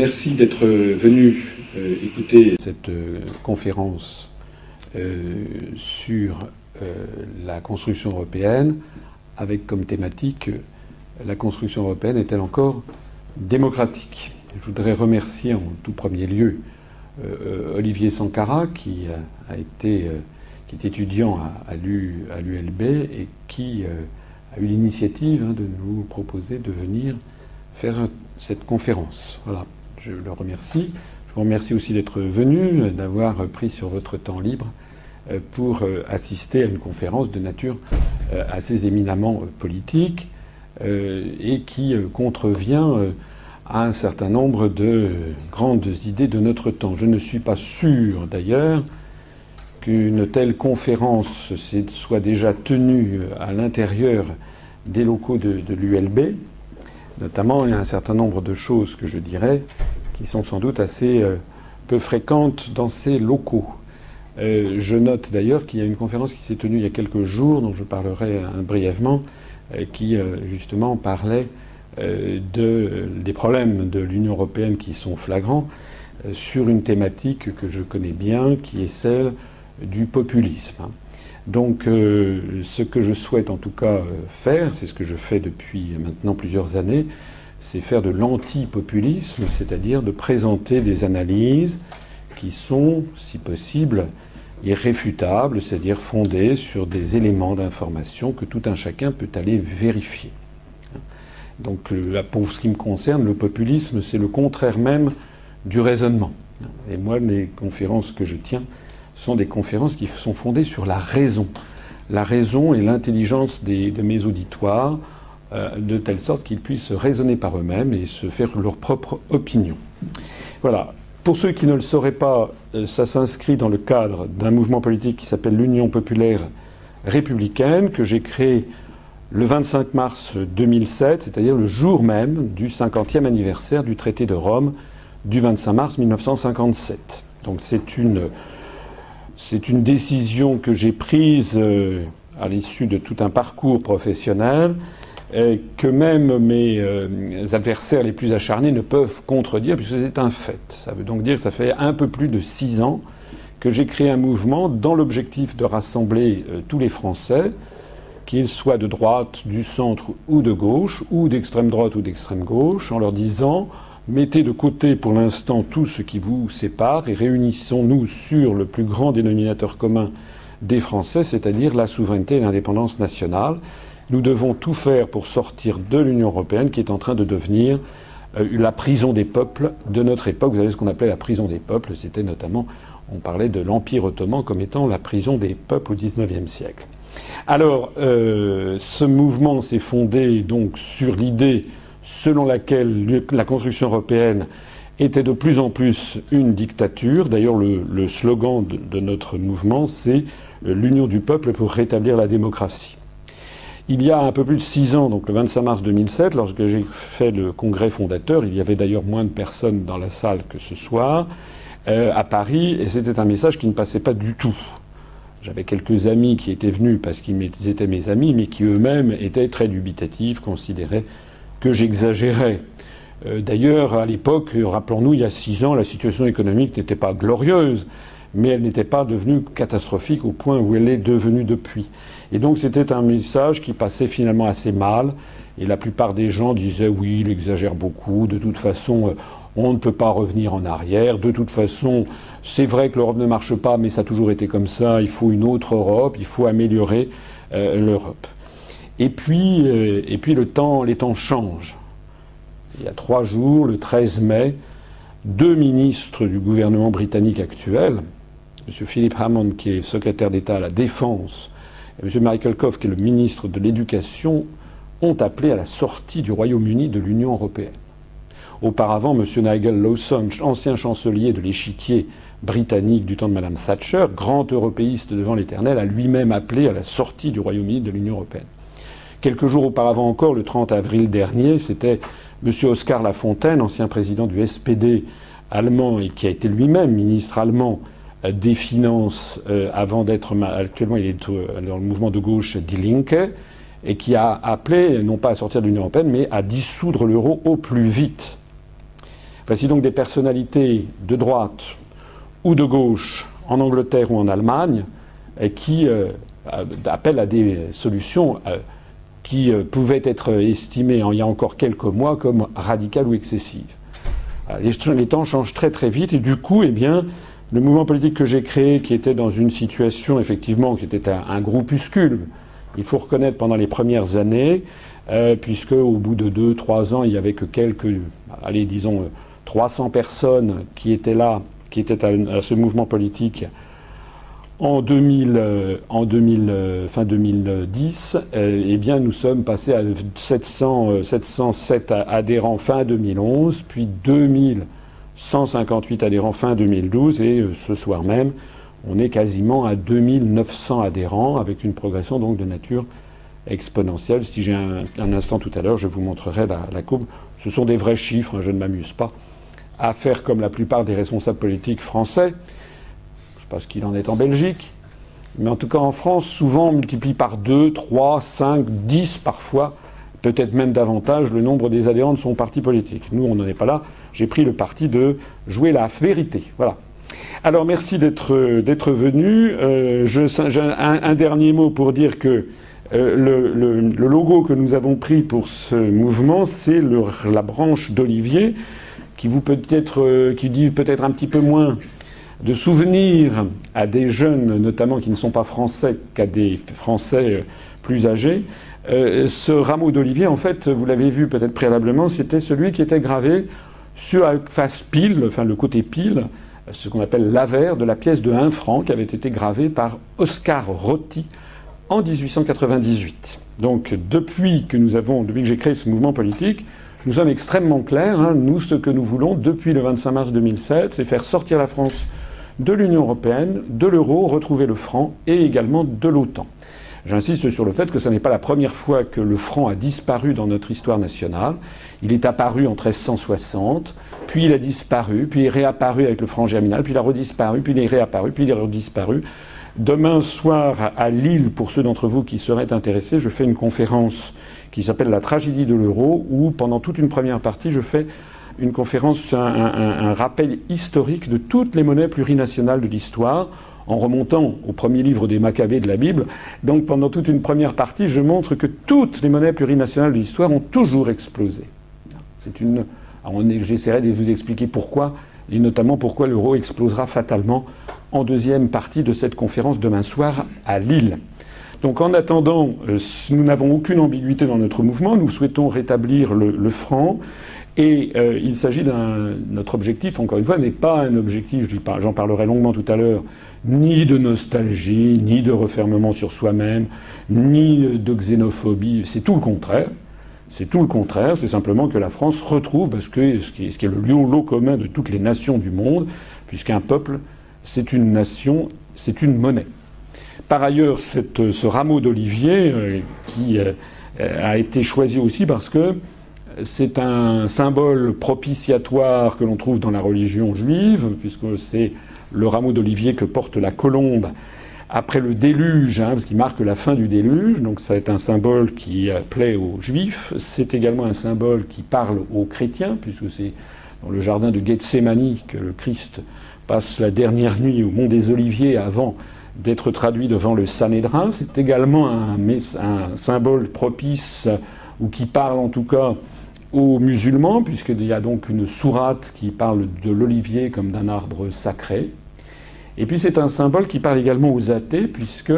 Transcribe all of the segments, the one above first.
Merci d'être venu euh, écouter cette euh, conférence euh, sur la construction européenne avec comme thématique la construction européenne est-elle encore démocratique? Je voudrais remercier en tout premier lieu Olivier Sankara qui a été qui est étudiant à, l'ULB et qui a eu l'initiative hein, de nous proposer de venir faire cette conférence. Voilà je le remercie. Je vous remercie aussi d'être venu, d'avoir pris sur votre temps libre euh, pour euh, assister à une conférence de nature euh, assez éminemment politique et qui contrevient à un certain nombre de grandes idées de notre temps. Je ne suis pas sûr d'ailleurs qu'une telle conférence soit déjà tenue à l'intérieur des locaux de, de l'ULB. Notamment, il y a un certain nombre de choses que je dirais qui sont sans doute assez euh, peu fréquentes dans ces locaux. Euh, je note d'ailleurs qu'il y a une conférence qui s'est tenue il y a quelques jours, dont je parlerai euh, brièvement, qui justement parlait de, des problèmes de l'Union européenne qui sont flagrants sur une thématique que je connais bien, qui est celle du populisme. Donc ce que je souhaite en tout cas faire, c'est ce que je fais depuis maintenant plusieurs années, c'est faire de l'anti-populisme, c'est-à-dire de présenter des analyses qui sont, si possible, irréfutables, c'est-à-dire fondées sur des éléments d'information que tout un chacun peut aller vérifier. Donc, pour ce qui me concerne, le populisme, c'est le contraire même du raisonnement. Et moi, les conférences que je tiens sont des conférences qui sont fondées sur la raison. La raison et l'intelligence de mes auditoires euh, de telle sorte qu'ils puissent raisonner par eux-mêmes et se faire leur propre opinion. Voilà. Pour ceux qui ne le sauraient pas, euh, ça s'inscrit dans le cadre d'un mouvement politique qui s'appelle l'Union populaire républicaine, que j'ai créé le 25 mars 2007, c'est-à-dire le jour même du 50e anniversaire du traité de Rome du 25 mars 1957. Donc c'est une, c'est une décision que j'ai prise euh, à l'issue de tout un parcours professionnel que même mes euh, adversaires les plus acharnés ne peuvent contredire, puisque c'est un fait. Ça veut donc dire que ça fait un peu plus de six ans que j'ai créé un mouvement dans l'objectif de rassembler euh, tous les Français, qu'ils soient de droite, du centre ou de gauche, ou d'extrême droite ou d'extrême gauche, en leur disant mettez de côté pour l'instant tout ce qui vous sépare et réunissons-nous sur le plus grand dénominateur commun des Français, c'est-à-dire la souveraineté et l'indépendance nationale. Nous devons tout faire pour sortir de l'Union européenne qui est en train de devenir euh, la prison des peuples de notre époque. Vous savez ce qu'on appelait la prison des peuples, c'était notamment, on parlait de l'Empire ottoman comme étant la prison des peuples au XIXe siècle. Alors, euh, ce mouvement s'est fondé donc sur l'idée selon laquelle la construction européenne était de plus en plus une dictature. D'ailleurs, le, slogan de notre mouvement, c'est l'union du peuple pour rétablir la démocratie. Il y a un peu plus de six ans, donc le 25 mars 2007, lorsque j'ai fait le congrès fondateur, il y avait d'ailleurs moins de personnes dans la salle que ce soir, euh, à Paris, et c'était un message qui ne passait pas du tout. J'avais quelques amis qui étaient venus parce qu'ils étaient mes amis, mais qui eux-mêmes étaient très dubitatifs, considéraient que j'exagérais. Euh, d'ailleurs, à l'époque, rappelons-nous, il y a six ans, la situation économique n'était pas glorieuse, mais elle n'était pas devenue catastrophique au point où elle est devenue depuis. Et donc c'était un message qui passait finalement assez mal. Et la plupart des gens disaient oui, il exagère beaucoup. De toute façon, euh, on ne peut pas revenir en arrière. De toute façon, c'est vrai que l'Europe ne marche pas, mais ça a toujours été comme ça. Il faut une autre Europe. Il faut améliorer euh, l'Europe. Et puis, euh, et puis le temps, les temps changent. Il y a trois jours, le 13 mai, deux ministres du gouvernement britannique actuel, M. Philip Hammond, qui est secrétaire d'État à la Défense, M. Michael Koff, qui est le ministre de l'Éducation, ont appelé à la sortie du Royaume-Uni de l'Union européenne. Auparavant, M. Nigel Lawson, ancien chancelier de l'échiquier britannique du temps de Mme Thatcher, grand européiste devant l'éternel, a lui-même appelé à la sortie du Royaume-Uni de l'Union européenne. Quelques jours auparavant encore, le 30 avril dernier, c'était M. Oscar Lafontaine, ancien président du SPD allemand et qui a été lui-même ministre allemand des finances euh, avant d'être actuellement il est euh, dans le mouvement de gauche Die Linke et qui a appelé non pas à sortir de l'Union européenne mais à dissoudre l'euro au plus vite. Voici donc des personnalités de droite ou de gauche en Angleterre ou en Allemagne qui appellent à des solutions qui pouvaient être estimées il y a encore quelques mois comme radicales ou excessives. Les, temps changent très très vite et du coup, eh bien, le mouvement politique que j'ai créé, qui était dans une situation effectivement, qui était un, groupuscule, il faut reconnaître pendant les premières années, euh, puisque au bout de deux, trois ans, il y avait que quelques, allez, disons, 300 personnes qui étaient là, qui étaient à ce mouvement politique en 2000, euh, en 2000 euh, fin 2010, euh, eh bien, nous sommes passés à 700, 707 adhérents fin 2011, puis 2158 adhérents fin 2012, et ce soir même, on est quasiment à 2900 adhérents, avec une progression donc de nature exponentielle. Si j'ai un, instant tout à l'heure, je vous montrerai la, la, courbe. Ce sont des vrais chiffres, hein, je ne m'amuse pas à faire comme la plupart des responsables politiques français parce qu'il en est en Belgique. Mais en tout cas, en France, souvent, on multiplie par 2, 3, 5, 10 parfois, peut-être même davantage, le nombre des adhérents de son parti politique. Nous, on n'en est pas là. J'ai pris le parti de jouer la vérité. Voilà. Alors, merci d'être venu. Euh, un, dernier mot pour dire que euh, le, logo que nous avons pris pour ce mouvement, c'est la branche d'Olivier, qui vous peut-être, euh, qui dit peut-être un petit peu moins de souvenir à des jeunes, notamment qui ne sont pas français, qu'à des Français euh, plus âgés. Euh, ce rameau d'olivier, en fait, vous l'avez vu peut-être préalablement, c'était celui qui était gravé sur la face pile, enfin le côté pile, ce qu'on appelle l'avers de la pièce de 1 franc qui avait été gravée par Oscar Rotti en 1898. Donc depuis que nous avons, depuis que j'ai créé ce mouvement politique, nous sommes extrêmement clairs. Hein. Nous, ce que nous voulons depuis le 25 mars 2007, c'est faire sortir la France de l'Union européenne, de l'euro, retrouver le franc et également de l'OTAN. J'insiste sur le fait que ce n'est pas la première fois que le franc a disparu dans notre histoire nationale. Il est apparu en 1360, puis il a disparu, puis il est réapparu avec le franc germinal, puis il a redisparu, puis il est réapparu, puis il est redisparu. Demain soir à Lille, pour ceux d'entre vous qui seraient intéressés, je fais une conférence qui s'appelle La tragédie de l'euro, où pendant toute une première partie, je fais une conférence, un, rappel historique de toutes les monnaies plurinationales de l'histoire, en remontant au premier livre des Maccabées de la Bible. Donc pendant toute une première partie, je montre que toutes les monnaies plurinationales de l'histoire ont toujours explosé. C'est une. J'essaierai de vous expliquer pourquoi, et notamment pourquoi l'euro explosera fatalement en deuxième partie de cette conférence demain soir à Lille. Donc en attendant, euh, nous n'avons aucune ambiguïté dans notre mouvement. Nous souhaitons rétablir le franc. Et euh, il s'agit d'un. Notre objectif, encore une fois, n'est pas un objectif, j'en parlerai longuement tout à l'heure, ni de nostalgie, ni de refermement sur soi-même, ni de xénophobie. C'est tout le contraire. C'est tout le contraire. C'est simplement que la France retrouve, parce que ce qui est, le lieu lot commun de toutes les nations du monde, puisqu'un peuple, c'est une nation, c'est une monnaie. Par ailleurs, ce rameau d'olivier euh, qui euh, a été choisi aussi parce que c'est un symbole propitiatoire que l'on trouve dans la religion juive, puisque c'est le rameau d'olivier que porte la colombe après le déluge, hein, ce qui marque la fin du déluge. Donc ça est un symbole qui plaît aux juifs. C'est également un symbole qui parle aux chrétiens, puisque c'est dans le jardin de Gethsemane que le Christ passe la dernière nuit au mont des Oliviers avant d'être traduit devant le Sanhédrin. C'est également un symbole propice ou qui parle en tout cas aux musulmans, puisqu'il y a donc une sourate qui parle de l'olivier comme d'un arbre sacré. Et puis c'est un symbole qui parle également aux athées, puisque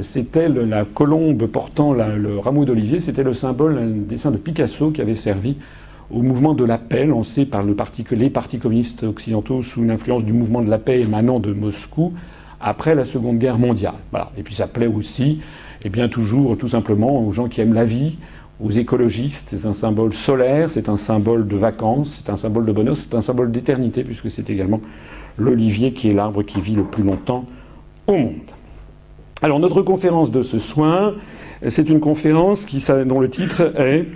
c'était la colombe portant le rameau d'olivier, c'était le symbole, un dessin de Picasso qui avait servi au mouvement de la paix lancé par les partis communistes occidentaux sous l'influence du mouvement de la paix émanant de Moscou après la Seconde Guerre mondiale. Et puis ça plaît aussi, et bien toujours, tout simplement, aux gens qui aiment la vie, aux écologistes, c'est un symbole solaire, c'est un symbole de vacances, c'est un symbole de bonheur, c'est un symbole d'éternité, puisque c'est également l'olivier qui est l'arbre qui vit le plus longtemps au monde. Alors notre conférence de ce soir, c'est une conférence dont le titre est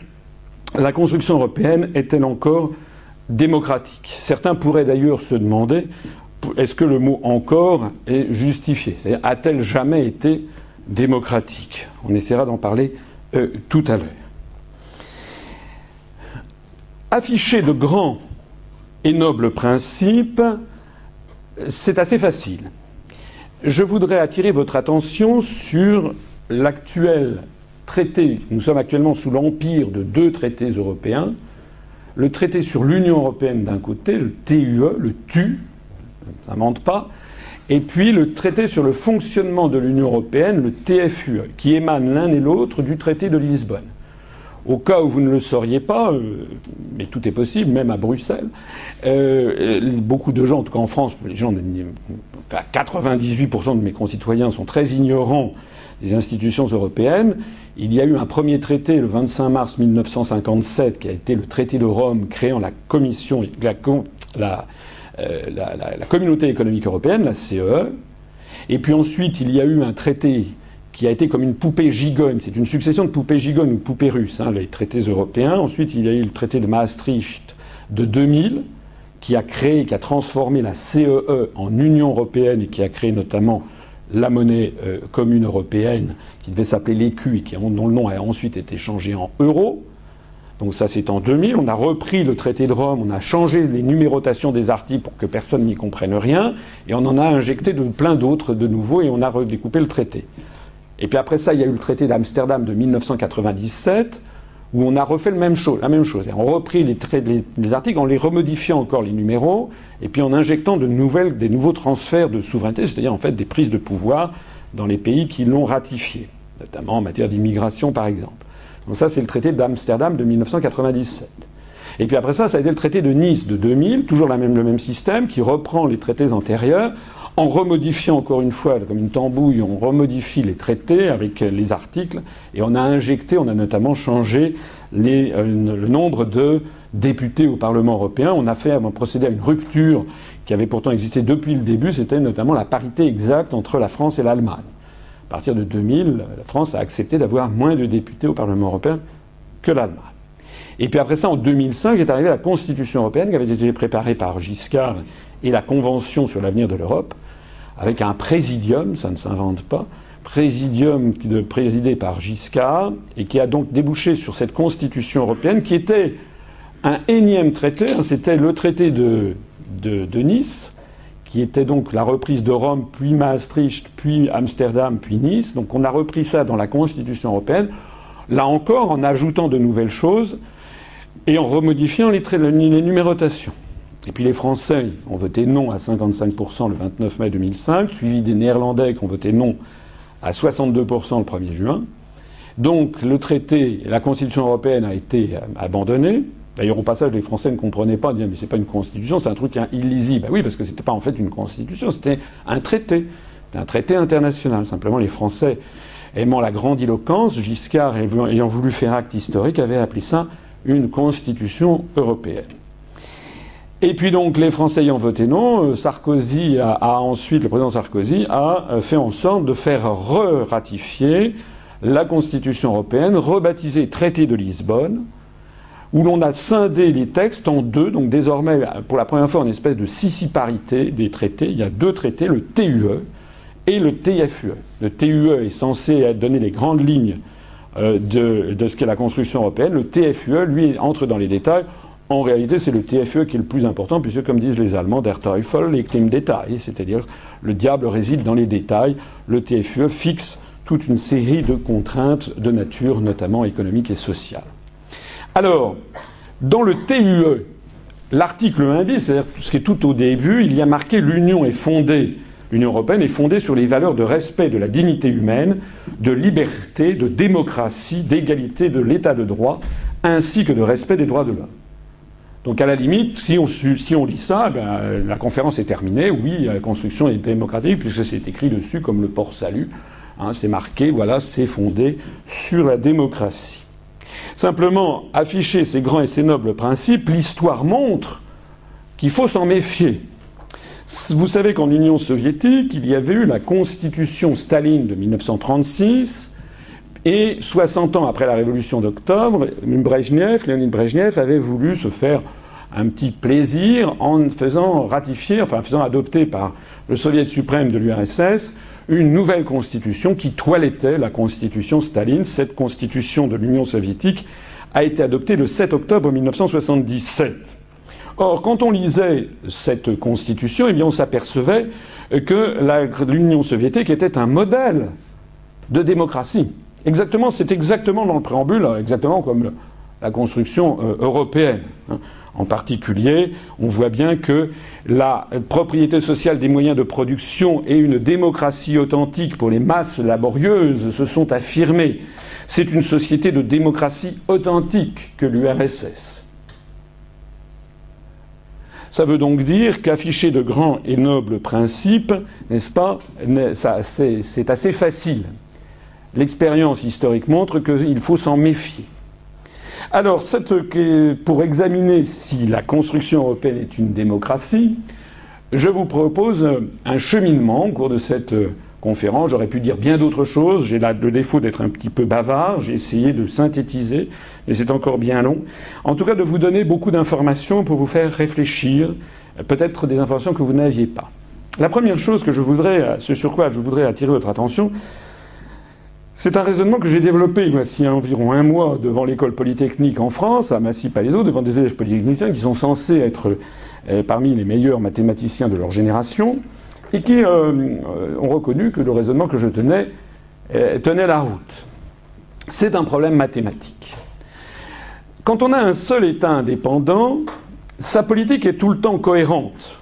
La construction européenne est-elle encore démocratique? Certains pourraient d'ailleurs se demander est-ce que le mot encore est justifié? C'est-à-dire a-t-elle jamais été démocratique? On essaiera d'en parler euh, tout à l'heure afficher de grands et noble principe, c'est assez facile. Je voudrais attirer votre attention sur l'actuel traité. Nous sommes actuellement sous l'empire de deux traités européens. Le traité sur l'Union européenne d'un côté, le TUE, le TU, ça ne mente pas, et puis le traité sur le fonctionnement de l'Union européenne, le TFUE, qui émane l'un et l'autre du traité de Lisbonne. Au cas où vous ne le sauriez pas, euh, mais tout est possible, même à Bruxelles, euh, beaucoup de gens, en tout cas en France, les gens, 98% de mes concitoyens sont très ignorants des institutions européennes. Il y a eu un premier traité le 25 mars 1957 qui a été le traité de Rome créant la commission, la, euh, la, la, communauté économique européenne, la CEE. E. Et puis ensuite, il y a eu un traité qui a été comme une poupée gigogne. C'est une succession de poupées gigognes ou poupées russes, hein, les traités européens. Ensuite, il y a eu le traité de Maastricht de 2000, qui a créé, qui a transformé la CEE e en Union européenne et qui a créé notamment la monnaie euh, commune européenne, qui devait s'appeler l'écu et dont le nom a ensuite été changé en euro. Donc ça, c'est en 2000. On a repris le traité de Rome, on a changé les numérotations des articles pour que personne n'y comprenne rien, et on en a injecté de plein d'autres de nouveaux, et on a redécoupé le traité. Et puis après ça, il y a eu le traité d'Amsterdam de 1997, où on a refait le même chose, la même chose. On a repris les, les, les, articles en les remodifiant encore les numéros, et puis en injectant de des nouveaux transferts de souveraineté, c'est-à-dire en fait des prises de pouvoir dans les pays qui l'ont ratifié, notamment en matière d'immigration par exemple. Donc ça, c'est le traité d'Amsterdam de 1997. Et puis après ça, ça a été le traité de Nice de 2000, toujours le même système, qui reprend les traités antérieurs, en remodifiant encore une fois, comme une tambouille, on remodifie les traités avec les articles, et on a injecté, on a notamment changé euh, le nombre de députés au Parlement européen. On a fait, on a procédé à une rupture qui avait pourtant existé depuis le début, c'était notamment la parité exacte entre la France et l'Allemagne. À partir de 2000, la France a accepté d'avoir moins de députés au Parlement européen que l'Allemagne. Et puis après ça, en 2005, est arrivée la Constitution européenne qui avait été préparée par Giscard et la Convention sur l'avenir de l'Europe, avec un présidium, ça ne s'invente pas, présidium présidé par Giscard, et qui a donc débouché sur cette Constitution européenne qui était un énième traité, hein, c'était le traité de, de, Nice, qui était donc la reprise de Rome, puis Maastricht, puis Amsterdam, puis Nice. Donc on a repris ça dans la Constitution européenne, là encore en ajoutant de nouvelles choses et en remodifiant les numérotations. Et puis les Français ont voté non à 55% le 29 mai 2005, suivi des Néerlandais qui ont voté non à 62% le 1er juin. Donc le traité, la Constitution européenne a été abandonnée. D'ailleurs, au passage, les Français ne comprenaient pas, disaient, mais c'est pas une constitution, c'est un truc illisible. Ben oui, parce que c'était pas en fait une constitution, c'était un traité. C'était un traité international. Simplement, les Français, aimant la grandiloquence, Giscard ayant voulu faire acte historique, avait appelé ça une constitution européenne. Et puis donc, les Français ayant voté non, euh, Sarkozy a, ensuite, le président Sarkozy a euh, fait en sorte de faire re-ratifier la Constitution européenne, rebaptisée Traité de Lisbonne, où l'on a scindé les textes en deux, donc désormais, pour la première fois, une espèce de sissiparité des traités. Il y a deux traités, le TUE et le TFUE. Le TUE est censé donner les grandes lignes euh, de, de, ce qu'est la construction européenne. Le TFUE, lui, entre dans les détails. En réalité, c'est le TFUE qui est le plus important, puisque, comme disent les Allemands, der Teufel liegt im Detail, c'est-à-dire le diable réside dans les détails. Le TFUE fixe toute une série de contraintes de nature, notamment économique et sociale. Alors, dans le TUE, l'article 1 bis, c'est-à-dire ce qui est tout au début, il y a marqué l'Union est fondée, l'Union européenne est fondée sur les valeurs de respect de la dignité humaine, de liberté, de démocratie, d'égalité, de l'état de droit, ainsi que de respect des droits de l'homme. Donc à la limite, si on, lit ça, ben, la conférence est terminée. Oui, la construction est démocratique puisque c'est écrit dessus comme le port salut. Hein, c'est marqué, voilà, c'est fondé sur la démocratie. Simplement, afficher ces grands et ces nobles principes, l'histoire montre qu'il faut s'en méfier. Vous savez qu'en Union soviétique, il y avait eu la constitution Staline de 1936, et 60 ans après la révolution d'octobre, Brejnev, Léonid Brejnev avait voulu se faire un petit plaisir en faisant ratifier, enfin en faisant adopter par le Soviet suprême de l'URSS une nouvelle constitution qui toilettait la constitution Staline. Cette constitution de l'Union soviétique a été adoptée le 7 octobre 1977. Or, quand on lisait cette constitution, eh bien, on s'apercevait que l'Union soviétique était un modèle de démocratie. Exactement, c'est exactement dans le préambule, exactement comme la construction euh, européenne. Hein. En particulier, on voit bien que la propriété sociale des moyens de production et une démocratie authentique pour les masses laborieuses se sont affirmées. C'est une société de démocratie authentique que l'URSS. Ça veut donc dire qu'afficher de grands et nobles principes, n'est-ce pas, c'est assez facile. L'expérience historique montre qu'il faut s'en méfier. Alors, pour examiner si la construction européenne est une démocratie, je vous propose un cheminement au cours de cette conférence. J'aurais pu dire bien d'autres choses. J'ai le défaut d'être un petit peu bavard. J'ai essayé de synthétiser, mais c'est encore bien long. En tout cas, de vous donner beaucoup d'informations pour vous faire réfléchir, peut-être des informations que vous n'aviez pas. La première chose que je voudrais, ce sur quoi je voudrais attirer votre attention, c'est un raisonnement que j'ai développé voici environ un mois devant l'école polytechnique en France, à Massy-Palaiseau, devant des élèves polytechniciens qui sont censés être euh, parmi les meilleurs mathématiciens de leur génération et qui euh, euh, ont reconnu que le raisonnement que je tenais tenait la route. C'est un problème mathématique. Quand on a un seul État indépendant, sa politique est tout le temps cohérente.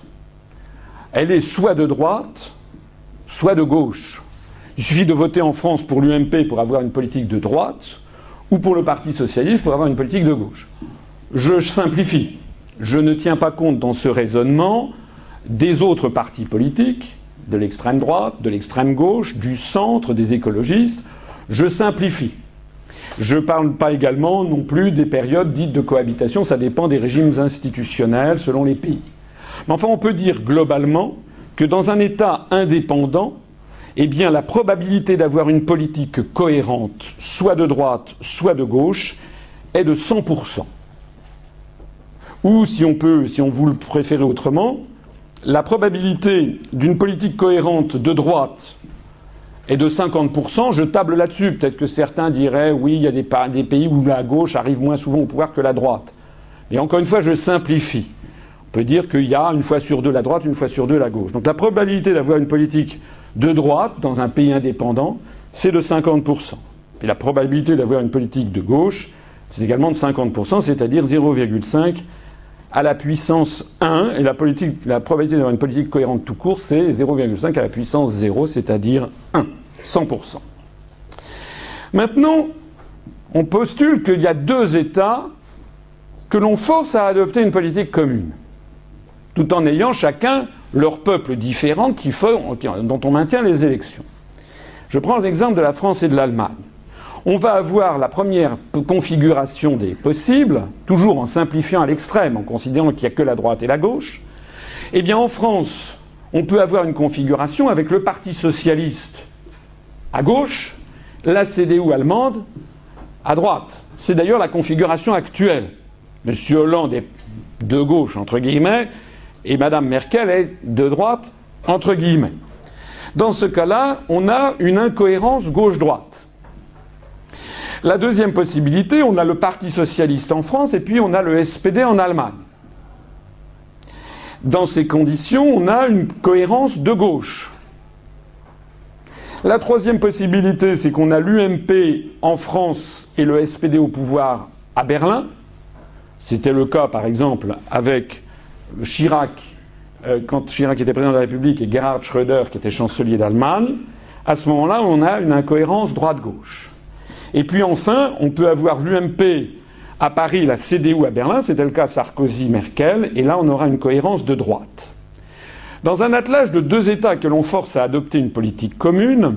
Elle est soit de droite, soit de gauche. Il suffit de voter en France pour l'UMP pour avoir une politique de droite ou pour le Parti socialiste pour avoir une politique de gauche. Je simplifie. Je ne tiens pas compte dans ce raisonnement des autres partis politiques, de l'extrême droite, de l'extrême gauche, du centre, des écologistes. Je simplifie. Je ne parle pas également non plus des périodes dites de cohabitation, ça dépend des régimes institutionnels selon les pays. Mais enfin, on peut dire globalement que dans un État indépendant, eh bien la probabilité d'avoir une politique cohérente, soit de droite, soit de gauche, est de 100%. Ou si on peut, si on vous le préférez autrement, la probabilité d'une politique cohérente de droite est de 50%. Je table là-dessus. Peut-être que certains diraient oui, il y a des, pays où la gauche arrive moins souvent au pouvoir que la droite. Et encore une fois, je simplifie. On peut dire qu'il y a une fois sur deux la droite, une fois sur deux la gauche. Donc la probabilité d'avoir une politique de droite dans un pays indépendant, c'est de 50%. Et la probabilité d'avoir une politique de gauche, c'est également de 50%, c'est-à-dire 0,5 à la puissance 1. Et la, probabilité d'avoir une politique cohérente tout court, c'est 0,5 à la puissance 0, c'est-à-dire 1. 100%. Maintenant, on postule qu'il y a deux États que l'on force à adopter une politique commune, tout en ayant chacun différents qui font, dont on maintient les élections. Je prends l'exemple de la France et de l'Allemagne. On va avoir la première configuration des possibles, toujours en simplifiant à l'extrême, en considérant qu'il n'y a que la droite et la gauche. Eh bien, en France, on peut avoir une configuration avec le Parti socialiste à gauche, la CDU allemande à droite. C'est d'ailleurs la configuration actuelle. Monsieur Hollande est de gauche, entre guillemets, et Mme Merkel est de droite, entre guillemets. Dans ce cas-là, on a une incohérence gauche-droite. La deuxième possibilité, on a le Parti socialiste en France et puis on a le SPD en Allemagne. Dans ces conditions, on a une cohérence de gauche. La troisième possibilité, c'est qu'on a l'UMP en France et le SPD au pouvoir à Berlin. C'était le cas, par exemple, avec Chirac, euh, quand Chirac était président de la République, et Gerhard Schröder, qui était chancelier d'Allemagne, à ce moment-là, on a une incohérence droite-gauche. Et puis enfin, on peut avoir l'UMP à Paris, la CDU à Berlin, c'était le cas Sarkozy-Merkel, et là on aura une cohérence de droite. Dans un attelage de deux États que l'on force à adopter une politique commune,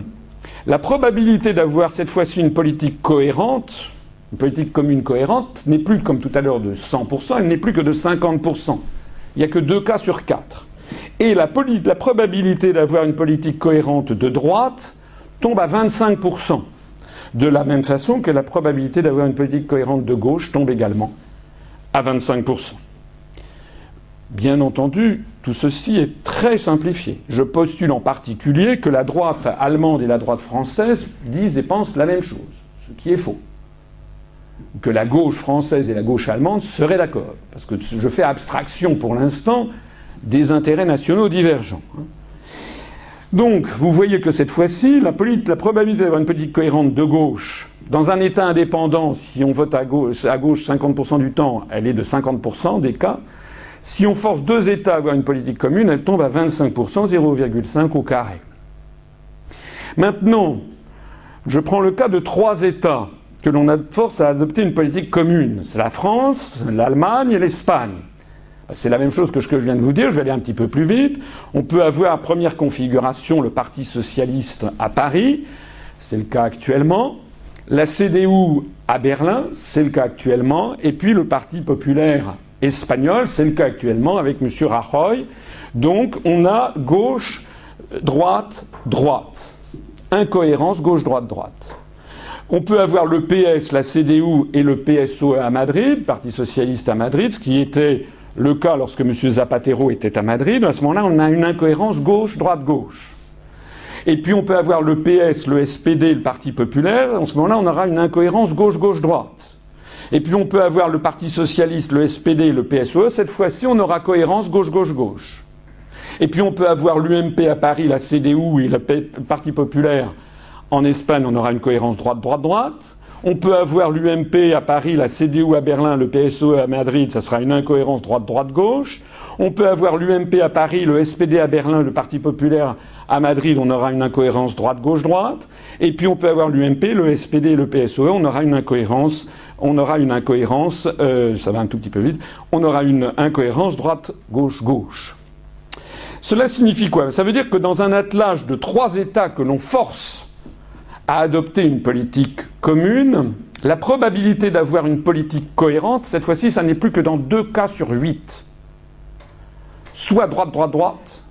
la probabilité d'avoir cette fois-ci une politique cohérente, une politique commune cohérente, n'est plus comme tout à l'heure de 100%, elle n'est plus que de 50%. Il n'y a que deux cas sur quatre. Et la, la probabilité d'avoir une politique cohérente de droite tombe à 25%. De la même façon que la probabilité d'avoir une politique cohérente de gauche tombe également à 25%. Bien entendu, tout ceci est très simplifié. Je postule en particulier que la droite allemande et la droite française disent et pensent la même chose, ce qui est faux. Que la gauche française et la gauche allemande seraient d'accord. Parce que je fais abstraction pour l'instant des intérêts nationaux divergents. Donc, vous voyez que cette fois-ci, la, la, probabilité d'avoir une politique cohérente de gauche dans un État indépendant, si on vote à gauche, à gauche 50% du temps, elle est de 50% des cas. Si on force deux États à avoir une politique commune, elle tombe à 25%, 0,5 au carré. Maintenant, je prends le cas de trois États que l'on force à adopter une politique commune. C'est la France, l'Allemagne et l'Espagne. C'est la même chose que ce que je viens de vous dire, je vais aller un petit peu plus vite. On peut avoir, première configuration, le Parti socialiste à Paris, c'est le cas actuellement. La CDU à Berlin, c'est le cas actuellement. Et puis le Parti populaire espagnol, c'est le cas actuellement avec M. Rajoy. Donc on a gauche, droite, droite. Incohérence gauche-droite-droite. On peut avoir le PS, la CDU et le PSO à Madrid, Parti socialiste à Madrid, ce qui était le cas lorsque M. Zapatero était à Madrid. À ce moment-là, on a une incohérence gauche-droite-gauche. Et puis on peut avoir le PS, le SPD, le Parti populaire. En ce moment-là, on aura une incohérence gauche-gauche-droite. Et puis on peut avoir le Parti socialiste, le SPD, le PSOE. Cette fois-ci, on aura cohérence gauche-gauche-gauche. Et puis on peut avoir l'UMP à Paris, la CDU et le Parti populaire en Espagne, on aura une cohérence droite-droite-droite. On peut avoir l'UMP à Paris, la CDU à Berlin, le PSOE à Madrid, ça sera une incohérence droite-droite-gauche. On peut avoir l'UMP à Paris, le SPD à Berlin, le Parti populaire à Madrid, on aura une incohérence droite-gauche-droite. Et puis on peut avoir l'UMP, le SPD et le PSOE, on aura une incohérence, on aura une incohérence, euh, ça va un tout petit peu vite, on aura une incohérence droite-gauche-gauche. Cela signifie quoi? Ça veut dire que dans un attelage de trois États que l'on force à adopter une politique commune, la probabilité d'avoir une politique cohérente, cette fois-ci, ça n'est plus que dans deux cas sur huit. Soit droite-droite-droite,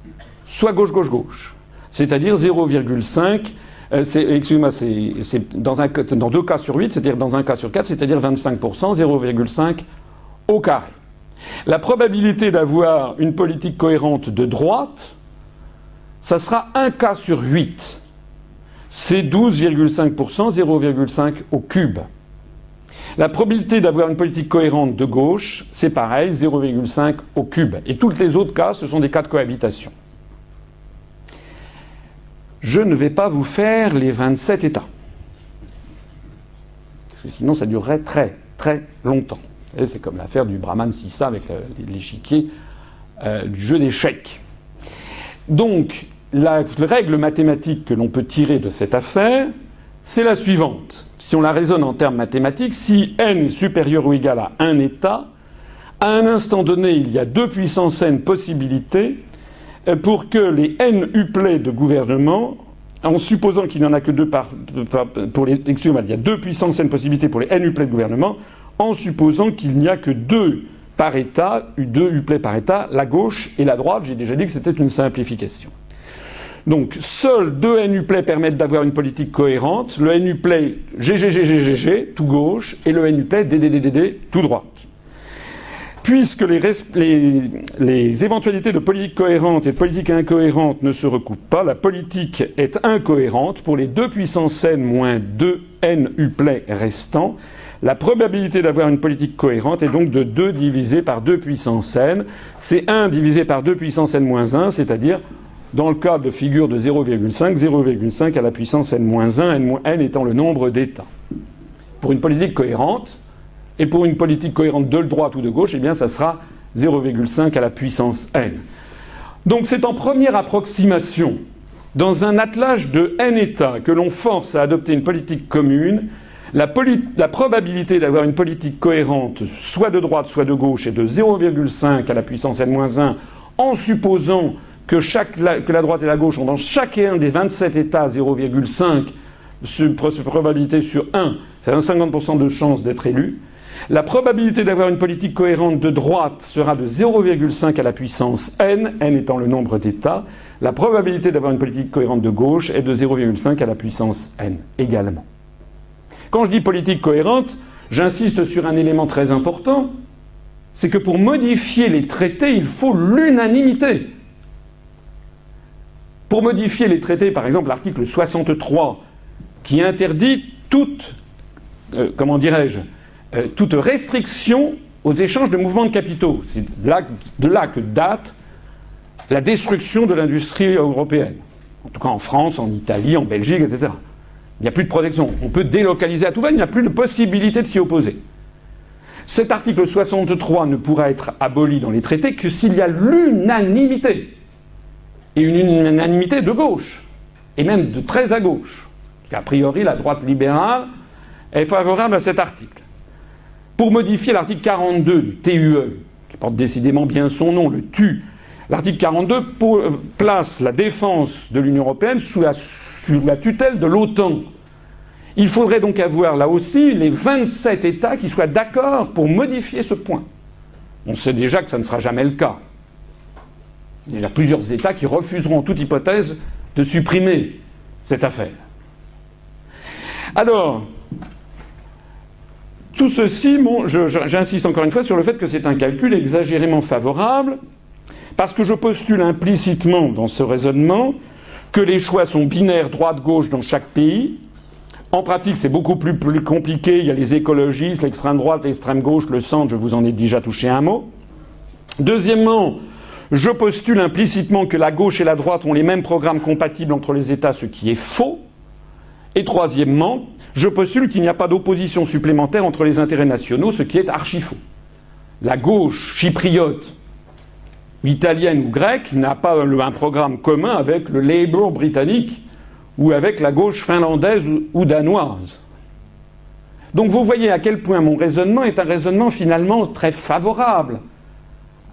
soit gauche-gauche-gauche. C'est-à-dire 0,5. Euh, excusez-moi, c'est dans, dans deux cas sur huit, c'est-à-dire dans un cas sur quatre, c'est-à-dire 25%, 0,5 au carré. La probabilité d'avoir une politique cohérente de droite, ça sera un cas sur huit c'est 12,5%, 0,5 au cube. La probabilité d'avoir une politique cohérente de gauche, c'est pareil, 0,5 au cube. Et tous les autres cas, ce sont des cas de cohabitation. Je ne vais pas vous faire les 27 États. Parce que sinon, ça durerait très, très longtemps. C'est comme l'affaire du Brahman Sissa avec l'échiquier euh, du jeu d'échecs. Donc, la règle mathématique que l'on peut tirer de cette affaire, c'est la suivante. Si on la raisonne en termes mathématiques, si n est supérieur ou égal à un état, à un instant donné, il y a deux puissances n possibilités euh, pour que les n uplets de gouvernement, en supposant qu'il n'y en a que deux par, pour les, excusez-moi, il y a deux puissances n possibilités pour les n uplets de gouvernement, en supposant qu'il n'y a que deux par État, deux uplets par État, la gauche et la droite. J'ai déjà dit que c'était une simplification. Donc, seuls deux NUPLAY permettent d'avoir une politique cohérente. Le NUPLAY GGGGGG, tout gauche, et le NUPLAY DDDDD, tout droite. Puisque les, éventualités de politique cohérente et de politique incohérente ne se recoupent pas, la politique est incohérente pour les deux puissances n moins 2 n uplay restants. La probabilité d'avoir une politique cohérente est donc de 2 divisé par 2 puissance n. C'est 1 divisé par 2 puissance n moins 1, c'est-à-dire dans le cas de figure de 0,5, 0,5 à la puissance n-1, n étant le nombre d'états. Pour une politique cohérente, et pour une politique cohérente de droite ou de gauche, eh bien, ça sera 0,5 à la puissance n. Donc c'est en première approximation, dans un attelage de n états, que l'on force à adopter une politique commune, la, la probabilité d'avoir une politique cohérente, soit de droite, soit de gauche, est de 0,5 à la puissance n-1, en supposant que, que la droite et la gauche ont dans chacun des 27 États 0,5 probabilité sur 1, c'est un 50% de chance d'être élu. La probabilité d'avoir une politique cohérente de droite sera de 0,5 à la puissance n, n étant le nombre d'États. La probabilité d'avoir une politique cohérente de gauche est de 0,5 à la puissance n également. Quand je dis politique cohérente, j'insiste sur un élément très important, c'est que pour modifier les traités, il faut l'unanimité. Pour modifier les traités, par exemple l'article 63, qui interdit toute, euh, comment dirais-je, euh, toute restriction aux échanges de mouvements de capitaux. C'est de là, de là que date la destruction de l'industrie européenne. En tout cas en France, en Italie, en Belgique, etc. Il n'y a plus de protection. On peut délocaliser à tout va, il n'y a plus de possibilité de s'y opposer. Cet article 63 ne pourra être aboli dans les traités que s'il y a l'unanimité. Et une unanimité de gauche, et même de très à gauche. A priori, la droite libérale est favorable à cet article. Pour modifier l'article 42 du TUE, qui porte décidément bien son nom, le TU, l'article 42 euh, place la défense de l'Union européenne sous la, sous la tutelle de l'OTAN. Il faudrait donc avoir là aussi les 27 États qui soient d'accord pour modifier ce point. On sait déjà que ça ne sera jamais le cas. Il y a plusieurs États qui refuseront en toute hypothèse de supprimer cette affaire. Alors, tout ceci, j'insiste encore une fois sur le fait que c'est un calcul exagérément favorable, parce que je postule implicitement dans ce raisonnement que les choix sont binaires droite-gauche dans chaque pays. En pratique, c'est beaucoup plus, compliqué. Il y a les écologistes, l'extrême droite, l'extrême gauche, le centre, je vous en ai déjà touché un mot. Deuxièmement, je postule implicitement que la gauche et la droite ont les mêmes programmes compatibles entre les États, ce qui est faux. Et troisièmement, je postule qu'il n'y a pas d'opposition supplémentaire entre les intérêts nationaux, ce qui est archi faux. La gauche chypriote, italienne ou grecque n'a pas un programme commun avec le Labour britannique ou avec la gauche finlandaise ou danoise. Donc vous voyez à quel point mon raisonnement est un raisonnement finalement très favorable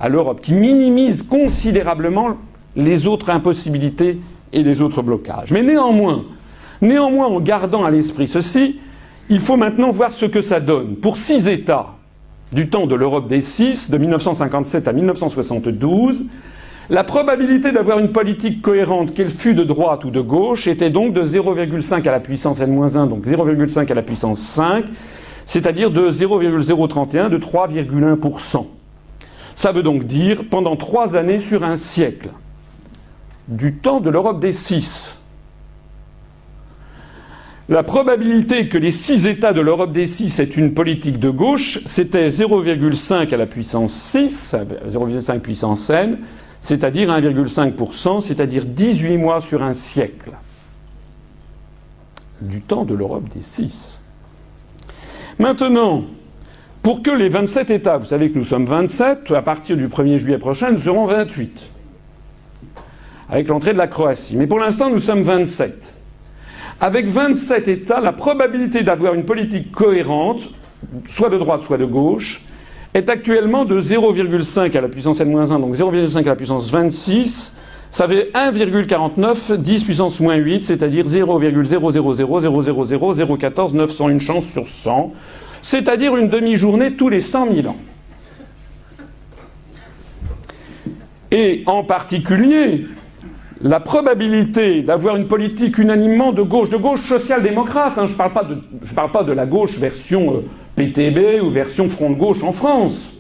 à l'Europe, qui minimise considérablement les autres impossibilités et les autres blocages. Mais néanmoins, Néanmoins, en gardant à l'esprit ceci, il faut maintenant voir ce que ça donne. Pour six États du temps de l'Europe des six, de 1957 à 1972, la probabilité d'avoir une politique cohérente, qu'elle fût de droite ou de gauche, était donc de 0,5 à la puissance n-1, donc 0,5 à la puissance 5, c'est-à-dire de 0,031, de 3,1%. Ça veut donc dire pendant trois années sur un siècle, du temps de l'Europe des six, la probabilité que les six États de l'Europe des six aient une politique de gauche, c'était 0,5 à la puissance 6, 0,5 puissance n, c'est-à-dire 1,5%, c'est-à-dire 18 mois sur un siècle. Du temps de l'Europe des six. Maintenant, pour que les 27 États, vous savez que nous sommes 27, à partir du 1er juillet prochain, nous serons 28. Avec l'entrée de la Croatie. Mais pour l'instant, nous sommes 27. Avec 27 États, la probabilité d'avoir une politique cohérente, soit de droite, soit de gauche, est actuellement de 0,5 à la puissance n-1, donc 0,5 à la puissance 26. Ça fait 1,49, 10 puissance moins 8, c'est-à-dire 0,0000014 900, une chance sur 100, c'est-à-dire une demi-journée tous les 100 000 ans. Et en particulier, la probabilité d'avoir une politique unanimement de gauche, de gauche social-démocrate, hein, je ne parle, pas de la gauche version euh, PTB ou version Front de gauche en France.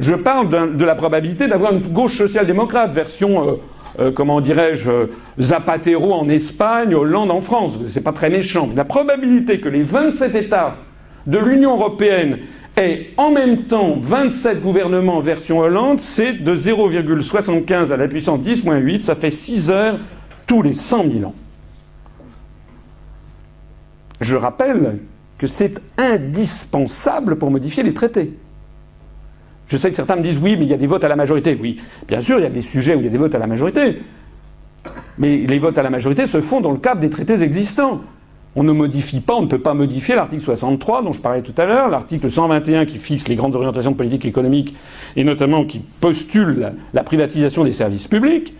Je parle de la probabilité d'avoir une gauche social-démocrate, version, euh, euh, comment dirais-je, Zapatero en Espagne, Hollande en France. C'est pas très méchant. Mais la probabilité que les 27 États de l'Union européenne et en même temps, 27 gouvernements version Hollande, c'est de 0,75 à la puissance 10-8, ça fait 6 heures tous les 100 000 ans. Je rappelle que c'est indispensable pour modifier les traités. Je sais que certains me disent oui, mais il y a des votes à la majorité. Oui, bien sûr, il y a des sujets où il y a des votes à la majorité. Mais les votes à la majorité se font dans le cadre des traités existants. On ne modifie pas, on ne peut pas modifier l'article 63 dont je parlais tout à l'heure, l'article 121 qui fixe les grandes orientations de politique économique et notamment qui postule la, privatisation des services publics.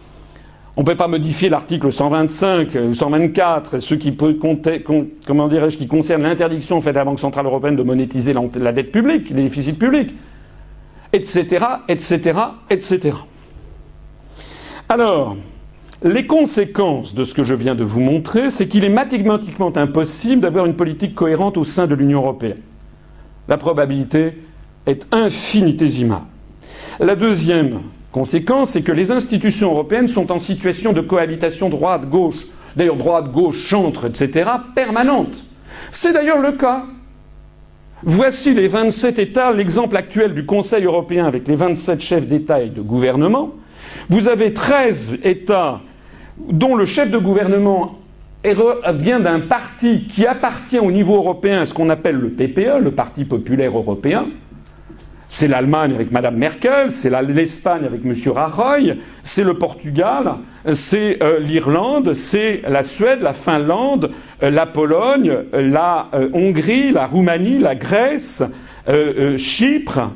On ne peut pas modifier l'article 125 ou 124, ceux qui, comment dirais-je, qui concernent l'interdiction faite à la Banque Centrale Européenne de monétiser la dette publique, les déficits publics, etc., etc., etc. Alors, les conséquences de ce que je viens de vous montrer, c'est qu'il est mathématiquement impossible d'avoir une politique cohérente au sein de l'Union européenne. La probabilité est infinitésimale. La deuxième conséquence, c'est que les institutions européennes sont en situation de cohabitation droite-gauche, d'ailleurs droite-gauche, chantre, etc., permanente. C'est d'ailleurs le cas Voici les 27 États, l'exemple actuel du Conseil européen avec les 27 chefs d'État et de gouvernement. Vous avez 13 États dont le chef de gouvernement vient d'un parti qui appartient au niveau européen à ce qu'on appelle le PPE, le Parti populaire européen. C'est l'Allemagne avec Mme Merkel, c'est l'Espagne avec M. Rajoy, c'est le Portugal, c'est euh, l'Irlande, c'est la Suède, la Finlande, euh, la Pologne, la euh, Hongrie, la Roumanie, la Grèce, Chypre,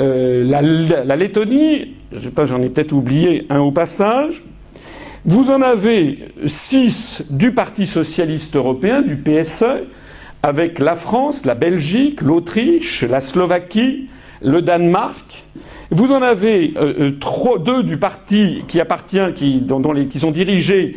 la, la, Lettonie, je sais pas, j'en ai peut-être oublié un au passage. Vous en avez six du Parti socialiste européen, du PSE, avec la France, la Belgique, l'Autriche, la Slovaquie, le Danemark. Vous en avez euh, euh, deux du parti qui appartient, qui, sont dirigés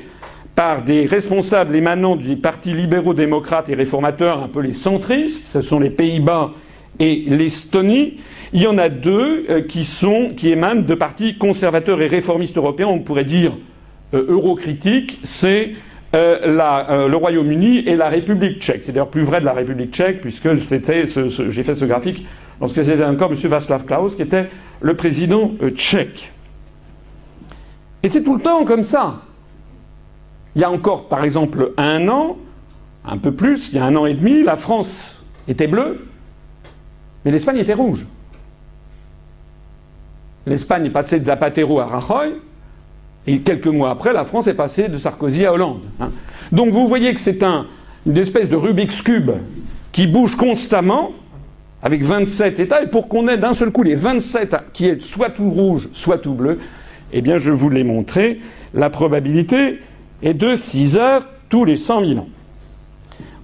par des responsables émanant du parti libéraux démocrates et réformateurs, un peu les centristes, ce sont les Pays-Bas et l'Estonie. Il y en a deux euh, qui, sont, qui émanent de partis conservateurs et réformistes européens, on pourrait dire eurocritiques, c'est euh, euh, le Royaume-Uni et la République tchèque. C'est d'ailleurs plus vrai de la République tchèque, puisque j'ai fait ce graphique lorsque c'était encore M. Václav Klaus qui était le président euh, tchèque. Et c'est tout le temps comme ça. Il y a encore, par exemple, un an, un peu plus, il y a un an et demi, la France était bleue, mais l'Espagne était rouge. L'Espagne est passée de Zapatero à Rajoy, et quelques mois après, la France est passée de Sarkozy à Hollande. Hein. Donc vous voyez que c'est un, une espèce de Rubik's Cube qui bouge constamment, avec 27 États, et pour qu'on ait d'un seul coup les 27 qui est soit tout rouge, soit tout bleu, eh bien je vous l'ai montré, la probabilité est de 6 heures tous les 100 000 ans.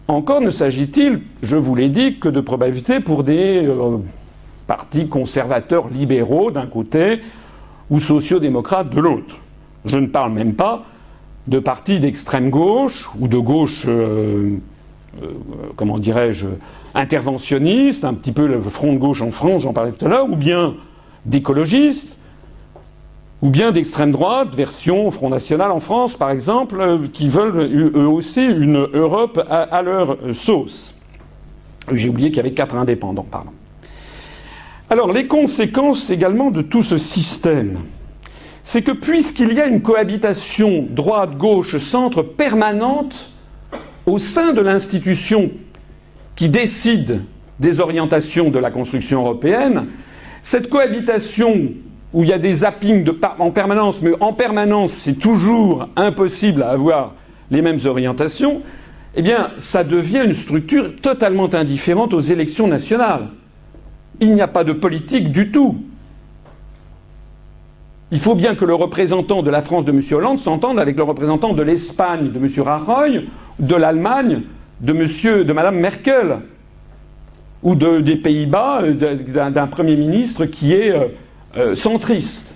Encore ne s'agit-il, je vous l'ai dit, que de probabilité pour des euh, partis conservateurs libéraux d'un côté ou sociaux-démocrates de l'autre. Je ne parle même pas de partis d'extrême gauche ou de gauche, euh, euh, comment dirais-je, interventionniste, un petit peu le front de gauche en France, j'en parlais tout à l'heure, ou bien d'écologistes, ou bien d'extrême droite, version Front National en France, par exemple, euh, qui veulent eux aussi une Europe à, à leur sauce. J'ai oublié qu'il y avait quatre indépendants, pardon. Alors, les conséquences également de tout ce système c'est que puisqu'il y a une cohabitation droite-gauche-centre permanente au sein de l'institution qui décide des orientations de la construction européenne, cette cohabitation où il y a des zappings en permanence, mais en permanence c'est toujours impossible à avoir les mêmes orientations, eh bien ça devient une structure totalement indifférente aux élections nationales. Il n'y a pas de politique du tout. Il faut bien que le représentant de la France de M. Hollande s'entende avec le représentant de l'Espagne de M. Rajoy, de l'Allemagne de, de Mme Merkel, ou des Pays-Bas euh, d'un Premier ministre qui est euh, euh, centriste.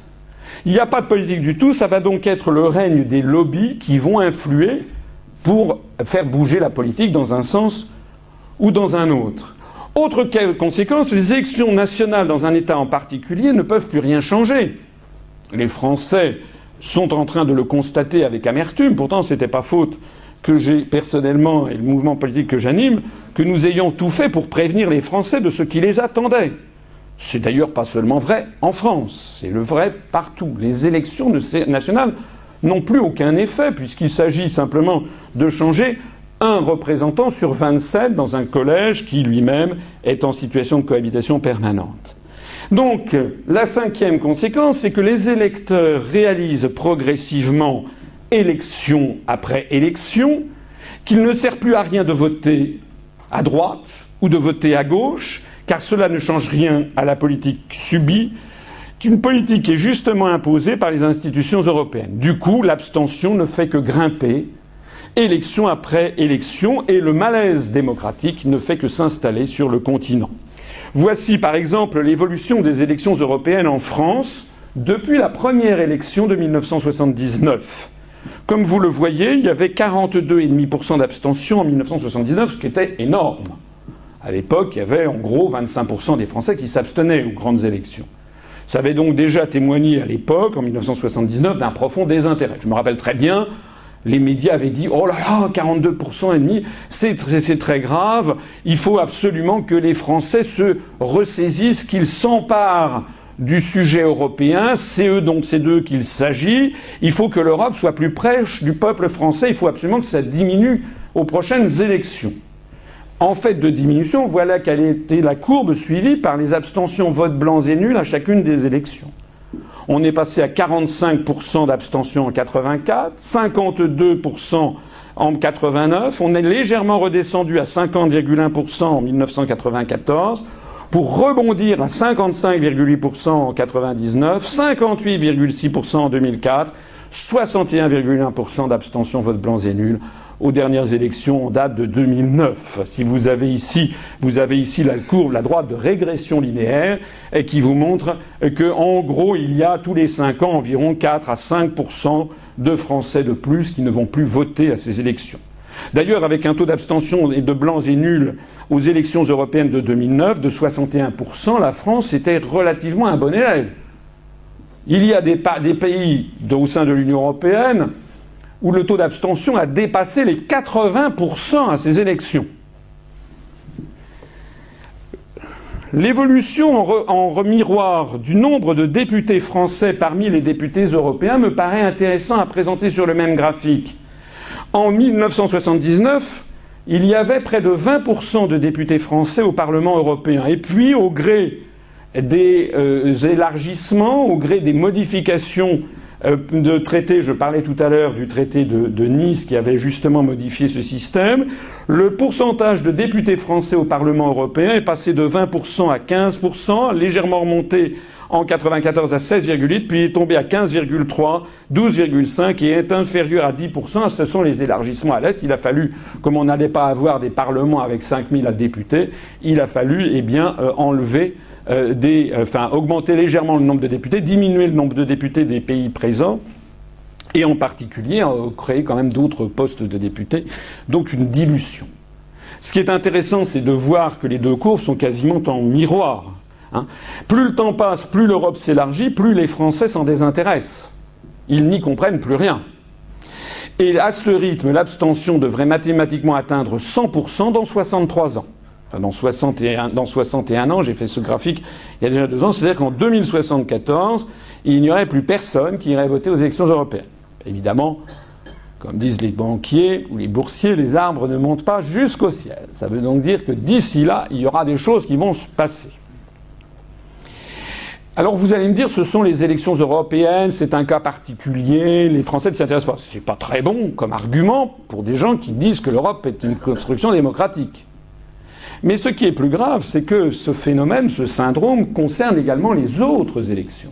Il n'y a pas de politique du tout, ça va donc être le règne des lobbies qui vont influer pour faire bouger la politique dans un sens ou dans un autre. Autre conséquence, les élections nationales dans un État en particulier ne peuvent plus rien changer les Français sont en train de le constater avec amertume. Pourtant, ce n'était pas faute que j'ai personnellement et le mouvement politique que j'anime, que nous ayons tout fait pour prévenir les Français de ce qui les attendait. C'est d'ailleurs pas seulement vrai en France, c'est le vrai partout. Les élections nationales n'ont plus aucun effet puisqu'il s'agit simplement de changer un représentant sur 27 dans un collège qui lui-même est en situation de cohabitation permanente. Donc, la cinquième conséquence, c'est que les électeurs réalisent progressivement, élection après élection, qu'il ne sert plus à rien de voter à droite ou de voter à gauche, car cela ne change rien à la politique subie, qu'une politique est justement imposée par les institutions européennes. Du coup, l'abstention ne fait que grimper, élection après élection, et le malaise démocratique ne fait que s'installer sur le continent. Voici par exemple l'évolution des élections européennes en France depuis la première élection de 1979. Comme vous le voyez, il y avait 42,5% d'abstention en 1979, ce qui était énorme. À l'époque, il y avait en gros 25% des Français qui s'abstenaient aux grandes élections. Ça avait donc déjà témoigné à l'époque, en 1979, d'un profond désintérêt. Je me rappelle très bien les médias avaient dit oh là là 42% et demi c'est très grave il faut absolument que les Français se ressaisissent qu'ils s'emparent du sujet européen, c'est eux donc c'est d'eux qu'il s'agit. Il faut que l'Europe soit plus proche du peuple français. Il faut absolument que ça diminue aux prochaines élections. En fait de diminution, voilà quelle était la courbe suivie par les abstentions votes blancs et nuls à chacune des élections. On est passé à 45% d'abstention en 84, 52% en 89, on est légèrement redescendu à 50,1% en 1994 pour rebondir à 55,8% en 99, 58,6% en 2004, 61,1% d'abstention vote blancs et nuls aux dernières élections en date de 2009. Si vous avez ici, vous avez ici la courbe, la droite de régression linéaire, qui vous montre que, en gros, il y a tous les cinq ans environ 4 à 5 de Français de plus qui ne vont plus voter à ces élections. D'ailleurs, avec un taux d'abstention de blancs et nuls aux élections européennes de 2009 de 61%, la France était relativement un bon élève. Il y a des, pays au sein de l'Union européenne où le taux d'abstention a dépassé les 80% à ces élections. L'évolution en, en, miroir du nombre de députés français parmi les députés européens me paraît intéressant à présenter sur le même graphique. En 1979, il y avait près de 20% de députés français au Parlement européen. Et puis, au gré des euh, élargissements, au gré des modifications euh, de traités, je parlais tout à l'heure du traité de, de, Nice qui avait justement modifié ce système, le pourcentage de députés français au Parlement européen est passé de 20% à 15%, légèrement remonté en 94 à 16,8, puis est tombé à 15,3, 12,5 et est inférieur à 10%. Ce sont les élargissements à l'Est. Il a fallu, comme on n'allait pas avoir des parlements avec 5000 députés, il a fallu eh bien, euh, enlever euh, euh, augmenter légèrement le nombre de députés, diminuer le nombre de députés des pays présents et en particulier créer quand même d'autres postes de députés, donc une dilution. Ce qui est intéressant, c'est de voir que les deux courbes sont quasiment en miroir. Hein. plus le temps passe, plus l'Europe s'élargit, plus les Français s'en désintéressent. Ils n'y comprennent plus rien. Et à ce rythme, l'abstention devrait mathématiquement atteindre 100% dans 63 ans. Dans, 61, dans 61 ans, j'ai fait ce graphique il y a déjà deux ans, c'est-à-dire qu'en 2074, il n'y aurait plus personne qui irait voter aux élections européennes. Évidemment, comme disent les banquiers ou les boursiers, les arbres ne montent pas jusqu'au ciel. Ça veut donc dire que d'ici là, il y aura des choses qui vont se passer. Alors vous allez me dire, ce sont les élections européennes, c'est un cas particulier, les Français ne s'intéressent pas. C'est pas très bon comme argument pour des gens qui disent que l'Europe est une construction démocratique. Mais ce qui est plus grave, c'est que ce phénomène, ce syndrome, concerne également les autres élections.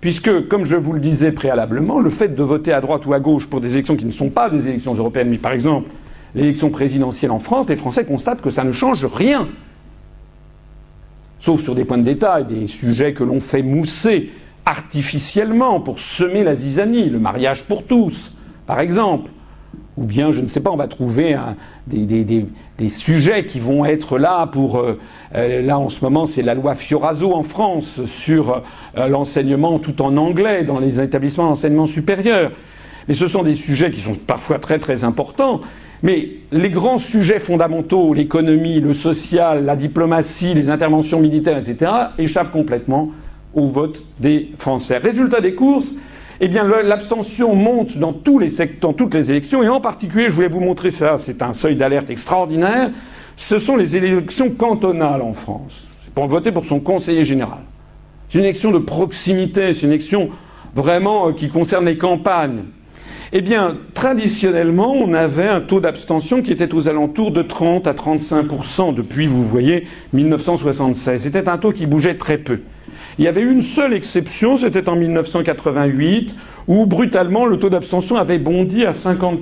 Puisque, comme je vous le disais préalablement, le fait de voter à droite ou à gauche pour des élections qui ne sont pas des élections européennes, mais par exemple l'élection présidentielle en France, les Français constatent que ça ne change rien sauf sur des points de détail, des sujets que l'on fait mousser artificiellement pour semer la zizanie, le mariage pour tous, par exemple. Ou bien, je ne sais pas, on va trouver des, sujets qui vont être là pour... Euh, euh, là, en ce moment, c'est la loi Fioraso en France sur euh, l'enseignement tout en anglais dans les établissements d'enseignement supérieur. Mais ce sont des sujets qui sont parfois très très importants mais les grands sujets fondamentaux, l'économie, le social, la diplomatie, les interventions militaires, etc., échappent complètement au vote des Français. Résultat des courses, eh bien, l'abstention monte dans tous les secteurs, dans toutes les élections, et en particulier, je voulais vous montrer ça, c'est un seuil d'alerte extraordinaire, ce sont les élections cantonales en France. C'est pour voter pour son conseiller général. C'est une élection de proximité, c'est une élection vraiment euh, qui concerne les campagnes. Eh bien, traditionnellement, on avait un taux d'abstention qui était aux alentours de 30 à 35% depuis, vous voyez, 1976. C'était un taux qui bougeait très peu. Il y avait une seule exception, c'était en 1988, où brutalement le taux d'abstention avait bondi à 50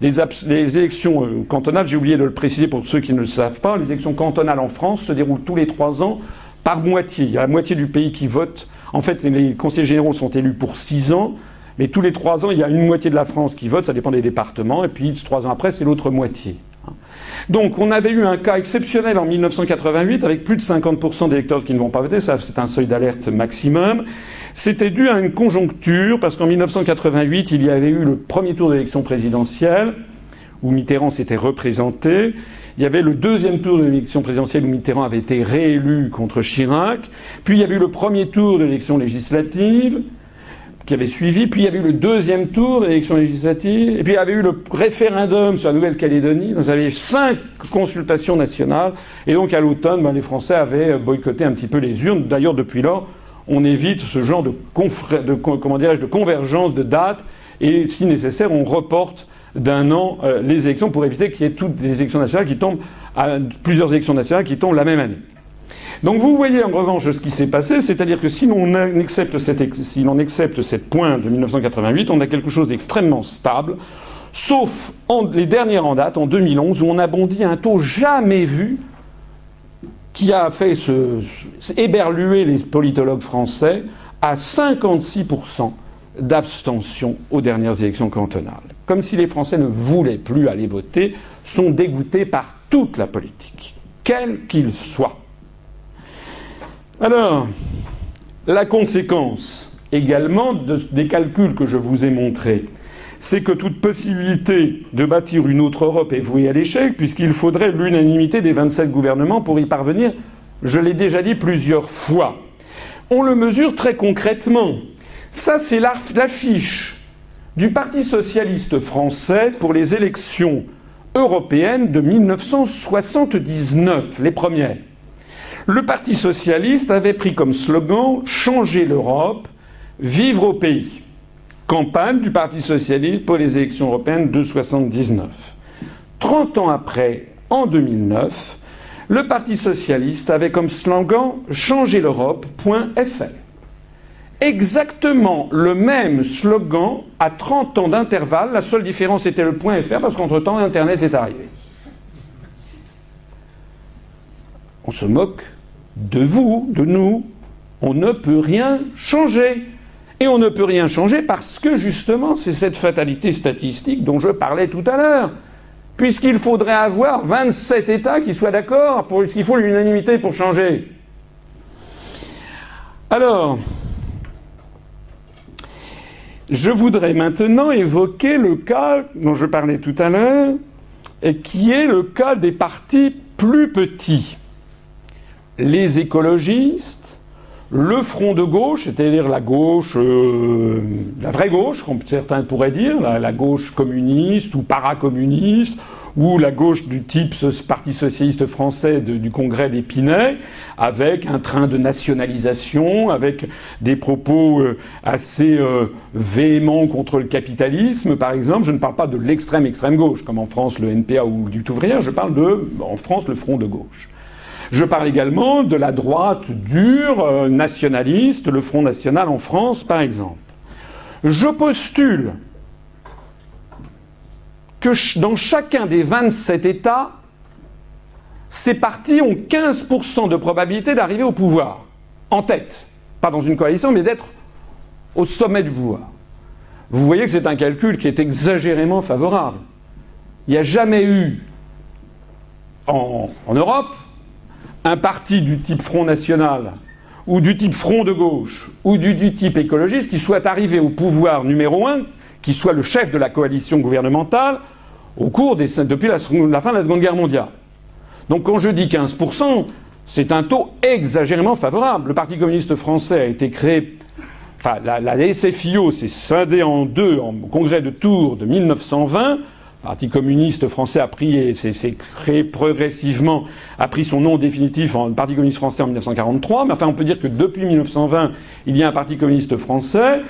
les, les, élections euh, cantonales, j'ai oublié de le préciser pour ceux qui ne le savent pas, les élections cantonales en France se déroulent tous les trois ans par moitié. Il y a la moitié du pays qui vote. En fait, les conseillers généraux sont élus pour six ans. Mais tous les trois ans, il y a une moitié de la France qui vote, ça dépend des départements, et puis trois ans après, c'est l'autre moitié. Donc on avait eu un cas exceptionnel en 1988 avec plus de 50% d'électeurs qui ne vont pas voter, ça c'est un seuil d'alerte maximum. C'était dû à une conjoncture parce qu'en 1988 il y avait eu le premier tour d'élection présidentielle où Mitterrand s'était représenté. Il y avait le deuxième tour de l'élection présidentielle où Mitterrand avait été réélu contre Chirac. Puis il y avait eu le premier tour de l'élection législative qui avait suivi. Puis il y avait eu le deuxième tour d'élection législative. Et puis il y avait eu le référendum sur la Nouvelle-Calédonie. Donc il y avait cinq consultations nationales. Et donc à l'automne, ben, les Français avaient boycotté un petit peu les urnes. D'ailleurs, depuis lors, on évite ce genre de, de, comment de convergence de dates. Et si nécessaire, on reporte d'un an euh, les élections pour éviter qu'il y ait toutes les élections nationales qui tombent, à, plusieurs élections nationales qui tombent la même année. Donc vous voyez en revanche ce qui s'est passé, c'est-à-dire que si l'on accepte, cette, si accepte cette de 1988, on a quelque chose d'extrêmement stable, sauf les dernières en date, en 2011, où on a bondi à un taux jamais vu qui a fait éberluer les politologues français à 56% d'abstention aux dernières élections cantonales. Comme si les Français ne voulaient plus aller voter, sont dégoûtés par toute la politique, quel qu'il soit. Alors, la conséquence également des calculs que je vous ai montrés, c'est que toute possibilité de bâtir une autre Europe est vouée à l'échec, puisqu'il faudrait l'unanimité des 27 gouvernements pour y parvenir. Je l'ai déjà dit plusieurs fois. On le mesure très concrètement. Ça, c'est l'affiche du Parti socialiste français pour les élections européennes de 1979, les premières le Parti socialiste avait pris comme slogan Changer l'Europe, vivre au pays. Campagne du Parti socialiste pour les élections européennes de 1979. Trente ans après, en 2009, le Parti socialiste avait comme slogan Changer l'Europe.fr. Exactement le même slogan à 30 ans d'intervalle. La seule différence était le point .fr parce qu'entre-temps, Internet est arrivé. On se moque de vous, de nous, on ne peut rien changer. Et on ne peut rien changer parce que justement, c'est cette fatalité statistique dont je parlais tout à l'heure. Puisqu'il faudrait avoir 27 États qui soient d'accord, puisqu'il faut l'unanimité pour changer. Alors, je voudrais maintenant évoquer le cas dont je parlais tout à l'heure, et qui est le cas des partis plus petits les écologistes, le front de gauche, c'est-à-dire la gauche, euh, la vraie gauche, comme certains pourraient dire, la, gauche communiste ou paracommuniste, ou la gauche du type Parti socialiste français du congrès d'Épinay, avec un train de nationalisation, avec des propos euh, assez euh, véhéments contre le capitalisme, par exemple. Je ne parle pas de l'extrême extrême gauche, comme en France le NPA ou du ouvrière, je parle de, en France, le front de gauche. Je parle également de la droite dure, euh, nationaliste, le Front National en France, par exemple. Je postule que dans chacun des 27 États, ces partis ont 15% de probabilité d'arriver au pouvoir, en tête. Pas dans une coalition, mais d'être au sommet du pouvoir. Vous voyez que c'est un calcul qui est exagérément favorable. Il n'y a jamais eu en Europe un parti du type Front National ou du type Front de gauche ou du, type écologiste qui soit arrivé au pouvoir numéro un, qui soit le chef de la coalition gouvernementale au cours des, depuis la, fin de la Seconde Guerre mondiale. Donc quand je dis 15%, c'est un taux exagérément favorable. Le Parti communiste français a été créé, enfin la, la SFIO s'est scindée en deux en congrès de Tours de 1920 le Parti communiste français a pris et s'est créé progressivement, a pris son nom définitif en Parti communiste français en 1943. Mais enfin, on peut dire que depuis 1920, il y a un Parti communiste français.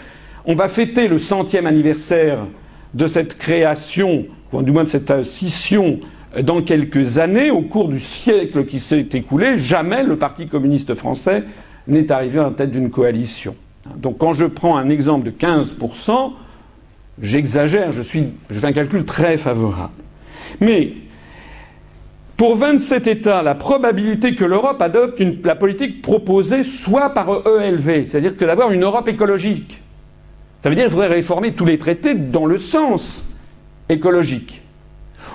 On va fêter le centième anniversaire de cette création, ou du moins de cette scission, dans quelques années. Au cours du siècle qui s'est écoulé, jamais le Parti communiste français n'est arrivé à la tête d'une coalition. Donc quand je prends un exemple de 15 J'exagère, je, fais un calcul très favorable. Mais pour 27 États, la probabilité que l'Europe adopte la politique proposée soit par ELV, c'est-à-dire que d'avoir une Europe écologique, ça veut dire qu'il faudrait réformer tous les traités dans le sens écologique.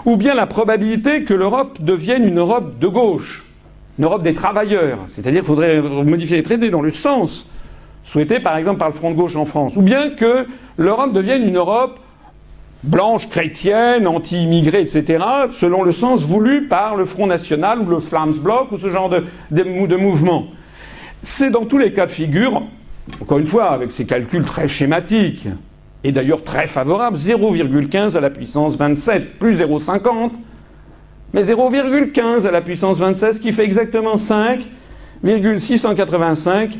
ou bien la probabilité que l'Europe devienne une Europe de gauche, une Europe des travailleurs, c'est-à-dire qu'il faudrait modifier les traités dans le sens souhaité par exemple par le Front de gauche en France, ou bien que l'Europe devienne une Europe blanche, chrétienne, anti-immigrée, etc., selon le sens voulu par le Front National ou le Flamsblock ou ce genre de, de mouvement. C'est dans tous les cas de figure, encore une fois, avec ces calculs très schématiques, et d'ailleurs très favorables, 0,15 à la puissance 27 plus 0,50, mais 0,15 à la puissance 26, qui fait exactement 5,685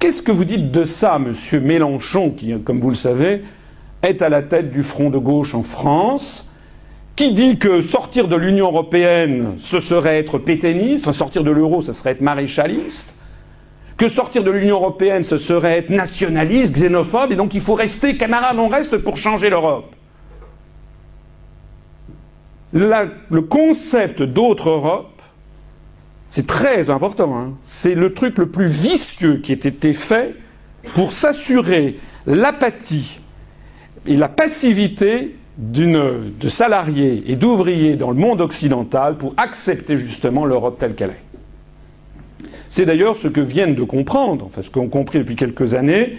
Qu'est-ce que vous dites de ça, monsieur Mélenchon, qui, comme vous le savez, est à la tête du front de gauche en France, qui dit que sortir de l'Union européenne, ce serait être pétainiste, sortir de l'euro, ce serait être maréchaliste, que sortir de l'Union européenne, ce serait être nationaliste, xénophobe, et donc il faut rester, camarades, on reste pour changer l'Europe. le concept d'autre Europe c'est très important. Hein. C'est le truc le plus vicieux qui ait été fait pour s'assurer l'apathie et la passivité de salariés et d'ouvriers dans le monde occidental pour accepter justement l'Europe telle qu'elle est. C'est d'ailleurs ce que viennent de comprendre, enfin ce qu'ont compris depuis quelques années,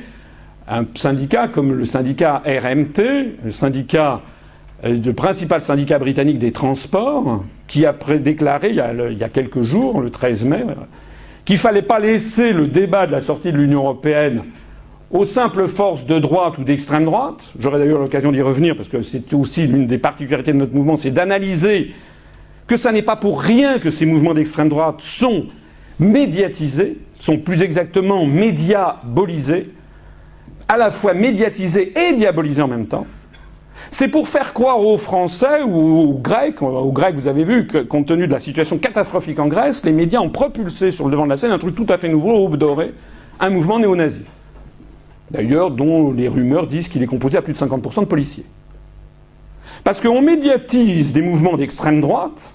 un syndicat comme le syndicat RMT, le syndicat le principal syndicat britannique des transports, qui a déclaré il y a, il y a, quelques jours, le 13 mai, qu'il ne fallait pas laisser le débat de la sortie de l'Union européenne aux simples forces de droite ou d'extrême droite. J'aurai d'ailleurs l'occasion d'y revenir parce que c'est aussi l'une des particularités de notre mouvement, c'est d'analyser que ça n'est pas pour rien que ces mouvements d'extrême droite sont médiatisés, sont plus exactement médiabolisés, à la fois médiatisés et diabolisés en même temps. C'est pour faire croire aux Français ou aux Grecs, aux Grecs, vous avez vu que, compte tenu de la situation catastrophique en Grèce, les médias ont propulsé sur le devant de la scène un truc tout à fait nouveau, Aube doré, un mouvement néo-nazi. D'ailleurs, dont les rumeurs disent qu'il est composé à plus de 50% de policiers. Parce qu'on médiatise des mouvements d'extrême droite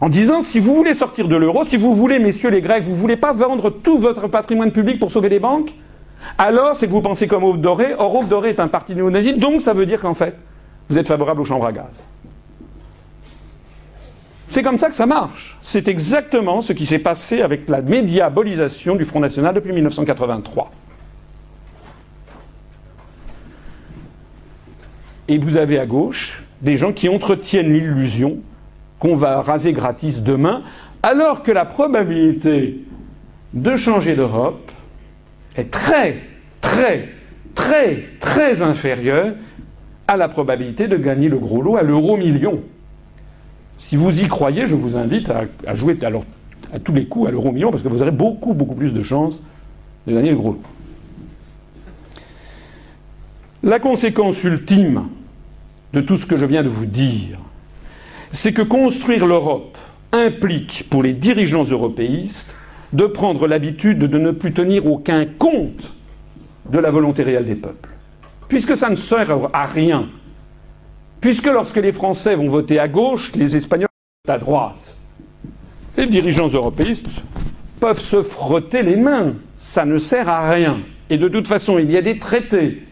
en disant si vous voulez sortir de l'euro, si vous voulez, messieurs les Grecs, vous voulez pas vendre tout votre patrimoine public pour sauver les banques, alors c'est que vous pensez comme Aube Dorée. Or, Aube Dorée est un parti néo-nazi, donc ça veut dire qu'en fait, vous êtes favorable aux chambres à gaz. C'est comme ça que ça marche. C'est exactement ce qui s'est passé avec la médiabolisation du Front National depuis 1983. Et vous avez à gauche des gens qui entretiennent l'illusion qu'on va raser gratis demain, alors que la probabilité de changer d'Europe est très, très, très, très inférieure à la probabilité de gagner le gros lot à l'euro million. Si vous y croyez, je vous invite à, jouer à tous les coups à l'euro million parce que vous aurez beaucoup, beaucoup plus de chances de gagner le gros lot. La conséquence ultime de tout ce que je viens de vous dire, c'est que construire l'Europe implique pour les dirigeants européistes de prendre l'habitude de ne plus tenir aucun compte de la volonté réelle des peuples. Puisque ça ne sert à rien. Puisque lorsque les Français vont voter à gauche, les Espagnols votent à droite. Les dirigeants européistes peuvent se frotter les mains. Ça ne sert à rien. Et de toute façon, il y a des traités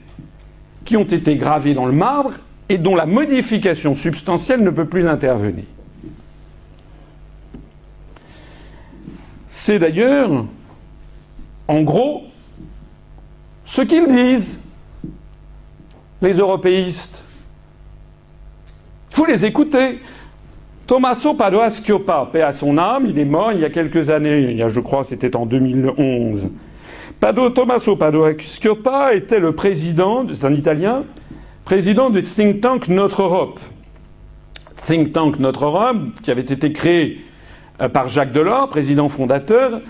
qui ont été gravés dans le marbre et dont la modification substantielle ne peut plus intervenir. C'est d'ailleurs, en gros, ce qu'ils disent, les européistes. Il faut les écouter. Tommaso Padoa Schioppa, paix à son âme, il est mort il y a quelques années, je crois c'était en 2011. Pado, Tommaso Padoa Schioppa était le président, c'est un Italien, président du think tank Notre Europe. Think tank Notre Europe, qui avait été créé par Jacques Delors, président fondateur,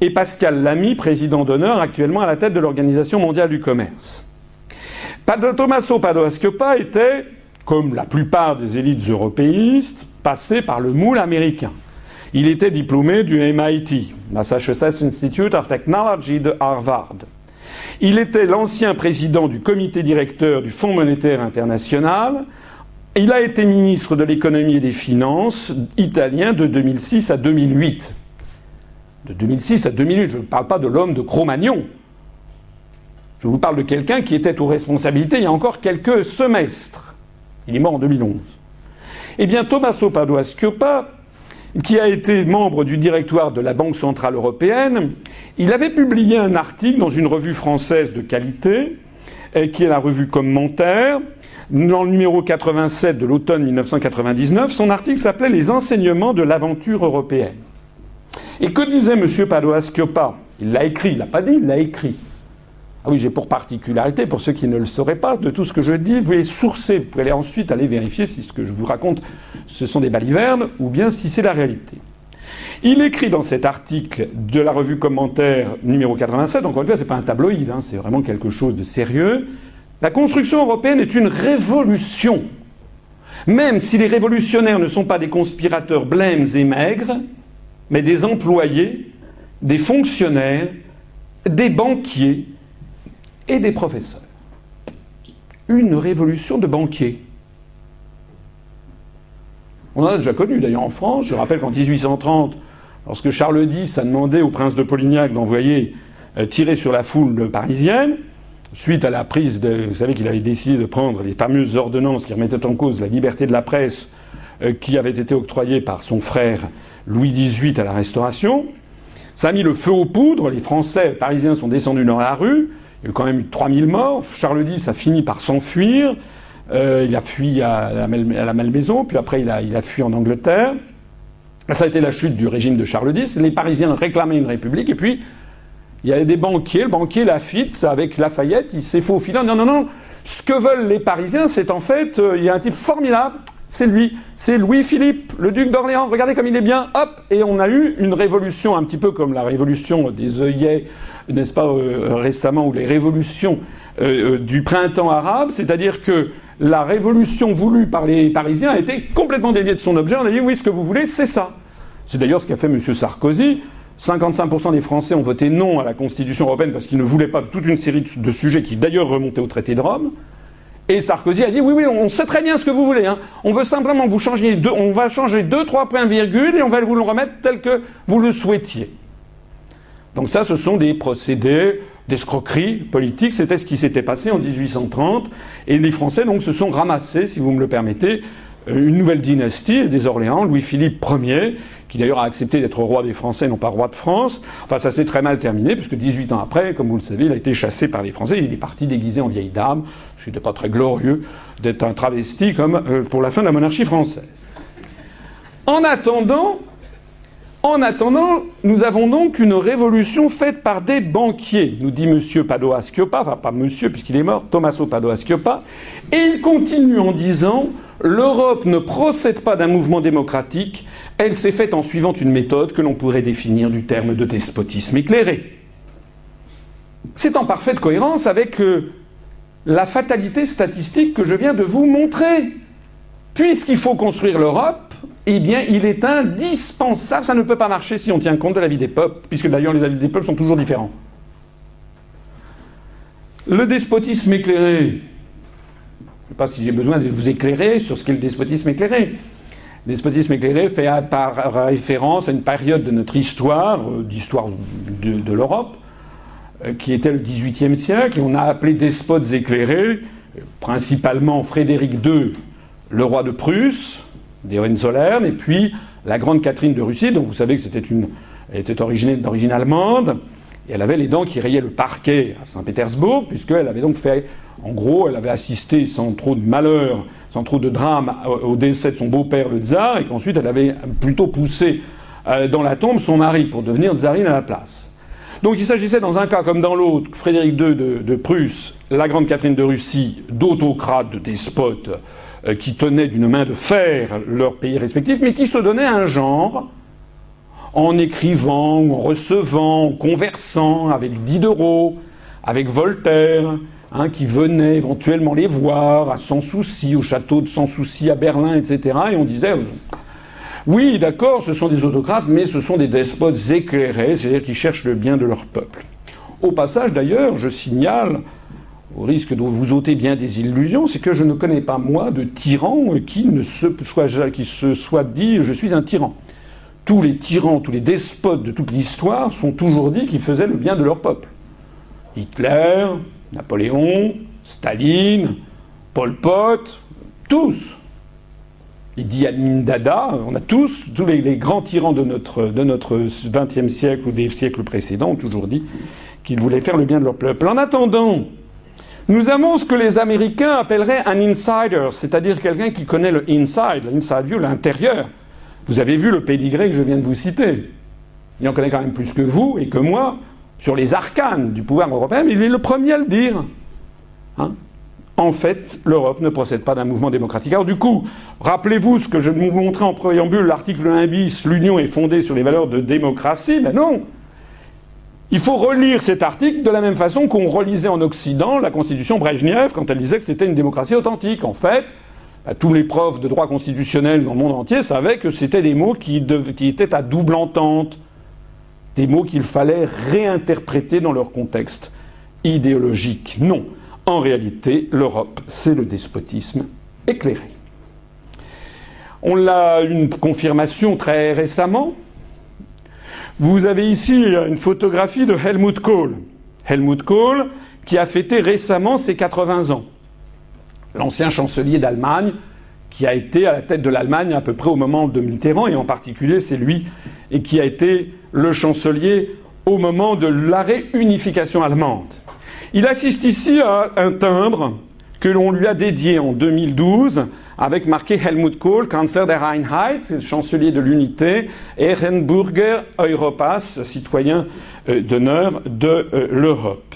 et Pascal Lamy, président d'honneur, actuellement à la tête de l'Organisation mondiale du commerce. Tommaso Padoa-Schioppa était, comme la plupart des élites européistes, passé par le moule américain. Il était diplômé du MIT, Massachusetts Institute of Technology de Harvard. Il était l'ancien président du comité directeur du Fonds monétaire international. Il a été ministre de l'économie et des finances italien de 2006 à 2008. De 2006 à 2008, je ne parle pas de l'homme de Cro-Magnon. Je vous parle de quelqu'un qui était aux responsabilités il y a encore quelques semestres. Il est mort en 2011. Eh bien, Tommaso Padoa Schioppa, qui a été membre du directoire de la Banque centrale européenne, il avait publié un article dans une revue française de qualité, euh, qui est la revue Commentaire, dans le numéro 87 de l'automne 1999. Son article s'appelait Les enseignements de l'aventure européenne. Et que disait M. Padoa Schioppa? Il l'a écrit, il l'a pas dit, il l'a écrit. Ah oui, j'ai pour particularité, pour ceux qui ne le sauraient pas, de tout ce que je dis, vous pouvez sourcer, vous pouvez ensuite aller vérifier si ce que je vous raconte, ce sont des balivernes ou bien si c'est la réalité. Il écrit dans cet article de la revue Commentaire numéro 87, encore une fois, c'est pas un tabloïd, hein, c'est vraiment quelque chose de sérieux. La construction européenne est une révolution. Même si les révolutionnaires ne sont pas des conspirateurs blêmes et maigres, mais des employés, des fonctionnaires, des banquiers, et des professeurs. Une révolution de banquiers. On en a déjà connu d'ailleurs en France. Je rappelle qu'en 1830, lorsque Charles X a demandé au prince de Polignac d'envoyer euh, tirer sur la foule parisienne, suite à la prise de. Vous savez qu'il avait décidé de prendre les fameuses ordonnances qui remettaient en cause la liberté de la presse euh, qui avait été octroyée par son frère Louis XVIII à la Restauration. Ça a mis le feu aux poudres. Les Français parisiens sont descendus dans la rue. Il y a quand même eu 3000 morts. Charles X a fini par s'enfuir. Euh, il a fui à la, Malmaison, puis après il a, il a fui en Angleterre. Ça a été la chute du régime de Charles X. Les Parisiens réclamaient une république, et puis il y avait des banquiers, le banquier Lafitte avec Lafayette, qui s'est faufilé. Non, non, non. Ce que veulent les Parisiens, c'est en fait, euh, il y a un type formidable. C'est lui, c'est Louis-Philippe, le duc d'Orléans. Regardez comme il est bien, hop Et on a eu une révolution, un petit peu comme la révolution des œillets n'est-ce pas, euh, récemment, ou les révolutions euh, du printemps arabe, c'est-à-dire que la révolution voulue par les Parisiens a été complètement déviée de son objet. On a dit oui, ce que vous voulez, c'est ça. C'est d'ailleurs ce qu'a fait M. Sarkozy. 55% des Français ont voté non à la Constitution européenne parce qu'ils ne voulaient pas toute une série de sujets qui d'ailleurs remontaient au traité de Rome. Et Sarkozy a dit oui, oui, on sait très bien ce que vous voulez. Hein. On veut simplement que vous changiez deux, on va changer deux, trois points virgule et on va vous le remettre tel que vous le souhaitiez. Donc ça, ce sont des procédés d'escroquerie politique. C'était ce qui s'était passé en 1830. Et les Français, donc, se sont ramassés, si vous me le permettez, euh, une nouvelle dynastie des Orléans, Louis-Philippe Ier, qui d'ailleurs a accepté d'être roi des Français, non pas roi de France. Enfin, ça s'est très mal terminé, puisque 18 ans après, comme vous le savez, il a été chassé par les Français. Il est parti déguisé en vieille dame. Ce n'était pas très glorieux d'être un travesti comme euh, pour la fin de la monarchie française. En attendant, en attendant, nous avons donc une révolution faite par des banquiers, nous dit M. Padoa Schioppa, enfin pas monsieur puisqu'il est mort, Tommaso Padoa Schioppa, et il continue en disant L'Europe ne procède pas d'un mouvement démocratique, elle s'est faite en suivant une méthode que l'on pourrait définir du terme de despotisme éclairé. C'est en parfaite cohérence avec euh, la fatalité statistique que je viens de vous montrer. Puisqu'il faut construire l'Europe, eh bien, il est indispensable. Ça ne peut pas marcher si on tient compte de la vie des peuples, puisque d'ailleurs les avis des peuples sont toujours différents. Le despotisme éclairé. Je ne sais pas si j'ai besoin de vous éclairer sur ce qu'est le despotisme éclairé. Le despotisme éclairé fait référence à une période de notre histoire, euh, d'histoire de, l'Europe, euh, qui était le XVIIIe siècle, et on a appelé despotes éclairés, principalement Frédéric II, le roi de Prusse, des Hohenzollern, et puis la grande Catherine de Russie, dont vous savez que c'était une, elle était d'origine allemande, et elle avait les dents qui rayaient le parquet à Saint-Pétersbourg, puisqu'elle avait donc fait, en gros, elle avait assisté sans trop de malheur, sans trop de drame, au décès de son beau-père, le tsar, et qu'ensuite elle avait plutôt poussé euh, dans la tombe son mari pour devenir tsarine à la place. Donc il s'agissait dans un cas comme dans l'autre, Frédéric II de, Prusse, la grande Catherine de Russie, d'autocrates, de despotes, qui tenaient d'une main de fer leurs pays respectifs, mais qui se donnaient un genre en écrivant, en recevant, en conversant avec Diderot, avec Voltaire, hein, qui venait éventuellement les voir à Sans Souci, au château de Sans Souci à Berlin, etc. Et on disait, Oui, d'accord, ce sont des autocrates, mais ce sont des despotes éclairés, c'est-à-dire qui cherchent le bien de leur peuple. Au passage, d'ailleurs, je signale, au risque de vous ôter bien des illusions, c'est que je ne connais pas, moi, de tyran qui, ne se soit, qui se soit dit je suis un tyran. Tous les tyrans, tous les despotes de toute l'histoire sont toujours dit qu'ils faisaient le bien de leur peuple. Hitler, Napoléon, Staline, Pol Pot, tous. Idi Amin Dada, on a tous, tous les, grands tyrans de notre, de notre 20e siècle ou des siècles précédents ont toujours dit qu'ils voulaient faire le bien de leur peuple. En attendant, nous avons ce que les Américains appelleraient un insider, c'est-à-dire quelqu'un qui connaît le inside, l'inside view, l'intérieur. Vous avez vu le pédigré que je viens de vous citer. Il en connaît quand même plus que vous et que moi sur les arcanes du pouvoir européen, mais il est le premier à le dire. Hein en fait, l'Europe ne procède pas d'un mouvement démocratique. Alors du coup, rappelez-vous ce que je vous montrais en préambule, l'article 1 bis, l'Union est fondée sur les valeurs de démocratie, mais non il faut relire cet article de la même façon qu'on relisait en Occident la constitution Brejnev quand elle disait que c'était une démocratie authentique. En fait, bah, tous les profs de droit constitutionnel dans le monde entier savaient que c'était des mots qui, étaient à double entente, des mots qu'il fallait réinterpréter dans leur contexte idéologique. Non. En réalité, l'Europe, c'est le despotisme éclairé. On l'a une confirmation très récemment. Vous avez ici une photographie de Helmut Kohl. Helmut Kohl, qui a fêté récemment ses 80 ans. L'ancien chancelier d'Allemagne, qui a été à la tête de l'Allemagne à peu près au moment de Mitterrand, et en particulier c'est lui qui a été le chancelier au moment de la réunification allemande. Il assiste ici à un timbre que l'on lui a dédié en 2012 avec marqué Helmut Kohl, Kanzler der Einheit, chancelier de l'unité, Ehrenburger Europass, citoyen euh, d'honneur de euh, l'Europe.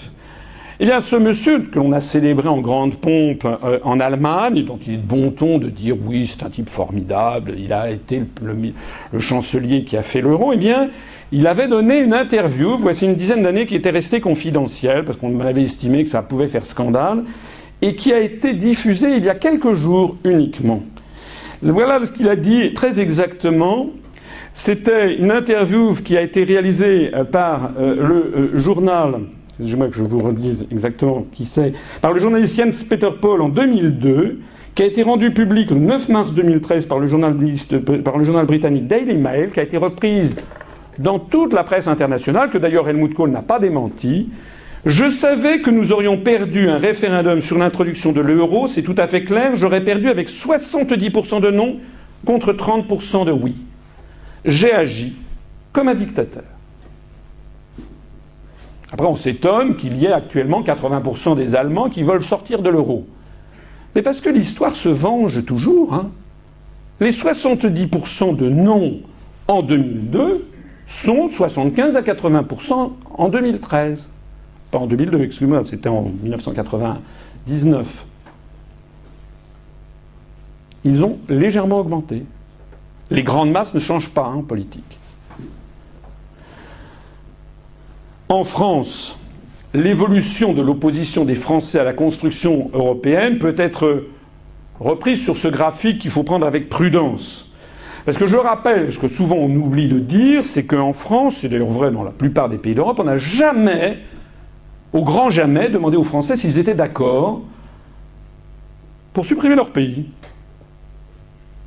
Eh bien, ce monsieur que l'on a célébré en grande pompe euh, en Allemagne, dont il est de bon ton de dire oui, c'est un type formidable, il a été le, chancelier qui a fait l'euro, eh bien, il avait donné une interview, voici une dizaine d'années, qui était restée confidentielle, parce qu'on avait estimé que ça pouvait faire scandale, et qui a été diffusée il y a quelques jours uniquement. Voilà ce qu'il a dit très exactement. C'était une interview qui a été réalisée euh, par euh, le euh, journal, que je vous redise exactement qui c'est, par le journaliste Jens Peter Paul en 2002, qui a été rendue publique le 9 mars 2013 par le, par le journal britannique Daily Mail, qui a été reprise dans toute la presse internationale, que d'ailleurs Helmut Kohl n'a pas démenti. Je savais que nous aurions perdu un référendum sur l'introduction de l'euro, c'est tout à fait clair, j'aurais perdu avec 70% de non contre 30% de oui. J'ai agi comme un dictateur. Après, on s'étonne qu'il y ait actuellement 80% des Allemands qui veulent sortir de l'euro. Mais parce que l'histoire se venge toujours. Hein. Les 70% de non en 2002 sont 75 à 80% en 2013. Pas en 2002, excusez-moi, c'était en 1999. Ils ont légèrement augmenté. Les grandes masses ne changent pas en politique. En France, l'évolution de l'opposition des Français à la construction européenne peut être reprise sur ce graphique qu'il faut prendre avec prudence. Parce que je rappelle, ce que souvent on oublie de dire, c'est qu'en France, c'est d'ailleurs vrai dans la plupart des pays d'Europe, on n'a jamais, au grand jamais, demandé aux Français s'ils étaient d'accord pour supprimer leur pays,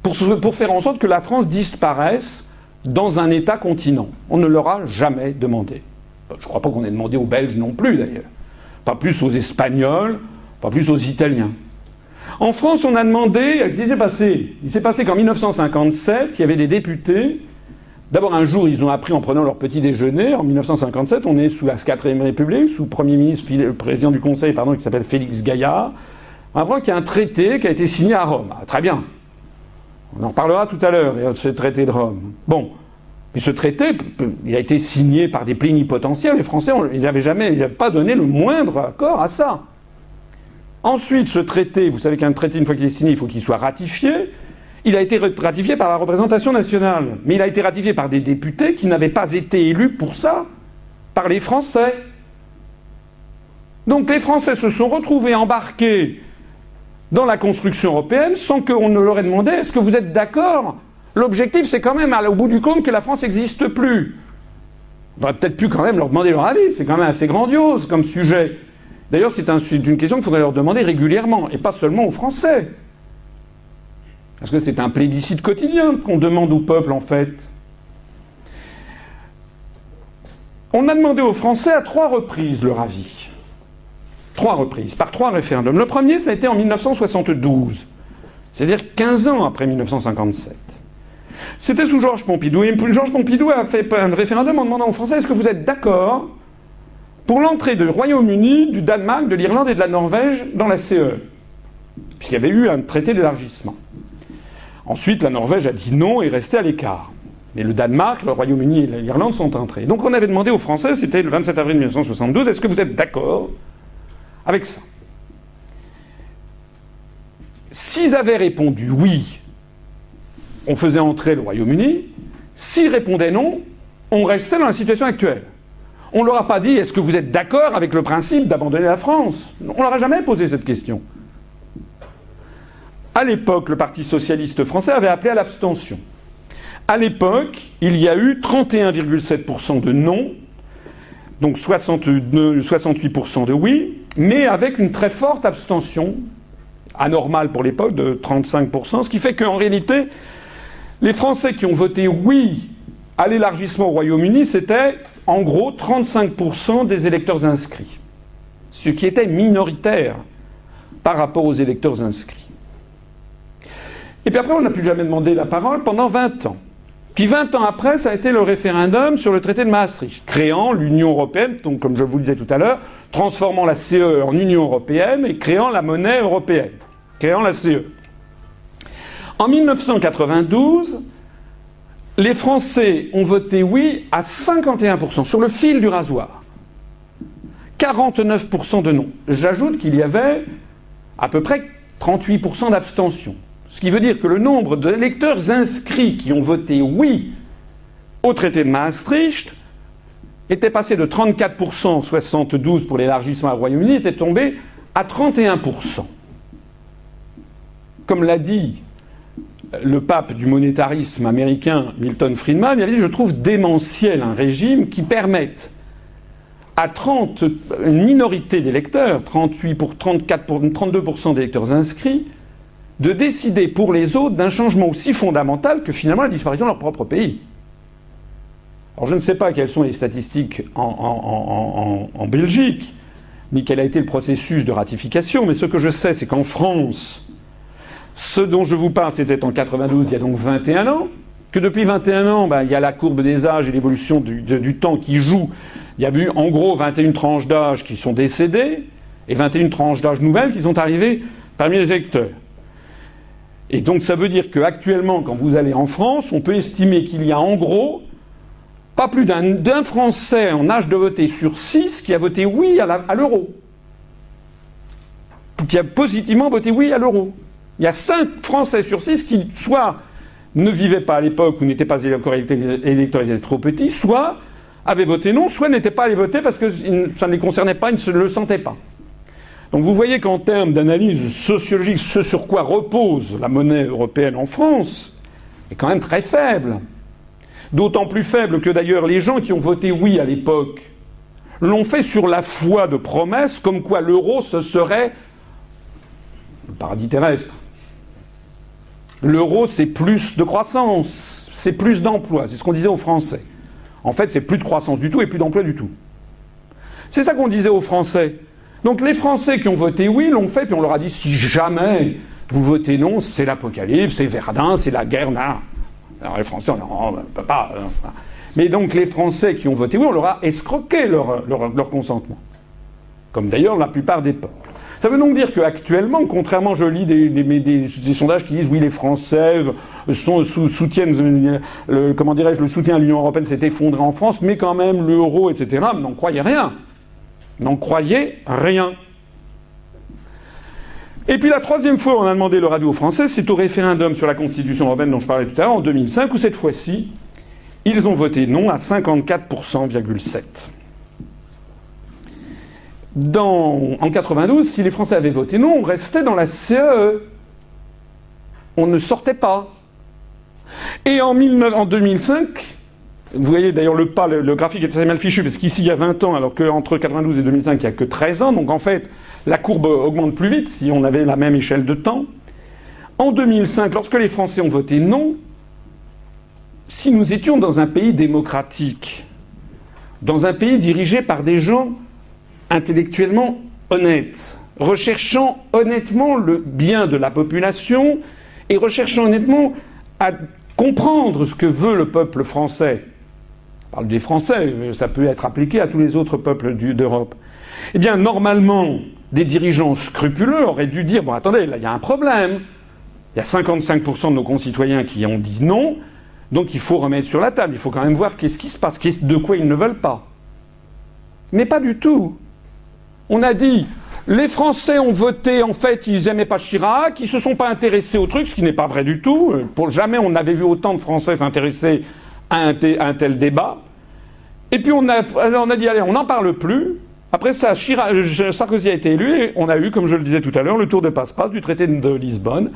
pour, faire en sorte que la France disparaisse dans un État continent. On ne leur a jamais demandé. Je ne crois pas qu'on ait demandé aux Belges non plus, d'ailleurs. Pas plus aux Espagnols, pas plus aux Italiens. En France, on a demandé, qu'est-ce qui s'est passé Il s'est passé qu'en 1957, il y avait des députés. D'abord, un jour, ils ont appris en prenant leur petit déjeuner. En 1957, on est sous la 4ème République, sous le Premier ministre, le président du Conseil, pardon, qui s'appelle Félix Gaillard. On apprend qu'il y a un traité qui a été signé à Rome. Ah, très bien. On en reparlera tout à l'heure, ce traité de Rome. Bon. Mais ce traité, il a été signé par des plénipotentiaires. Les Français, ils n'avaient jamais, ils n'avaient pas donné le moindre accord à ça. Ensuite, ce traité, vous savez qu'un traité, une fois qu'il est signé, il faut qu'il soit ratifié. Il a été ratifié par la représentation nationale, mais il a été ratifié par des députés qui n'avaient pas été élus pour ça, par les Français. Donc les Français se sont retrouvés embarqués dans la construction européenne sans qu'on ne leur ait demandé est-ce que vous êtes d'accord? L'objectif, c'est quand même, au bout du compte, que la France n'existe plus. On aurait peut-être pu quand même leur demander leur avis. C'est quand même assez grandiose comme sujet. D'ailleurs, c'est une question qu'il faudrait leur demander régulièrement, et pas seulement aux Français. Parce que c'est un plébiscite quotidien qu'on demande au peuple, en fait. On a demandé aux Français à trois reprises leur avis. Trois reprises, par trois référendums. Le premier, ça a été en 1972, c'est-à-dire 15 ans après 1957. C'était sous Georges Pompidou. Et Georges Pompidou a fait un référendum en demandant aux Français est-ce que vous êtes d'accord pour l'entrée du Royaume-Uni, du Danemark, de l'Irlande et de la Norvège dans la CE Puisqu'il y avait eu un traité d'élargissement. Ensuite, la Norvège a dit non et est restée à l'écart. Mais le Danemark, le Royaume-Uni et l'Irlande sont entrés. Donc on avait demandé aux Français, c'était le 27 avril 1972, est-ce que vous êtes d'accord avec ça? S'ils avaient répondu oui, on faisait entrer le Royaume-Uni. S'ils répondaient non, on restait dans la situation actuelle. On ne leur a pas dit est-ce que vous êtes d'accord avec le principe d'abandonner la France? On leur a jamais posé cette question. À l'époque, le Parti socialiste français avait appelé à l'abstention. À l'époque, il y a eu 31,7% de non, donc 68% de oui, mais avec une très forte abstention, anormale pour l'époque, de 35%, ce qui fait qu'en réalité, les Français qui ont voté oui à l'élargissement au Royaume-Uni, c'était en gros 35% des électeurs inscrits, ce qui était minoritaire par rapport aux électeurs inscrits. Et puis après, on n'a plus jamais demandé la parole pendant 20 ans. Puis 20 ans après, ça a été le référendum sur le traité de Maastricht, créant l'Union européenne, donc comme je vous le disais tout à l'heure, transformant la CE en Union européenne et créant la monnaie européenne, créant la CE. En 1992, les Français ont voté oui à 51%, sur le fil du rasoir. 49% de non. J'ajoute qu'il y avait à peu près 38% d'abstention. Ce qui veut dire que le nombre d'électeurs inscrits qui ont voté oui au traité de Maastricht était passé de 34% 72 pour l'élargissement au Royaume-Uni, était tombé à 31%. Comme l'a dit le pape du monétarisme américain, Milton Friedman, il a dit Je trouve démentiel un régime qui permette à 30, une minorité d'électeurs, 38 pour 34 pour 32% d'électeurs inscrits, de décider pour les autres d'un changement aussi fondamental que finalement la disparition de leur propre pays. Alors je ne sais pas quelles sont les statistiques en, Belgique, ni quel a été le processus de ratification, mais ce que je sais, c'est qu'en France, ce dont je vous parle, c'était en 92, il y a donc 21 ans, que depuis 21 ans, ben, il y a la courbe des âges et l'évolution du, du, temps qui joue. Il y a eu en gros 21 tranches d'âge qui sont décédées et 21 tranches d'âge nouvelles qui sont arrivées parmi les électeurs. Et donc ça veut dire qu'actuellement, quand vous allez en France, on peut estimer qu'il y a en gros pas plus d'un Français en âge de voter sur six qui a voté oui à l'euro. Qui a positivement voté oui à l'euro. Il y a cinq Français sur six qui soit ne vivaient pas à l'époque ou n'étaient pas encore électorisés trop petits, soit avaient voté non, soit n'étaient pas allés voter parce que ça ne les concernait pas, ils ne le sentaient pas. Donc vous voyez qu'en termes d'analyse sociologique, ce sur quoi repose la monnaie européenne en France est quand même très faible. D'autant plus faible que d'ailleurs les gens qui ont voté oui à l'époque l'ont fait sur la foi de promesses comme quoi l'euro ce serait le paradis terrestre. L'euro c'est plus de croissance, c'est plus d'emplois, c'est ce qu'on disait aux Français. En fait c'est plus de croissance du tout et plus d'emplois du tout. C'est ça qu'on disait aux Français. Donc les Français qui ont voté oui l'ont fait, puis on leur a dit si jamais vous votez non, c'est l'apocalypse, c'est Verdun, c'est la guerre. Alors les Français, on ne peut pas. Hein. Mais donc les Français qui ont voté oui, on leur a escroqué leur, leur, consentement. Comme d'ailleurs la plupart des peuples. Ça veut donc dire qu'actuellement, contrairement, je lis des, des, sondages qui disent oui, les Français sont, soutiennent, le, comment dirais-je, le soutien à l'Union européenne s'est effondré en France, mais quand même l'euro, etc. N'en croyez rien. N'en croyez rien. Et puis la troisième fois, on a demandé avis aux Français, c'est au référendum sur la Constitution européenne dont je parlais tout à l'heure, en 2005, où cette fois-ci, ils ont voté non à 54,7%. Dans, en 92, si les Français avaient voté non, on restait dans la CE. On ne sortait pas. Et en, 2005, vous voyez d'ailleurs le pas, le, graphique est assez mal fichu, parce qu'ici il y a 20 ans, alors qu'entre 92 et 2005 il n'y a que 13 ans, donc en fait la courbe augmente plus vite si on avait la même échelle de temps. En 2005, lorsque les Français ont voté non, si nous étions dans un pays démocratique, dans un pays dirigé par des gens intellectuellement honnêtes, recherchant honnêtement le bien de la population et recherchant honnêtement à comprendre ce que veut le peuple français. Parle des Français, ça peut être appliqué à tous les autres peuples d'Europe. Eh bien, normalement, des dirigeants scrupuleux auraient dû dire bon, attendez, là, il y a un problème. Il y a 55% de nos concitoyens qui ont dit non, donc il faut remettre sur la table. Il faut quand même voir qu'est-ce qui se passe, de quoi ils ne veulent pas. Mais pas du tout. On a dit les Français ont voté, en fait, ils n'aimaient pas Chirac, ils ne se sont pas intéressés au truc, ce qui n'est pas vrai du tout. Pour jamais on n'avait vu autant de Français s'intéresser à, un tel débat. Et puis on a, on dit allez, on n'en parle plus. Après ça, Sarkozy a été élu et on a eu, comme je le disais tout à l'heure, le tour de passe-passe du traité de Lisbonne.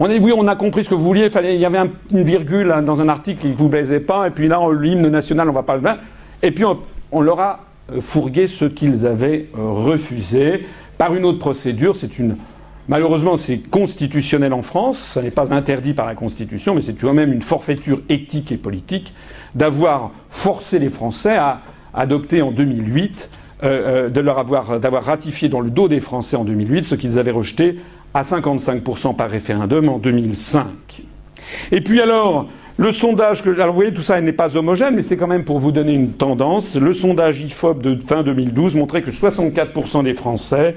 On a dit oui, on a compris ce que vous vouliez, il, y avait une virgule dans un article qui ne vous plaisait pas, et puis là, l'hymne national, on va pas le mettre. Et puis on, leur a euh, fourgué ce qu'ils avaient euh, refusé par une autre procédure. C'est une Malheureusement, c'est constitutionnel en France, ça n'est pas interdit par la Constitution, mais c'est quand même une forfaiture éthique et politique d'avoir forcé les Français à adopter en 2008 euh, euh, de leur avoir d'avoir ratifié dans le dos des Français en 2008 ce qu'ils avaient rejeté à 55% par référendum en 2005. Et puis alors, le sondage que alors vous voyez tout ça n'est pas homogène, mais c'est quand même pour vous donner une tendance. Le sondage IFOP de fin 2012 montrait que 64% des Français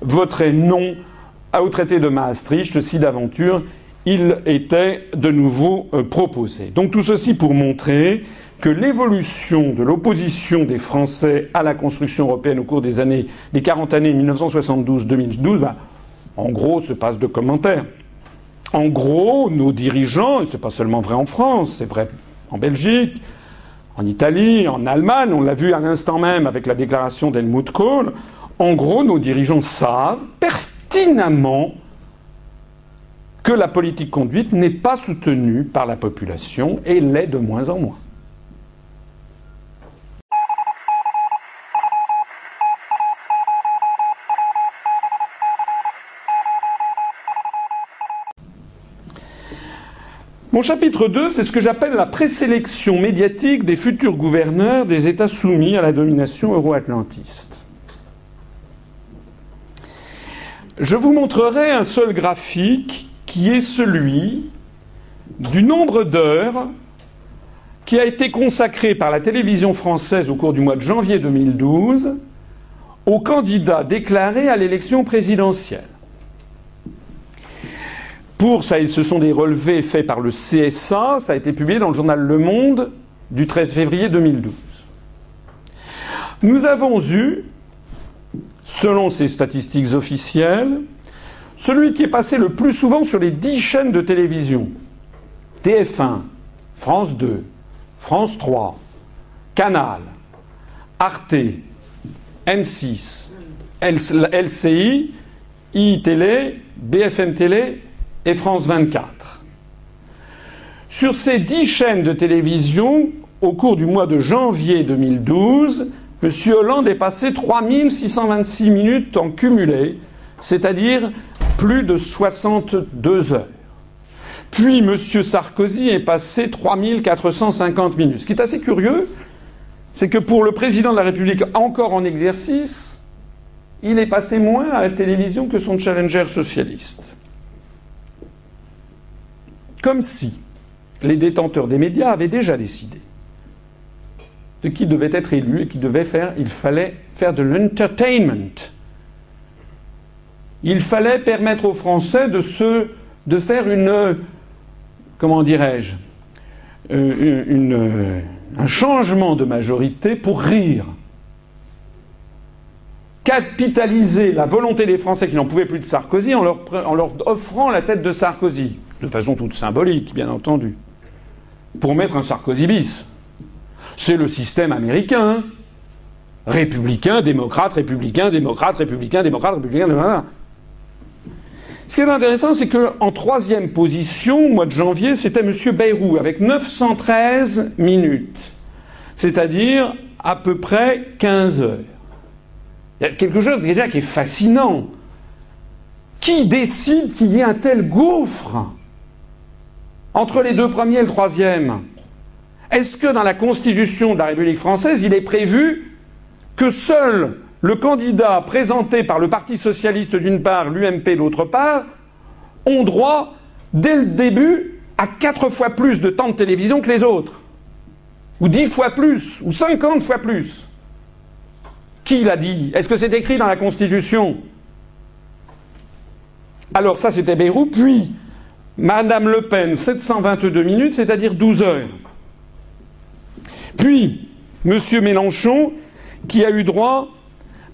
voteraient non au traité de Maastricht si d'aventure il était de nouveau euh, proposé. Donc tout ceci pour montrer que l'évolution de l'opposition des Français à la construction européenne au cours des années, des 40 années 1972-2012, bah, en gros, se passe de commentaires. En gros, nos dirigeants, et c'est pas seulement vrai en France, c'est vrai en Belgique, en Italie, en Allemagne, on l'a vu à l'instant même avec la déclaration d'Helmut Kohl, en gros, nos dirigeants savent que la politique conduite n'est pas soutenue par la population et l'est de moins en moins. Mon chapitre 2, c'est ce que j'appelle la présélection médiatique des futurs gouverneurs des États soumis à la domination euro-atlantiste. Je vous montrerai un seul graphique qui est celui du nombre d'heures qui a été consacré par la télévision française au cours du mois de janvier 2012 aux candidats déclarés à l'élection présidentielle. Pour ça, ce sont des relevés faits par le CSA, ça a été publié dans le journal Le Monde du 13 février 2012. Nous avons eu, selon ces statistiques officielles, celui qui est passé le plus souvent sur les dix chaînes de télévision. TF1, France 2, France 3, Canal, Arte, M6, LCI, iTélé, BFM Télé et France 24. Sur ces dix chaînes de télévision, au cours du mois de janvier 2012, M. Hollande est passé 3626 minutes en cumulé, c'est-à-dire plus de 62 heures. Puis M. Sarkozy est passé 3450 minutes. Ce qui est assez curieux, c'est que pour le président de la République encore en exercice, il est passé moins à la télévision que son challenger socialiste. Comme si les détenteurs des médias avaient déjà décidé de qui devait être élu et qui devait faire, il fallait faire de l'entertainment. Il fallait permettre aux Français de se, de faire une, comment dirais-je, euh, un changement de majorité pour rire. Capitaliser la volonté des Français qui n'en pouvaient plus de Sarkozy en leur, en leur offrant la tête de Sarkozy de façon toute symbolique, bien entendu, pour mettre un Sarkozy bis. C'est le système américain. Républicain, démocrate, républicain, démocrate, républicain, démocrate, républicain. Ce qui est intéressant, c'est qu'en troisième position, au mois de janvier, c'était M. Bayrou avec 913 minutes, c'est-à-dire à peu près 15 heures. Il y a quelque chose qui est fascinant. Qui décide qu'il y ait un tel gouffre entre les deux premiers et le troisième? Est-ce que dans la Constitution de la République française, il est prévu que seul le candidat présenté par le Parti socialiste d'une part, l'UMP d'autre part, ont droit, dès le début, à quatre fois plus de temps de télévision que les autres? Ou dix fois plus Ou cinquante fois plus? Qui l'a dit? Est-ce que c'est écrit dans la Constitution? Alors ça, c'était Beyrouth. Puis, Madame Le Pen, 722 minutes, c'est-à-dire 12 heures. Puis, Monsieur Mélenchon, qui a eu droit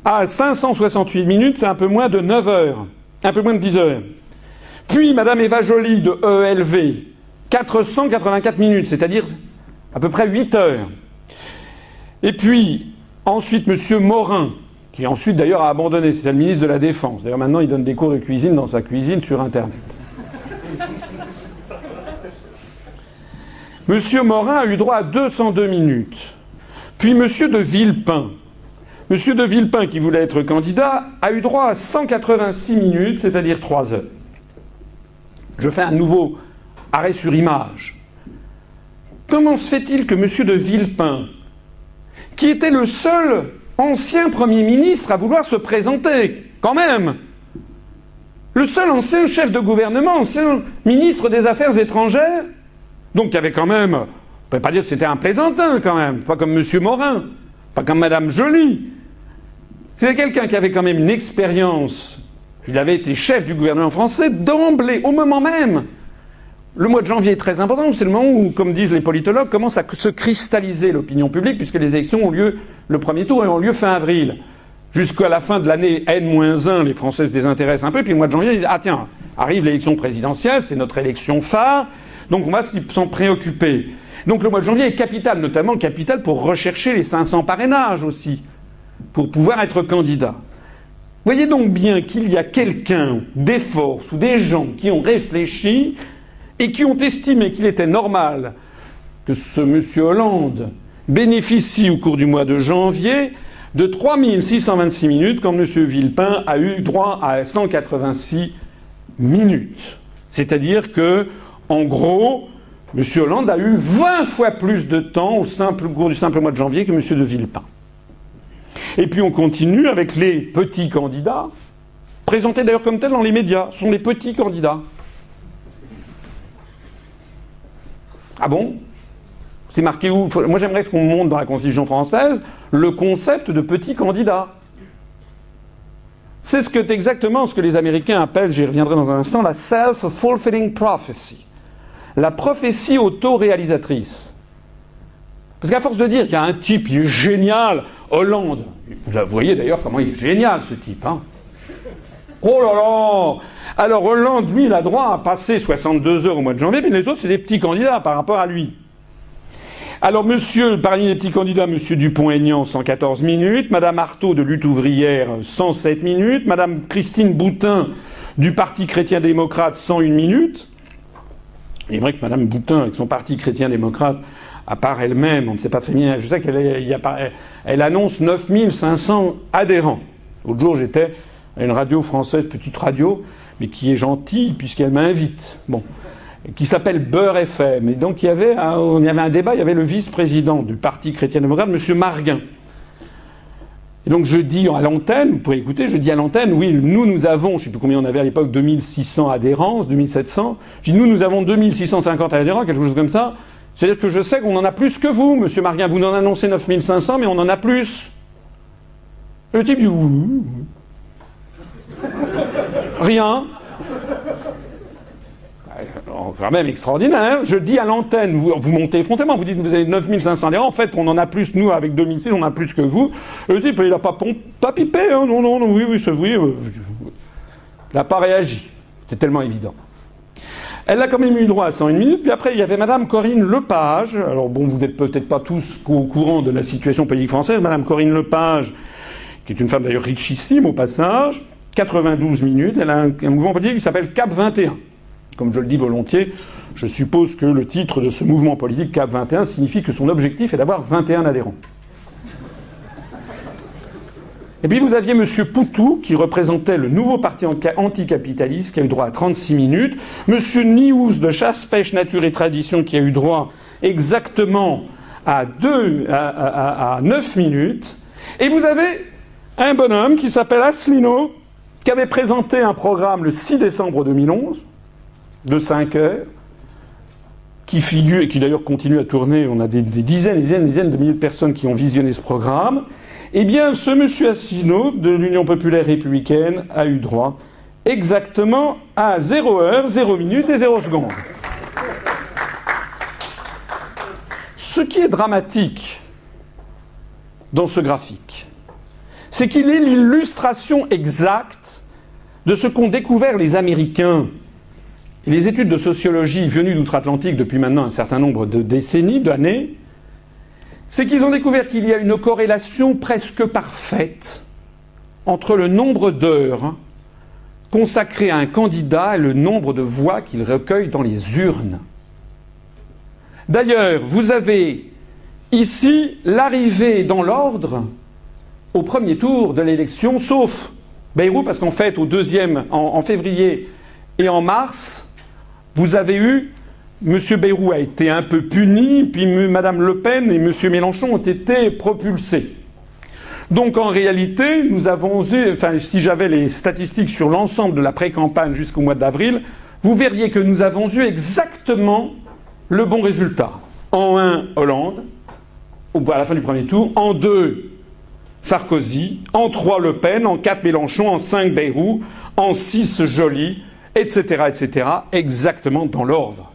à 568 minutes, c'est un peu moins de 9 heures, un peu moins de 10 heures. Puis Madame Eva Joly de ELV, 484 minutes, c'est-à-dire à peu près 8 heures. Et puis ensuite Monsieur Morin, qui ensuite d'ailleurs a abandonné, c'est le ministre de la Défense. D'ailleurs maintenant il donne des cours de cuisine dans sa cuisine sur Internet. Monsieur Morin a eu droit à 202 minutes. Puis Monsieur de Villepin, Monsieur de Villepin, qui voulait être candidat, a eu droit à 186 minutes, c'est-à-dire 3 heures. Je fais un nouveau arrêt sur image. Comment se fait-il que Monsieur de Villepin, qui était le seul ancien Premier ministre à vouloir se présenter, quand même, le seul ancien chef de gouvernement, ancien ministre des Affaires étrangères, donc qui avait quand même, on ne peut pas dire que c'était un plaisantin quand même, pas comme Monsieur Morin, pas comme Madame Joly, c'est quelqu'un qui avait quand même une expérience. Il avait été chef du gouvernement français d'emblée, au moment même. Le mois de janvier est très important, c'est le moment où, comme disent les politologues, commence à se cristalliser l'opinion publique, puisque les élections ont lieu le premier tour et ont lieu fin avril. Jusqu'à la fin de l'année N-1, les Français se désintéressent un peu, puis le mois de janvier, ils disent Ah tiens, arrive l'élection présidentielle, c'est notre élection phare, donc on va s'en préoccuper. Donc le mois de janvier est capital, notamment capital pour rechercher les 500 parrainages aussi pour pouvoir être candidat. Voyez donc bien qu'il y a quelqu'un, des forces ou des gens qui ont réfléchi et qui ont estimé qu'il était normal que ce monsieur Hollande bénéficie au cours du mois de janvier de 3626 minutes quand M. Villepin a eu droit à 186 minutes. C'est-à-dire que, en gros, M. Hollande a eu 20 fois plus de temps au, cours du simple mois de janvier que M. de Villepin. Et puis on continue avec les petits candidats, présentés d'ailleurs comme tels dans les médias. Ce sont les petits candidats. Ah bon? C'est marqué où? Moi j'aimerais qu'on montre dans la Constitution française le concept de petit candidat. C'est ce exactement ce que les Américains appellent, j'y reviendrai dans un instant, la self-fulfilling prophecy. La prophétie auto-réalisatrice. Parce qu'à force de dire qu'il y a un type, il est génial, Hollande, vous voyez d'ailleurs comment il est génial ce type, hein Oh là là Alors Hollande, lui, il a droit à passer 62 heures au mois de janvier, mais les autres, c'est des petits candidats par rapport à lui. Alors, monsieur, parmi les petits candidats, monsieur Dupont-Aignan, 114 minutes, madame Artaud de Lutte ouvrière, 107 minutes, madame Christine Boutin du Parti chrétien-démocrate, 101 minutes. Il est vrai que madame Boutin, avec son Parti chrétien-démocrate, à part elle-même, on ne sait pas très bien. Je sais qu'elle elle annonce 9500 adhérents. L'autre jour, j'étais à une radio française, petite radio, mais qui est gentille puisqu'elle m'invite. Bon. Qui s'appelle Beurre FM. Et donc, il y avait il y avait un débat, il y avait le vice-président du Parti chrétien-démocrate, M. Marguin. Et donc, je dis à l'antenne, vous pouvez écouter, je dis à l'antenne, oui, nous, nous avons, je ne sais plus combien on avait à l'époque, 2600 adhérents, 2700. Je dis, nous, nous avons 2650 adhérents, quelque chose comme ça. C'est-à-dire que je sais qu'on en a plus que vous, monsieur Marguin. Vous en annoncez 9500, mais on en a plus. Le type dit Rien. Quand même extraordinaire. Je dis à l'antenne, vous, montez effrontément, vous dites vous avez 9500 adhérents. En fait, on en a plus, nous, avec 2006, on en a plus que vous. Le type, il n'a pas, pipé. Hein. Non, non, non, oui, oui, c'est oui. Euh, il n'a pas réagi. C'était tellement évident. Elle a quand même eu droit à 101 minutes. Puis après, il y avait Madame Corinne Lepage. Alors bon, vous n'êtes peut-être pas tous au courant de la situation politique française. Madame Corinne Lepage, qui est une femme d'ailleurs richissime au passage, 92 minutes. Elle a un, un mouvement politique qui s'appelle Cap 21. Comme je le dis volontiers, je suppose que le titre de ce mouvement politique Cap 21 signifie que son objectif est d'avoir 21 adhérents. Et puis vous aviez M. Poutou, qui représentait le nouveau parti anticapitaliste, qui a eu droit à 36 minutes. M. Nious de Chasse, Pêche, Nature et Tradition, qui a eu droit exactement à, deux, à, à 9 minutes. Et vous avez un bonhomme qui s'appelle Asselineau, qui avait présenté un programme le 6 décembre 2011, de 5 heures, qui figure et qui d'ailleurs continue à tourner. On a des, dizaines et des dizaines, des dizaines de milliers de personnes qui ont visionné ce programme. Eh bien, ce monsieur Asselineau de l'Union populaire républicaine a eu droit exactement à 0 heure, 0 minute et 0 seconde. Ce qui est dramatique dans ce graphique, c'est qu'il est l'illustration exacte de ce qu'ont découvert les Américains les études de sociologie venues d'outre-Atlantique depuis maintenant un certain nombre de décennies, d'années, c'est qu'ils ont découvert qu'il y a une corrélation presque parfaite entre le nombre d'heures consacrées à un candidat et le nombre de voix qu'il recueille dans les urnes. D'ailleurs, vous avez ici l'arrivée dans l'ordre au premier tour de l'élection, sauf Bayrou, parce qu'en fait, au deuxième, en, février et en mars, vous avez eu M. Bayrou a été un peu puni, puis Mme Le Pen et M. Mélenchon ont été propulsés. Donc en réalité, nous avons eu, enfin si j'avais les statistiques sur l'ensemble de la pré-campagne jusqu'au mois d'avril, vous verriez que nous avons eu exactement le bon résultat. En 1, Hollande, à la fin du premier tour, en 2, Sarkozy, en 3, Le Pen, en 4, Mélenchon, en 5, Bayrou, en 6, Joly, etc., etc., exactement dans l'ordre.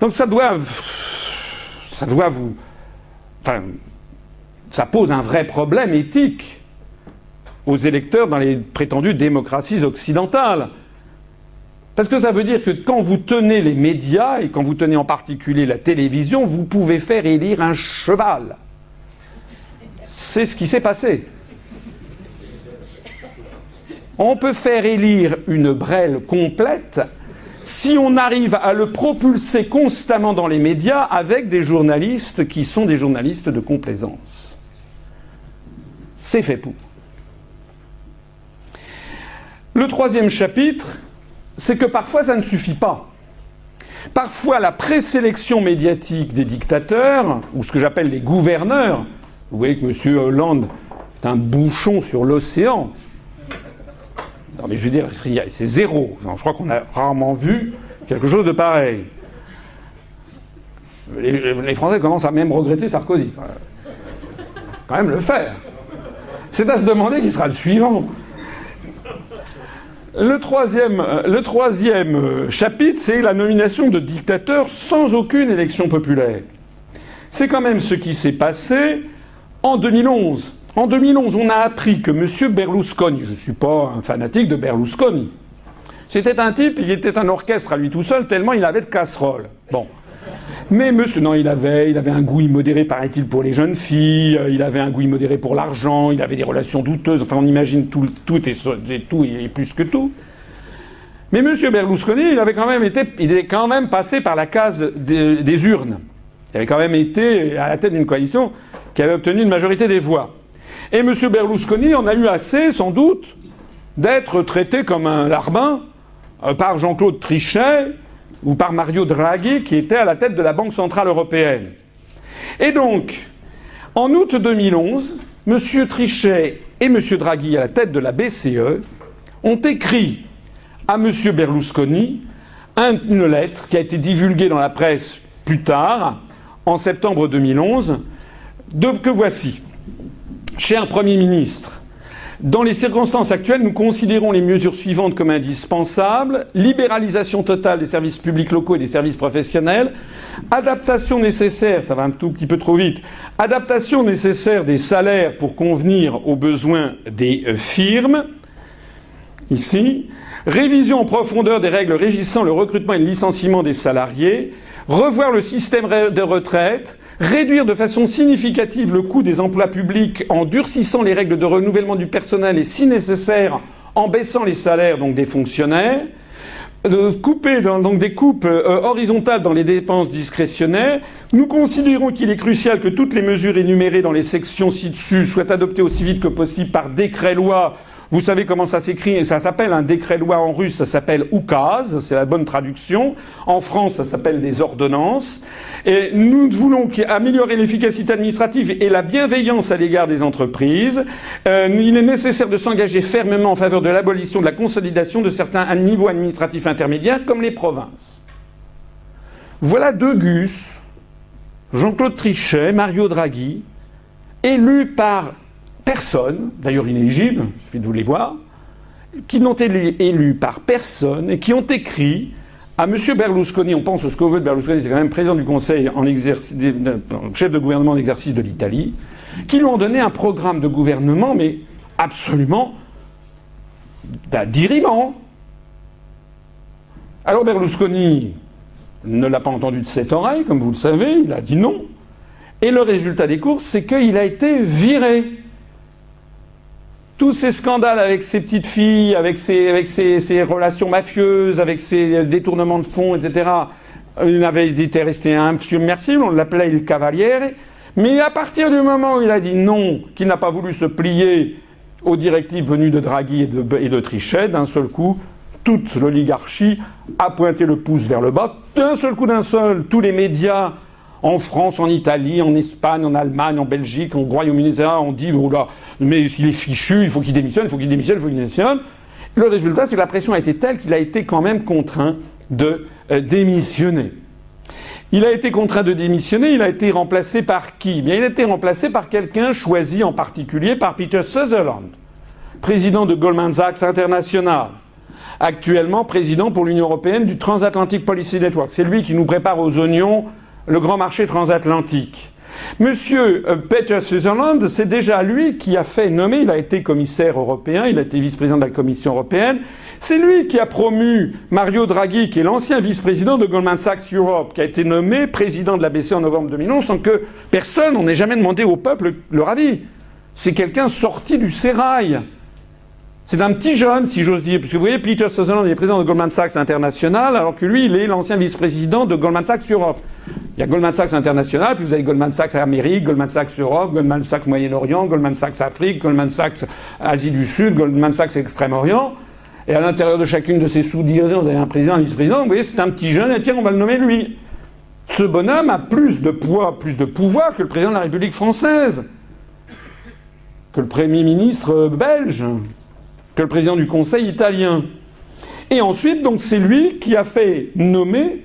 Donc ça doit, ça doit vous, enfin, ça pose un vrai problème éthique aux électeurs dans les prétendues démocraties occidentales. Parce que ça veut dire que quand vous tenez les médias, et quand vous tenez en particulier la télévision, vous pouvez faire élire un cheval. C'est ce qui s'est passé. On peut faire élire une brêle complète si on arrive à le propulser constamment dans les médias avec des journalistes qui sont des journalistes de complaisance. C'est fait pour. Le troisième chapitre, c'est que parfois ça ne suffit pas. Parfois la présélection médiatique des dictateurs, ou ce que j'appelle les gouverneurs, vous voyez que M. Hollande est un bouchon sur l'océan, non, mais je veux dire, c'est zéro. je crois qu'on a rarement vu quelque chose de pareil. Les, Français commencent à même regretter Sarkozy. Quand même le faire. C'est à se demander qui sera le suivant. Le troisième, le troisième chapitre, c'est la nomination de dictateurs sans aucune élection populaire. C'est quand même ce qui s'est passé en 2011. En 2011, on a appris que M. Berlusconi, je ne suis pas un fanatique de Berlusconi, c'était un type, il était un orchestre à lui tout seul, tellement il avait de casseroles. Bon. Mais monsieur, non, il avait, il avait un goût immodéré, paraît-il, pour les jeunes filles, il avait un goût immodéré pour l'argent, il avait des relations douteuses, enfin on imagine tout, tout et, tout et plus que tout. Mais monsieur Berlusconi, il avait quand même été, il est quand même passé par la case des urnes. Il avait quand même été à la tête d'une coalition qui avait obtenu une majorité des voix. Et M. Berlusconi en a eu assez, sans doute, d'être traité comme un larbin euh, par Jean-Claude Trichet ou par Mario Draghi, qui était à la tête de la Banque centrale européenne. Et donc, en août 2011, M. Trichet et M. Draghi, à la tête de la BCE, ont écrit à M. Berlusconi une lettre qui a été divulguée dans la presse plus tard, en septembre 2011, que voici. Cher Premier ministre, dans les circonstances actuelles, nous considérons les mesures suivantes comme indispensables. Libéralisation totale des services publics locaux et des services professionnels, adaptation nécessaire, ça va un tout petit peu trop vite, adaptation nécessaire des salaires pour convenir aux besoins des euh, firmes, ici, révision en profondeur des règles régissant le recrutement et le licenciement des salariés, revoir le système de retraite, réduire de façon significative le coût des emplois publics en durcissant les règles de renouvellement du personnel et, si nécessaire, en baissant les salaires donc des fonctionnaires, de couper des coupes euh, horizontales dans les dépenses discrétionnaires. Nous considérons qu'il est crucial que toutes les mesures énumérées dans les sections ci-dessus soient adoptées aussi vite que possible par décret-loi vous savez comment ça s'écrit Ça s'appelle un décret-loi en russe, ça s'appelle oukaz, c'est la bonne traduction. En France, ça s'appelle des ordonnances. Et nous voulons améliorer l'efficacité administrative et la bienveillance à l'égard des entreprises. Euh, il est nécessaire de s'engager fermement en faveur de l'abolition de la consolidation de certains niveaux administratifs intermédiaires, comme les provinces. Voilà deux Gus, Jean-Claude Trichet, Mario Draghi, élus par personne, d'ailleurs inéligibles, il suffit de vous les voir, qui n'ont été élus par personne et qui ont écrit à M. Berlusconi, on pense ce qu'on veut de Berlusconi, c'est quand même président du Conseil en exercice, chef de gouvernement en exercice de l'Italie, qui lui ont donné un programme de gouvernement, mais absolument d'addiriment. Alors Berlusconi ne l'a pas entendu de cette oreille, comme vous le savez, il a dit non. Et le résultat des courses, c'est qu'il a été viré tous ces scandales avec ces petites filles, avec avec relations mafieuses, avec ces détournements de fonds, etc., il avait été resté insubmersible, on l'appelait il Cavaliere. Mais à partir du moment où il a dit non, qu'il n'a pas voulu se plier aux directives venues de Draghi et et de Trichet, d'un seul coup, toute l'oligarchie a pointé le pouce vers le bas. D'un seul coup, d'un seul, tous les médias en France, en Italie, en Espagne, en Allemagne, en Belgique, au Royaume-Uni, on dit, oh mais s'il est fichu, il faut qu'il démissionne, il faut qu'il démissionne, il faut qu'il démissionne. Le résultat, c'est que la pression a été telle qu'il a été quand même contraint de euh, démissionner. Il a été contraint de démissionner, il a été remplacé par qui? Bien, il a été remplacé par quelqu'un choisi en particulier par Peter Sutherland, président de Goldman Sachs International, actuellement président pour l'Union européenne du Transatlantic Policy Network. C'est lui qui nous prépare aux oignons le grand marché transatlantique. Monsieur euh, Peter Sutherland, c'est déjà lui qui a fait nommer, il a été commissaire européen, il a été vice-président de la Commission européenne, c'est lui qui a promu Mario Draghi, qui est l'ancien vice-président de Goldman Sachs Europe, qui a été nommé président de la BCE en novembre 2011 sans que personne, on n'ait jamais demandé au peuple leur avis. C'est quelqu'un sorti du sérail. C'est un petit jeune, si j'ose dire, puisque vous voyez, Peter Sutherland est président de Goldman Sachs International, alors que lui, il est l'ancien vice-président de Goldman Sachs Europe. Il y a Goldman Sachs International, puis vous avez Goldman Sachs Amérique, Goldman Sachs Europe, Goldman Sachs Moyen-Orient, Goldman Sachs Afrique, Goldman Sachs Asie du Sud, Goldman Sachs Extrême-Orient. Et à l'intérieur de chacune de ces sous-divisions, vous avez un président, un vice-président. Vous voyez, c'est un petit jeune, et tiens, on va le nommer lui. Ce bonhomme a plus de poids, plus de pouvoir que le président de la République française, que le Premier ministre belge que le président du Conseil italien. Et ensuite, donc, c'est lui qui a fait nommer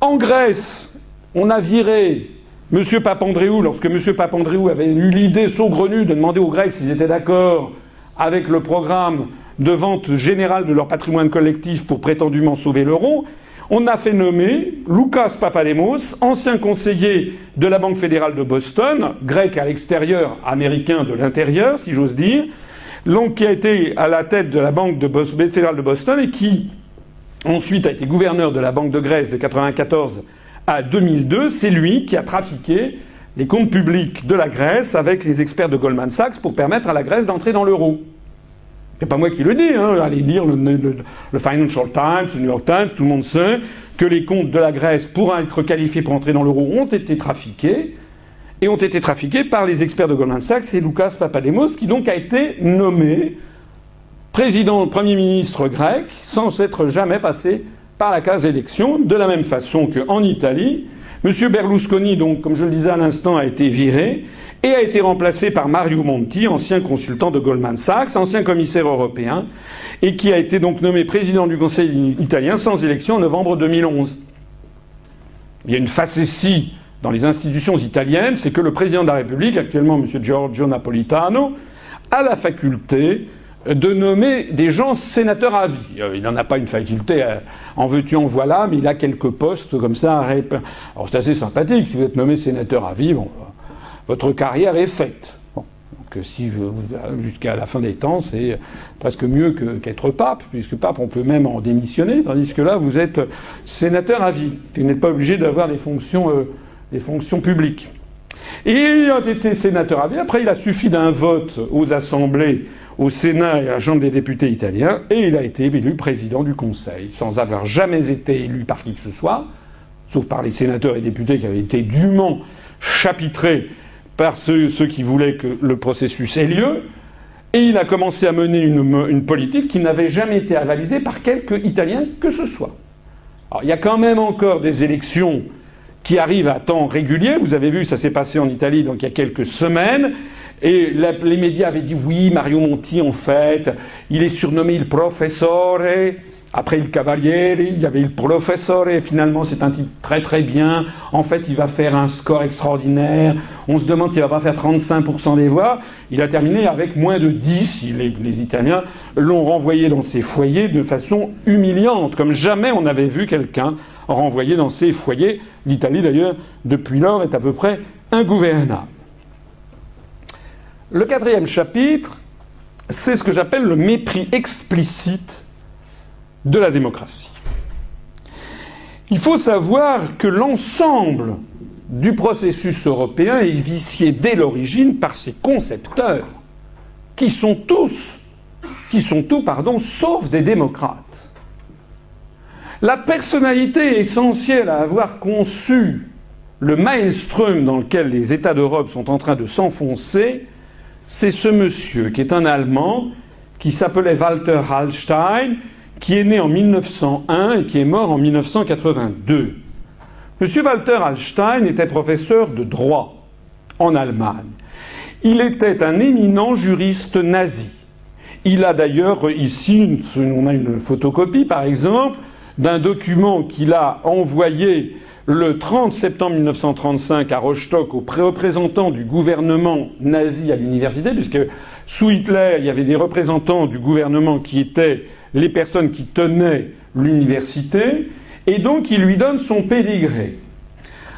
en Grèce. On a viré M. Papandréou, lorsque M. Papandréou avait eu l'idée saugrenue de demander aux Grecs s'ils étaient d'accord avec le programme de vente générale de leur patrimoine collectif pour prétendument sauver l'euro, on a fait nommer Lucas Papademos, ancien conseiller de la Banque fédérale de Boston, grec à l'extérieur, américain de l'intérieur, si j'ose dire, donc qui a été à la tête de la Banque fédérale de Boston et qui ensuite a été gouverneur de la Banque de Grèce de 1994 à 2002, c'est lui qui a trafiqué les comptes publics de la Grèce avec les experts de Goldman Sachs pour permettre à la Grèce d'entrer dans l'euro. C'est pas moi qui le dis, hein. allez lire le, le, Financial Times, le New York Times, tout le monde sait que les comptes de la Grèce, pour être qualifiés pour entrer dans l'euro, ont été trafiqués et ont été trafiqués par les experts de Goldman Sachs et Lucas Papademos, qui donc a été nommé président, premier ministre grec, sans être jamais passé par la case élection, de la même façon qu'en Italie, M. Berlusconi, donc, comme je le disais à l'instant, a été viré et a été remplacé par Mario Monti, ancien consultant de Goldman Sachs, ancien commissaire européen, et qui a été donc nommé président du Conseil italien sans élection en novembre 2011. Il y a une facétie dans les institutions italiennes, c'est que le président de la République, actuellement M. Giorgio Napolitano, a la faculté de nommer des gens sénateurs à vie. Euh, il n'en a pas une faculté, euh, en veux-tu, en voilà, mais il a quelques postes comme ça. Alors c'est assez sympathique, si vous êtes nommé sénateur à vie, bon, votre carrière est faite. que si jusqu'à la fin des temps, c'est presque mieux qu'être pape, puisque pape, on peut même en démissionner, tandis que là, vous êtes sénateur à vie. Vous n'êtes pas obligé d'avoir des fonctions, euh, des fonctions publiques. Et il a été sénateur à vie. Après, il a suffi d'un vote aux assemblées, au Sénat et à la Chambre des députés italiens, et il a été élu président du Conseil, sans avoir jamais été élu par qui que ce soit, sauf par les sénateurs et députés qui avaient été dûment chapitrés par ceux, qui voulaient que le processus ait lieu. Et il a commencé à mener une, une politique qui n'avait jamais été avalisée par quelque Italien que ce soit. Alors, il y a quand même encore des élections qui arrivent à temps régulier. Vous avez vu, ça s'est passé en Italie donc il y a quelques semaines. Et les médias avaient dit oui, Mario Monti, en fait, il est surnommé il professore. Après il Cavaliere, il y avait le professeur et finalement c'est un type très très bien. En fait, il va faire un score extraordinaire. On se demande s'il va pas faire 35% des voix. Il a terminé avec moins de 10. Les, les Italiens l'ont renvoyé dans ses foyers de façon humiliante, comme jamais on avait vu quelqu'un renvoyé dans ses foyers. L'Italie d'ailleurs, depuis lors, est à peu près ingouvernable. Le quatrième chapitre, c'est ce que j'appelle le mépris explicite de la démocratie. Il faut savoir que l'ensemble du processus européen est vicié dès l'origine par ses concepteurs, qui sont tous, qui sont tous, pardon, sauf des démocrates. La personnalité essentielle à avoir conçu le maelstrom dans lequel les États d'Europe sont en train de s'enfoncer, c'est ce monsieur qui est un Allemand, qui s'appelait Walter Hallstein, qui est né en 1901 et qui est mort en 1982. Monsieur Walter Hallstein était professeur de droit en Allemagne. Il était un éminent juriste nazi. Il a d'ailleurs ici, on a une photocopie par exemple, d'un document qu'il a envoyé le 30 septembre 1935 à Rostock aux représentants du gouvernement nazi à l'université, puisque sous Hitler, il y avait des représentants du gouvernement qui étaient les personnes qui tenaient l'université, et donc il lui donne son pédigré.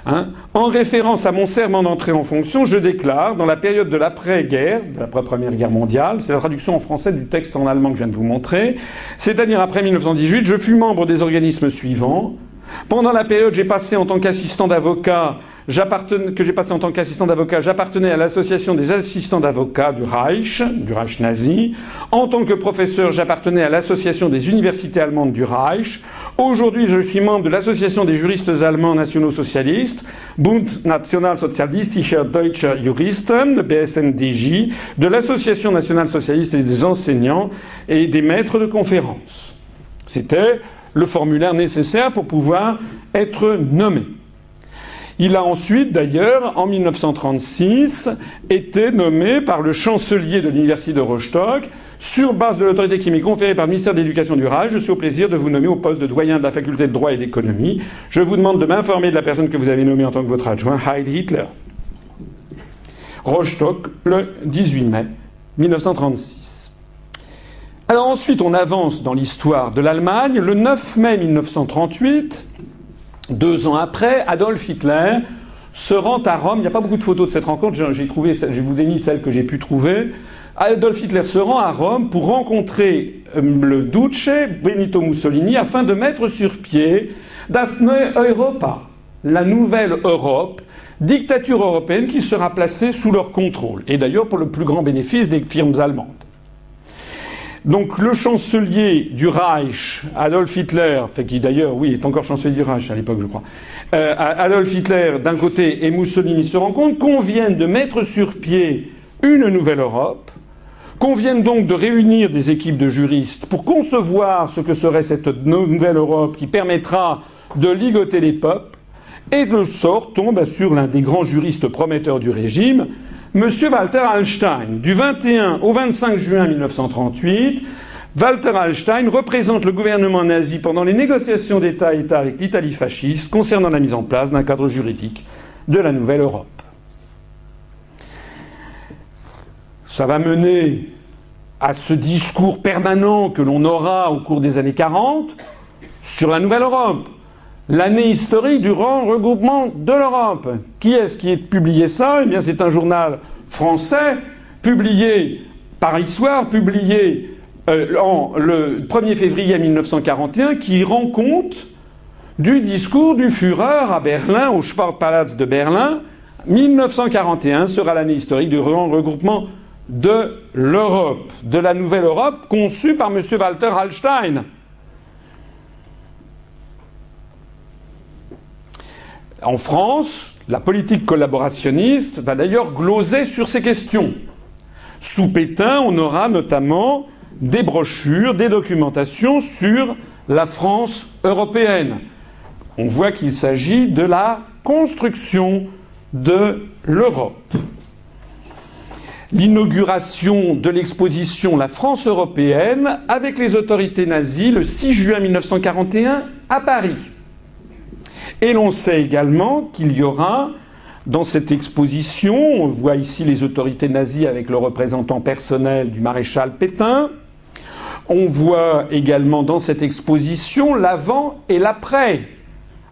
Hein en référence à mon serment d'entrée en fonction, je déclare, dans la période de l'après-guerre, de l'après-première guerre mondiale, c'est la traduction en français du texte en allemand que je viens de vous montrer, c'est-à-dire après 1918, je fus membre des organismes suivants. Pendant la période, j'ai passé en tant qu'assistant d'avocat que j'ai passé en tant qu'assistant d'avocat, j'appartenais à l'association des assistants d'avocats du Reich, du Reich nazi. En tant que professeur, j'appartenais à l'association des universités allemandes du Reich. Aujourd'hui, je suis membre de l'association des juristes allemands nationaux socialistes, Bund Nationalsozialistischer Deutscher Juristen, BSNDJ, de l'association nationale socialiste des enseignants et des maîtres de conférences. C'était le formulaire nécessaire pour pouvoir être nommé. Il a ensuite, d'ailleurs, en 1936, été nommé par le chancelier de l'université de Rostock sur base de l'autorité qui m'est conférée par le ministère de l'Éducation du Rail, je suis au plaisir de vous nommer au poste de doyen de la faculté de droit et d'économie. Je vous demande de m'informer de la personne que vous avez nommée en tant que votre adjoint, Heil Hitler. Rostock, le 18 mai 1936. Alors ensuite, on avance dans l'histoire de l'Allemagne. Le 9 mai 1938, deux ans après, Adolf Hitler se rend à Rome. Il n'y a pas beaucoup de photos de cette rencontre. J'ai trouvé, je vous ai mis celles que j'ai pu trouver. Adolf Hitler se rend à Rome pour rencontrer euh, le Duce Benito Mussolini afin de mettre sur pied Das Neue Europa, la nouvelle Europe, dictature européenne qui sera placée sous leur contrôle. Et d'ailleurs pour le plus grand bénéfice des firmes allemandes. Donc le chancelier du Reich, Adolf Hitler, qui d'ailleurs, oui, est encore chancelier du Reich à l'époque, je crois, euh, Adolf Hitler d'un côté et Mussolini se rencontrent, conviennent de mettre sur pied une nouvelle Europe, conviennent donc de réunir des équipes de juristes pour concevoir ce que serait cette nouvelle Europe qui permettra de ligoter les peuples, et le sort tombe sur l'un des grands juristes prometteurs du régime, Monsieur Walter Hallstein, du 21 au 25 juin 1938, Walter Hallstein représente le gouvernement nazi pendant les négociations d'État-État avec l'Italie fasciste concernant la mise en place d'un cadre juridique de la nouvelle Europe. Ça va mener à ce discours permanent que l'on aura au cours des années 40 sur la nouvelle Europe l'année historique du grand regroupement de l'Europe. Qui est-ce qui a publié ça? Eh bien, c'est un journal français, publié par Histoire, publié euh, en, le 1er février 1941, qui rend compte du discours du Führer à Berlin, au Sportpalaz de Berlin. 1941 sera l'année historique du regroupement de l'Europe, de la nouvelle Europe conçue par M. Walter Hallstein. En France, la politique collaborationniste va d'ailleurs gloser sur ces questions. Sous Pétain, on aura notamment des brochures, des documentations sur la France européenne. On voit qu'il s'agit de la construction de l'Europe l'inauguration de l'exposition La France européenne avec les autorités nazies le 6 juin 1941 à Paris. Et l'on sait également qu'il y aura dans cette exposition, on voit ici les autorités nazies avec le représentant personnel du maréchal Pétain, on voit également dans cette exposition l'avant et l'après,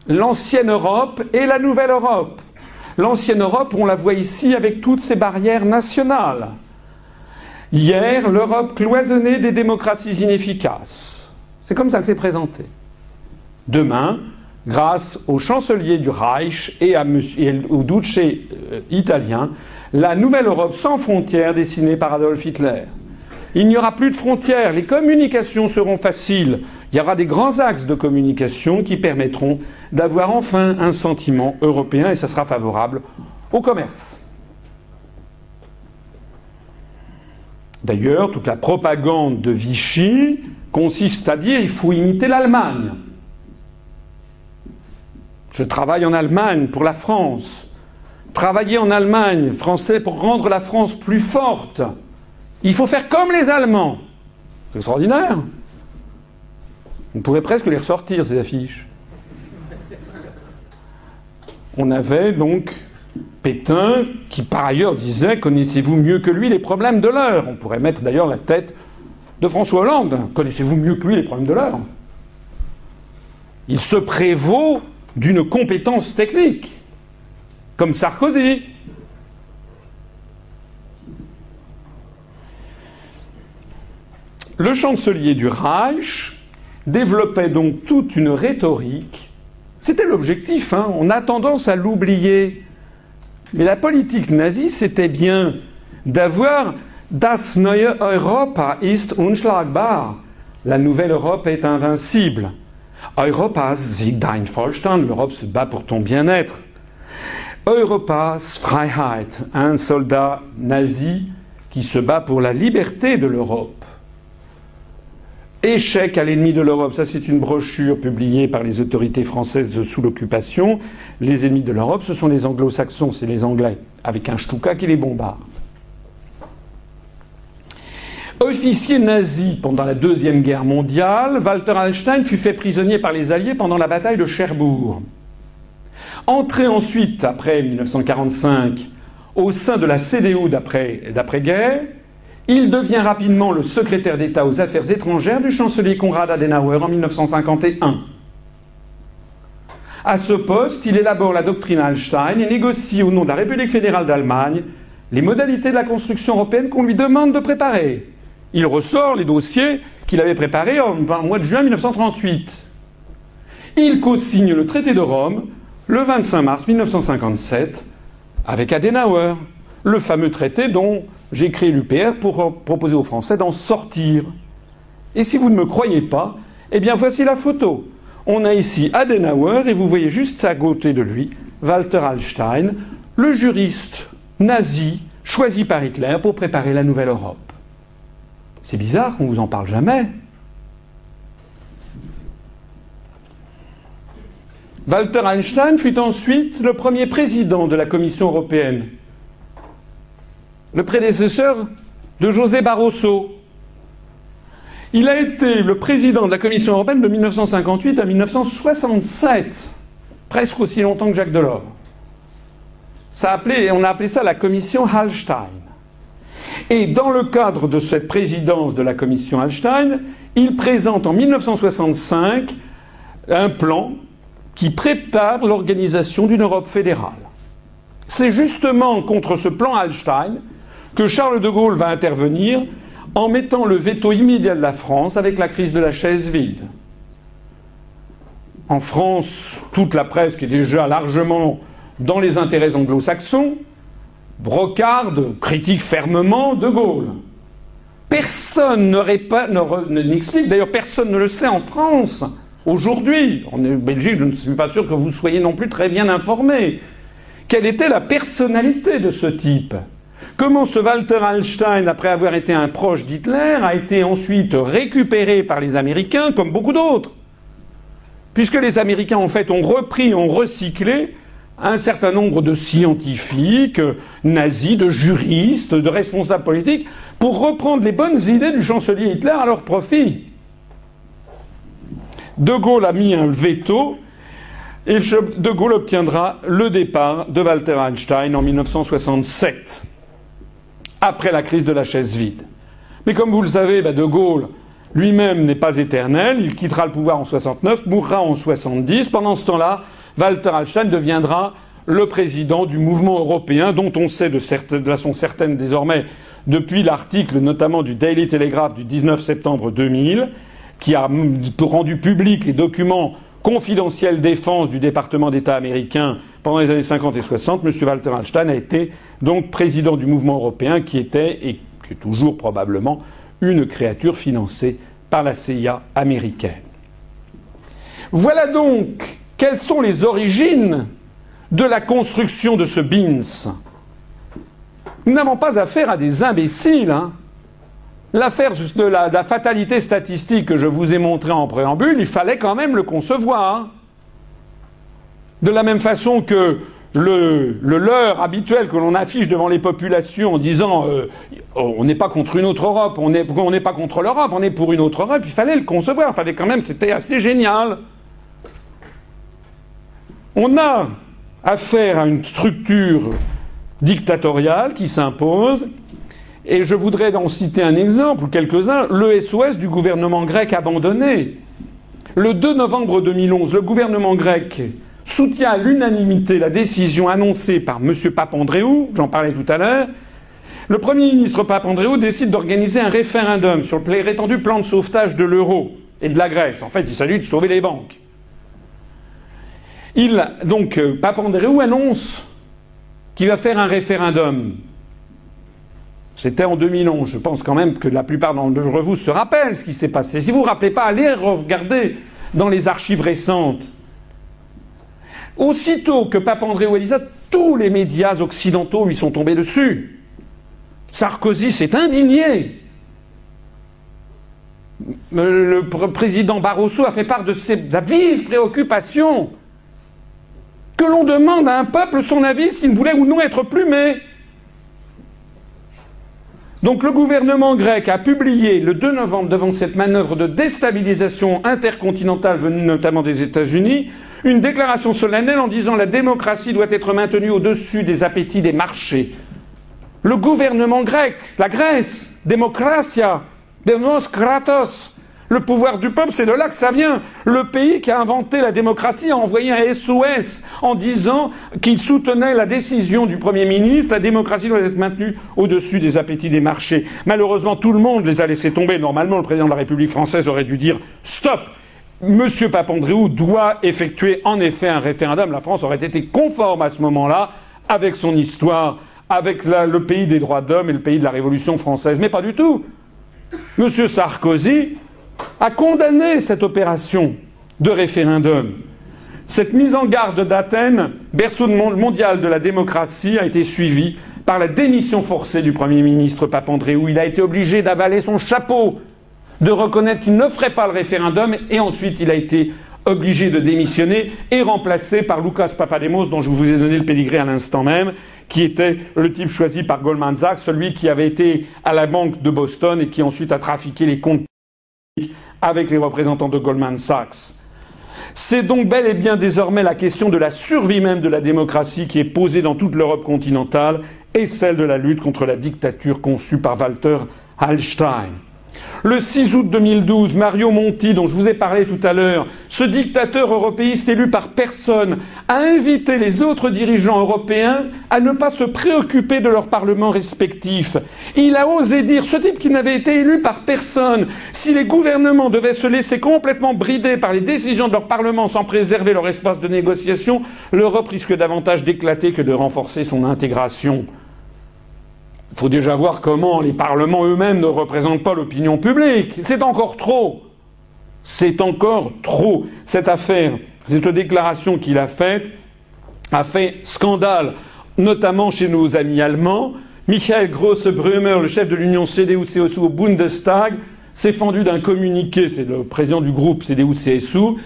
l'ancienne Europe et la nouvelle Europe. L'ancienne Europe, on la voit ici avec toutes ses barrières nationales. Hier, l'Europe cloisonnée des démocraties inefficaces. C'est comme ça que c'est présenté. Demain, grâce au chancelier du Reich et, au duce euh, italien, la nouvelle Europe sans frontières dessinée par Adolf Hitler. Il n'y aura plus de frontières, les communications seront faciles, il y aura des grands axes de communication qui permettront d'avoir enfin un sentiment européen et ça sera favorable au commerce. D'ailleurs, toute la propagande de Vichy consiste à dire il faut imiter l'Allemagne. Je travaille en Allemagne pour la France. Travailler en Allemagne, français, pour rendre la France plus forte. Il faut faire comme les Allemands. C'est extraordinaire. On pourrait presque les ressortir, ces affiches. On avait donc Pétain qui, par ailleurs, disait Connaissez-vous mieux que lui les problèmes de l'heure? On pourrait mettre d'ailleurs la tête de François Hollande. Connaissez-vous mieux que lui les problèmes de l'heure? Il se prévaut d'une compétence technique, comme Sarkozy. Le chancelier du Reich développait donc toute une rhétorique. C'était l'objectif, hein. on a tendance à l'oublier. Mais la politique nazie, c'était bien d'avoir Das neue Europa ist unschlagbar. La nouvelle Europe est invincible. Europas siegt dein Vollstand. L'Europe se bat pour ton bien-être. Europas Freiheit. Un soldat nazi qui se bat pour la liberté de l'Europe. Échec à l'ennemi de l'Europe, ça c'est une brochure publiée par les autorités françaises sous l'occupation. Les ennemis de l'Europe, ce sont les anglo-saxons, c'est les Anglais, avec un Stuka qui les bombarde. Officier nazi pendant la Deuxième Guerre mondiale, Walter Hallstein fut fait prisonnier par les Alliés pendant la bataille de Cherbourg. Entré ensuite, après 1945, au sein de la CDU d'après-guerre, il devient rapidement le secrétaire d'État aux Affaires étrangères du chancelier Konrad Adenauer en 1951. À ce poste, il élabore la doctrine Hallstein et négocie au nom de la République fédérale d'Allemagne les modalités de la construction européenne qu'on lui demande de préparer. Il ressort les dossiers qu'il avait préparés en mois de juin 1938. Il co-signe le traité de Rome le 25 mars 1957 avec Adenauer, le fameux traité dont j'ai créé l'UPR pour proposer aux Français d'en sortir. Et si vous ne me croyez pas, eh bien voici la photo. On a ici Adenauer et vous voyez juste à côté de lui Walter Hallstein, le juriste nazi choisi par Hitler pour préparer la nouvelle Europe. C'est bizarre qu'on vous en parle jamais. Walter Einstein fut ensuite le premier président de la Commission européenne le prédécesseur de José Barroso. Il a été le président de la Commission européenne de 1958 à 1967, presque aussi longtemps que Jacques Delors. Ça on a appelé ça la commission Hallstein. Et dans le cadre de cette présidence de la commission Hallstein, il présente en 1965 un plan qui prépare l'organisation d'une Europe fédérale. C'est justement contre ce plan Hallstein que Charles de Gaulle va intervenir en mettant le veto immédiat de la France avec la crise de la chaise vide. En France, toute la presse qui est déjà largement dans les intérêts anglo-saxons, brocarde, critique fermement De Gaulle. Personne n'explique, d'ailleurs personne ne le sait en France aujourd'hui. En Belgique, je ne suis pas sûr que vous soyez non plus très bien informés. Quelle était la personnalité de ce type? Comment ce Walter Hallstein, après avoir été un proche d'Hitler, a été ensuite récupéré par les Américains, comme beaucoup d'autres? Puisque les Américains, en fait, ont repris, ont recyclé un certain nombre de scientifiques, nazis, de juristes, de responsables politiques, pour reprendre les bonnes idées du chancelier Hitler à leur profit. De Gaulle a mis un veto et De Gaulle obtiendra le départ de Walter Einstein en 1967 après la crise de la chaise vide. Mais comme vous le savez, bah, De Gaulle lui-même n'est pas éternel, il quittera le pouvoir en 69, mourra en 70. Pendant ce temps-là, Walter Hallstein deviendra le président du mouvement européen, dont on sait de, façon certaine désormais depuis l'article notamment du Daily Telegraph du 19 septembre 2000, qui a rendu public les documents confidentiels défense du département d'État américain pendant les années 50 et 60, M. Walter Hallstein a été donc président du mouvement européen qui était, et qui est toujours probablement, une créature financée par la CIA américaine. Voilà donc quelles sont les origines de la construction de ce BINS? Nous n'avons pas affaire à des imbéciles. Hein. L'affaire de la, fatalité statistique que je vous ai montrée en préambule, il fallait quand même le concevoir. De la même façon que le, leurre habituel que l'on affiche devant les populations en disant euh, on n'est pas contre une autre Europe, on n'est pas contre l'Europe, on est pour une autre Europe, il fallait le concevoir, il fallait quand même, c'était assez génial. On a affaire à une structure dictatoriale qui s'impose et je voudrais en citer un exemple, ou quelques-uns, le SOS du gouvernement grec abandonné. Le 2 novembre 2011, le gouvernement grec soutient à l'unanimité la décision annoncée par M. Papandréou, j'en parlais tout à l'heure. Le Premier ministre Papandréou décide d'organiser un référendum sur le prétendu plan de sauvetage de l'euro et de la Grèce. En fait, il s'agit de sauver les banques. Il, donc, euh, Papandréou annonce qu'il va faire un référendum c'était en 2011. Je pense quand même que la plupart d'entre vous se rappellent ce qui s'est passé. Si vous ne vous rappelez pas, allez regarder dans les archives récentes. Aussitôt que Pape André Ouelisa, tous les médias occidentaux lui sont tombés dessus. Sarkozy s'est indigné. Le président Barroso a fait part de sa vive préoccupation que l'on demande à un peuple son avis s'il voulait ou non être plumé. Donc le gouvernement grec a publié le 2 novembre, devant cette manœuvre de déstabilisation intercontinentale venue notamment des États-Unis, une déclaration solennelle en disant la démocratie doit être maintenue au-dessus des appétits des marchés. Le gouvernement grec, la Grèce, démocratia, demos kratos, le pouvoir du peuple, c'est de là que ça vient. Le pays qui a inventé la démocratie a envoyé un SOS en disant qu'il soutenait la décision du Premier ministre, la démocratie doit être maintenue au-dessus des appétits des marchés. Malheureusement, tout le monde les a laissés tomber. Normalement, le président de la République française aurait dû dire stop. Monsieur Papandréou doit effectuer en effet un référendum. La France aurait été conforme à ce moment-là avec son histoire, avec le pays des droits de l'homme et le pays de la Révolution française. Mais pas du tout. Monsieur Sarkozy a condamné cette opération de référendum. Cette mise en garde d'Athènes, berceau mondial de la démocratie, a été suivie par la démission forcée du Premier ministre Papandréou. Il a été obligé d'avaler son chapeau, de reconnaître qu'il ne ferait pas le référendum, et ensuite il a été obligé de démissionner et remplacé par Lucas Papademos, dont je vous ai donné le pédigré à l'instant même, qui était le type choisi par Goldman Sachs, celui qui avait été à la banque de Boston et qui ensuite a trafiqué les comptes avec les représentants de Goldman Sachs. C'est donc bel et bien désormais la question de la survie même de la démocratie qui est posée dans toute l'Europe continentale et celle de la lutte contre la dictature conçue par Walter Hallstein. Le 6 août 2012, Mario Monti, dont je vous ai parlé tout à l'heure, ce dictateur européiste élu par personne, a invité les autres dirigeants européens à ne pas se préoccuper de leurs parlements respectifs. Il a osé dire, ce type qui n'avait été élu par personne, si les gouvernements devaient se laisser complètement brider par les décisions de leur parlement sans préserver leur espace de négociation, l'Europe risque davantage d'éclater que de renforcer son intégration. Il faut déjà voir comment les parlements eux-mêmes ne représentent pas l'opinion publique. C'est encore trop. C'est encore trop. Cette affaire, cette déclaration qu'il a faite, a fait scandale, notamment chez nos amis allemands. Michael Grosse-Brümmer, le chef de l'union CDU-CSU au Bundestag, s'est fendu d'un communiqué, c'est le président du groupe CDU-CSU,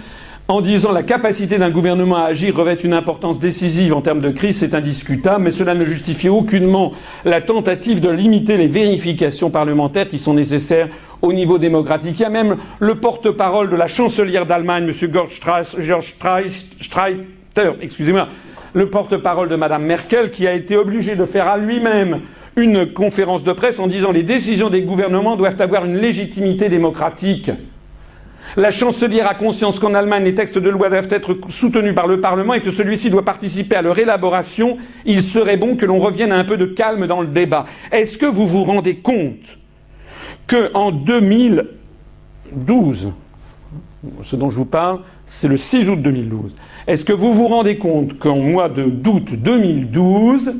en disant la capacité d'un gouvernement à agir revêt une importance décisive en termes de crise, c'est indiscutable, mais cela ne justifie aucunement la tentative de limiter les vérifications parlementaires qui sont nécessaires au niveau démocratique. Il y a même le porte-parole de la chancelière d'Allemagne, M. George Streiter, excusez-moi, le porte-parole de Mme Merkel, qui a été obligé de faire à lui-même une conférence de presse en disant les décisions des gouvernements doivent avoir une légitimité démocratique. La chancelière a conscience qu'en Allemagne, les textes de loi doivent être soutenus par le Parlement et que celui-ci doit participer à leur élaboration. Il serait bon que l'on revienne à un peu de calme dans le débat. Est-ce que vous vous rendez compte qu'en 2012, ce dont je vous parle, c'est le 6 août 2012. Est-ce que vous vous rendez compte qu'en mois d'août 2012,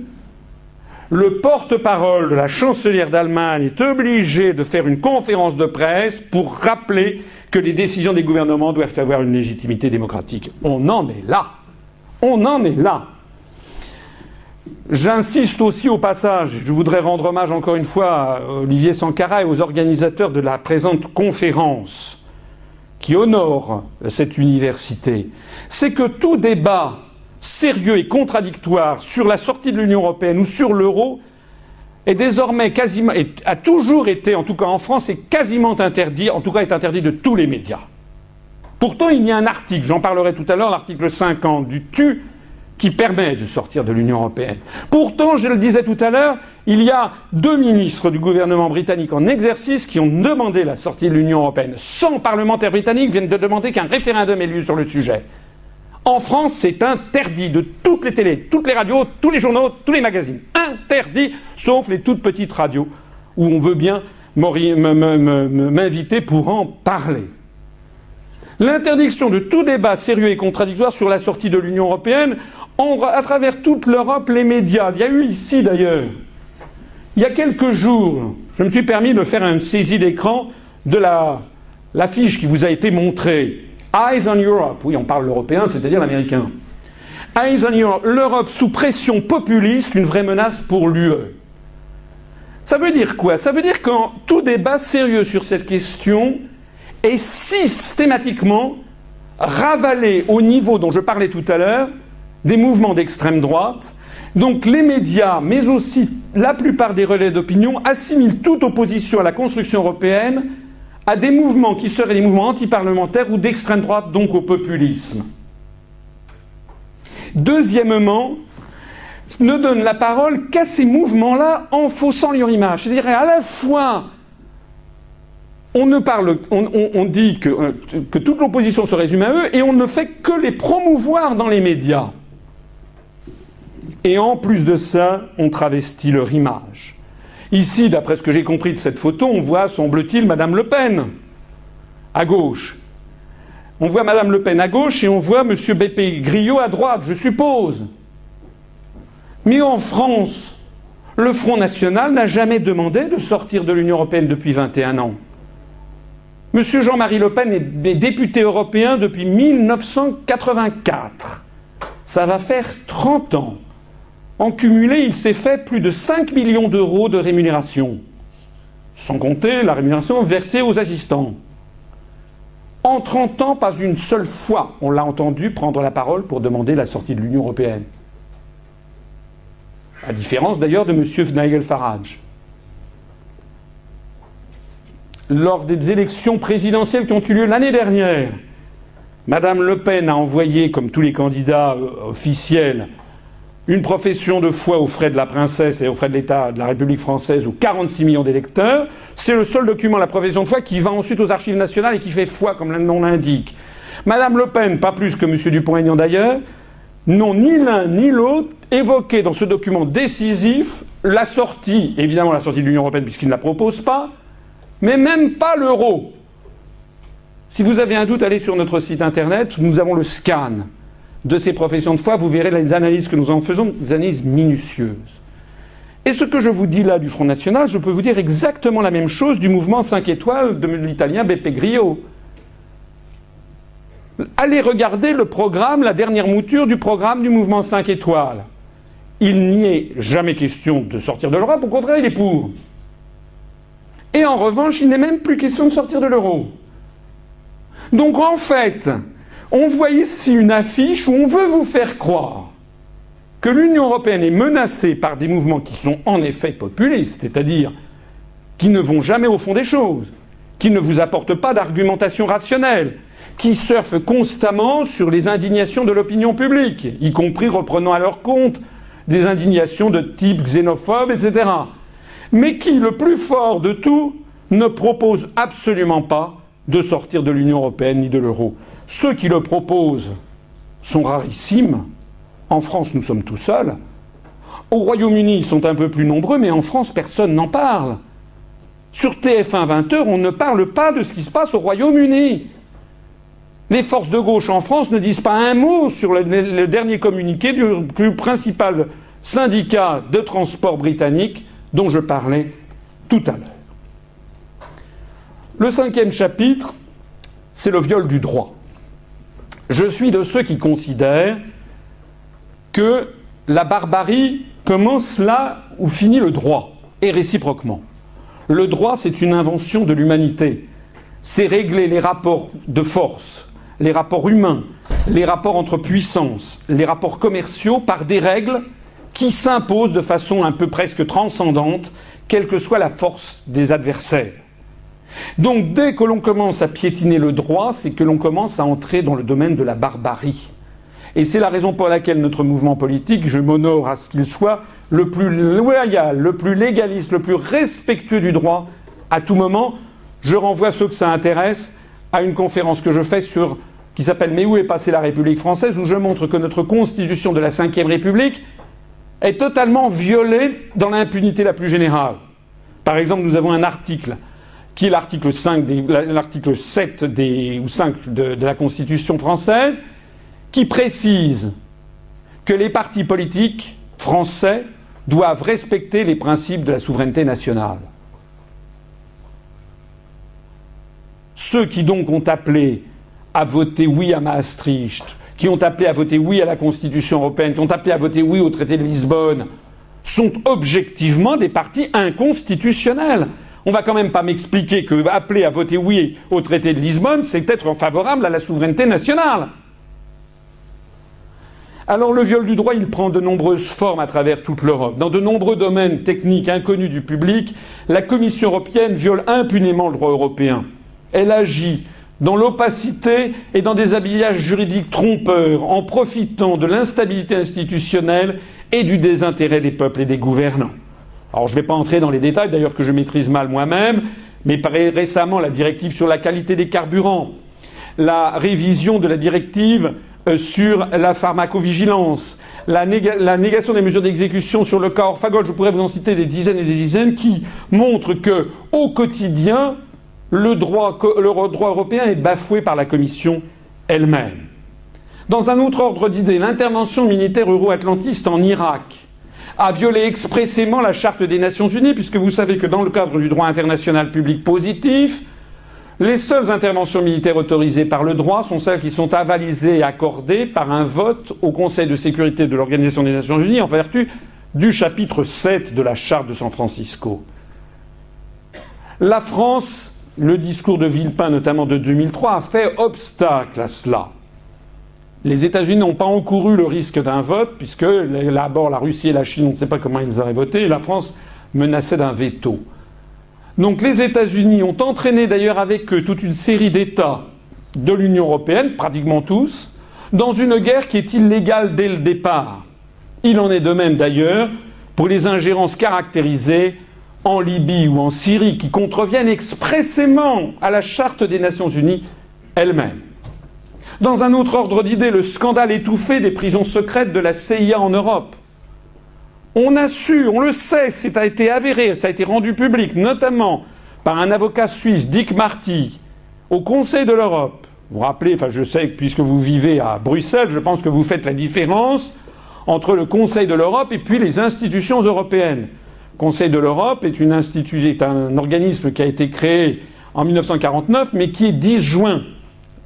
le porte-parole de la chancelière d'Allemagne est obligé de faire une conférence de presse pour rappeler que les décisions des gouvernements doivent avoir une légitimité démocratique. On en est là. On en est là. J'insiste aussi au passage, je voudrais rendre hommage encore une fois à Olivier Sankara et aux organisateurs de la présente conférence qui honore cette université, c'est que tout débat sérieux et contradictoire sur la sortie de l'Union européenne ou sur l'euro est désormais quasiment, a toujours été, en tout cas en France, est quasiment interdit, en tout cas est interdit de tous les médias. Pourtant, il y a un article, j'en parlerai tout à l'heure, l'article 50 du TU, qui permet de sortir de l'Union européenne. Pourtant, je le disais tout à l'heure, il y a deux ministres du gouvernement britannique en exercice qui ont demandé la sortie de l'Union européenne. 100 parlementaires britanniques viennent de demander qu'un référendum ait lieu sur le sujet. En France, c'est interdit de toutes les télés, toutes les radios, tous les journaux, tous les magazines. Interdit, sauf les toutes petites radios, où on veut bien m'inviter pour en parler. L'interdiction de tout débat sérieux et contradictoire sur la sortie de l'Union européenne, à travers toute l'Europe, les médias. Il y a eu ici d'ailleurs, il y a quelques jours, je me suis permis de faire une saisie d'écran de l'affiche qui vous a été montrée Eyes on Europe. Oui, on parle l'européen, c'est-à-dire l'américain. Eyes on Europe. L'Europe sous pression populiste, une vraie menace pour l'UE. Ça veut dire quoi? Ça veut dire que tout débat sérieux sur cette question est systématiquement ravalé au niveau dont je parlais tout à l'heure des mouvements d'extrême droite. Donc les médias, mais aussi la plupart des relais d'opinion, assimilent toute opposition à la construction européenne à des mouvements qui seraient des mouvements antiparlementaires ou d'extrême droite, donc au populisme. Deuxièmement, ne donne la parole qu'à ces mouvements-là en faussant leur image. C'est-à-dire à la fois, on, ne parle, on, dit que, que toute l'opposition se résume à eux et on ne fait que les promouvoir dans les médias. Et en plus de ça, on travestit leur image. Ici, d'après ce que j'ai compris de cette photo, on voit, semble-t-il, Madame Le Pen à gauche. On voit Madame Le Pen à gauche et on voit Monsieur Bépé Grillo à droite, je suppose. Mais en France, le Front National n'a jamais demandé de sortir de l'Union européenne depuis 21 ans. Monsieur Jean-Marie Le Pen est député européen depuis 1984. Ça va faire 30 ans. En cumulé, il s'est fait plus de 5 millions d'euros de rémunération, sans compter la rémunération versée aux assistants. En 30 ans, pas une seule fois on l'a entendu prendre la parole pour demander la sortie de l'Union européenne. À différence d'ailleurs de M. Nigel Farage. Lors des élections présidentielles qui ont eu lieu l'année dernière, Mme Le Pen a envoyé, comme tous les candidats euh, officiels, une profession de foi aux frais de la princesse et aux frais de l'État de la République française ou 46 millions d'électeurs. C'est le seul document, la profession de foi, qui va ensuite aux archives nationales et qui fait foi, comme le nom l'indique. Madame Le Pen, pas plus que M. Dupont-Aignan d'ailleurs, n'ont ni l'un ni l'autre évoqué dans ce document décisif la sortie, évidemment la sortie de l'Union européenne puisqu'ils ne la proposent pas, mais même pas l'euro. Si vous avez un doute, allez sur notre site internet, nous avons le scan de ces professions de foi, vous verrez les analyses que nous en faisons, des analyses minutieuses. Et ce que je vous dis là du Front National, je peux vous dire exactement la même chose du mouvement 5 étoiles de l'italien Beppe Grillo. Allez regarder le programme, la dernière mouture du programme du mouvement 5 étoiles. Il n'y est jamais question de sortir de l'Europe, au contraire, il est pour. Et en revanche, il n'est même plus question de sortir de l'euro. Donc en fait, on voit ici une affiche où on veut vous faire croire que l'Union européenne est menacée par des mouvements qui sont en effet populistes, c'est-à-dire qui ne vont jamais au fond des choses, qui ne vous apportent pas d'argumentation rationnelle, qui surfent constamment sur les indignations de l'opinion publique, y compris reprenant à leur compte des indignations de type xénophobe, etc. Mais qui, le plus fort de tout, ne propose absolument pas de sortir de l'Union européenne ni de l'euro. Ceux qui le proposent sont rarissimes. En France, nous sommes tout seuls. Au Royaume-Uni, ils sont un peu plus nombreux, mais en France, personne n'en parle. Sur TF1 20h, on ne parle pas de ce qui se passe au Royaume-Uni. Les forces de gauche en France ne disent pas un mot sur le, le dernier communiqué du plus principal syndicat de transport britannique dont je parlais tout à l'heure. Le cinquième chapitre, c'est le viol du droit. Je suis de ceux qui considèrent que la barbarie commence là où finit le droit, et réciproquement. Le droit, c'est une invention de l'humanité. C'est régler les rapports de force, les rapports humains, les rapports entre puissances, les rapports commerciaux par des règles qui s'imposent de façon un peu presque transcendante, quelle que soit la force des adversaires. Donc dès que l'on commence à piétiner le droit, c'est que l'on commence à entrer dans le domaine de la barbarie. Et c'est la raison pour laquelle notre mouvement politique, je m'honore à ce qu'il soit le plus loyal, le plus légaliste, le plus respectueux du droit à tout moment. Je renvoie ceux que ça intéresse à une conférence que je fais sur qui s'appelle Mais où est passée la République française où je montre que notre constitution de la Ve République est totalement violée dans l'impunité la plus générale. Par exemple, nous avons un article qui est l'article 5 l'article 7 des, ou 5 de, de la Constitution française, qui précise que les partis politiques français doivent respecter les principes de la souveraineté nationale. Ceux qui donc ont appelé à voter oui à Maastricht, qui ont appelé à voter oui à la Constitution européenne, qui ont appelé à voter oui au traité de Lisbonne, sont objectivement des partis inconstitutionnels. On va quand même pas m'expliquer que appeler à voter oui au traité de Lisbonne, c'est être favorable à la souveraineté nationale. Alors le viol du droit, il prend de nombreuses formes à travers toute l'Europe. Dans de nombreux domaines techniques inconnus du public, la Commission européenne viole impunément le droit européen. Elle agit dans l'opacité et dans des habillages juridiques trompeurs, en profitant de l'instabilité institutionnelle et du désintérêt des peuples et des gouvernants. Alors je ne vais pas entrer dans les détails, d'ailleurs que je maîtrise mal moi-même, mais récemment la directive sur la qualité des carburants, la révision de la directive euh, sur la pharmacovigilance, la, négation des mesures d'exécution sur le cas Orfagol, je pourrais vous en citer des dizaines et des dizaines, qui montrent que, au quotidien, le droit, le droit européen est bafoué par la Commission elle-même. Dans un autre ordre d'idées, l'intervention militaire euro-atlantiste en Irak, a violé expressément la Charte des Nations Unies, puisque vous savez que dans le cadre du droit international public positif, les seules interventions militaires autorisées par le droit sont celles qui sont avalisées et accordées par un vote au Conseil de sécurité de l'Organisation des Nations Unies en vertu du chapitre 7 de la Charte de San Francisco. La France, le discours de Villepin notamment de 2003, a fait obstacle à cela. Les États-Unis n'ont pas encouru le risque d'un vote, puisque d'abord la Russie et la Chine, on ne sait pas comment ils auraient voté, et la France menaçait d'un veto. Donc les États-Unis ont entraîné d'ailleurs avec eux toute une série d'États de l'Union européenne, pratiquement tous, dans une guerre qui est illégale dès le départ, Il en est de même d'ailleurs pour les ingérences caractérisées en Libye ou en Syrie qui contreviennent expressément à la Charte des Nations Unies elle-même. Dans un autre ordre d'idées, le scandale étouffé des prisons secrètes de la CIA en Europe. On a su, on le sait, ça a été avéré, ça a été rendu public, notamment par un avocat suisse, Dick Marty, au Conseil de l'Europe. Vous vous rappelez, enfin je sais que puisque vous vivez à Bruxelles, je pense que vous faites la différence entre le Conseil de l'Europe et puis les institutions européennes. Le Conseil de l'Europe est, est un organisme qui a été créé en 1949, mais qui est disjoint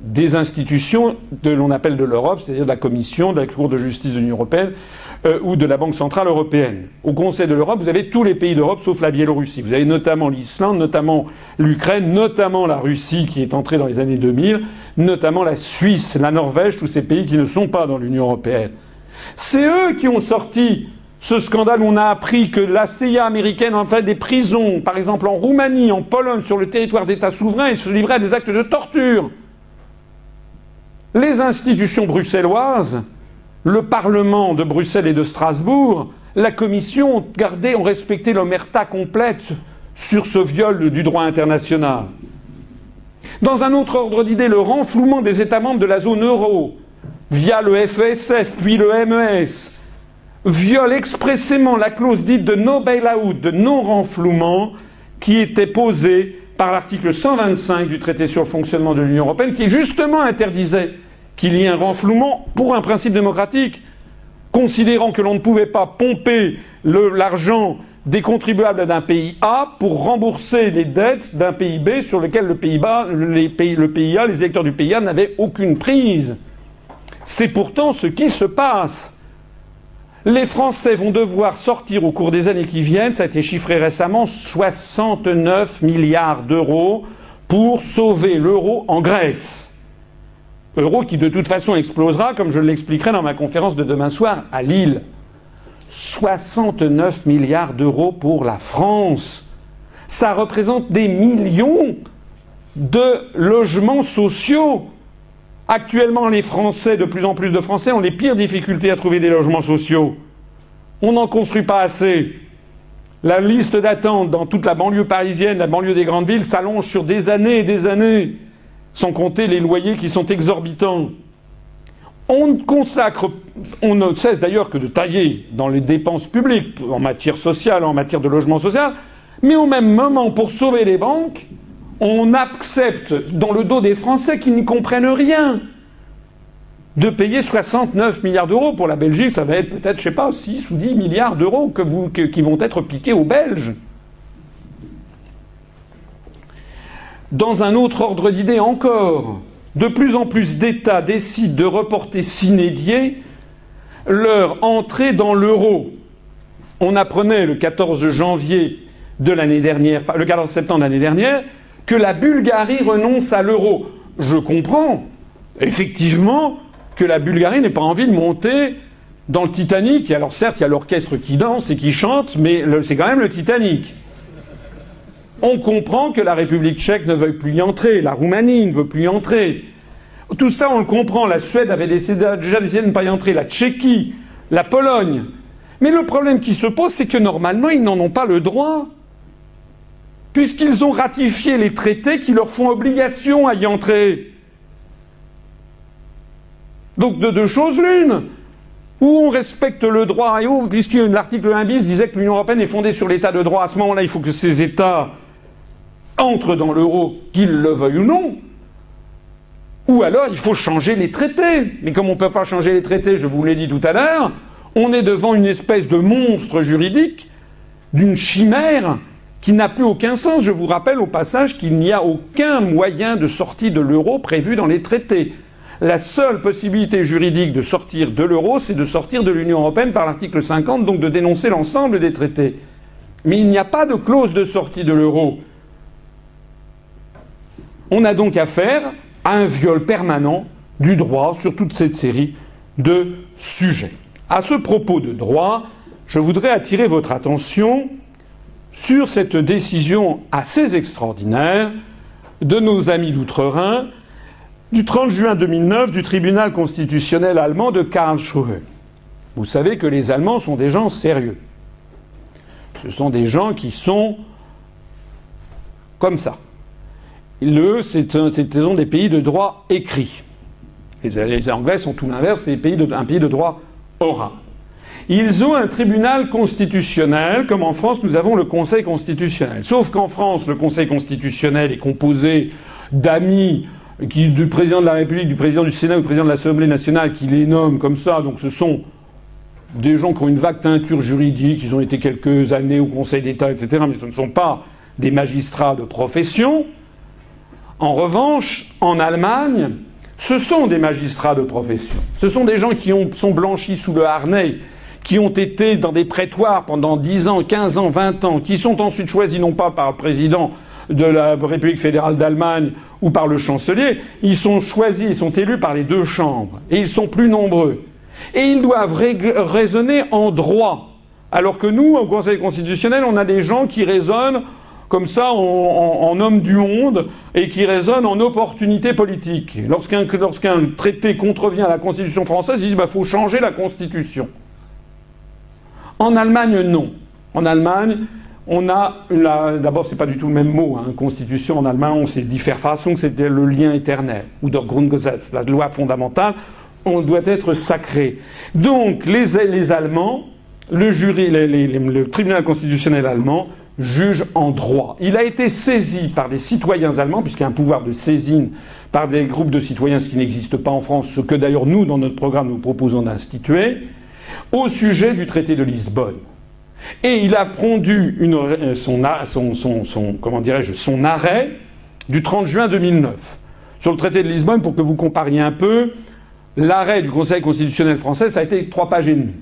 des institutions de l'on appelle de l'Europe, c'est-à-dire de la Commission, de la Cour de justice de l'Union européenne euh, ou de la Banque centrale européenne. Au Conseil de l'Europe, vous avez tous les pays d'Europe sauf la Biélorussie. Vous avez notamment l'Islande, notamment l'Ukraine, notamment la Russie qui est entrée dans les années 2000, notamment la Suisse, la Norvège, tous ces pays qui ne sont pas dans l'Union européenne. C'est eux qui ont sorti ce scandale où on a appris que la CIA américaine en fait des prisons, par exemple en Roumanie, en Pologne, sur le territoire d'États souverains, et se livrait à des actes de torture. Les institutions bruxelloises, le Parlement de Bruxelles et de Strasbourg, la Commission ont gardé, ont respecté l'omerta complète sur ce viol du droit international. Dans un autre ordre d'idées, le renflouement des États membres de la zone euro, via le FESF puis le MES, viole expressément la clause dite de no bail-out, de non-renflouement, qui était posée par l'article 125 du traité sur le fonctionnement de l'Union européenne, qui justement interdisait qu'il y ait un renflouement pour un principe démocratique, considérant que l'on ne pouvait pas pomper l'argent des contribuables d'un pays A pour rembourser les dettes d'un pays B sur lequel le pays, les A, les électeurs du pays A n'avaient aucune prise. C'est pourtant ce qui se passe. Les Français vont devoir sortir au cours des années qui viennent, ça a été chiffré récemment, 69 milliards d'euros pour sauver l'euro en Grèce. Euro qui de toute façon explosera, comme je l'expliquerai dans ma conférence de demain soir à Lille. 69 milliards d'euros pour la France. Ça représente des millions de logements sociaux. Actuellement, les Français, de plus en plus de Français, ont les pires difficultés à trouver des logements sociaux. On n'en construit pas assez. La liste d'attente dans toute la banlieue parisienne, la banlieue des grandes villes, s'allonge sur des années et des années sans compter les loyers qui sont exorbitants. On consacre, on ne cesse d'ailleurs que de tailler dans les dépenses publiques, en matière sociale, en matière de logement social, mais au même moment, pour sauver les banques, on accepte, dans le dos des Français qui n'y comprennent rien, de payer 69 milliards d'euros. Pour la Belgique, ça va être peut-être, je sais pas, 6 ou 10 milliards d'euros qui vont être piqués aux Belges. Dans un autre ordre d'idées encore, de plus en plus d'États décident de reporter s'inédier leur entrée dans l'euro. On apprenait le 14 janvier de l'année dernière, le 14 septembre de l'année dernière, que la Bulgarie renonce à l'euro. Je comprends, effectivement, que la Bulgarie n'ait pas envie de monter dans le Titanic. Alors certes, il y a l'orchestre qui danse et qui chante, mais c'est quand même le Titanic on comprend que la République tchèque ne veuille plus y entrer, la Roumanie ne veut plus y entrer. Tout ça, on le comprend. La Suède avait décidé, déjà décidé de ne pas y entrer, la Tchéquie, la Pologne. Mais le problème qui se pose, c'est que normalement, ils n'en ont pas le droit. Puisqu'ils ont ratifié les traités qui leur font obligation à y entrer. Donc de deux choses l'une. Ou on respecte le droit, et où, puisque l'article 1 bis disait que l'Union européenne est fondée sur l'état de droit, à ce moment-là, il faut que ces États entre dans l'euro, qu'ils le veuillent ou non, ou alors il faut changer les traités. Mais comme on ne peut pas changer les traités, je vous l'ai dit tout à l'heure, on est devant une espèce de monstre juridique, d'une chimère qui n'a plus aucun sens. Je vous rappelle au passage qu'il n'y a aucun moyen de sortie de l'euro prévu dans les traités. La seule possibilité juridique de sortir de l'euro, c'est de sortir de l'Union européenne par l'article 50, donc de dénoncer l'ensemble des traités. Mais il n'y a pas de clause de sortie de l'euro. On a donc affaire à un viol permanent du droit sur toute cette série de sujets. À ce propos de droit, je voudrais attirer votre attention sur cette décision assez extraordinaire de nos amis d'Outre-Rhin du 30 juin 2009 du tribunal constitutionnel allemand de Karlsruhe. Vous savez que les Allemands sont des gens sérieux. Ce sont des gens qui sont comme ça. Le, c'est des pays de droit écrit. Les, Anglais sont tout l'inverse, c'est un pays de droit oral. Ils ont un tribunal constitutionnel, comme en France nous avons le Conseil constitutionnel. Sauf qu'en France, le Conseil constitutionnel est composé d'amis du président de la République, du président du Sénat ou du président de l'Assemblée nationale qui les nomment comme ça. Donc ce sont des gens qui ont une vague teinture juridique, ils ont été quelques années au Conseil d'État, etc. Mais ce ne sont pas des magistrats de profession. En revanche, en Allemagne, ce sont des magistrats de profession. Ce sont des gens qui ont, sont blanchis sous le harnais, qui ont été dans des prétoires pendant 10 ans, 15 ans, 20 ans, qui sont ensuite choisis non pas par le président de la République fédérale d'Allemagne ou par le chancelier, ils sont choisis, ils sont élus par les deux chambres, et ils sont plus nombreux. Et ils doivent raisonner en droit. Alors que nous, au Conseil constitutionnel, on a des gens qui raisonnent comme ça en, homme du monde et qui raisonne en opportunité politique. Lorsqu'un traité contrevient à la Constitution française, il dit bah faut changer la Constitution. En Allemagne, non. En Allemagne, on a d'abord c'est pas du tout le même mot. Hein. Constitution en allemand, on sait différentes façons, c'était le lien éternel ou der Grundgesetz, la loi fondamentale. On doit être sacré. Donc les, les Allemands, le jury, le tribunal constitutionnel allemand juge en droit. Il a été saisi par des citoyens allemands, puisqu'il y a un pouvoir de saisine par des groupes de citoyens, ce qui n'existe pas en France, ce que d'ailleurs nous, dans notre programme, nous proposons d'instituer, au sujet du traité de Lisbonne. Et il a pondu une, son, comment dirais-je, son arrêt du 30 juin 2009 sur le traité de Lisbonne pour que vous compariez un peu. L'arrêt du Conseil constitutionnel français, ça a été trois pages et demie.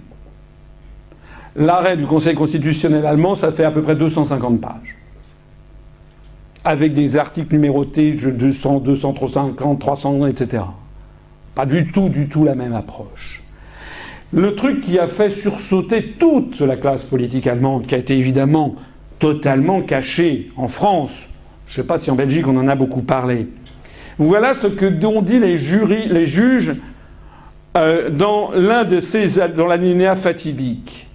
L'arrêt du Conseil constitutionnel allemand, ça fait à peu près 250 pages. Avec des articles numérotés, 200, 200, 350, 300, etc. Pas du tout, du tout la même approche. Le truc qui a fait sursauter toute la classe politique allemande, qui a été évidemment totalement caché en France, je ne sais pas si en Belgique on en a beaucoup parlé. Voilà ce que dont dit les, jurys, les juges euh, dans l'un de ces dans fatidique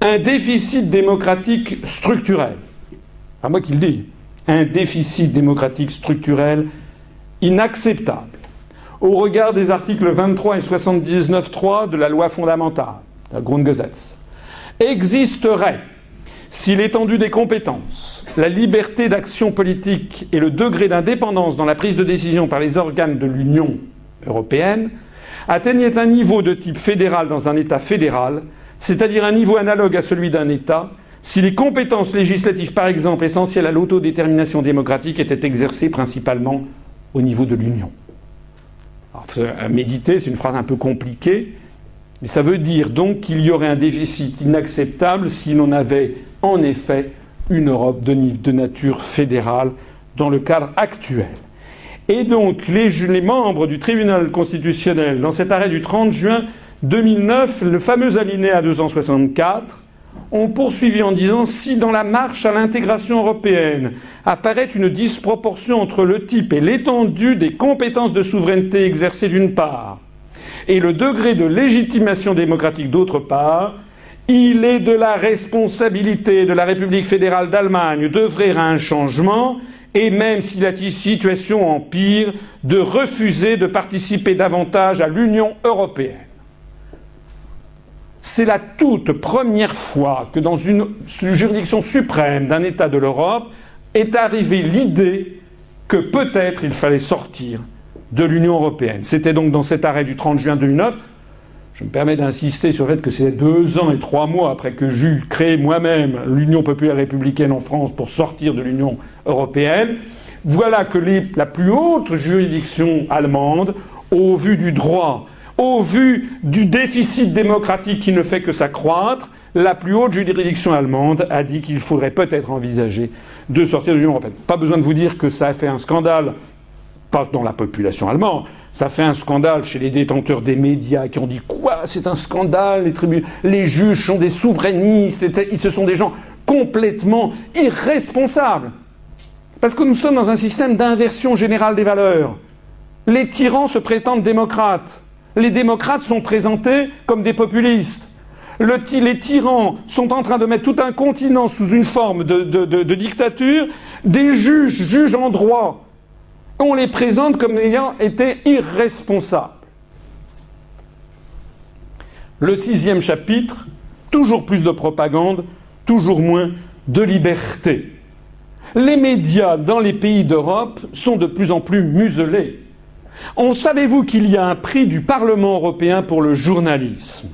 un déficit démocratique structurel. Pas moi qui le dis. Un déficit démocratique structurel inacceptable au regard des articles 23 et 79.3 de la loi fondamentale, la Grundgesetz, existerait si l'étendue des compétences, la liberté d'action politique et le degré d'indépendance dans la prise de décision par les organes de l'Union européenne atteignaient un niveau de type fédéral dans un État fédéral c'est-à-dire un niveau analogue à celui d'un État, si les compétences législatives, par exemple, essentielles à l'autodétermination démocratique, étaient exercées principalement au niveau de l'Union. Méditer, c'est une phrase un peu compliquée, mais ça veut dire donc qu'il y aurait un déficit inacceptable si l'on avait en effet une Europe de, nature fédérale dans le cadre actuel. Et donc les, les membres du tribunal constitutionnel, dans cet arrêt du 30 juin, 2009, le fameux alinéa 264, on poursuivi en disant si dans la marche à l'intégration européenne apparaît une disproportion entre le type et l'étendue des compétences de souveraineté exercées d'une part et le degré de légitimation démocratique d'autre part, il est de la responsabilité de la République fédérale d'Allemagne d'œuvrer à un changement et même si la situation empire, de refuser de participer davantage à l'Union européenne. C'est la toute première fois que dans une juridiction suprême d'un État de l'Europe est arrivée l'idée que peut-être il fallait sortir de l'Union européenne. C'était donc dans cet arrêt du 30 juin 2009. Je me permets d'insister sur le fait que c'est deux ans et trois mois après que j'eus créé moi-même l'Union populaire républicaine en France pour sortir de l'Union européenne. Voilà que la plus haute juridiction allemande, au vu du droit au vu du déficit démocratique qui ne fait que s'accroître, la plus haute juridiction allemande a dit qu'il faudrait peut-être envisager de sortir de l'Union européenne. Pas besoin de vous dire que ça a fait un scandale, pas dans la population allemande, ça fait un scandale chez les détenteurs des médias qui ont dit quoi C'est un scandale, les, les juges sont des souverainistes, ce sont des gens complètement irresponsables. Parce que nous sommes dans un système d'inversion générale des valeurs. Les tyrans se prétendent démocrates les démocrates sont présentés comme des populistes. les tyrans sont en train de mettre tout un continent sous une forme de, dictature, des juges juges en droit. On les présente comme ayant été irresponsables. Le sixième chapitre, toujours plus de propagande, toujours moins de liberté. Les médias dans les pays d'Europe sont de plus en plus muselés. On savez-vous qu'il y a un prix du Parlement européen pour le journalisme?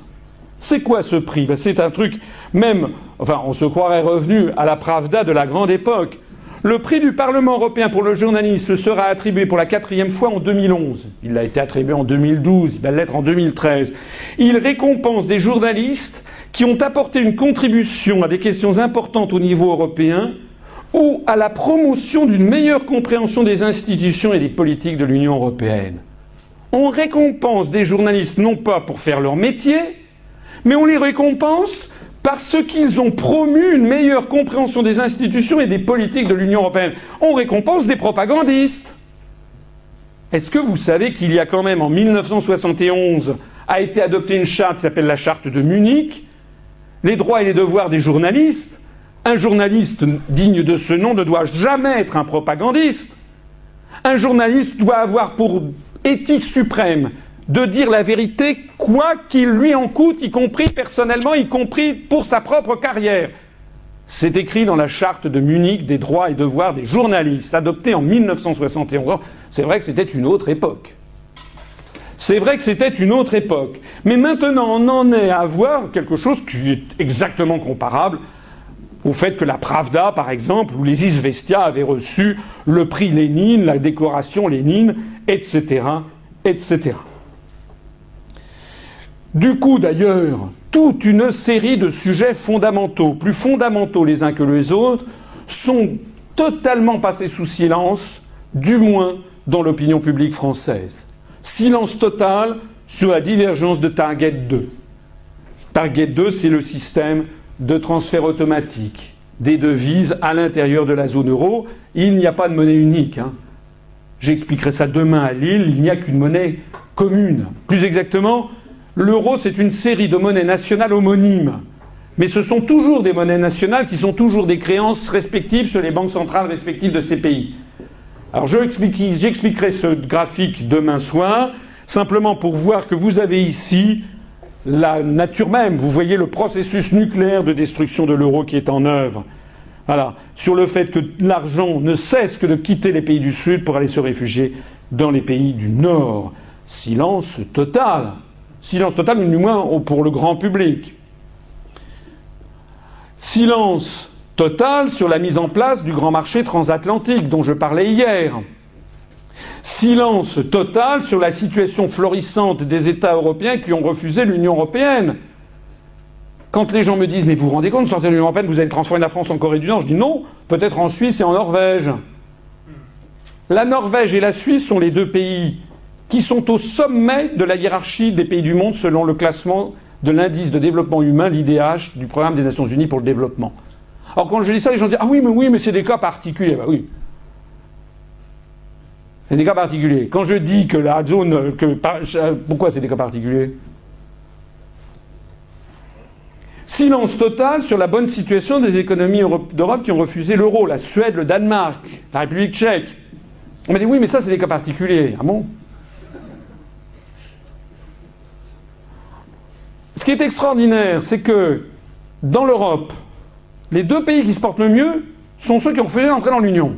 C'est quoi ce prix? Ben, C'est un truc, même, enfin, on se croirait revenu à la Pravda de la grande époque. Le prix du Parlement européen pour le journalisme sera attribué pour la quatrième fois en 2011. Il a été attribué en 2012, il va l'être en 2013. Il récompense des journalistes qui ont apporté une contribution à des questions importantes au niveau européen ou à la promotion d'une meilleure compréhension des institutions et des politiques de l'Union européenne. On récompense des journalistes non pas pour faire leur métier, mais on les récompense parce qu'ils ont promu une meilleure compréhension des institutions et des politiques de l'Union européenne. On récompense des propagandistes. Est-ce que vous savez qu'il y a quand même en 1971 a été adoptée une charte qui s'appelle la charte de Munich, les droits et les devoirs des journalistes un journaliste digne de ce nom ne doit jamais être un propagandiste. Un journaliste doit avoir pour éthique suprême de dire la vérité quoi qu'il lui en coûte, y compris personnellement, y compris pour sa propre carrière. C'est écrit dans la charte de Munich des droits et devoirs des journalistes, adoptée en 1971. C'est vrai que c'était une autre époque. C'est vrai que c'était une autre époque. Mais maintenant, on en est à voir quelque chose qui est exactement comparable au fait que la Pravda, par exemple, ou les Isvestia avaient reçu le prix Lénine, la décoration Lénine, etc., etc. Du coup, d'ailleurs, toute une série de sujets fondamentaux, plus fondamentaux les uns que les autres, sont totalement passés sous silence, du moins dans l'opinion publique française. Silence total sur la divergence de Target 2. Target 2, c'est le système de transfert automatique des devises à l'intérieur de la zone euro. Il n'y a pas de monnaie unique. Hein. J'expliquerai ça demain à Lille. Il n'y a qu'une monnaie commune. Plus exactement, l'euro, c'est une série de monnaies nationales homonymes. Mais ce sont toujours des monnaies nationales qui sont toujours des créances respectives sur les banques centrales respectives de ces pays. Alors j'expliquerai ce graphique demain soir, simplement pour voir que vous avez ici la nature même. Vous voyez le processus nucléaire de destruction de l'euro qui est en œuvre. Voilà. Sur le fait que l'argent ne cesse que de quitter les pays du Sud pour aller se réfugier dans les pays du Nord. Silence total. Silence total, du moins pour le grand public. Silence total sur la mise en place du grand marché transatlantique dont je parlais hier. Silence total sur la situation florissante des États européens qui ont refusé l'Union européenne. Quand les gens me disent Mais vous vous rendez compte, sortir de l'Union européenne, vous allez transformer la France en Corée du Nord je dis non, peut-être en Suisse et en Norvège. La Norvège et la Suisse sont les deux pays qui sont au sommet de la hiérarchie des pays du monde selon le classement de l'indice de développement humain, l'IDH, du programme des Nations Unies pour le développement. Alors quand je dis ça, les gens disent Ah oui, mais oui, mais c'est des cas particuliers. Bah oui. C'est des cas particuliers. Quand je dis que la zone. Que, pourquoi c'est des cas particuliers? Silence total sur la bonne situation des économies d'Europe qui ont refusé l'euro, la Suède, le Danemark, la République tchèque. On m'a dit oui, mais ça c'est des cas particuliers. Ah bon? Ce qui est extraordinaire, c'est que dans l'Europe, les deux pays qui se portent le mieux sont ceux qui ont refusé d'entrer dans l'Union.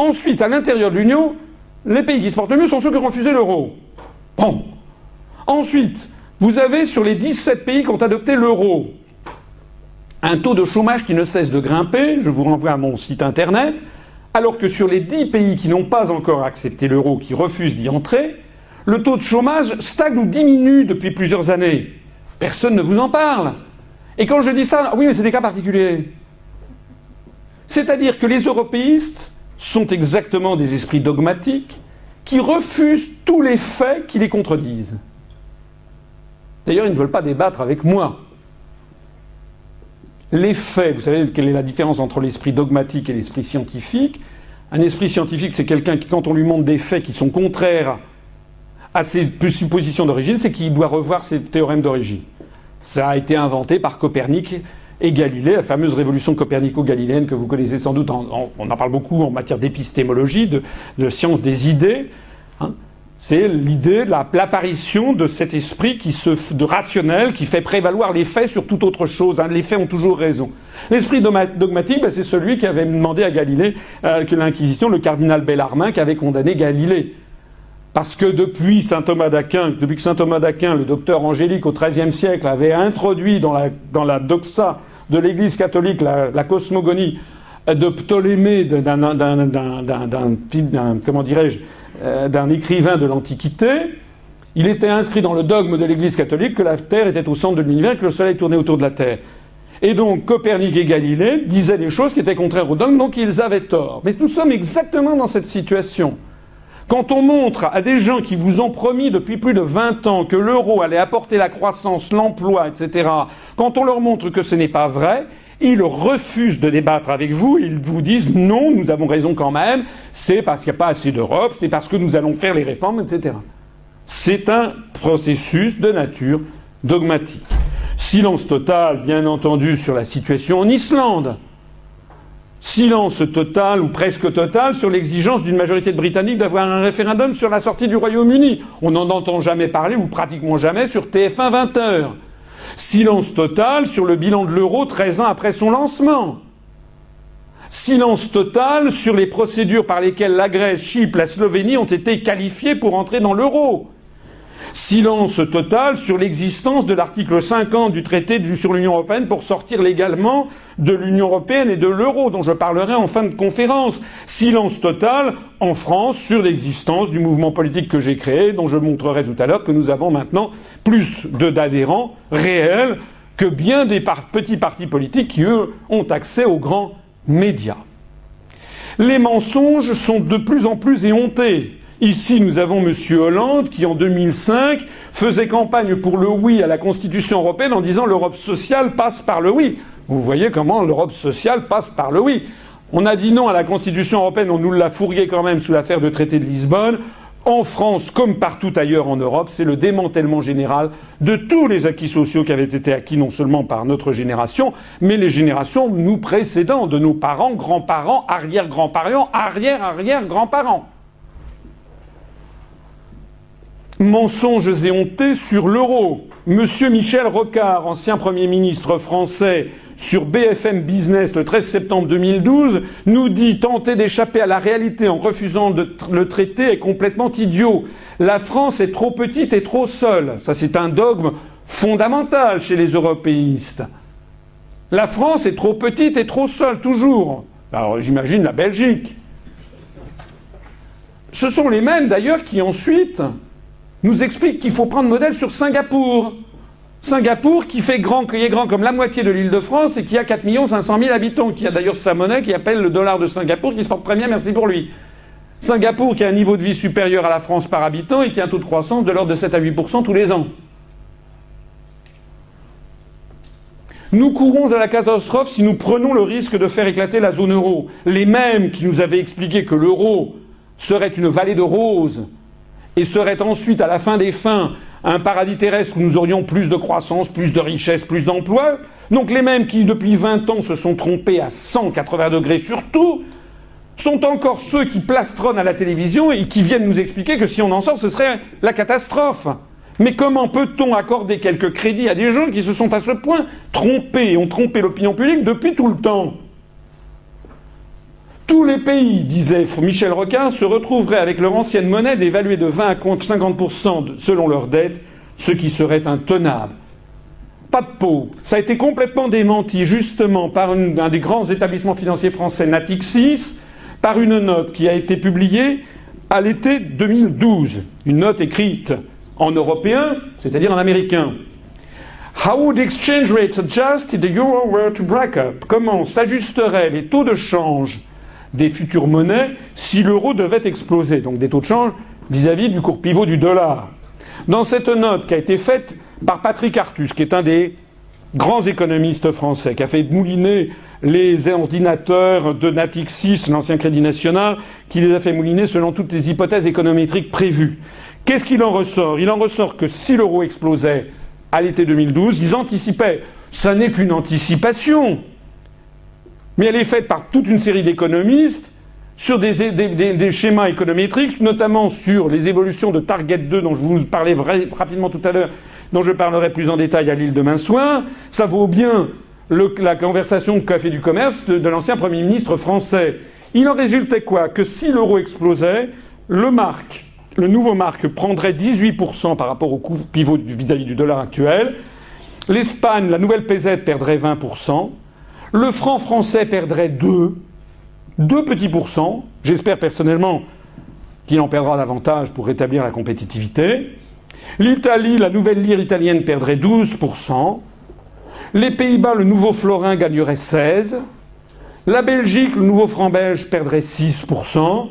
Ensuite, à l'intérieur de l'Union, les pays qui se portent le mieux sont ceux qui ont refusé l'euro. Bon. Ensuite, vous avez sur les 17 pays qui ont adopté l'euro un taux de chômage qui ne cesse de grimper, je vous renvoie à mon site internet, alors que sur les 10 pays qui n'ont pas encore accepté l'euro, qui refusent d'y entrer, le taux de chômage stagne ou diminue depuis plusieurs années. Personne ne vous en parle. Et quand je dis ça, oui, mais c'est des cas particuliers. C'est-à-dire que les européistes sont exactement des esprits dogmatiques qui refusent tous les faits qui les contredisent. D'ailleurs, ils ne veulent pas débattre avec moi. Les faits, vous savez quelle est la différence entre l'esprit dogmatique et l'esprit scientifique? Un esprit scientifique, c'est quelqu'un qui, quand on lui montre des faits qui sont contraires à ses suppositions d'origine, c'est qu'il doit revoir ses théorèmes d'origine. Ça a été inventé par Copernic et Galilée, la fameuse révolution copernico-galiléenne que vous connaissez sans doute, on en parle beaucoup en matière d'épistémologie, de, science des idées. Hein. C'est l'idée l'apparition de cet esprit qui se, de rationnel qui fait prévaloir les faits sur toute autre chose. Hein. Les faits ont toujours raison. L'esprit dogmatique, ben, c'est celui qui avait demandé à Galilée euh, que l'Inquisition, le cardinal Bellarmin, qui avait condamné Galilée. Parce que depuis saint Thomas d'Aquin, depuis que saint Thomas d'Aquin, le docteur Angélique au XIIIe siècle, avait introduit dans la, dans la doxa de l'Église catholique la, cosmogonie de Ptolémée, d'un, comment dirais-je, euh, d'un écrivain de l'Antiquité, il était inscrit dans le dogme de l'Église catholique que la Terre était au centre de l'univers, que le Soleil tournait autour de la Terre. Et donc Copernic et Galilée disaient des choses qui étaient contraires au dogme, donc ils avaient tort. Mais nous sommes exactement dans cette situation. Quand on montre à des gens qui vous ont promis depuis plus de 20 ans que l'euro allait apporter la croissance, l'emploi, etc., quand on leur montre que ce n'est pas vrai, ils refusent de débattre avec vous, ils vous disent non, nous avons raison quand même, c'est parce qu'il n'y a pas assez d'Europe, c'est parce que nous allons faire les réformes, etc. C'est un processus de nature dogmatique. Silence total, bien entendu, sur la situation en Islande. Silence total ou presque total sur l'exigence d'une majorité de Britanniques d'avoir un référendum sur la sortie du Royaume-Uni. On n'en entend jamais parler, ou pratiquement jamais, sur TF1 20 heures. Silence total sur le bilan de l'euro 13 ans après son lancement. Silence total sur les procédures par lesquelles la Grèce, Chypre, la Slovénie ont été qualifiées pour entrer dans l'euro. Silence total sur l'existence de l'article 50 du traité sur l'Union européenne pour sortir légalement de l'Union européenne et de l'euro, dont je parlerai en fin de conférence. Silence total en France sur l'existence du mouvement politique que j'ai créé, dont je montrerai tout à l'heure que nous avons maintenant plus d'adhérents réels que bien des petits partis politiques qui, eux, ont accès aux grands médias. Les mensonges sont de plus en plus éhontés. Ici, nous avons M. Hollande qui, en 2005, faisait campagne pour le oui à la Constitution européenne en disant l'Europe sociale passe par le oui. Vous voyez comment l'Europe sociale passe par le oui. On a dit non à la Constitution européenne, on nous l'a fourgué quand même sous l'affaire de traité de Lisbonne. En France, comme partout ailleurs en Europe, c'est le démantèlement général de tous les acquis sociaux qui avaient été acquis non seulement par notre génération, mais les générations nous précédant, de nos parents, grands-parents, arrière-grands-parents, arrière-arrière-grands-parents. Mensonges et hontés sur l'euro. Monsieur Michel Rocard, ancien Premier ministre français, sur BFM Business le 13 septembre 2012, nous dit tenter d'échapper à la réalité en refusant de le traiter est complètement idiot. La France est trop petite et trop seule. Ça, c'est un dogme fondamental chez les européistes. La France est trop petite et trop seule, toujours. Alors, j'imagine la Belgique. Ce sont les mêmes, d'ailleurs, qui ensuite nous explique qu'il faut prendre modèle sur Singapour. Singapour qui fait grand, qui est grand comme la moitié de l'île de France et qui a 4 500 000 habitants, qui a d'ailleurs sa monnaie qui appelle le dollar de Singapour, qui se porte très bien, merci pour lui. Singapour qui a un niveau de vie supérieur à la France par habitant et qui a un taux de croissance de l'ordre de 7 à 8 tous les ans. Nous courons à la catastrophe si nous prenons le risque de faire éclater la zone euro. Les mêmes qui nous avaient expliqué que l'euro serait une vallée de roses et serait ensuite, à la fin des fins, un paradis terrestre où nous aurions plus de croissance, plus de richesse, plus d'emplois. Donc les mêmes qui, depuis 20 ans, se sont trompés à 180 degrés sur tout, sont encore ceux qui plastronnent à la télévision et qui viennent nous expliquer que si on en sort, ce serait la catastrophe. Mais comment peut-on accorder quelques crédits à des gens qui se sont à ce point trompés et ont trompé l'opinion publique depuis tout le temps? Tous les pays, disait Michel Roquin, se retrouveraient avec leur ancienne monnaie dévaluée de 20 à 50% selon leur dette, ce qui serait intenable. Pas de peau. Ça a été complètement démenti justement par un des grands établissements financiers français, Natixis, par une note qui a été publiée à l'été 2012. Une note écrite en européen, c'est-à-dire en américain. How would exchange rates adjust if the euro were to break up? Comment s'ajusteraient les taux de change des futures monnaies si l'euro devait exploser, donc des taux de change vis-à-vis du cours pivot du dollar. Dans cette note qui a été faite par Patrick Artus, qui est un des grands économistes français, qui a fait mouliner les ordinateurs de Natixis, l'ancien Crédit National, qui les a fait mouliner selon toutes les hypothèses économétriques prévues. Qu'est-ce qu'il en ressort? Il en ressort que si l'euro explosait à l'été 2012, ils anticipaient. Ça n'est qu'une anticipation. Mais elle est faite par toute une série d'économistes sur des, schémas économétriques, notamment sur les évolutions de Target 2 dont je vous parlais rapidement tout à l'heure, dont je parlerai plus en détail à l'île demain soir. Ça vaut bien la conversation qu'a fait du commerce de, l'ancien Premier ministre français. Il en résultait quoi? Que si l'euro explosait, le le nouveau marque prendrait 18% par rapport au coût pivot vis-à-vis du dollar actuel. L'Espagne, la nouvelle PZ, perdrait 20%. Le franc français perdrait 2, 2 petits pourcents. J'espère personnellement qu'il en perdra davantage pour rétablir la compétitivité. L'Italie, la nouvelle lire italienne perdrait 12%. Les Pays-Bas, le nouveau florin gagnerait 16%. La Belgique, le nouveau franc belge perdrait 6%.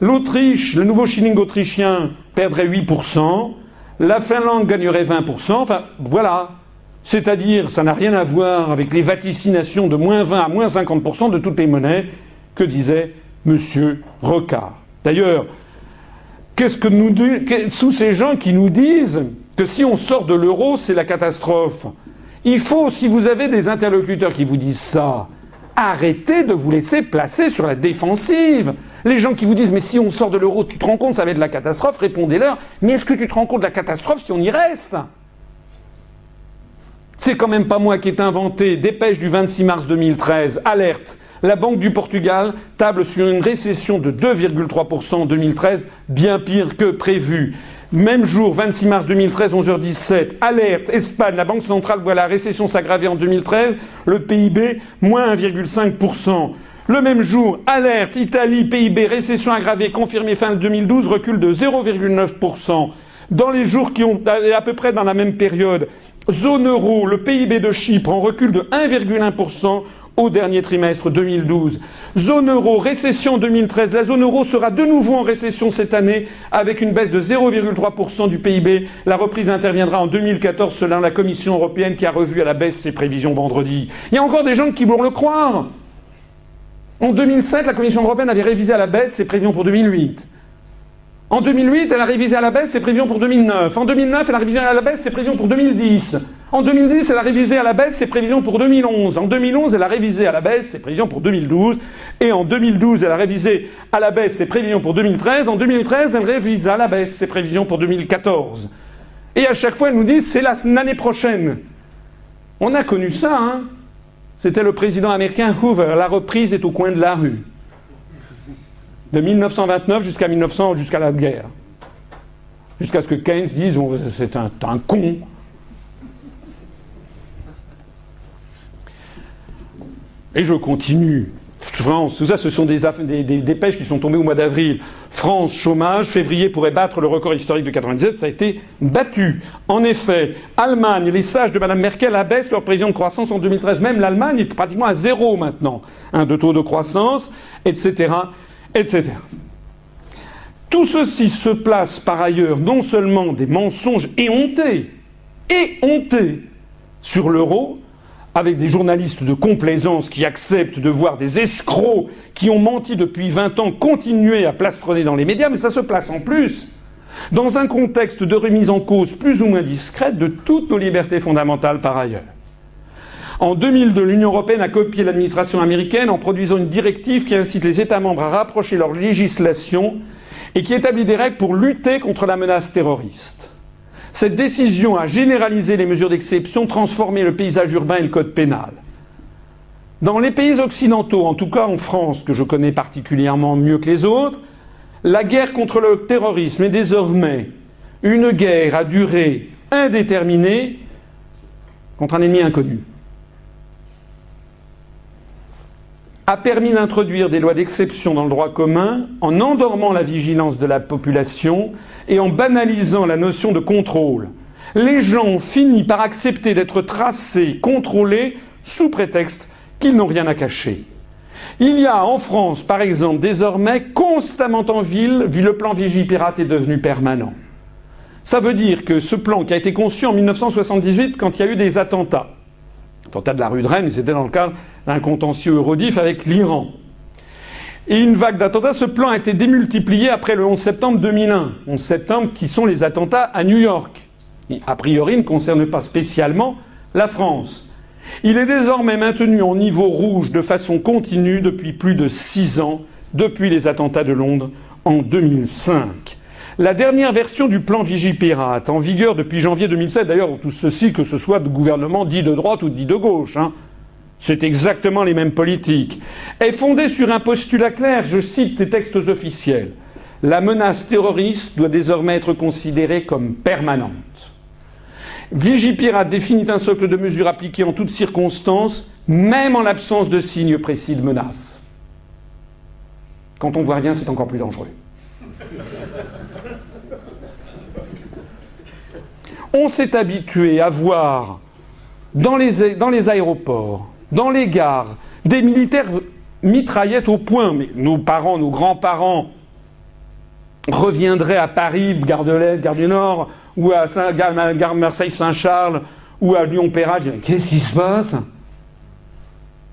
L'Autriche, le nouveau shilling autrichien perdrait 8%. La Finlande gagnerait 20%. Enfin, voilà. C'est-à-dire, ça n'a rien à voir avec les vaticinations de moins 20 à moins 50% de toutes les monnaies que disait M. Rocard. D'ailleurs, qu'est-ce que nous sous ces gens qui nous disent que si on sort de l'euro, c'est la catastrophe? Il faut, si vous avez des interlocuteurs qui vous disent ça, arrêtez de vous laisser placer sur la défensive. Les gens qui vous disent mais si on sort de l'euro, tu te rends compte, ça va être la catastrophe, répondez-leur mais est-ce que tu te rends compte de la catastrophe si on y reste? C'est quand même pas moi qui ai inventé, dépêche du 26 mars 2013, alerte. La Banque du Portugal table sur une récession de 2,3% en 2013, bien pire que prévu. Même jour, 26 mars 2013, 11h17, alerte, Espagne, la Banque centrale voit la récession s'aggraver en 2013, le PIB, moins 1,5%. Le même jour, alerte, Italie, PIB, récession aggravée, confirmée fin 2012, recul de 0,9%. Dans les jours qui ont, à peu près dans la même période, zone euro, le PIB de Chypre en recul de 1,1%, au dernier trimestre 2012. Zone euro, récession 2013. La zone euro sera de nouveau en récession cette année avec une baisse de 0,3% du PIB. La reprise interviendra en 2014 selon la Commission européenne qui a revu à la baisse ses prévisions vendredi. Il y a encore des gens qui vont le croire. En 2007, la Commission européenne avait révisé à la baisse ses prévisions pour 2008. En 2008, elle a révisé à la baisse ses prévisions pour 2009. En 2009, elle a révisé à la baisse ses prévisions pour 2010. En 2010, elle a révisé à la baisse ses prévisions pour 2011. En 2011, elle a révisé à la baisse ses prévisions pour 2012. Et en 2012, elle a révisé à la baisse ses prévisions pour 2013. En 2013, elle révise à la baisse ses prévisions pour 2014. Et à chaque fois, elle nous dit c'est l'année prochaine. On a connu ça, hein C'était le président américain Hoover. La reprise est au coin de la rue de 1929 jusqu'à 1900, jusqu'à la guerre. Jusqu'à ce que Keynes dise c'est un, con. Et je continue. France, tout ça, ce sont des, des, dépêches qui sont tombées au mois d'avril. France, chômage, février pourrait battre le record historique de 97, ça a été battu. En effet, Allemagne, les sages de Mme Merkel abaissent leur prévision de croissance en 2013. Même l'Allemagne est pratiquement à zéro maintenant, de taux de croissance, etc etc. Tout ceci se place par ailleurs non seulement des mensonges éhontés, éhontés sur l'euro, avec des journalistes de complaisance qui acceptent de voir des escrocs qui ont menti depuis 20 ans continuer à plastronner dans les médias, mais ça se place en plus dans un contexte de remise en cause plus ou moins discrète de toutes nos libertés fondamentales par ailleurs. En 2002, l'Union européenne a copié l'administration américaine en produisant une directive qui incite les États membres à rapprocher leur législation et qui établit des règles pour lutter contre la menace terroriste. Cette décision a généralisé les mesures d'exception, transformé le paysage urbain et le code pénal. Dans les pays occidentaux, en tout cas en France, que je connais particulièrement mieux que les autres, la guerre contre le terrorisme est désormais une guerre à durée indéterminée contre un ennemi inconnu. A permis d'introduire des lois d'exception dans le droit commun en endormant la vigilance de la population et en banalisant la notion de contrôle. Les gens ont fini par accepter d'être tracés, contrôlés, sous prétexte qu'ils n'ont rien à cacher. Il y a en France, par exemple, désormais constamment en ville, vu le plan Vigipirate est devenu permanent. Ça veut dire que ce plan qui a été conçu en 1978 quand il y a eu des attentats, attentat de la rue de Rennes, c'était dans le cadre d'un contentieux eurodif avec l'Iran. Et une vague d'attentats, ce plan a été démultiplié après le 11 septembre 2001. 11 septembre qui sont les attentats à New York. a priori ne concerne pas spécialement la France. Il est désormais maintenu en niveau rouge de façon continue depuis plus de six ans, depuis les attentats de Londres en 2005. La dernière version du plan Vigipirate, en vigueur depuis janvier 2007, d'ailleurs tout ceci que ce soit de gouvernement dit de droite ou dit de gauche, hein, c'est exactement les mêmes politiques, est fondée sur un postulat clair, je cite les textes officiels. La menace terroriste doit désormais être considérée comme permanente. Vigipirate définit un socle de mesures appliquées en toutes circonstances, même en l'absence de signes précis de menace. Quand on voit rien, c'est encore plus dangereux. On s'est habitué à voir dans les, aéroports, dans les gares, des militaires mitraillettes au point. Mais nos parents, nos grands-parents reviendraient à Paris, gare de l'Est, gare du Nord, ou à gare, Marseille-Saint-Charles, ou à Lyon-Perrat, qu'est-ce qui se passe?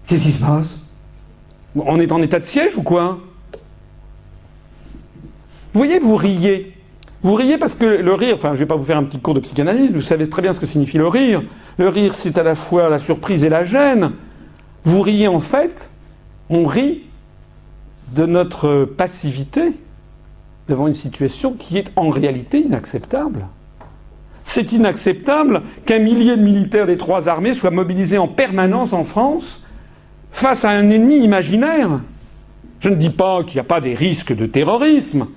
Qu'est-ce qui se passe? On est en état de siège ou quoi? Vous voyez, vous riez. Vous riez parce que le rire, enfin je ne vais pas vous faire un petit cours de psychanalyse, vous savez très bien ce que signifie le rire. Le rire, c'est à la fois la surprise et la gêne. Vous riez en fait, on rit de notre passivité devant une situation qui est en réalité inacceptable. C'est inacceptable qu'un millier de militaires des trois armées soient mobilisés en permanence en France face à un ennemi imaginaire. Je ne dis pas qu'il n'y a pas des risques de terrorisme,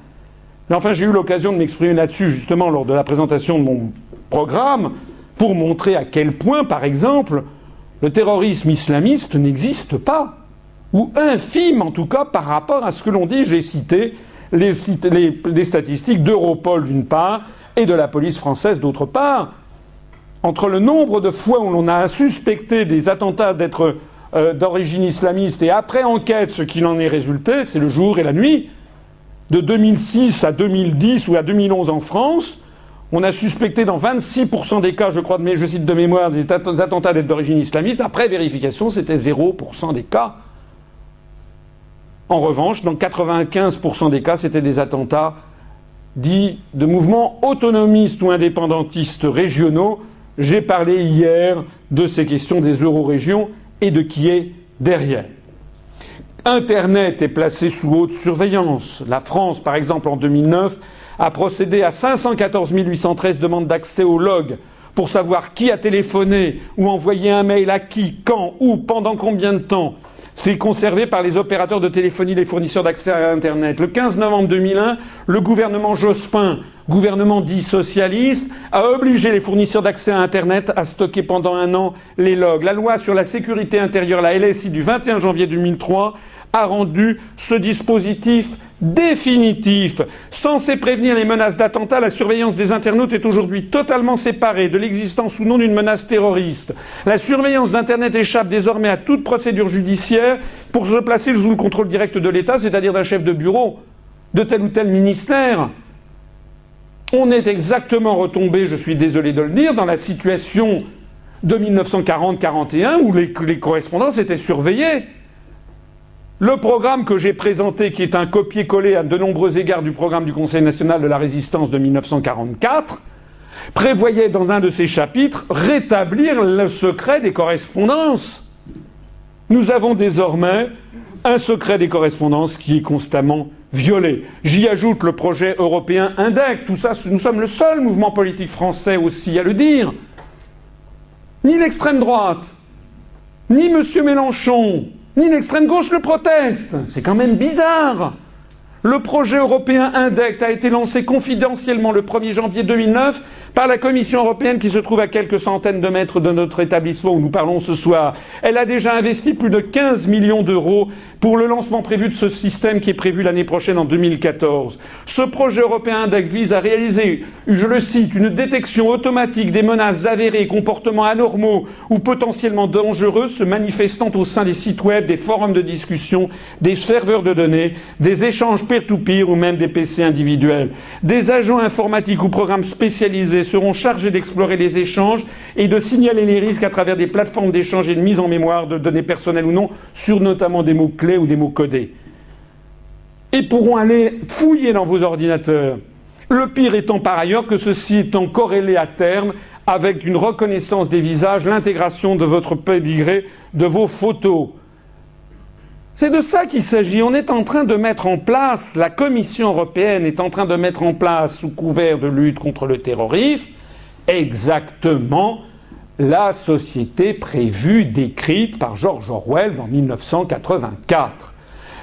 mais enfin j'ai eu l'occasion de m'exprimer là-dessus justement lors de la présentation de mon programme pour montrer à quel point, par exemple, le terrorisme islamiste n'existe pas, ou infime en tout cas par rapport à ce que l'on dit, j'ai cité les, statistiques d'Europol d'une part, et de la police française d'autre part. Entre le nombre de fois où l'on a suspecté des attentats d'être euh, d'origine islamiste et après enquête ce qu'il en est résulté, c'est le jour et la nuit. De 2006 à 2010 ou à 2011 en France, on a suspecté dans 26% des cas, je cite de mémoire, des attentats d'être d'origine islamiste. Après vérification, c'était 0% des cas. En revanche, dans 95% des cas, c'était des attentats dit de mouvements autonomistes ou indépendantistes régionaux. J'ai parlé hier de ces questions des eurorégions et de qui est derrière. Internet est placé sous haute surveillance. La France, par exemple, en 2009, a procédé à 514 813 demandes d'accès au log pour savoir qui a téléphoné ou envoyé un mail à qui, quand, où, pendant combien de temps, c'est conservé par les opérateurs de téléphonie, les fournisseurs d'accès à Internet. Le 15 novembre 2001, le gouvernement Jospin, gouvernement dit socialiste, a obligé les fournisseurs d'accès à Internet à stocker pendant un an les logs. La loi sur la sécurité intérieure, la LSI du 21 janvier 2003, a rendu ce dispositif définitif. Censé prévenir les menaces d'attentat, la surveillance des internautes est aujourd'hui totalement séparée de l'existence ou non d'une menace terroriste. La surveillance d'Internet échappe désormais à toute procédure judiciaire pour se placer sous le contrôle direct de l'État, c'est-à-dire d'un chef de bureau de tel ou tel ministère. On est exactement retombé, je suis désolé de le dire, dans la situation de 1940-41 où les, les correspondances étaient surveillées. Le programme que j'ai présenté, qui est un copier-coller à de nombreux égards du programme du Conseil national de la résistance de 1944, prévoyait dans un de ses chapitres rétablir le secret des correspondances. Nous avons désormais un secret des correspondances qui est constamment violé. J'y ajoute le projet européen INDEC. Tout ça, nous sommes le seul mouvement politique français aussi à le dire. Ni l'extrême droite, ni M. Mélenchon, ni l'extrême gauche le proteste. C'est quand même bizarre. Le projet européen INDECT a été lancé confidentiellement le 1er janvier 2009 par la Commission européenne qui se trouve à quelques centaines de mètres de notre établissement où nous parlons ce soir. Elle a déjà investi plus de 15 millions d'euros pour le lancement prévu de ce système qui est prévu l'année prochaine en 2014. Ce projet européen INDECT vise à réaliser, je le cite, une détection automatique des menaces avérées, comportements anormaux ou potentiellement dangereux se manifestant au sein des sites web, des forums de discussion, des serveurs de données, des échanges peer-to-peer ou même des PC individuels. Des agents informatiques ou programmes spécialisés seront chargés d'explorer les échanges et de signaler les risques à travers des plateformes d'échange et de mise en mémoire de données personnelles ou non sur notamment des mots-clés ou des mots codés. Et pourront aller fouiller dans vos ordinateurs Le pire étant par ailleurs que ceci étant corrélé à terme avec une reconnaissance des visages, l'intégration de votre pédigré, de vos photos. C'est de ça qu'il s'agit. On est en train de mettre en place, la Commission européenne est en train de mettre en place, sous couvert de lutte contre le terrorisme, exactement la société prévue, décrite par George Orwell en 1984.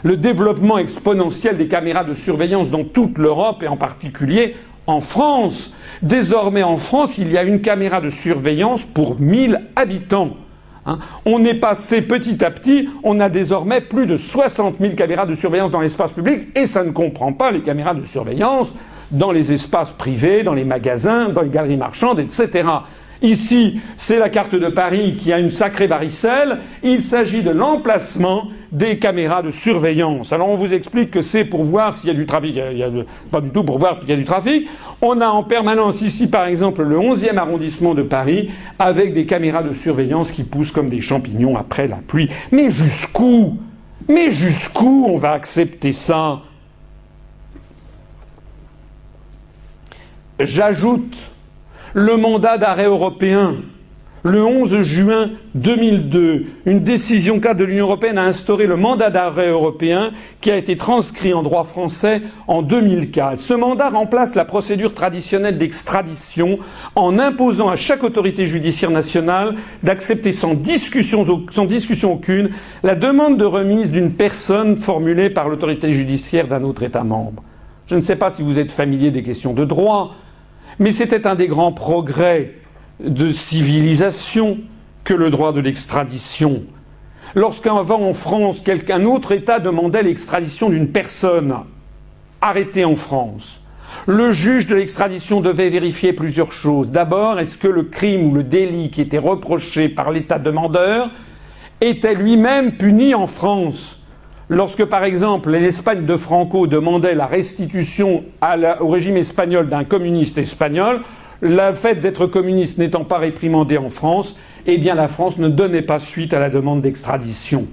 Le développement exponentiel des caméras de surveillance dans toute l'Europe et en particulier en France. Désormais en France, il y a une caméra de surveillance pour 1000 habitants. Hein. on est passé petit à petit, on a désormais plus de 60 000 caméras de surveillance dans l'espace public et ça ne comprend pas les caméras de surveillance dans les espaces privés, dans les magasins, dans les galeries marchandes, etc. Ici, c'est la carte de Paris qui a une sacrée varicelle. Il s'agit de l'emplacement des caméras de surveillance. Alors on vous explique que c'est pour voir s'il y a du trafic. Il y a, pas du tout pour voir qu'il y a du trafic. On a en permanence ici, par exemple, le 11e arrondissement de Paris avec des caméras de surveillance qui poussent comme des champignons après la pluie. Mais jusqu'où? Mais jusqu'où on va accepter ça? J'ajoute le mandat d'arrêt européen. Le 11 juin 2002, une décision cadre de l'Union européenne a instauré le mandat d'arrêt européen qui a été transcrit en droit français en 2004. Ce mandat remplace la procédure traditionnelle d'extradition en imposant à chaque autorité judiciaire nationale d'accepter sans discussion, sans discussion aucune la demande de remise d'une personne formulée par l'autorité judiciaire d'un autre État membre. Je ne sais pas si vous êtes familier des questions de droit, mais c'était un des grands progrès de civilisation que le droit de l'extradition. Lorsqu'avant en France, quelqu'un autre État demandait l'extradition d'une personne arrêtée en France, le juge de l'extradition devait vérifier plusieurs choses. D'abord, est-ce que le crime ou le délit qui était reproché par l'État demandeur était lui-même puni en France? Lorsque, par exemple, l'Espagne de Franco demandait la restitution au régime espagnol d'un communiste espagnol, le fait d'être communiste n'étant pas réprimandé en France, eh bien la France ne donnait pas suite à la demande d'extradition.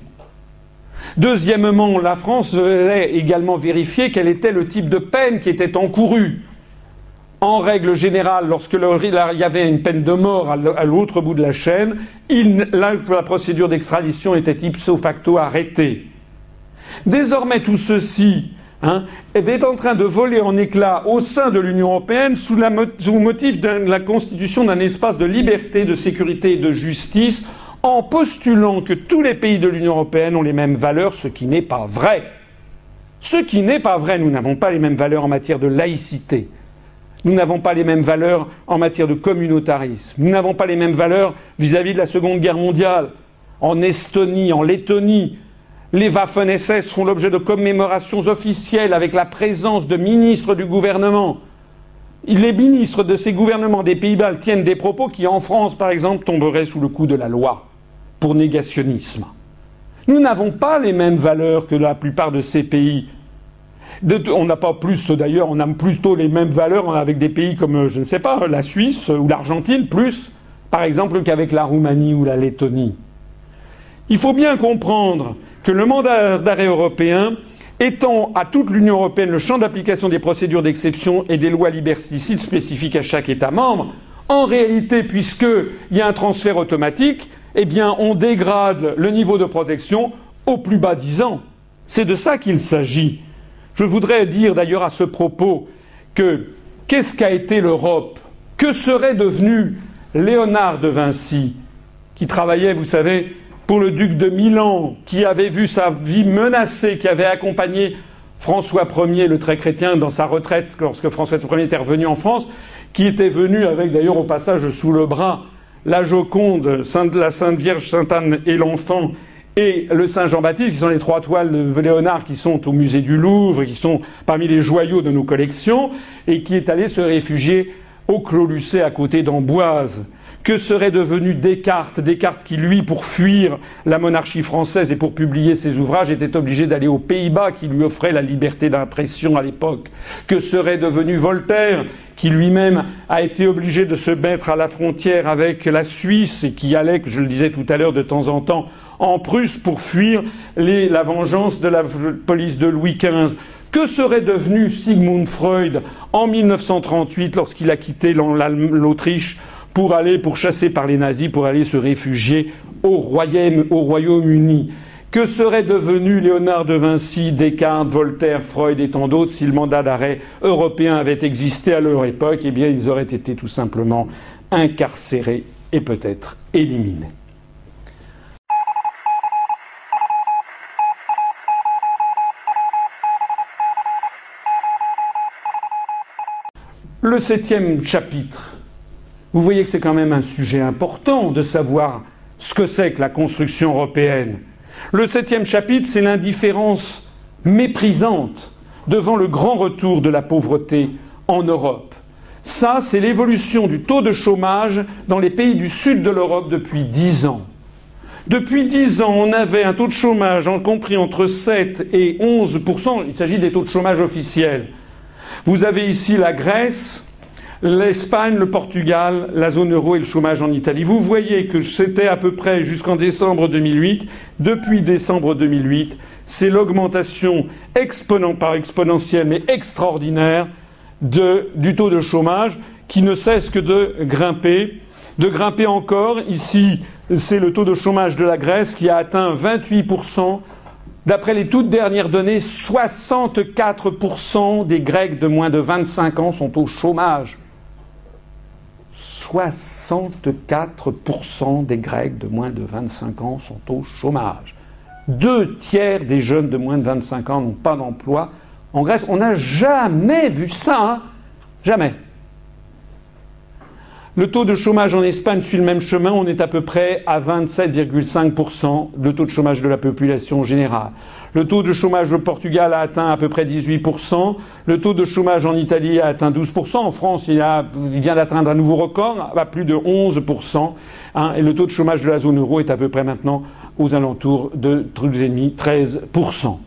Deuxièmement, la France devait également vérifier quel était le type de peine qui était encourue. En règle générale, lorsque il y avait une peine de mort à l'autre bout de la chaîne, la procédure d'extradition était ipso facto arrêtée. Désormais, tout ceci hein, est en train de voler en éclats au sein de l'Union européenne sous, le motif de la constitution d'un espace de liberté, de sécurité et de justice, en postulant que tous les pays de l'Union européenne ont les mêmes valeurs, ce qui n'est pas vrai. Ce qui n'est pas vrai, nous n'avons pas les mêmes valeurs en matière de laïcité. Nous n'avons pas les mêmes valeurs en matière de communautarisme. Nous n'avons pas les mêmes valeurs vis-à-vis -vis de la Seconde Guerre mondiale. En Estonie, en Lettonie, les Waffen-SS font l'objet de commémorations officielles avec la présence de ministres du gouvernement. Les ministres de ces gouvernements des Pays-Bas tiennent des propos qui, en France, par exemple, tomberaient sous le coup de la loi pour négationnisme. Nous n'avons pas les mêmes valeurs que la plupart de ces pays. on n'a pas plus, d'ailleurs, on a plutôt les mêmes valeurs avec des pays comme, je ne sais pas, la Suisse ou l'Argentine, plus, par exemple, qu'avec la Roumanie ou la Lettonie. Il faut bien comprendre que le mandat d'arrêt européen étend à toute l'Union européenne le champ d'application des procédures d'exception et des lois liberticides spécifiques à chaque État membre, en réalité, puisqu'il y a un transfert automatique, eh bien, on dégrade le niveau de protection au plus bas dix ans. C'est de ça qu'il s'agit. Je voudrais dire d'ailleurs à ce propos que qu'est-ce qu'a été l'Europe? Que serait devenu Léonard de Vinci, qui travaillait, vous savez, pour le duc de Milan, qui avait vu sa vie menacée, qui avait accompagné François Ier, le très chrétien, dans sa retraite lorsque François Ier était revenu en France, qui était venu avec d'ailleurs au passage sous le bras la Joconde, la Sainte Vierge, Sainte Anne et l'Enfant, et le Saint Jean-Baptiste, qui sont les trois toiles de Léonard qui sont au musée du Louvre, qui sont parmi les joyaux de nos collections, et qui est allé se réfugier au Clos Lucé à côté d'Amboise. Que serait devenu Descartes? Descartes qui, lui, pour fuir la monarchie française et pour publier ses ouvrages, était obligé d'aller aux Pays-Bas qui lui offraient la liberté d'impression à l'époque. Que serait devenu Voltaire qui lui-même a été obligé de se mettre à la frontière avec la Suisse et qui allait, je le disais tout à l'heure, de temps en temps en Prusse pour fuir la vengeance de la police de Louis XV Que serait devenu Sigmund Freud en 1938 lorsqu'il a quitté l'Autriche pour aller, pour chasser par les nazis, pour aller se réfugier au Royaume-Uni. Que serait devenu Léonard de Vinci, Descartes, Voltaire, Freud et tant d'autres si le mandat d'arrêt européen avait existé à leur époque? Eh bien, ils auraient été tout simplement incarcérés et peut-être éliminés. Le septième chapitre, vous voyez que c'est quand même un sujet important de savoir ce que c'est que la construction européenne. Le septième chapitre, c'est l'indifférence méprisante devant le grand retour de la pauvreté en Europe. Ça, c'est l'évolution du taux de chômage dans les pays du sud de l'Europe depuis dix ans. Depuis dix ans, on avait un taux de chômage compris entre 7 et 11% il s'agit des taux de chômage officiels. Vous avez ici la Grèce, l'Espagne, le Portugal, la zone euro et le chômage en Italie. Vous voyez que c'était à peu près jusqu'en décembre 2008. Depuis décembre 2008, c'est l'augmentation par exponentielle mais extraordinaire du taux de chômage qui ne cesse que de grimper. De grimper encore. Ici, c'est le taux de chômage de la Grèce qui a atteint 28%. D'après les toutes dernières données, 64% des Grecs de moins de 25 ans sont au chômage. 64% des Grecs de moins de 25 ans sont au chômage. Deux tiers des jeunes de moins de 25 ans n'ont pas d'emploi. En Grèce, on n'a jamais vu ça. Hein jamais. Le taux de chômage en Espagne suit le même chemin, on est à peu près à 27,5% de taux de chômage de la population générale. Le taux de chômage au Portugal a atteint à peu près 18%. Le taux de chômage en Italie a atteint 12%. En France, il, vient d'atteindre un nouveau record, à plus de 11%. Hein. et le taux de chômage de la zone euro est à peu près maintenant aux alentours de 13%.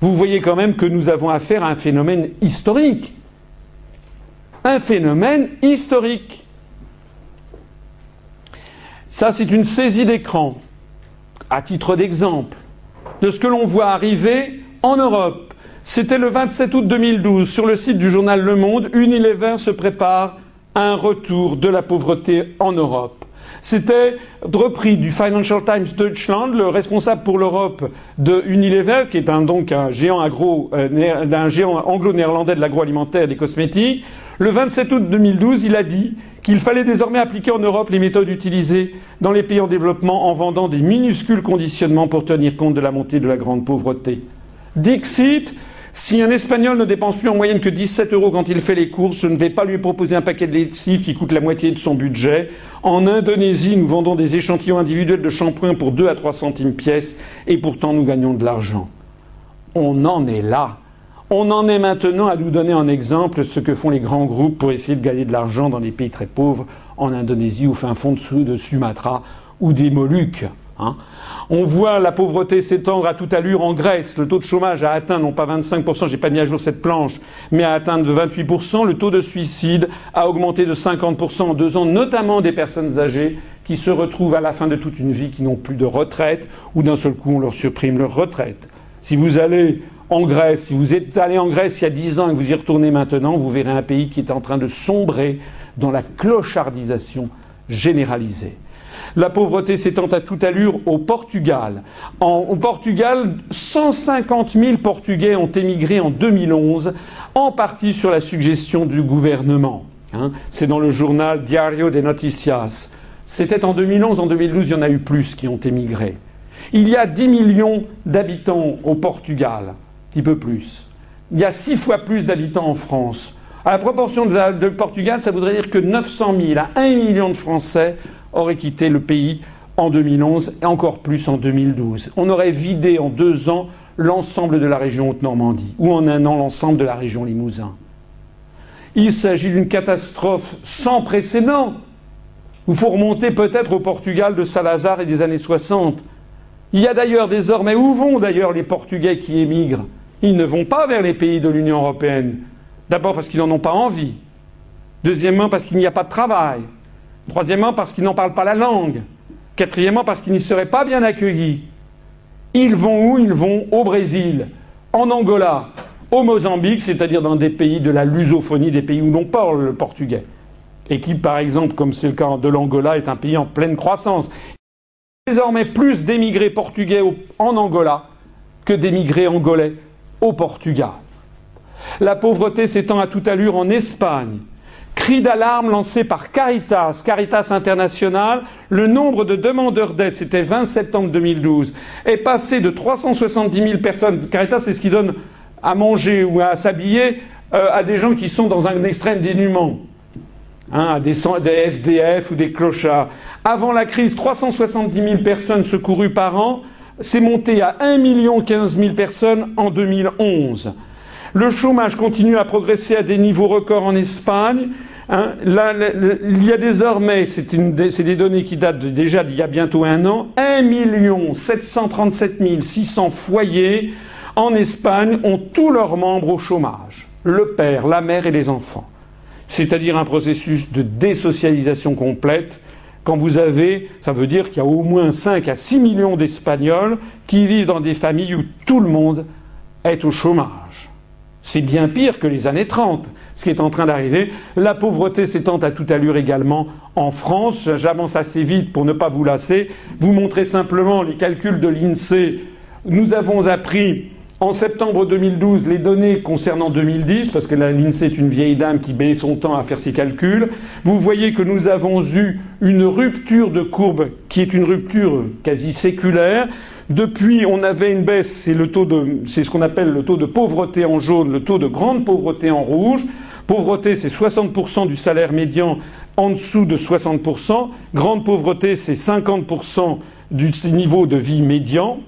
Vous voyez quand même que nous avons affaire à un phénomène historique. Un phénomène historique. Ça, c'est une saisie d'écran, à titre d'exemple, de ce que l'on voit arriver en Europe. C'était le 27 août 2012, sur le site du journal Le Monde, Unilever se prépare à un retour de la pauvreté en Europe. C'était repris du Financial Times Deutschland, le responsable pour l'Europe de Unilever, qui est donc un géant, agro, euh, un géant anglo-néerlandais de l'agroalimentaire et des cosmétiques. Le 27 août 2012, il a dit qu'il fallait désormais appliquer en Europe les méthodes utilisées dans les pays en développement en vendant des minuscules conditionnements pour tenir compte de la montée de la grande pauvreté. Dixit, si un Espagnol ne dépense plus en moyenne que 17 euros quand il fait les courses, je ne vais pas lui proposer un paquet de lessive qui coûte la moitié de son budget. En Indonésie, nous vendons des échantillons individuels de shampoing pour 2 à 3 centimes pièce et pourtant nous gagnons de l'argent. On en est là. On en est maintenant à nous donner en exemple ce que font les grands groupes pour essayer de gagner de l'argent dans des pays très pauvres, en Indonésie ou fin fond de Sumatra ou des Moluques. Hein. On voit la pauvreté s'étendre à toute allure en Grèce. Le taux de chômage a atteint non pas 25%, j'ai pas mis à jour cette planche, mais a atteint de 28%. Le taux de suicide a augmenté de 50% en deux ans, notamment des personnes âgées qui se retrouvent à la fin de toute une vie qui n'ont plus de retraite ou d'un seul coup on leur supprime leur retraite. Si vous allez en Grèce, si vous êtes allé en Grèce il y a dix ans et que vous y retournez maintenant, vous verrez un pays qui est en train de sombrer dans la clochardisation généralisée. La pauvreté s'étend à toute allure au Portugal. au Portugal, 150 000 Portugais ont émigré en 2011, en partie sur la suggestion du gouvernement. Hein. C'est dans le journal Diario de Noticias. C'était en 2011, en 2012, il y en a eu plus qui ont émigré. Il y a 10 millions d'habitants au Portugal petit peu plus. Il y a six fois plus d'habitants en France. À la proportion de, Portugal, ça voudrait dire que 900 000 à 1 million de Français auraient quitté le pays en 2011 et encore plus en 2012. On aurait vidé en deux ans l'ensemble de la région Haute-Normandie ou en un an l'ensemble de la région Limousin. Il s'agit d'une catastrophe sans précédent. Il faut remonter peut-être au Portugal de Salazar et des années 60. Il y a d'ailleurs désormais, où vont d'ailleurs les Portugais qui émigrent? Ils ne vont pas vers les pays de l'Union européenne. D'abord parce qu'ils n'en ont pas envie. Deuxièmement parce qu'il n'y a pas de travail. Troisièmement parce qu'ils n'en parlent pas la langue. Quatrièmement parce qu'ils n'y seraient pas bien accueillis. Ils vont où? Ils vont au Brésil, en Angola, au Mozambique, c'est-à-dire dans des pays de la lusophonie, des pays où l'on parle le portugais. Et qui, par exemple, comme c'est le cas de l'Angola, est un pays en pleine croissance. Désormais, plus d'émigrés portugais en Angola que d'émigrés angolais au Portugal. La pauvreté s'étend à toute allure en Espagne. Cri d'alarme lancé par Caritas, Caritas International, le nombre de demandeurs d'aide, c'était 20 septembre 2012, est passé de 370 000 personnes. Caritas, c'est ce qui donne à manger ou à s'habiller euh, à des gens qui sont dans un extrême dénuement. Hein, à des, des, SDF ou des clochards. Avant la crise, 370 000 personnes secourues par an. C'est monté à 1 15 000 personnes en 2011. Le chômage continue à progresser à des niveaux records en Espagne. Hein, il y a désormais, c'est des données qui datent déjà d'il y a bientôt un an, 1 737 600 foyers en Espagne ont tous leurs membres au chômage. Le père, la mère et les enfants. C'est-à-dire un processus de désocialisation complète. Quand vous avez, ça veut dire qu'il y a au moins 5 à 6 millions d'Espagnols qui vivent dans des familles où tout le monde est au chômage. C'est bien pire que les années 30, ce qui est en train d'arriver. La pauvreté s'étend à toute allure également en France. J'avance assez vite pour ne pas vous lasser. Vous montrer simplement les calculs de l'INSEE. Nous avons appris en septembre 2012 les données concernant 2010, parce que l'INSEE est une vieille dame qui met son temps à faire ses calculs. Vous voyez que nous avons eu une rupture de courbe qui est une rupture quasi séculaire. Depuis, on avait une baisse, c'est c'est ce qu'on appelle le taux de pauvreté en jaune, le taux de grande pauvreté en rouge. Pauvreté, c'est 60% du salaire médian en dessous de 60%. Grande pauvreté, c'est 50% du niveau de vie médian.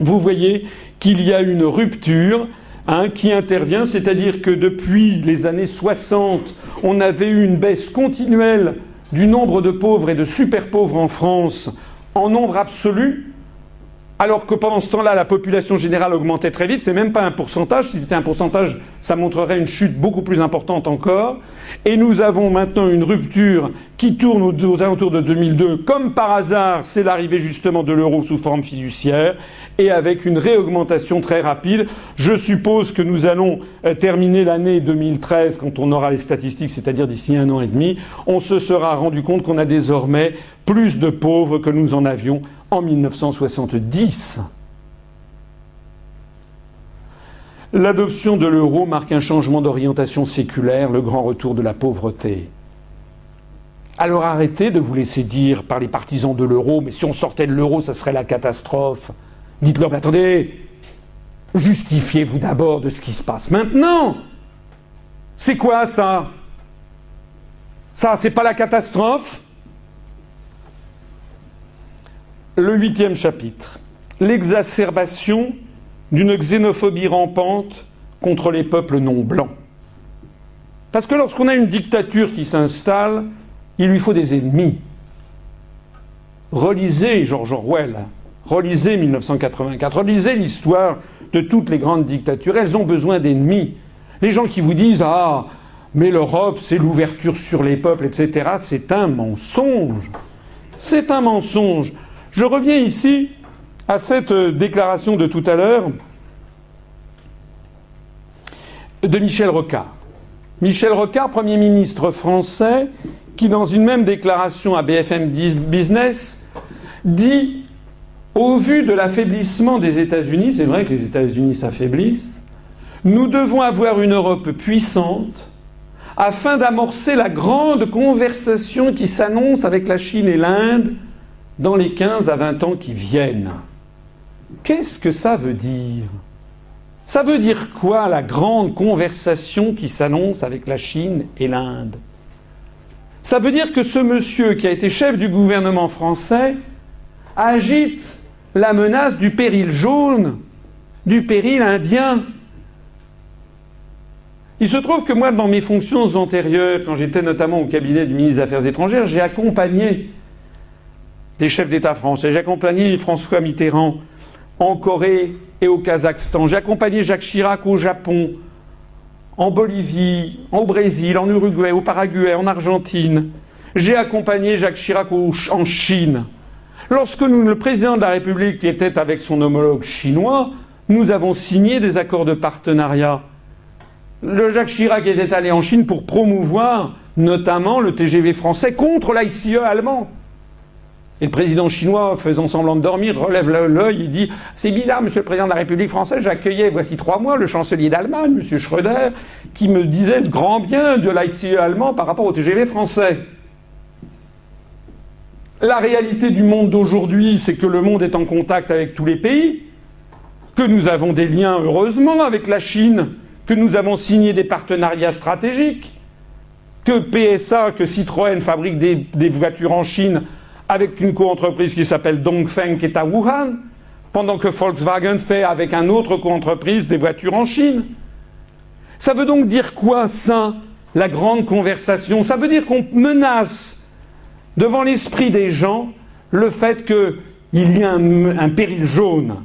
Vous voyez qu'il y a une rupture hein, qui intervient, c'est-à-dire que depuis les années 60, on avait eu une baisse continuelle du nombre de pauvres et de super pauvres en France en nombre absolu, alors que pendant ce temps-là, la population générale augmentait très vite. C'est même pas un pourcentage. Si c'était un pourcentage, ça montrerait une chute beaucoup plus importante encore. Et nous avons maintenant une rupture qui tourne aux, alentours de 2002. Comme par hasard, c'est l'arrivée justement de l'euro sous forme fiduciaire et avec une réaugmentation très rapide. Je suppose que nous allons euh, terminer l'année 2013 quand on aura les statistiques, c'est-à-dire d'ici un an et demi. On se sera rendu compte qu'on a désormais plus de pauvres que nous en avions en 1970. L'adoption de l'euro marque un changement d'orientation séculaire, le grand retour de la pauvreté. Alors arrêtez de vous laisser dire par les partisans de l'euro, mais si on sortait de l'euro, ça serait la catastrophe. Dites-leur, mais attendez, justifiez-vous d'abord de ce qui se passe maintenant. C'est quoi ça? Ça, c'est pas la catastrophe? Le huitième chapitre, l'exacerbation d'une xénophobie rampante contre les peuples non blancs. Parce que lorsqu'on a une dictature qui s'installe, il lui faut des ennemis. Relisez George Orwell, relisez 1984, relisez l'histoire de toutes les grandes dictatures. Elles ont besoin d'ennemis. Les gens qui vous disent Ah, mais l'Europe, c'est l'ouverture sur les peuples, etc., c'est un mensonge. C'est un mensonge. Je reviens ici à cette déclaration de tout à l'heure de Michel Rocard. Michel Rocard, Premier ministre français, qui dans une même déclaration à BFM Business dit au vu de l'affaiblissement des États-Unis, c'est vrai que les États-Unis s'affaiblissent, nous devons avoir une Europe puissante afin d'amorcer la grande conversation qui s'annonce avec la Chine et l'Inde dans les 15 à 20 ans qui viennent. Qu'est-ce que ça veut dire? Ça veut dire quoi la grande conversation qui s'annonce avec la Chine et l'Inde? Ça veut dire que ce monsieur qui a été chef du gouvernement français agite la menace du péril jaune, du péril indien. Il se trouve que moi, dans mes fonctions antérieures, quand j'étais notamment au cabinet du ministre des Affaires étrangères, j'ai accompagné des chefs d'État français. J'ai accompagné François Mitterrand en Corée et au Kazakhstan. J'ai accompagné Jacques Chirac au Japon, en Bolivie, au Brésil, en Uruguay, au Paraguay, en Argentine. J'ai accompagné Jacques Chirac en Chine. Lorsque le président de la République était avec son homologue chinois, Nous avons signé des accords de partenariat. Le Jacques Chirac était allé en Chine pour promouvoir notamment le TGV français contre l'ICE allemand. Et le président chinois, faisant semblant de dormir, relève l'œil et dit C'est bizarre, monsieur le président de la République française, j'accueillais voici trois mois le chancelier d'Allemagne, monsieur Schröder, qui me disait grand bien de l'ICE allemand par rapport au TGV français. La réalité du monde d'aujourd'hui, c'est que le monde est en contact avec tous les pays, que nous avons des liens, heureusement, avec la Chine, que nous avons signé des partenariats stratégiques, que PSA, que Citroën fabrique des, des voitures en Chine avec une co-entreprise qui s'appelle Dongfeng qui est à Wuhan, pendant que Volkswagen fait avec une autre co-entreprise des voitures en Chine. Ça veut donc dire quoi, ça, la grande conversation? Ça veut dire qu'on menace devant l'esprit des gens le fait qu'il y a un, un, péril jaune,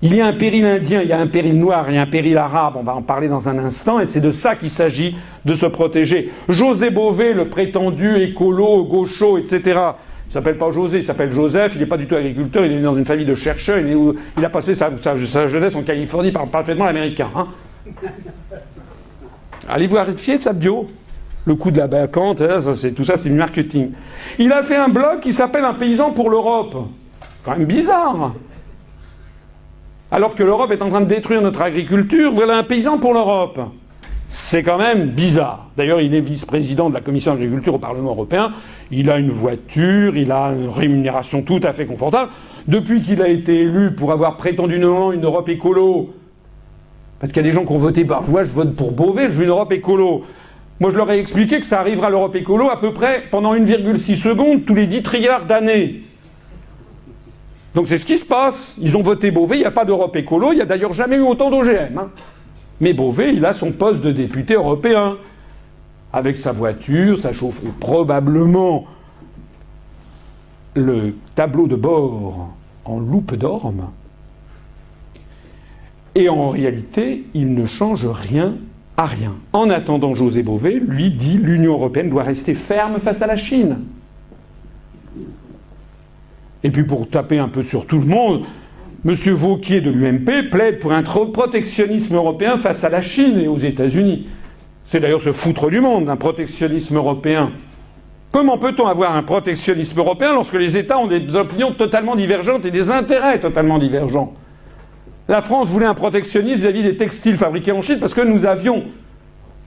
il y a un péril indien, il y a un péril noir, il y a un péril arabe, on va en parler dans un instant, et c'est de ça qu'il s'agit de se protéger. José Bové, le prétendu écolo, gaucho, etc., il s'appelle pas José, il s'appelle Joseph, il n'est pas du tout agriculteur, il est né dans une famille de chercheurs, il, a passé sa, jeunesse en Californie, parle parfaitement l'américain. Hein. Allez vérifier sa bio. Le coup de la bacante, hein, tout ça c'est du marketing. Il a fait un blog qui s'appelle Un paysan pour l'Europe. Quand même bizarre. Alors que l'Europe est en train de détruire notre agriculture, voilà un paysan pour l'Europe. C'est quand même bizarre. D'ailleurs, il est vice-président de la commission d'agriculture au Parlement européen. Il a une voiture, il a une rémunération tout à fait confortable. Depuis qu'il a été élu pour avoir prétendument une Europe écolo, parce qu'il y a des gens qui ont voté, bah, moi je vote pour Beauvais, je veux une Europe écolo. Moi je leur ai expliqué que ça arrivera à l'Europe écolo à peu près pendant 1,6 secondes tous les 10 trilliards d'années. Donc c'est ce qui se passe. Ils ont voté Beauvais, il n'y a pas d'Europe écolo, il n'y a d'ailleurs jamais eu autant d'OGM. Hein. Mais Beauvais, il a son poste de député européen. Avec sa voiture, ça chauffe probablement le tableau de bord en loupe d'orme. Et en réalité, il ne change rien à rien. En attendant, José Bové lui dit l'Union européenne doit rester ferme face à la Chine. Et puis pour taper un peu sur tout le monde, M. Vauquier de l'UMP plaide pour un protectionnisme européen face à la Chine et aux États-Unis. C'est d'ailleurs se foutre du monde, un protectionnisme européen. Comment peut-on avoir un protectionnisme européen lorsque les États ont des opinions totalement divergentes et des intérêts totalement divergents? La France voulait un protectionnisme vis-à-vis des textiles fabriqués en Chine parce que nous avions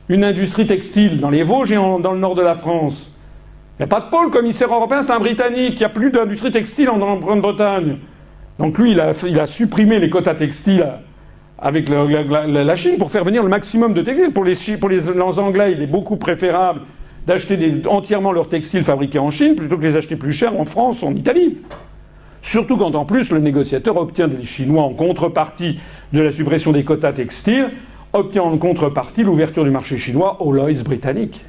une industrie textile dans les Vosges et dans le nord de la France. Il n'y a pas de pôle commissaire européen, c'est un Britannique. Il n'y a plus d'industrie textile en Grande-Bretagne. Donc lui, il a, supprimé les quotas textiles avec la, Chine pour faire venir le maximum de textiles. Pour les, Anglais, il est beaucoup préférable d'acheter entièrement leurs textiles fabriqués en Chine plutôt que les acheter plus cher en France, ou en Italie. Surtout quand en plus le négociateur obtient des Chinois en contrepartie de la suppression des quotas textiles, obtient en contrepartie l'ouverture du marché chinois aux Lloyds britanniques.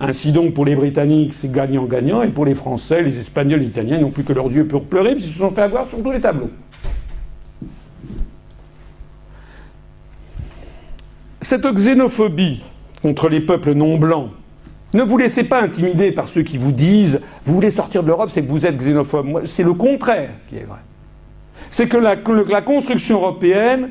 Ainsi donc, pour les Britanniques, c'est gagnant-gagnant, et pour les Français, les Espagnols, les Italiens n'ont plus que leurs yeux pour pleurer, puisqu'ils se sont fait avoir sur tous les tableaux. Cette xénophobie contre les peuples non blancs, ne vous laissez pas intimider par ceux qui vous disent vous voulez sortir de l'Europe, c'est que vous êtes xénophobe. C'est le contraire qui est vrai. C'est que la, construction européenne,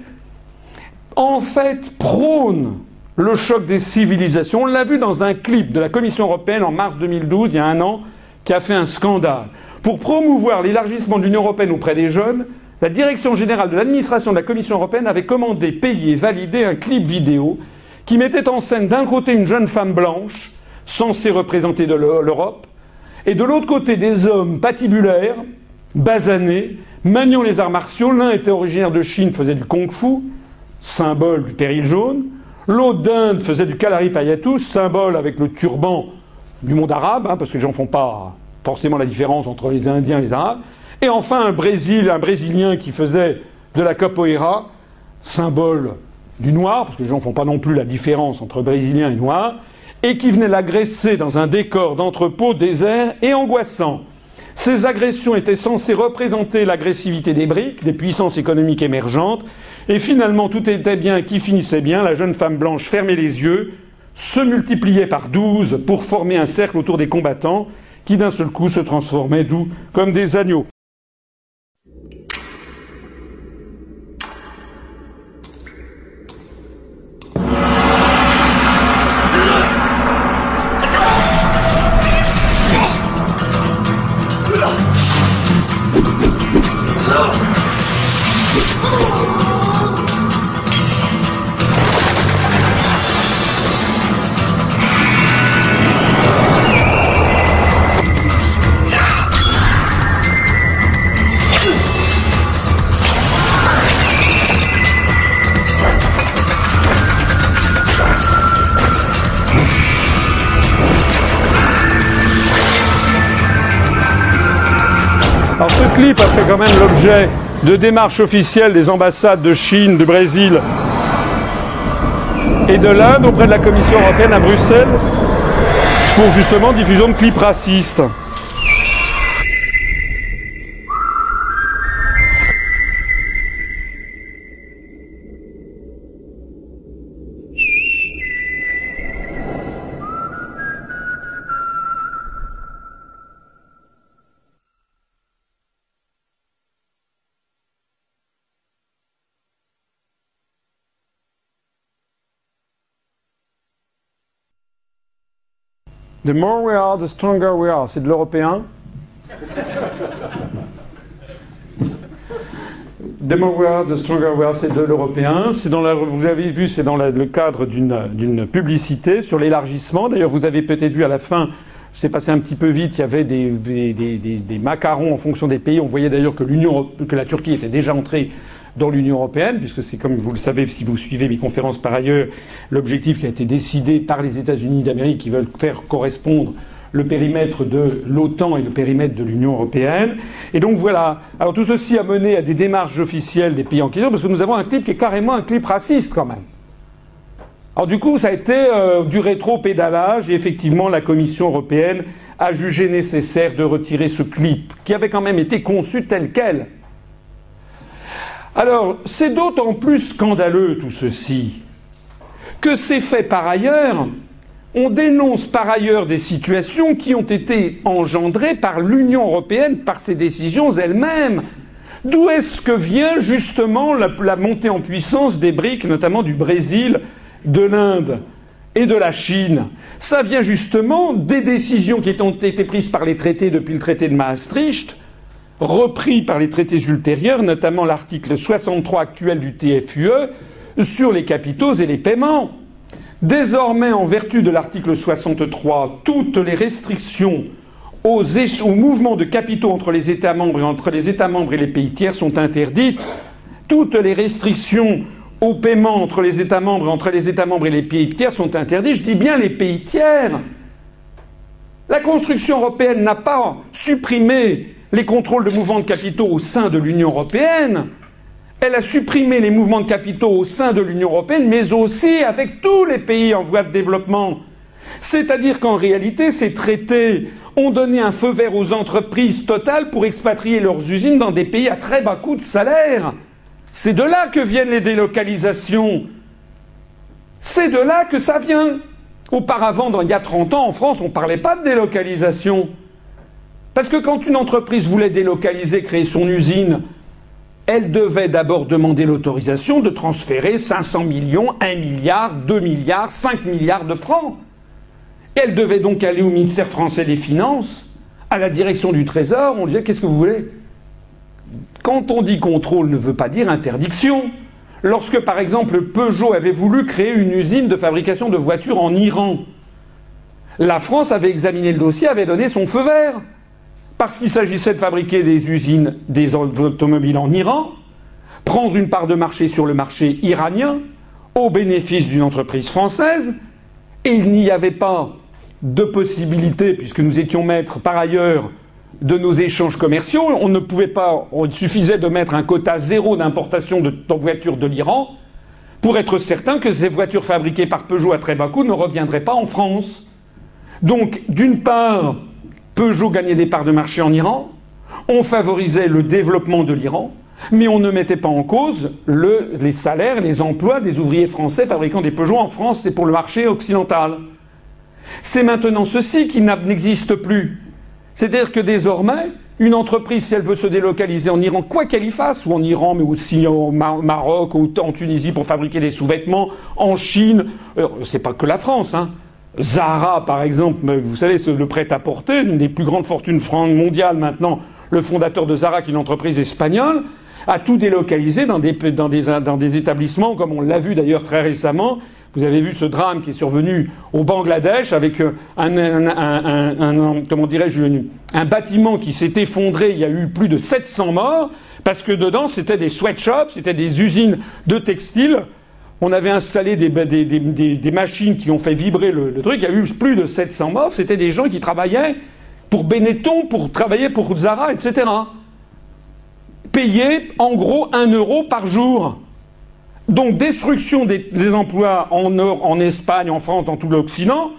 en fait, prône le choc des civilisations. On l'a vu dans un clip de la Commission européenne en mars 2012, il y a un an, qui a fait un scandale. Pour promouvoir l'élargissement de l'Union européenne auprès des jeunes, la Direction générale de l'administration de la Commission européenne avait commandé, payé, validé un clip vidéo qui mettait en scène d'un côté une jeune femme blanche, censée représenter l'Europe, et de l'autre côté des hommes patibulaires, basanés, maniant les arts martiaux. L'un était originaire de Chine, faisait du kung-fu, symbole du péril jaune. L'autre d'Inde faisait du Kalari Payatus, symbole avec le turban du monde arabe, hein, parce que les gens ne font pas forcément la différence entre les Indiens et les Arabes. Et enfin, un Brésil, un Brésilien qui faisait de la capoeira, symbole du noir, parce que les gens ne font pas non plus la différence entre Brésilien et noir, et qui venait l'agresser dans un décor d'entrepôt désert et angoissant. Ces agressions étaient censées représenter l'agressivité des briques, des puissances économiques émergentes, et finalement, tout était bien qui finissait bien. La jeune femme blanche fermait les yeux, se multipliait par douze pour former un cercle autour des combattants, qui d'un seul coup se transformaient doux comme des agneaux. Ce clip a fait quand même l'objet de démarches officielles des ambassades de Chine, du Brésil et de l'Inde auprès de la Commission européenne à Bruxelles pour justement diffusion de clips racistes. The more we are, the stronger we are. C'est de l'européen. The more we are, the stronger we are. C'est de l'européen. C'est dans la, vous avez vu, c'est dans le cadre d'une publicité sur l'élargissement. D'ailleurs, vous avez peut-être vu à la fin. C'est passé un petit peu vite. Il y avait des, des- des- des macarons en fonction des pays. On voyait d'ailleurs que l'Union, que la Turquie était déjà entrée dans l'Union européenne, puisque c'est comme vous le savez si vous suivez mes conférences par ailleurs, l'objectif qui a été décidé par les États-Unis d'Amérique qui veulent faire correspondre le périmètre de l'OTAN et le périmètre de l'Union européenne. Et donc voilà. Alors tout ceci a mené à des démarches officielles des pays en question, parce que nous avons un clip qui est carrément un clip raciste quand même. Alors du coup, ça a été euh, du rétro-pédalage et effectivement, la Commission européenne a jugé nécessaire de retirer ce clip, qui avait quand même été conçu tel quel. Alors, c'est d'autant plus scandaleux tout ceci que c'est fait par ailleurs. On dénonce par ailleurs des situations qui ont été engendrées par l'Union européenne, par ses décisions elles-mêmes. D'où est-ce que vient justement la, montée en puissance des briques, notamment du Brésil, de l'Inde et de la Chine? Ça vient justement des décisions qui ont été prises par les traités depuis le traité de Maastricht, repris par les traités ultérieurs, notamment l'article 63 actuel du TFUE, sur les capitaux et les paiements. Désormais, en vertu de l'article 63, toutes les restrictions aux, mouvements de capitaux entre les États membres et entre les États membres et les pays tiers sont interdites. Toutes les restrictions aux paiements entre les États membres et entre les États membres et les pays tiers sont interdites. Je dis bien les pays tiers. La construction européenne n'a pas supprimé les contrôles de mouvements de capitaux au sein de l'Union européenne. Elle a supprimé les mouvements de capitaux au sein de l'Union européenne, mais aussi avec tous les pays en voie de développement. C'est-à-dire qu'en réalité, ces traités ont donné un feu vert aux entreprises totales pour expatrier leurs usines dans des pays à très bas coût de salaire. C'est de là que viennent les délocalisations. C'est de là que ça vient. Auparavant, dans, il y a 30 ans, en France, on ne parlait pas de délocalisation. Parce que quand une entreprise voulait délocaliser, créer son usine, elle devait d'abord demander l'autorisation de transférer 500 millions, 1 milliard, 2 milliards, 5 milliards de francs. Et elle devait donc aller au ministère français des Finances, à la direction du Trésor, on disait qu'est-ce que vous voulez? Quand on dit contrôle ne veut pas dire interdiction. Lorsque par exemple Peugeot avait voulu créer une usine de fabrication de voitures en Iran, la France avait examiné le dossier, avait donné son feu vert parce qu'il s'agissait de fabriquer des usines, des automobiles en Iran, prendre une part de marché sur le marché iranien, au bénéfice d'une entreprise française, et il n'y avait pas de possibilité, puisque nous étions maîtres par ailleurs de nos échanges commerciaux, on ne pouvait pas, il suffisait de mettre un quota zéro d'importation de voitures de l'Iran pour être certain que ces voitures fabriquées par Peugeot à très bas coût ne reviendraient pas en France. Donc, d'une part, Peugeot gagnait des parts de marché en Iran, on favorisait le développement de l'Iran, mais on ne mettait pas en cause le, les salaires, les emplois des ouvriers français fabriquant des Peugeot en France et pour le marché occidental. C'est maintenant ceci qui n'existe plus. C'est-à-dire que désormais, une entreprise, si elle veut se délocaliser en Iran, quoi qu'elle y fasse, ou en Iran, mais aussi au Maroc, ou en Tunisie pour fabriquer des sous-vêtements, en Chine, euh, c'est pas que la France, hein. Zara, par exemple, vous savez, le prêt-à-porter, une des plus grandes fortunes mondiales maintenant, le fondateur de Zara, qui est une entreprise espagnole, a tout délocalisé dans des, établissements, comme on l'a vu d'ailleurs très récemment. Vous avez vu ce drame qui est survenu au Bangladesh avec un, un, un bâtiment qui s'est effondré. Il y a eu plus de 700 morts parce que dedans c'était des sweatshops, c'était des usines de textiles. On avait installé des, des, machines qui ont fait vibrer le, truc. Il y a eu plus de 700 morts. C'était des gens qui travaillaient pour Benetton, pour travailler pour Zara, etc. payer en gros un euro par jour. Donc destruction des, emplois en, en Espagne, en France, dans tout l'Occident.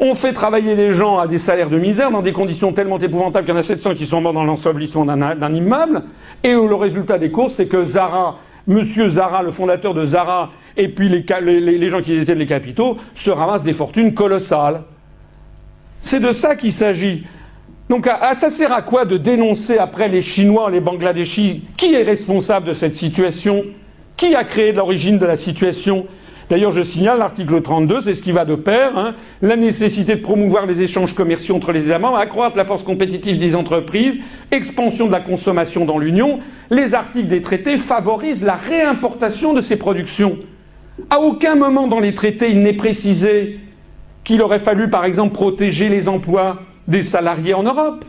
On fait travailler des gens à des salaires de misère dans des conditions tellement épouvantables qu'il y en a 700 qui sont morts dans l'ensevelissement d'un immeuble. Et le résultat des courses, c'est que Zara, Monsieur Zara, le fondateur de Zara, et puis les, gens qui détiennent les capitaux, se ramassent des fortunes colossales. C'est de ça qu'il s'agit. Donc ça sert à quoi de dénoncer après les Chinois, les Bangladeshis? Qui est responsable de cette situation? Qui a créé l'origine de la situation? D'ailleurs, je signale l'article 32, c'est ce qui va de pair, hein. la nécessité de promouvoir les échanges commerciaux entre les États membres, accroître la force compétitive des entreprises, expansion de la consommation dans l'Union. Les articles des traités favorisent la réimportation de ces productions. À aucun moment dans les traités il n'est précisé qu'il aurait fallu, par exemple, protéger les emplois des salariés en Europe.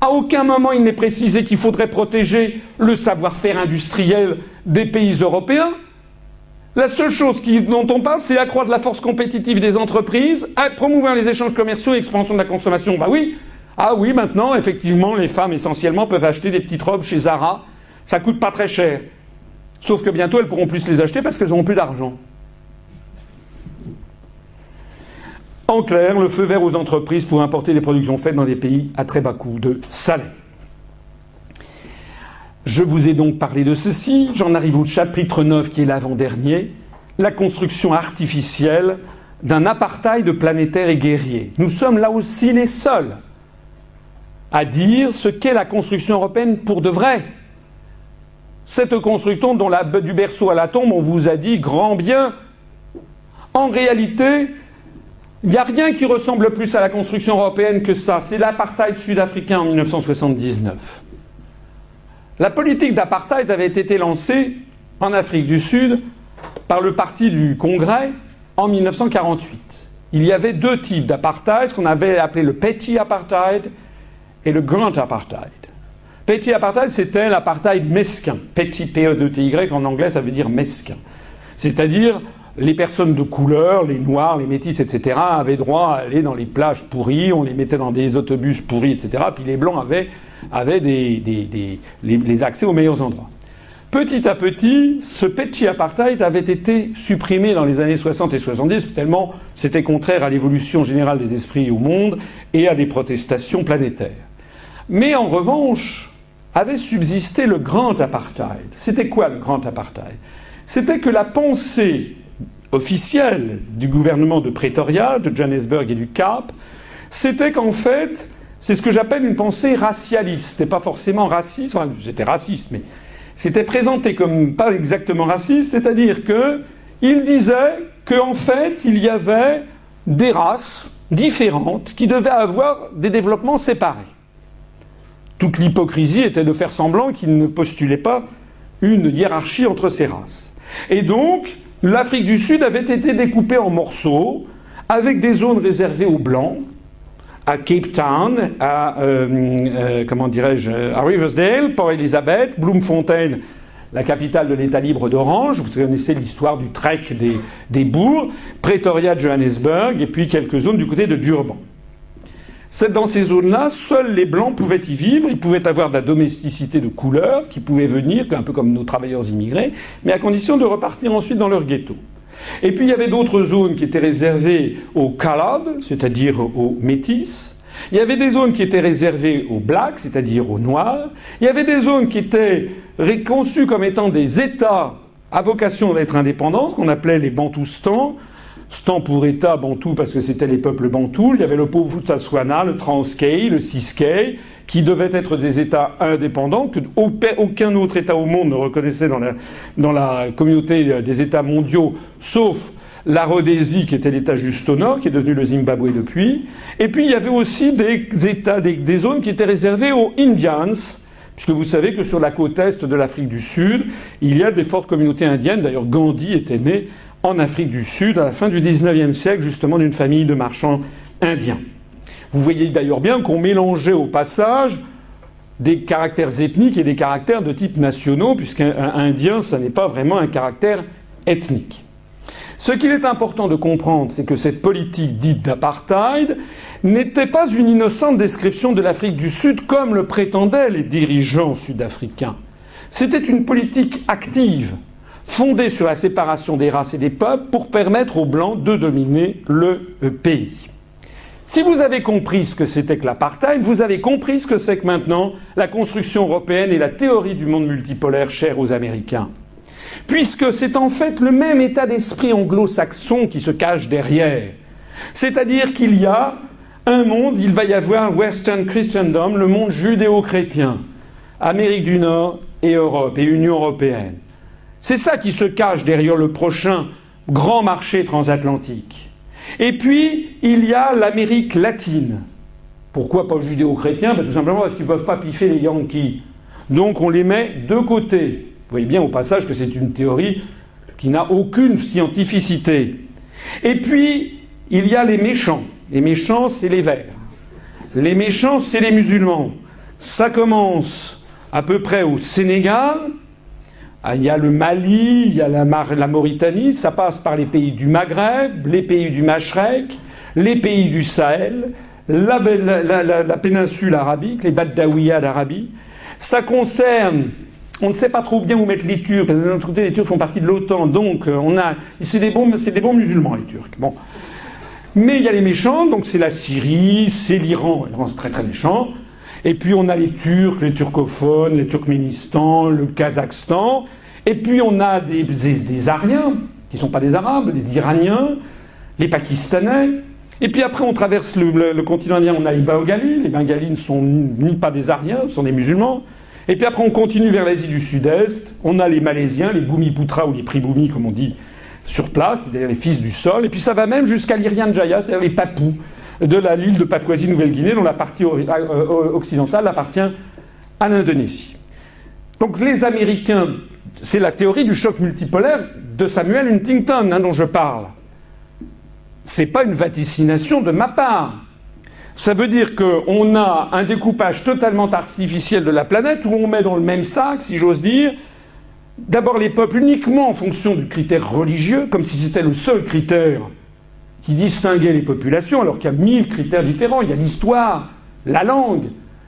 À aucun moment il n'est précisé qu'il faudrait protéger le savoir-faire industriel des pays européens. La seule chose dont on parle, c'est accroître la force compétitive des entreprises, promouvoir les échanges commerciaux et l'expansion de la consommation. Bah oui, ah oui, maintenant, effectivement, les femmes essentiellement peuvent acheter des petites robes chez Zara. Ça coûte pas très cher. Sauf que bientôt, elles pourront plus les acheter parce qu'elles n'auront plus d'argent. En clair, le feu vert aux entreprises pour importer des productions faites dans des pays à très bas coût de salaire. Je vous ai donc parlé de ceci. J'en arrive au chapitre 9 qui est l'avant-dernier, la construction artificielle d'un apartheid planétaire et guerrier. Nous sommes là aussi les seuls à dire ce qu'est la construction européenne pour de vrai. Cette construction dont la, du berceau à la tombe, on vous a dit grand bien. En réalité, il n'y a rien qui ressemble plus à la construction européenne que ça. C'est l'apartheid sud-africain en 1979. La politique d'apartheid avait été lancée en Afrique du Sud par le parti du Congrès en 1948. Il y avait deux types d'apartheid, ce qu'on avait appelé le petit apartheid et le grand apartheid. Petit apartheid, c'était l'apartheid mesquin. Petit P-E-T-Y en anglais, ça veut dire mesquin. C'est-à-dire les personnes de couleur, les noirs, les métis, etc., avaient droit à aller dans les plages pourries, on les mettait dans des autobus pourris, etc., puis les blancs avaient, avaient des, les, accès aux meilleurs endroits. Petit à petit, ce petit apartheid avait été supprimé dans les années 60 et 70, tellement c'était contraire à l'évolution générale des esprits au monde et à des protestations planétaires. Mais en revanche, avait subsisté le grand apartheid. C'était quoi le grand apartheid? C'était que la pensée officielle du gouvernement de Pretoria, de Johannesburg et du Cap, c'était qu'en fait, c'est ce que j'appelle une pensée racialiste. C'était pas forcément raciste, enfin, c'était raciste, mais c'était présenté comme pas exactement raciste, c'est-à-dire que il disait qu'en fait, il y avait des races différentes qui devaient avoir des développements séparés. Toute l'hypocrisie était de faire semblant qu'il ne postulait pas une hiérarchie entre ces races. Et donc, l'Afrique du Sud avait été découpée en morceaux, avec des zones réservées aux Blancs, à Cape Town, à, euh, euh, comment dirais-je, à Riversdale, Port Elizabeth, Bloemfontein, la capitale de l'État libre d'Orange, vous connaissez l'histoire du trek des, bourgs, Pretoria, Johannesburg, et puis quelques zones du côté de Durban. Dans ces zones-là, seuls les Blancs pouvaient y vivre, ils pouvaient avoir de la domesticité de couleur, qui pouvait venir, un peu comme nos travailleurs immigrés, mais à condition de repartir ensuite dans leur ghetto. Et puis il y avait d'autres zones qui étaient réservées aux colored, c'est-à-dire aux métis. Il y avait des zones qui étaient réservées aux blacks, c'est-à-dire aux noirs. Il y avait des zones qui étaient conçues comme étant des États à vocation d'être indépendants, qu'on appelait les Bantoustans, Stan pour État bantou parce que c'était les peuples bantous. Il y avait le Povutatswana, le Transkei, le Siskei, qui devaient être des États indépendants que aucun autre État au monde ne reconnaissait dans la, dans la communauté des États mondiaux, sauf la Rhodésie, qui était l'État juste au nord, qui est devenu le Zimbabwe depuis. Et puis il y avait aussi des États, des, des zones qui étaient réservées aux Indians, puisque vous savez que sur la côte est de l'Afrique du Sud, il y a des fortes communautés indiennes. D'ailleurs, Gandhi était né en Afrique du Sud à la fin du XIXe siècle, justement d'une famille de marchands indiens. Vous voyez d'ailleurs bien qu'on mélangeait au passage des caractères ethniques et des caractères de type nationaux, puisqu'un indien, ça n'est pas vraiment un caractère ethnique. Ce qu'il est important de comprendre, c'est que cette politique dite d'apartheid n'était pas une innocente description de l'Afrique du Sud comme le prétendaient les dirigeants sud-africains. C'était une politique active, fondée sur la séparation des races et des peuples pour permettre aux Blancs de dominer le euh, pays. Si vous avez compris ce que c'était que l'apartheid, vous avez compris ce que c'est que maintenant la construction européenne et la théorie du monde multipolaire chère aux Américains. Puisque c'est en fait le même état d'esprit anglo-saxon qui se cache derrière. C'est-à-dire qu'il y a un monde, il va y avoir Western Christendom, le monde judéo-chrétien, Amérique du Nord et Europe et Union européenne. C'est ça qui se cache derrière le prochain grand marché transatlantique. Et puis, il y a l'Amérique latine. Pourquoi pas judéo-chrétien? Ben, Tout simplement parce qu'ils ne peuvent pas piffer les Yankees. Donc on les met de côté. Vous voyez bien au passage que c'est une théorie qui n'a aucune scientificité. Et puis, il y a les méchants. Les méchants, c'est les verts. Les méchants, c'est les musulmans. Ça commence à peu près au Sénégal, il y a le Mali, il y a la, Mauritanie, ça passe par les pays du Maghreb, les pays du Mashrek, les pays du Sahel, la, péninsule arabique, les Badawiya d'Arabie. Ça concerne, on ne sait pas trop bien où mettre les Turcs, parce que d'un côté les Turcs font partie de l'OTAN, donc euh, on a, c'est des bons, c'est des bons musulmans les Turcs. Bon. Mais il y a les méchants, donc c'est la Syrie, c'est l'Iran, l'Iran c'est très très méchant. Et puis on a les Turcs, les turcophones, les Turkménistan, le Kazakhstan. Et puis on a des, des, Ariens, qui ne sont pas des Arabes, les Iraniens, les Pakistanais. Et puis après on traverse le, continent indien, on a les Bengalis. Les Bengalis ne sont ni pas des Ariens, ce sont des musulmans. Et puis après on continue vers l'Asie du Sud-Est. On a les Malaisiens, les Bhumi-Putra ou les Pribhumi comme on dit sur place, c'est-à-dire les fils du sol. Et puis ça va même jusqu'à l'Irian Jaya, c'est-à-dire les Papous de l'île de Papouasie-Nouvelle-Guinée, dont la partie occidentale appartient à l'Indonésie. Donc les Américains, c'est la théorie du choc multipolaire de Samuel Huntington hein, dont je parle. C'est pas une vaticination de ma part. Ça veut dire qu'on a un découpage totalement artificiel de la planète où on met dans le même sac, si j'ose dire, d'abord les peuples uniquement en fonction du critère religieux, comme si c'était le seul critère qui distinguait les populations, alors qu'il y a mille critères différents. Il y a l'histoire, la langue,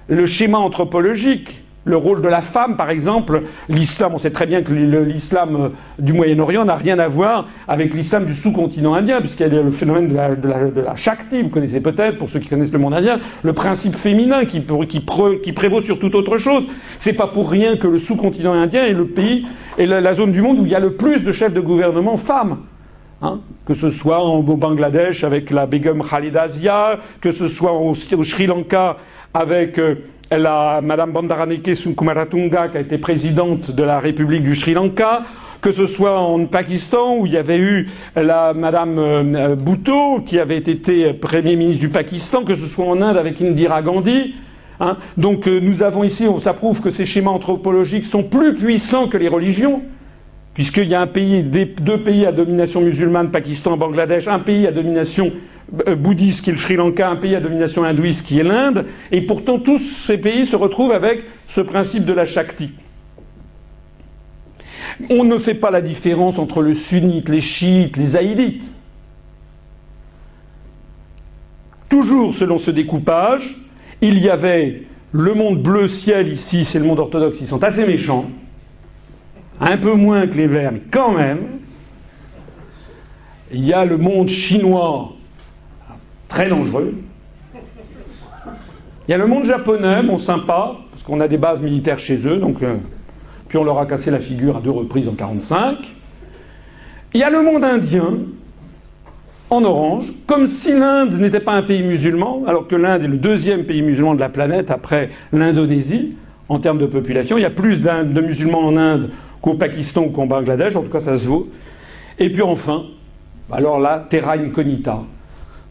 le schéma anthropologique, le rôle de la femme, par exemple. L'islam, on sait très bien que l'islam euh, du Moyen-Orient n'a rien à voir avec l'islam du sous-continent indien, puisqu'il y a le phénomène de la, de la, Shakti, vous connaissez peut-être, pour ceux qui connaissent le monde indien, le principe féminin qui, prévaut sur toute autre chose. C'est pas pour rien que le sous-continent indien est le pays et la zone du monde où il y a le plus de chefs de gouvernement femmes. Hein, que ce soit au Bangladesh avec la Begum Khalida Zia, que ce soit au, Sri Lanka avec euh, la Madame Bandaraneke Sunkumaratunga qui a été présidente de la République du Sri Lanka, que ce soit en Pakistan où il y avait eu la Madame euh, Bhutto qui avait été Premier ministre du Pakistan, que ce soit en Inde avec Indira Gandhi. Hein. Donc euh, nous avons ici, ça prouve que ces schémas anthropologiques sont plus puissants que les religions puisqu'il y a deux pays à domination musulmane, Pakistan, Bangladesh, un pays à domination euh, bouddhiste qui est le Sri Lanka, un pays à domination hindouiste qui est l'Inde, et pourtant tous ces pays se retrouvent avec ce principe de la Shakti. On ne fait pas la différence entre le sunnite, les chiites, les haïdites. Toujours selon ce découpage, il y avait le monde bleu ciel ici, c'est le monde orthodoxe, ils sont assez méchants un peu moins que les Verts, mais quand même, il y a le monde chinois, très dangereux. Il y a le monde japonais, bon sympa, parce qu'on a des bases militaires chez eux, donc euh, puis on leur a cassé la figure à deux reprises en 1945. Il y a le monde indien, en orange, comme si l'Inde n'était pas un pays musulman, alors que l'Inde est le deuxième pays musulman de la planète après l'Indonésie en termes de population. Il y a plus de musulmans en Inde qu'au Pakistan ou qu'au Bangladesh, en tout cas ça se vaut. Et puis enfin, alors là, terra incognita,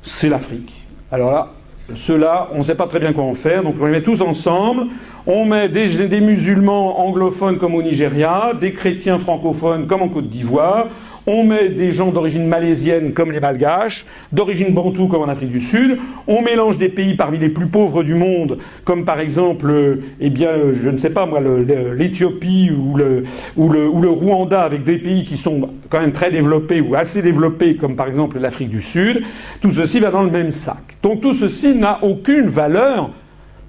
c'est l'Afrique. Alors là, ceux-là, on ne sait pas très bien quoi en faire, donc on les met tous ensemble. On met des musulmans anglophones comme au Nigeria, des chrétiens francophones comme en Côte d'Ivoire, on met des gens d'origine malaisienne comme les Malgaches, d'origine bantoue comme en Afrique du Sud, on mélange des pays parmi les plus pauvres du monde, comme par exemple, euh, eh bien, euh, je ne sais pas moi, l'Éthiopie ou le, ou, le, ou le Rwanda, avec des pays qui sont quand même très développés ou assez développés, comme par exemple l'Afrique du Sud, tout ceci va dans le même sac. Donc tout ceci n'a aucune valeur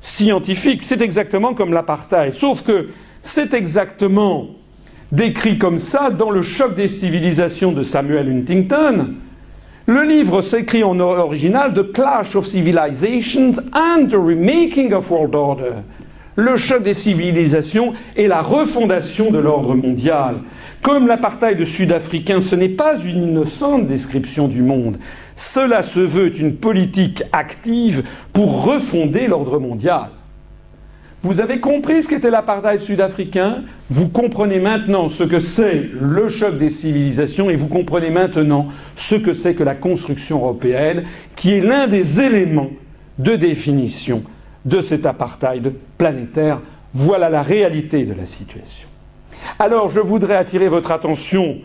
scientifique. C'est exactement comme l'apartheid. Sauf que C'est exactement décrit comme ça dans Le choc des civilisations de Samuel Huntington. Le livre s'écrit en original The Clash of Civilizations and the Remaking of World Order. Le choc des civilisations et la refondation de l'ordre mondial. Comme l'apartheid sud-africain, ce n'est pas une innocente description du monde. Cela se veut une politique active pour refonder l'ordre mondial. Vous avez compris ce qu'était l'apartheid sud-africain, vous comprenez maintenant ce que c'est le choc des civilisations et vous comprenez maintenant ce que c'est que la construction européenne, qui est l'un des éléments de définition de cet apartheid planétaire. Voilà la réalité de la situation. Alors je voudrais attirer votre attention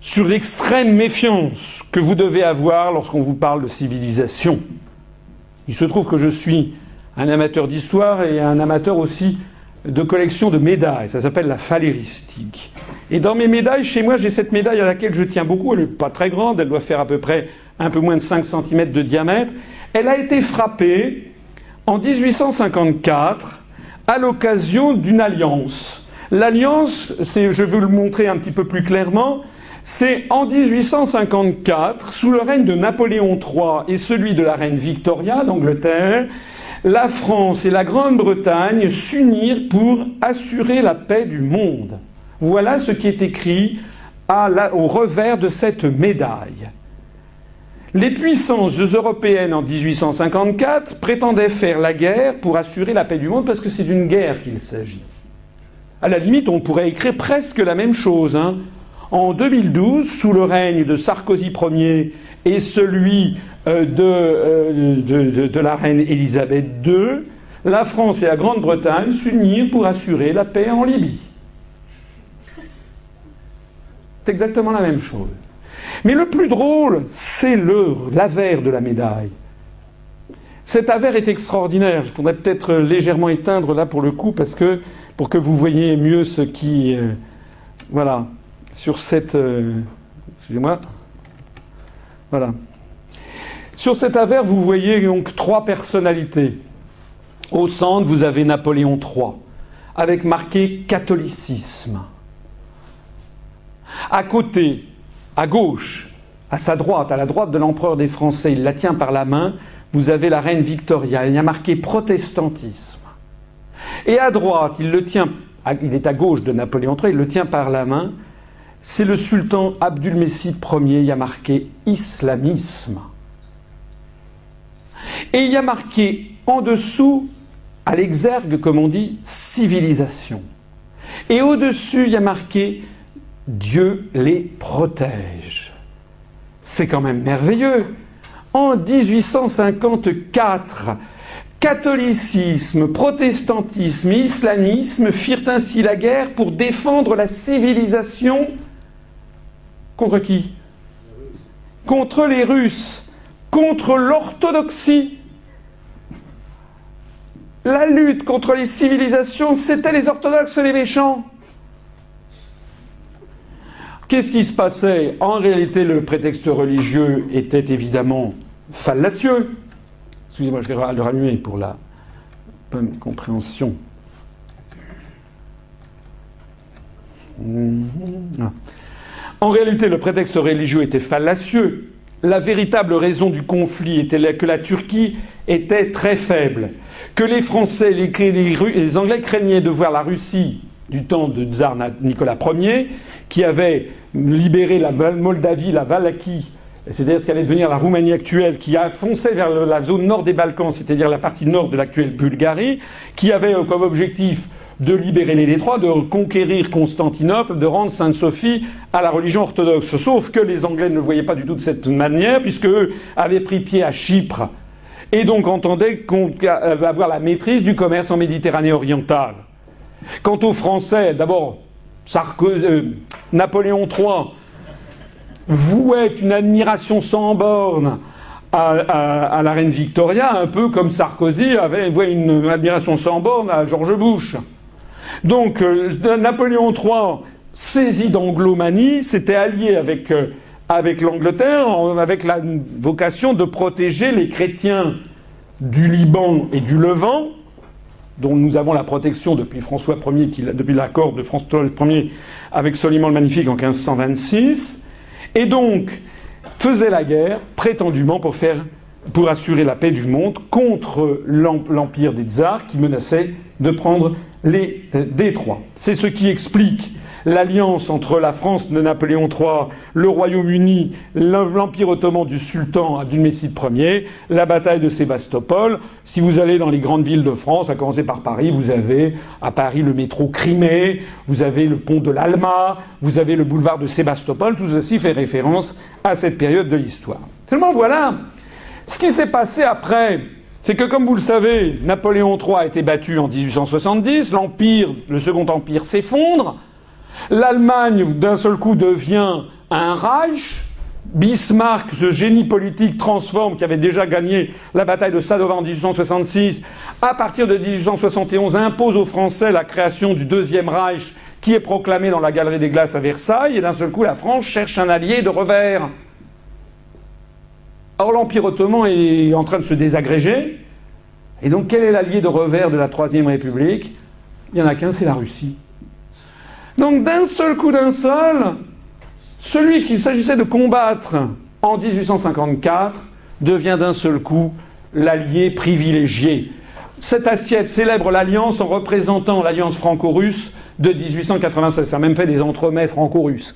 sur l'extrême méfiance que vous devez avoir lorsqu'on vous parle de civilisation. Il se trouve que je suis un amateur d'histoire et un amateur aussi de collection de médailles. Ça s'appelle la phaléristique. Et dans mes médailles, chez moi, j'ai cette médaille à laquelle je tiens beaucoup. Elle n'est pas très grande, elle doit faire à peu près un peu moins de 5 cm de diamètre. Elle a été frappée en 1854 à l'occasion d'une alliance. L'alliance, je veux le montrer un petit peu plus clairement, c'est en 1854, sous le règne de Napoléon III et celui de la reine Victoria d'Angleterre, la France et la Grande-Bretagne s'unirent pour assurer la paix du monde. Voilà ce qui est écrit au revers de cette médaille. Les puissances européennes en 1854 prétendaient faire la guerre pour assurer la paix du monde parce que c'est d'une guerre qu'il s'agit. À la limite, on pourrait écrire presque la même chose. Hein. En 2012, sous le règne de Sarkozy Ier et celui euh, euh, de, de, la reine Élisabeth II, la France et la Grande-Bretagne s'unirent pour assurer la paix en Libye. C'est exactement la même chose. Mais le plus drôle, c'est l'avers de la médaille. Cet avers est extraordinaire. Il faudrait peut-être légèrement éteindre là pour le coup, parce que pour que vous voyez mieux ce qui, euh, voilà, sur cette, excusez-moi, voilà, sur cet avers, vous voyez donc trois personnalités. Au centre, vous avez Napoléon III, avec marqué catholicisme. À côté, à gauche, à sa droite, à la droite de l'empereur des Français, il la tient par la main, vous avez la reine Victoria, il y a marqué protestantisme. Et à droite, il le tient, il est à gauche de Napoléon III, il le tient par la main, c'est le sultan Abdulmessid Ier, il y a marqué islamisme. Et il y a marqué en dessous, à l'exergue, comme on dit, civilisation. Et au-dessus, il y a marqué Dieu les protège. C'est quand même merveilleux. En 1854, catholicisme, protestantisme et islamisme firent ainsi la guerre pour défendre la civilisation contre qui? Contre les Russes contre l'orthodoxie. La lutte contre les civilisations, c'était les orthodoxes les méchants. Qu'est-ce qui se passait? En réalité, le prétexte religieux était évidemment fallacieux. Excusez-moi, je vais le rallumer pour la bonne compréhension. Ah. En réalité, le prétexte religieux était fallacieux. La véritable raison du conflit était que la Turquie était très faible, que les Français, les, Anglais craignaient de voir la Russie du temps de tsar Nicolas Ier, qui avait libéré la Moldavie, la Valaquie, c'est-à-dire ce qu'allait devenir la Roumanie actuelle, qui a vers la zone nord des Balkans, c'est-à-dire la partie nord de l'actuelle Bulgarie, qui avait comme objectif de libérer les détroits, de conquérir Constantinople, de rendre Sainte-Sophie à la religion orthodoxe. Sauf que les Anglais ne le voyaient pas du tout de cette manière, puisque eux avaient pris pied à Chypre et donc entendaient euh, avoir la maîtrise du commerce en Méditerranée orientale. Quant aux Français, d'abord, euh, Napoléon III vouait une admiration sans borne à, la reine Victoria, un peu comme Sarkozy avait voué une admiration sans borne à George Bush. Donc euh, Napoléon III, saisi d'anglomanie, s'était allié avec, euh, l'Angleterre avec la vocation de protéger les chrétiens du Liban et du Levant dont nous avons la protection depuis François Ier, depuis l'accord de François Ier avec Soliman le Magnifique en 1526, et donc faisait la guerre prétendument pour pour assurer la paix du monde contre l'empire des tsars qui menaçait de prendre les euh, détroits. C'est ce qui explique l'alliance entre la France de Napoléon III, le Royaume-Uni, l'Empire ottoman du sultan Abdulmessid Ier, la bataille de Sébastopol. Si vous allez dans les grandes villes de France, à commencer par Paris, vous avez à Paris le métro Crimée, vous avez le pont de l'Alma, vous avez le boulevard de Sébastopol, tout ceci fait référence à cette période de l'histoire. Seulement voilà, ce qui s'est passé après, c'est que comme vous le savez, Napoléon III a été battu en 1870, l'empire, le Second Empire s'effondre, L'Allemagne, d'un seul coup, devient un Reich. Bismarck, ce génie politique, transforme, qui avait déjà gagné la bataille de Sadova en 1866, à partir de 1871, impose aux Français la création du Deuxième Reich, qui est proclamé dans la Galerie des Glaces à Versailles, et d'un seul coup, la France cherche un allié de revers. Or, l'Empire ottoman est en train de se désagréger, et donc quel est l'allié de revers de la Troisième République? Il n'y en a qu'un, c'est la Russie. Donc d'un seul coup d'un seul, celui qu'il s'agissait de combattre en 1854 devient d'un seul coup l'allié privilégié. Cette assiette célèbre l'alliance en représentant l'alliance franco-russe de 1896. Ça a même fait des entremets franco-russes.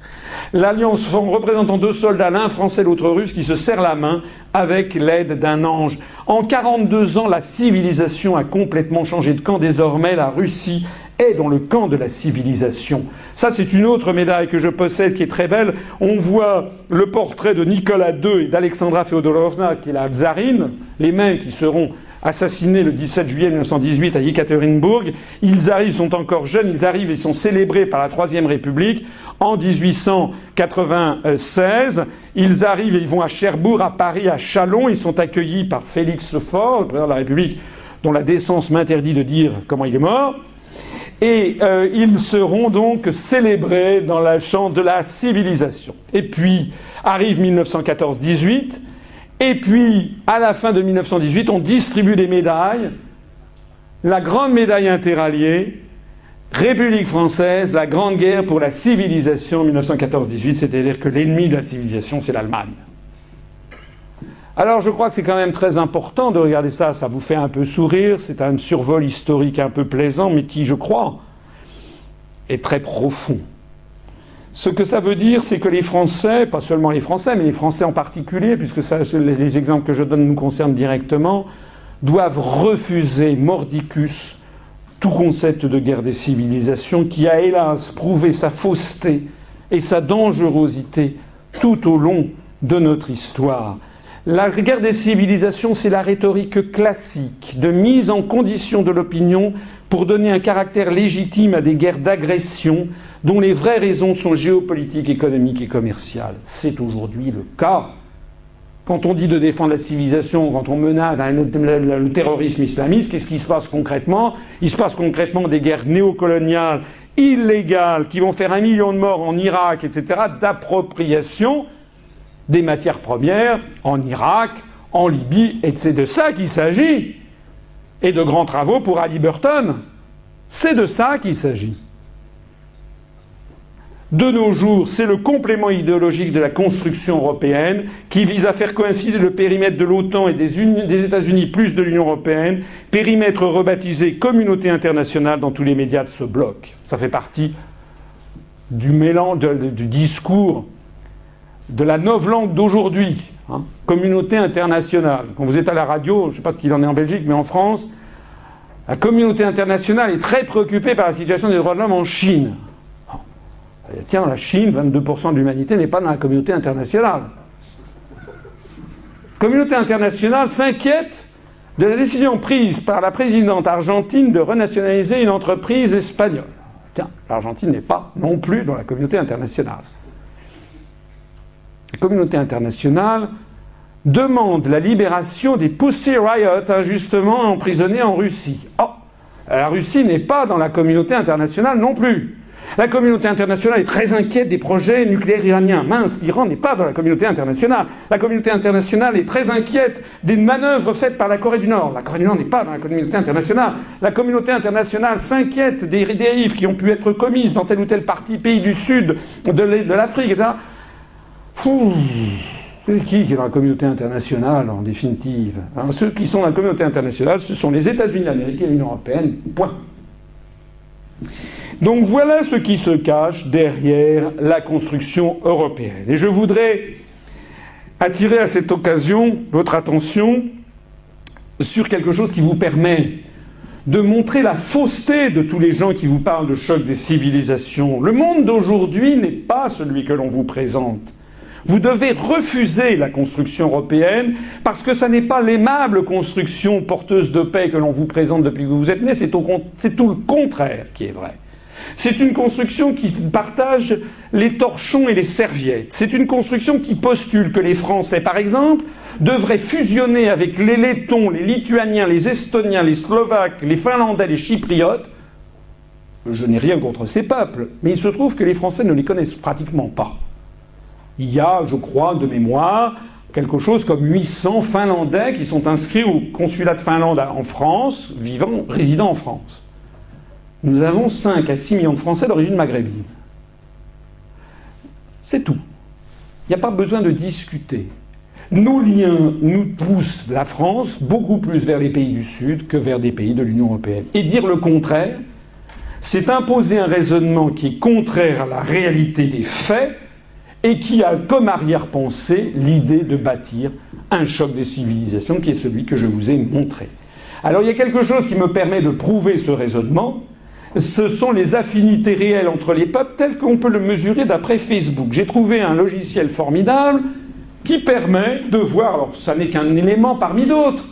L'alliance en représentant deux soldats, l'un français, l'autre russe, qui se serrent la main avec l'aide d'un ange. En 42 ans, la civilisation a complètement changé de camp. Désormais, la Russie est dans le camp de la civilisation. Ça, c'est une autre médaille que je possède qui est très belle. On voit le portrait de Nicolas II et d'Alexandra Feodorovna, qui est la tsarine, les mêmes qui seront assassinés le 17 juillet 1918 à Yekaterinbourg. Ils arrivent, sont encore jeunes, ils arrivent et sont célébrés par la Troisième République en 1896. Ils arrivent et ils vont à Cherbourg, à Paris, à Chalon. Ils sont accueillis par Félix Faure, le président de la République, dont la décence m'interdit de dire comment il est mort. Et euh, ils seront donc célébrés dans la champ de la civilisation. Et puis arrive 1914-18, et puis à la fin de 1918, on distribue des médailles. La grande médaille interalliée, République française, la grande guerre pour la civilisation 1914-18, c'est-à-dire que l'ennemi de la civilisation, c'est l'Allemagne. Alors je crois que c'est quand même très important de regarder ça, ça vous fait un peu sourire, c'est un survol historique un peu plaisant, mais qui, je crois, est très profond. Ce que ça veut dire, c'est que les Français, pas seulement les Français, mais les Français en particulier, puisque les exemples que je donne nous concernent directement, doivent refuser mordicus tout concept de guerre des civilisations qui a hélas prouvé sa fausseté et sa dangerosité tout au long de notre histoire. La guerre des civilisations, c'est la rhétorique classique de mise en condition de l'opinion pour donner un caractère légitime à des guerres d'agression dont les vraies raisons sont géopolitiques, économiques et commerciales. C'est aujourd'hui le cas. Quand on dit de défendre la civilisation, quand on menace le terrorisme islamiste, qu'est-ce qui se passe concrètement? Il se passe concrètement des guerres néocoloniales illégales qui vont faire un million de morts en Irak, etc., d'appropriation des matières premières en Irak, en Libye, et c'est de ça qu'il s'agit. Et de grands travaux pour Burton. C'est de ça qu'il s'agit. De nos jours, c'est le complément idéologique de la construction européenne qui vise à faire coïncider le périmètre de l'OTAN et des, États-Unis plus de l'Union européenne, périmètre rebaptisé communauté internationale dans tous les médias de ce bloc. Ça fait partie du mélange du discours de la langue d'aujourd'hui, hein, communauté internationale. Quand vous êtes à la radio, je ne sais pas ce qu'il en est en Belgique, mais en France, la communauté internationale est très préoccupée par la situation des droits de l'homme en Chine. Tiens, la Chine, 22% de l'humanité n'est pas dans la communauté internationale. La communauté internationale s'inquiète de la décision prise par la présidente argentine de renationaliser une entreprise espagnole. Tiens, l'Argentine n'est pas non plus dans la communauté internationale la communauté internationale demande la libération des Pussy Riot injustement emprisonnés en Russie. Oh, la Russie n'est pas dans la communauté internationale non plus. La communauté internationale est très inquiète des projets nucléaires iraniens. Mince, l'Iran n'est pas dans la communauté internationale. La communauté internationale est très inquiète des manœuvres faites par la Corée du Nord. La Corée du Nord n'est pas dans la communauté internationale. La communauté internationale s'inquiète des dérives qui ont pu être commises dans tel ou tel parti, pays du sud de l'Afrique, etc. C'est qui qui est dans la communauté internationale, en définitive hein, Ceux qui sont dans la communauté internationale, ce sont les États-Unis d'Amérique et l'Union européenne. Point. Donc voilà ce qui se cache derrière la construction européenne. Et je voudrais attirer à cette occasion votre attention sur quelque chose qui vous permet de montrer la fausseté de tous les gens qui vous parlent de choc des civilisations. Le monde d'aujourd'hui n'est pas celui que l'on vous présente. Vous devez refuser la construction européenne parce que ce n'est pas l'aimable construction porteuse de paix que l'on vous présente depuis que vous êtes né, c'est tout le contraire qui est vrai. C'est une construction qui partage les torchons et les serviettes. C'est une construction qui postule que les Français, par exemple, devraient fusionner avec les Lettons, les Lituaniens, les Estoniens, les Slovaques, les Finlandais, les Chypriotes. Je n'ai rien contre ces peuples, mais il se trouve que les Français ne les connaissent pratiquement pas. Il y a, je crois, de mémoire, quelque chose comme 800 Finlandais qui sont inscrits au consulat de Finlande en France, vivant, résidant en France nous avons 5 à 6 millions de Français d'origine maghrébine. C'est tout. Il n'y a pas besoin de discuter. Nos liens nous poussent la France beaucoup plus vers les pays du Sud que vers des pays de l'Union européenne. Et dire le contraire, c'est imposer un raisonnement qui est contraire à la réalité des faits et qui a comme arrière-pensée l'idée de bâtir un choc des civilisations qui est celui que je vous ai montré. Alors il y a quelque chose qui me permet de prouver ce raisonnement, ce sont les affinités réelles entre les peuples telles qu'on peut le mesurer d'après Facebook. J'ai trouvé un logiciel formidable qui permet de voir, alors ça n'est qu'un élément parmi d'autres,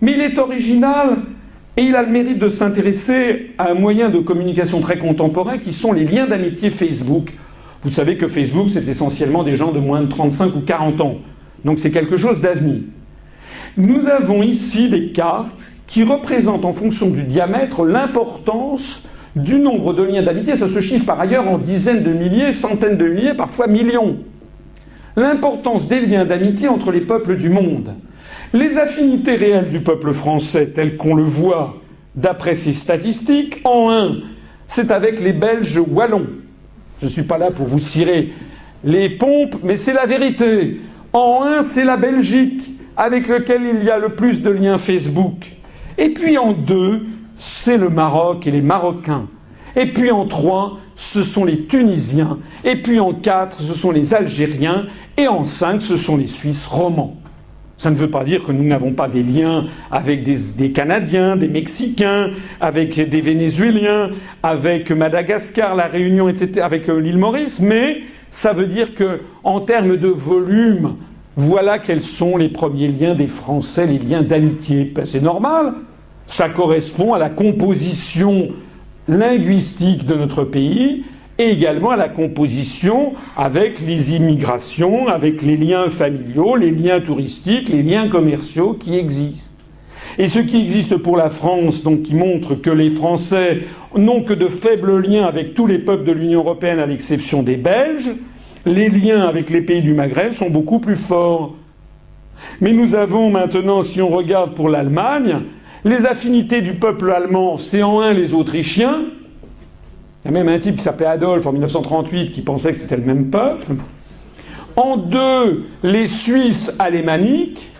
mais il est original et il a le mérite de s'intéresser à un moyen de communication très contemporain qui sont les liens d'amitié Facebook. Vous savez que Facebook, c'est essentiellement des gens de moins de 35 ou 40 ans. Donc c'est quelque chose d'avenir. Nous avons ici des cartes qui représente en fonction du diamètre l'importance du nombre de liens d'amitié. Ça se chiffre par ailleurs en dizaines de milliers, centaines de milliers, parfois millions. L'importance des liens d'amitié entre les peuples du monde. Les affinités réelles du peuple français, telles qu'on le voit d'après ces statistiques, en un, c'est avec les Belges wallons. Je ne suis pas là pour vous cirer les pompes, mais c'est la vérité. En un, c'est la Belgique, avec lequel il y a le plus de liens Facebook. Et puis en deux, c'est le Maroc et les Marocains. Et puis en trois, ce sont les Tunisiens. Et puis en quatre, ce sont les Algériens. Et en cinq, ce sont les Suisses romans. Ça ne veut pas dire que nous n'avons pas des liens avec des, Canadiens, des Mexicains, avec des Vénézuéliens, avec Madagascar, la Réunion, etc., avec euh, l'île Maurice, mais ça veut dire que, en termes de volume, voilà quels sont les premiers liens des Français, les liens d'amitié. Ben, c'est normal ça correspond à la composition linguistique de notre pays et également à la composition avec les immigrations, avec les liens familiaux, les liens touristiques, les liens commerciaux qui existent. Et ce qui existe pour la France, donc qui montre que les Français n'ont que de faibles liens avec tous les peuples de l'Union européenne à l'exception des Belges, les liens avec les pays du Maghreb sont beaucoup plus forts. Mais nous avons maintenant, si on regarde pour l'Allemagne, les affinités du peuple allemand, c'est en un les Autrichiens. Il y a même un type qui s'appelait Adolphe en 1938 qui pensait que c'était le même peuple. En deux, les Suisses alémaniques.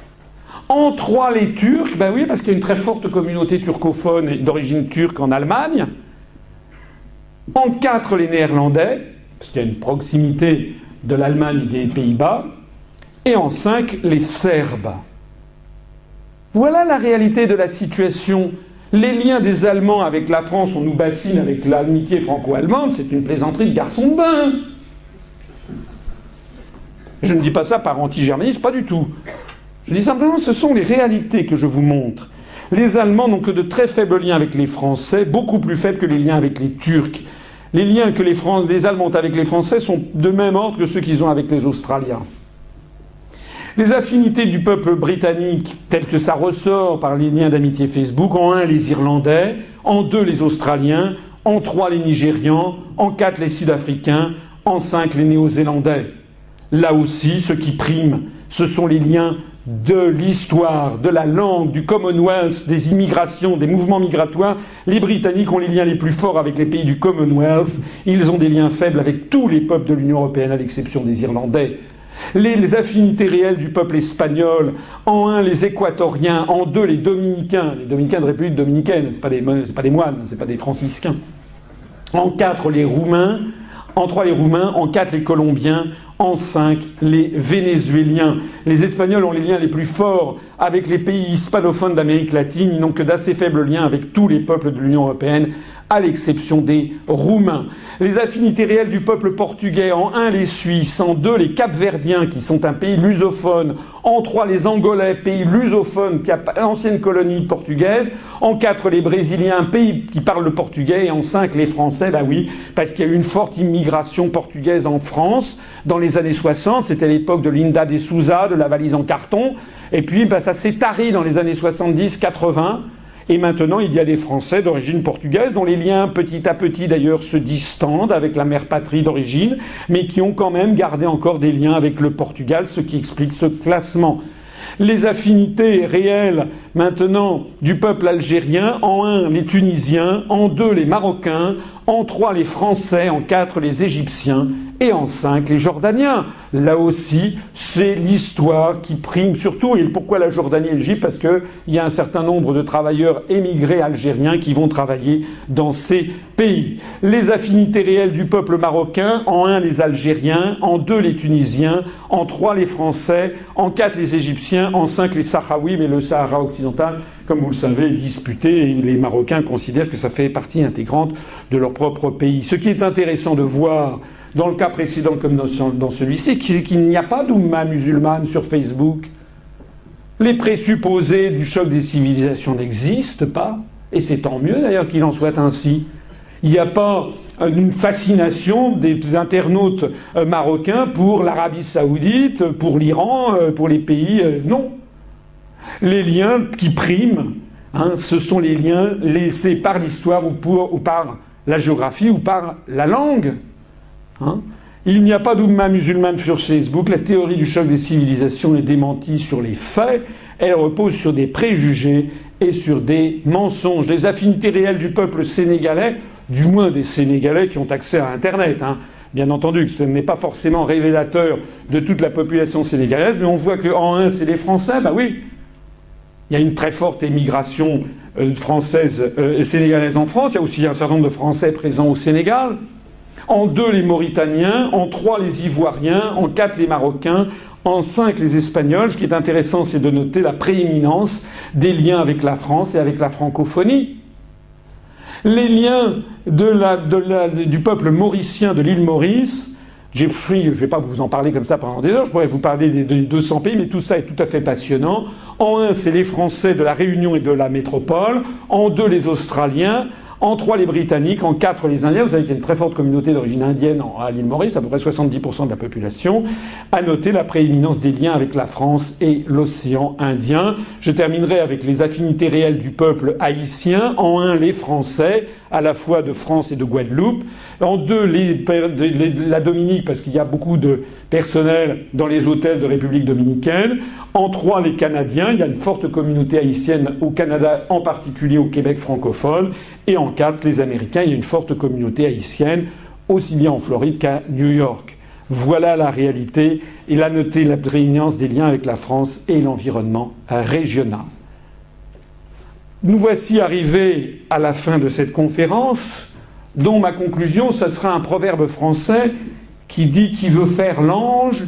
En trois, les Turcs. Ben oui, parce qu'il y a une très forte communauté turcophone d'origine turque en Allemagne. En quatre, les Néerlandais, parce qu'il y a une proximité de l'Allemagne et des Pays-Bas. Et en cinq, les Serbes. Voilà la réalité de la situation. Les liens des Allemands avec la France, on nous bassine avec l'amitié franco-allemande, c'est une plaisanterie de garçon de bain. Je ne dis pas ça par anti-germanisme, pas du tout. Je dis simplement, ce sont les réalités que je vous montre. Les Allemands n'ont que de très faibles liens avec les Français, beaucoup plus faibles que les liens avec les Turcs. Les liens que les, les Allemands ont avec les Français sont de même ordre que ceux qu'ils ont avec les Australiens. Les affinités du peuple britannique, telles que ça ressort par les liens d'amitié Facebook, en un les Irlandais, en deux les Australiens, en trois les Nigérians, en quatre les Sud-Africains, en cinq les Néo-Zélandais. Là aussi, ce qui prime, ce sont les liens de l'histoire, de la langue, du Commonwealth, des immigrations, des mouvements migratoires. Les Britanniques ont les liens les plus forts avec les pays du Commonwealth. Ils ont des liens faibles avec tous les peuples de l'Union européenne, à l'exception des Irlandais. Les, affinités réelles du peuple espagnol, en un les équatoriens, en deux les dominicains, les dominicains de République dominicaine, ce pas pas des moines, c'est pas des franciscains, en quatre les roumains, en trois les roumains, en quatre les colombiens, en cinq les Vénézuéliens. Les Espagnols ont les liens les plus forts avec les pays hispanophones d'Amérique latine, ils n'ont que d'assez faibles liens avec tous les peuples de l'Union européenne, à l'exception des Roumains. Les affinités réelles du peuple portugais, en un les Suisses, en deux les Capverdiens, qui sont un pays lusophone, en trois les Angolais, pays lusophone, ancienne colonie portugaise, en quatre les Brésiliens, pays qui parlent le portugais, et en cinq les Français, bah oui, parce qu'il y a eu une forte immigration portugaise en France dans les années 60, c'était l'époque de Linda de Souza, de la valise en carton, et puis bah, ça s'est taré dans les années 70-80, et maintenant, il y a des Français d'origine portugaise dont les liens petit à petit d'ailleurs se distendent avec la mère patrie d'origine, mais qui ont quand même gardé encore des liens avec le Portugal, ce qui explique ce classement. Les affinités réelles maintenant du peuple algérien, en un les Tunisiens, en deux les Marocains, en trois les Français, en quatre les Égyptiens et en cinq les Jordaniens. Là aussi, c'est l'histoire qui prime surtout. Et pourquoi la Jordanie et l'Égypte? Parce qu'il y a un certain nombre de travailleurs émigrés algériens qui vont travailler dans ces pays. Les affinités réelles du peuple marocain, en un les Algériens, en deux les Tunisiens, en trois les Français, en quatre les Égyptiens, en cinq les Sahraouis, mais le Sahara occidental comme vous le savez, disputé et les Marocains considèrent que ça fait partie intégrante de leur propre pays. Ce qui est intéressant de voir dans le cas précédent comme dans celui-ci, qu'il n'y a pas d'Oumma musulmane sur Facebook. Les présupposés du choc des civilisations n'existent pas, et c'est tant mieux d'ailleurs qu'il en soit ainsi. Il n'y a pas une fascination des internautes euh, marocains pour l'Arabie saoudite, pour l'Iran, euh, pour les pays. Euh, non. Les liens qui priment, hein, ce sont les liens laissés par l'histoire ou, par la géographie ou par la langue. Hein? Il n'y a pas d'oumma musulmane sur Facebook. La théorie du choc des civilisations est démentie sur les faits. Elle repose sur des préjugés et sur des mensonges. Les affinités réelles du peuple sénégalais, du moins des Sénégalais qui ont accès à Internet. Hein. Bien entendu, ce n'est pas forcément révélateur de toute la population sénégalaise, mais on voit qu'en un, c'est les Français. Bah oui, il y a une très forte émigration euh, française euh, sénégalaise en France. Il y a aussi un certain nombre de Français présents au Sénégal. En deux, les Mauritaniens. En trois, les Ivoiriens. En quatre, les Marocains. En cinq, les Espagnols. Ce qui est intéressant, c'est de noter la prééminence des liens avec la France et avec la francophonie. Les liens du peuple mauricien de l'île Maurice Jeffrey, je ne vais pas vous en parler comme ça pendant des heures, je pourrais vous parler des, 200 pays, mais tout ça est tout à fait passionnant. En un, c'est les Français de la Réunion et de la métropole. En deux, les Australiens. En trois, les Britanniques. En quatre, les Indiens. Vous savez qu'il y a une très forte communauté d'origine indienne à l'île Maurice, à peu près 70% de la population. À noter la prééminence des liens avec la France et l'océan Indien. Je terminerai avec les affinités réelles du peuple haïtien. En un, les Français, à la fois de France et de Guadeloupe. En deux, les, la Dominique, parce qu'il y a beaucoup de personnel dans les hôtels de République dominicaine. En trois, les Canadiens. Il y a une forte communauté haïtienne au Canada, en particulier au Québec francophone. Et en les Américains. Il y a une forte communauté haïtienne, aussi bien en Floride qu'à New York. Voilà la réalité. Il a noté la prégnance des liens avec la France et l'environnement régional. Nous voici arrivés à la fin de cette conférence, dont ma conclusion, ce sera un proverbe français qui dit qui veut faire l'ange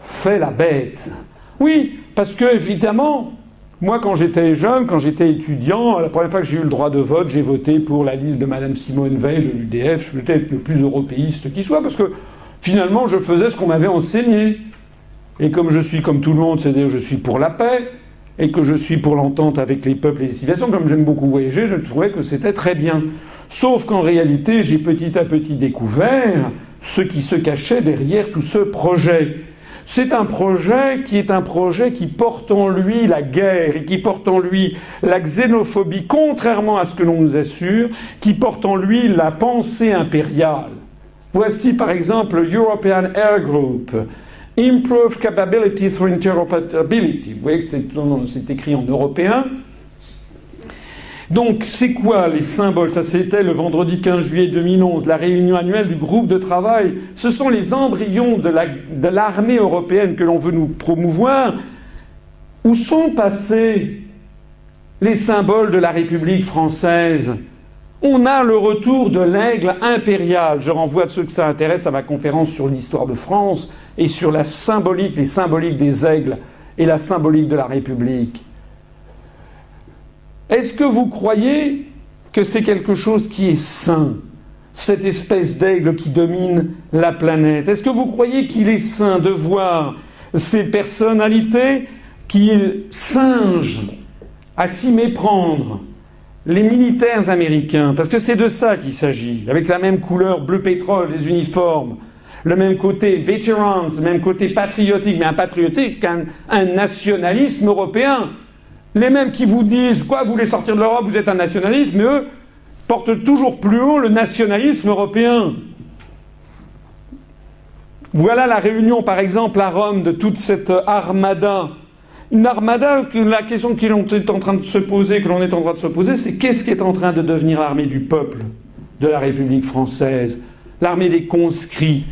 fait la bête. Oui, parce que évidemment, moi quand j'étais jeune, quand j'étais étudiant, la première fois que j'ai eu le droit de vote, j'ai voté pour la liste de Madame Simone Veil de l'UDF. Je peut-être le plus européiste qui soit, parce que finalement je faisais ce qu'on m'avait enseigné. Et comme je suis comme tout le monde, c'est-à-dire je suis pour la paix, et que je suis pour l'entente avec les peuples et les civilisations, comme j'aime beaucoup voyager, je trouvais que c'était très bien. Sauf qu'en réalité, j'ai petit à petit découvert ce qui se cachait derrière tout ce projet. C'est un projet qui est un projet qui porte en lui la guerre et qui porte en lui la xénophobie, contrairement à ce que l'on nous assure, qui porte en lui la pensée impériale. Voici par exemple le European Air Group, Improved Capability through Interoperability. Vous voyez que c'est écrit en européen. Donc, c'est quoi les symboles? Ça, c'était le vendredi 15 juillet 2011, la réunion annuelle du groupe de travail. Ce sont les embryons de l'armée européenne que l'on veut nous promouvoir. Où sont passés les symboles de la République française? On a le retour de l'aigle impérial. Je renvoie à ceux que ça intéresse à ma conférence sur l'histoire de France et sur la symbolique, les symboliques des aigles et la symbolique de la République. Est-ce que vous croyez que c'est quelque chose qui est sain, cette espèce d'aigle qui domine la planète? Est-ce que vous croyez qu'il est sain de voir ces personnalités qui singent à s'y méprendre les militaires américains, parce que c'est de ça qu'il s'agit, avec la même couleur bleu pétrole des uniformes, le même côté veterans, le même côté patriotique, mais un patriotique qu'un un nationalisme européen. Les mêmes qui vous disent quoi, vous voulez sortir de l'Europe, vous êtes un nationaliste, mais eux portent toujours plus haut le nationalisme européen. Voilà la réunion, par exemple, à Rome de toute cette armada une armada, la question que l'on est en train de se poser, que l'on est en train de se poser, c'est qu'est-ce qui est en train de devenir l'armée du peuple de la République française, l'armée des conscrits.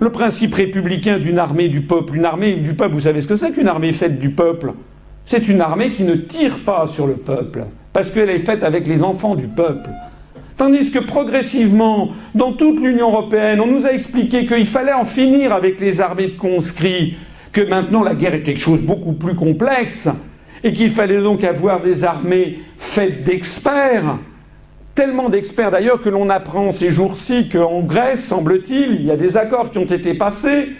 Le principe républicain d'une armée du peuple, une armée du peuple, vous savez ce que c'est qu'une armée faite du peuple? C'est une armée qui ne tire pas sur le peuple, parce qu'elle est faite avec les enfants du peuple. Tandis que progressivement, dans toute l'Union européenne, on nous a expliqué qu'il fallait en finir avec les armées de conscrits, que maintenant la guerre est quelque chose beaucoup plus complexe et qu'il fallait donc avoir des armées faites d'experts, tellement d'experts d'ailleurs que l'on apprend ces jours-ci qu'en Grèce, semble-t-il, il y a des accords qui ont été passés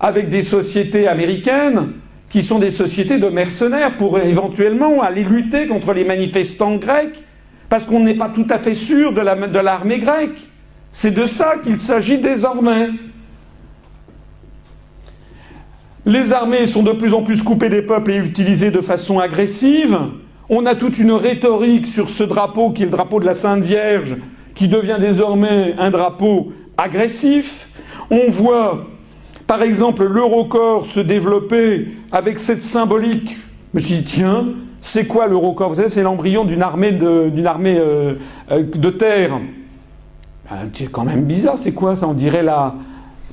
avec des sociétés américaines qui sont des sociétés de mercenaires pour éventuellement aller lutter contre les manifestants grecs, parce qu'on n'est pas tout à fait sûr de l'armée grecque. C'est de ça qu'il s'agit désormais. Les armées sont de plus en plus coupées des peuples et utilisées de façon agressive. On a toute une rhétorique sur ce drapeau qui est le drapeau de la Sainte Vierge, qui devient désormais un drapeau agressif. On voit, par exemple, l'Eurocorps se développer avec cette symbolique. Je me suis dit, tiens, c'est quoi l'Eurocorps? Vous savez, c'est l'embryon d'une armée de, euh, euh, terre. Ben, c'est quand même bizarre, c'est quoi ça? On dirait la,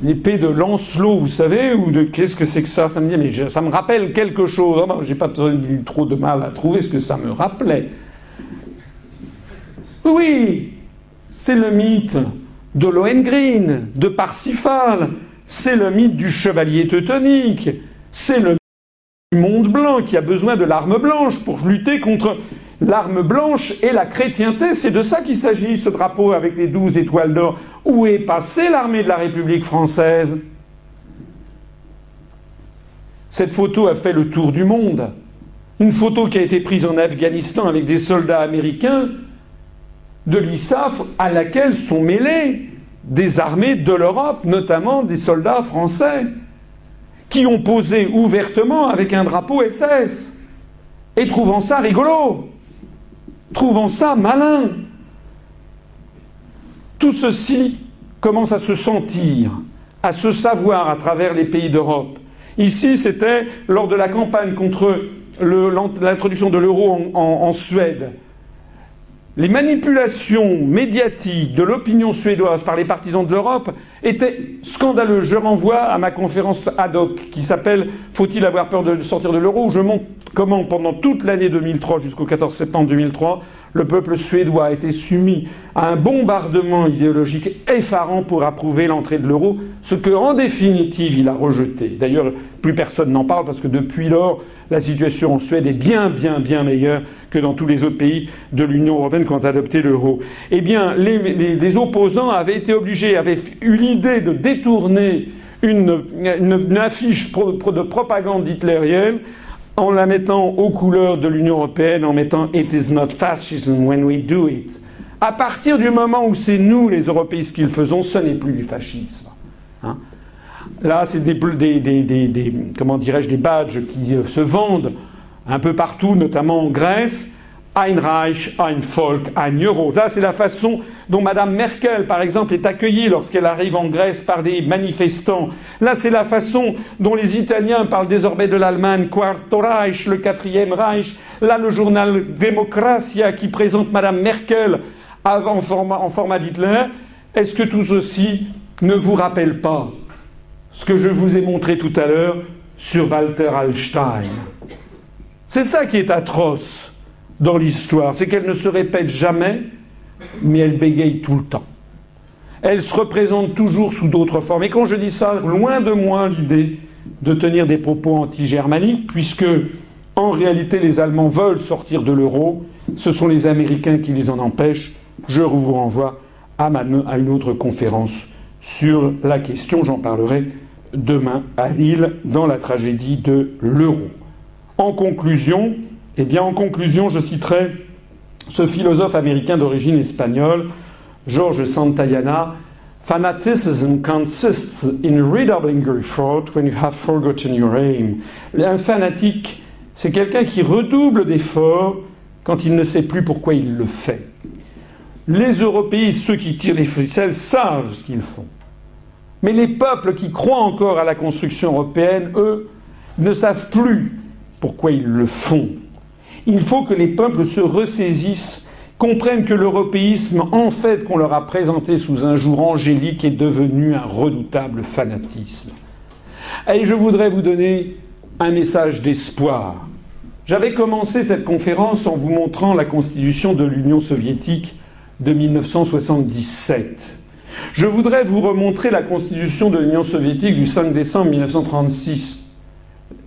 l'épée de Lancelot, vous savez, ou de qu'est-ce que c'est que ça? Ça me dit, ça me rappelle quelque chose. Oh, J'ai pas trop de mal à trouver ce que ça me rappelait. Oui, c'est le mythe de Lohengrin, de Parsifal, c'est le mythe du chevalier teutonique, c'est le mythe du monde blanc qui a besoin de l'arme blanche pour lutter contre l'arme blanche et la chrétienté. C'est de ça qu'il s'agit, ce drapeau avec les douze étoiles d'or. Où est passée l'armée de la République française? Cette photo a fait le tour du monde. Une photo qui a été prise en Afghanistan avec des soldats américains de l'ISAF à laquelle sont mêlés des armées de l'Europe, notamment des soldats français, qui ont posé ouvertement avec un drapeau SS et trouvant ça rigolo trouvant ça malin. Tout ceci commence à se sentir, à se savoir à travers les pays d'Europe. Ici, c'était lors de la campagne contre l'introduction de l'euro en Suède. Les manipulations médiatiques de l'opinion suédoise par les partisans de l'Europe étaient scandaleuses. Je renvoie à ma conférence ad hoc qui s'appelle Faut-il avoir peur de sortir de l'euro où je montre comment pendant toute l'année 2003 jusqu'au 14 septembre 2003, le peuple suédois a été soumis à un bombardement idéologique effarant pour approuver l'entrée de l'euro, ce que en définitive il a rejeté. D'ailleurs, plus personne n'en parle parce que depuis lors, la situation en Suède est bien, bien, bien meilleure que dans tous les autres pays de l'Union européenne qui ont adopté l'euro. Eh bien, les, opposants avaient été obligés, avaient eu l'idée de détourner une, affiche de propagande hitlérienne en la mettant aux couleurs de l'Union européenne, en mettant It is not fascism when we do it. À partir du moment où c'est nous, les Européistes, qui le faisons, ce n'est plus du fascisme. Hein. Là, c'est des, des, comment dirais-je, des badges qui euh, se vendent un peu partout, notamment en Grèce. Ein Reich, ein Volk, ein Euro. Là, c'est la façon dont Mme Merkel, par exemple, est accueillie lorsqu'elle arrive en Grèce par des manifestants. Là, c'est la façon dont les Italiens parlent désormais de l'Allemagne, Quarto Reich, le quatrième Reich. Là, le journal Democratia qui présente Mme Merkel en en format d'Hitler. Est-ce que tout ceci ne vous rappelle pas? Ce que je vous ai montré tout à l'heure sur Walter Hallstein C'est ça qui est atroce dans l'histoire, c'est qu'elle ne se répète jamais, mais elle bégaye tout le temps. Elle se représente toujours sous d'autres formes. Et quand je dis ça, loin de moi l'idée de tenir des propos anti-germaniques, puisque en réalité les Allemands veulent sortir de l'euro, ce sont les Américains qui les en empêchent. Je vous renvoie à, à une autre conférence sur la question, j'en parlerai demain à Lille dans la tragédie de l'euro. En conclusion, eh bien, en conclusion, je citerai ce philosophe américain d'origine espagnole, George Santayana. Fanaticism consists in redoubling your effort when you have forgotten your aim. Un fanatique, c'est quelqu'un qui redouble d'efforts quand il ne sait plus pourquoi il le fait. Les Européens, ceux qui tirent les ficelles, savent ce qu'ils font. Mais les peuples qui croient encore à la construction européenne, eux, ne savent plus pourquoi ils le font. Il faut que les peuples se ressaisissent, comprennent que l'européisme, en fait, qu'on leur a présenté sous un jour angélique, est devenu un redoutable fanatisme. Et je voudrais vous donner un message d'espoir. J'avais commencé cette conférence en vous montrant la constitution de l'Union soviétique de 1977. Je voudrais vous remontrer la constitution de l'Union soviétique du 5 décembre 1936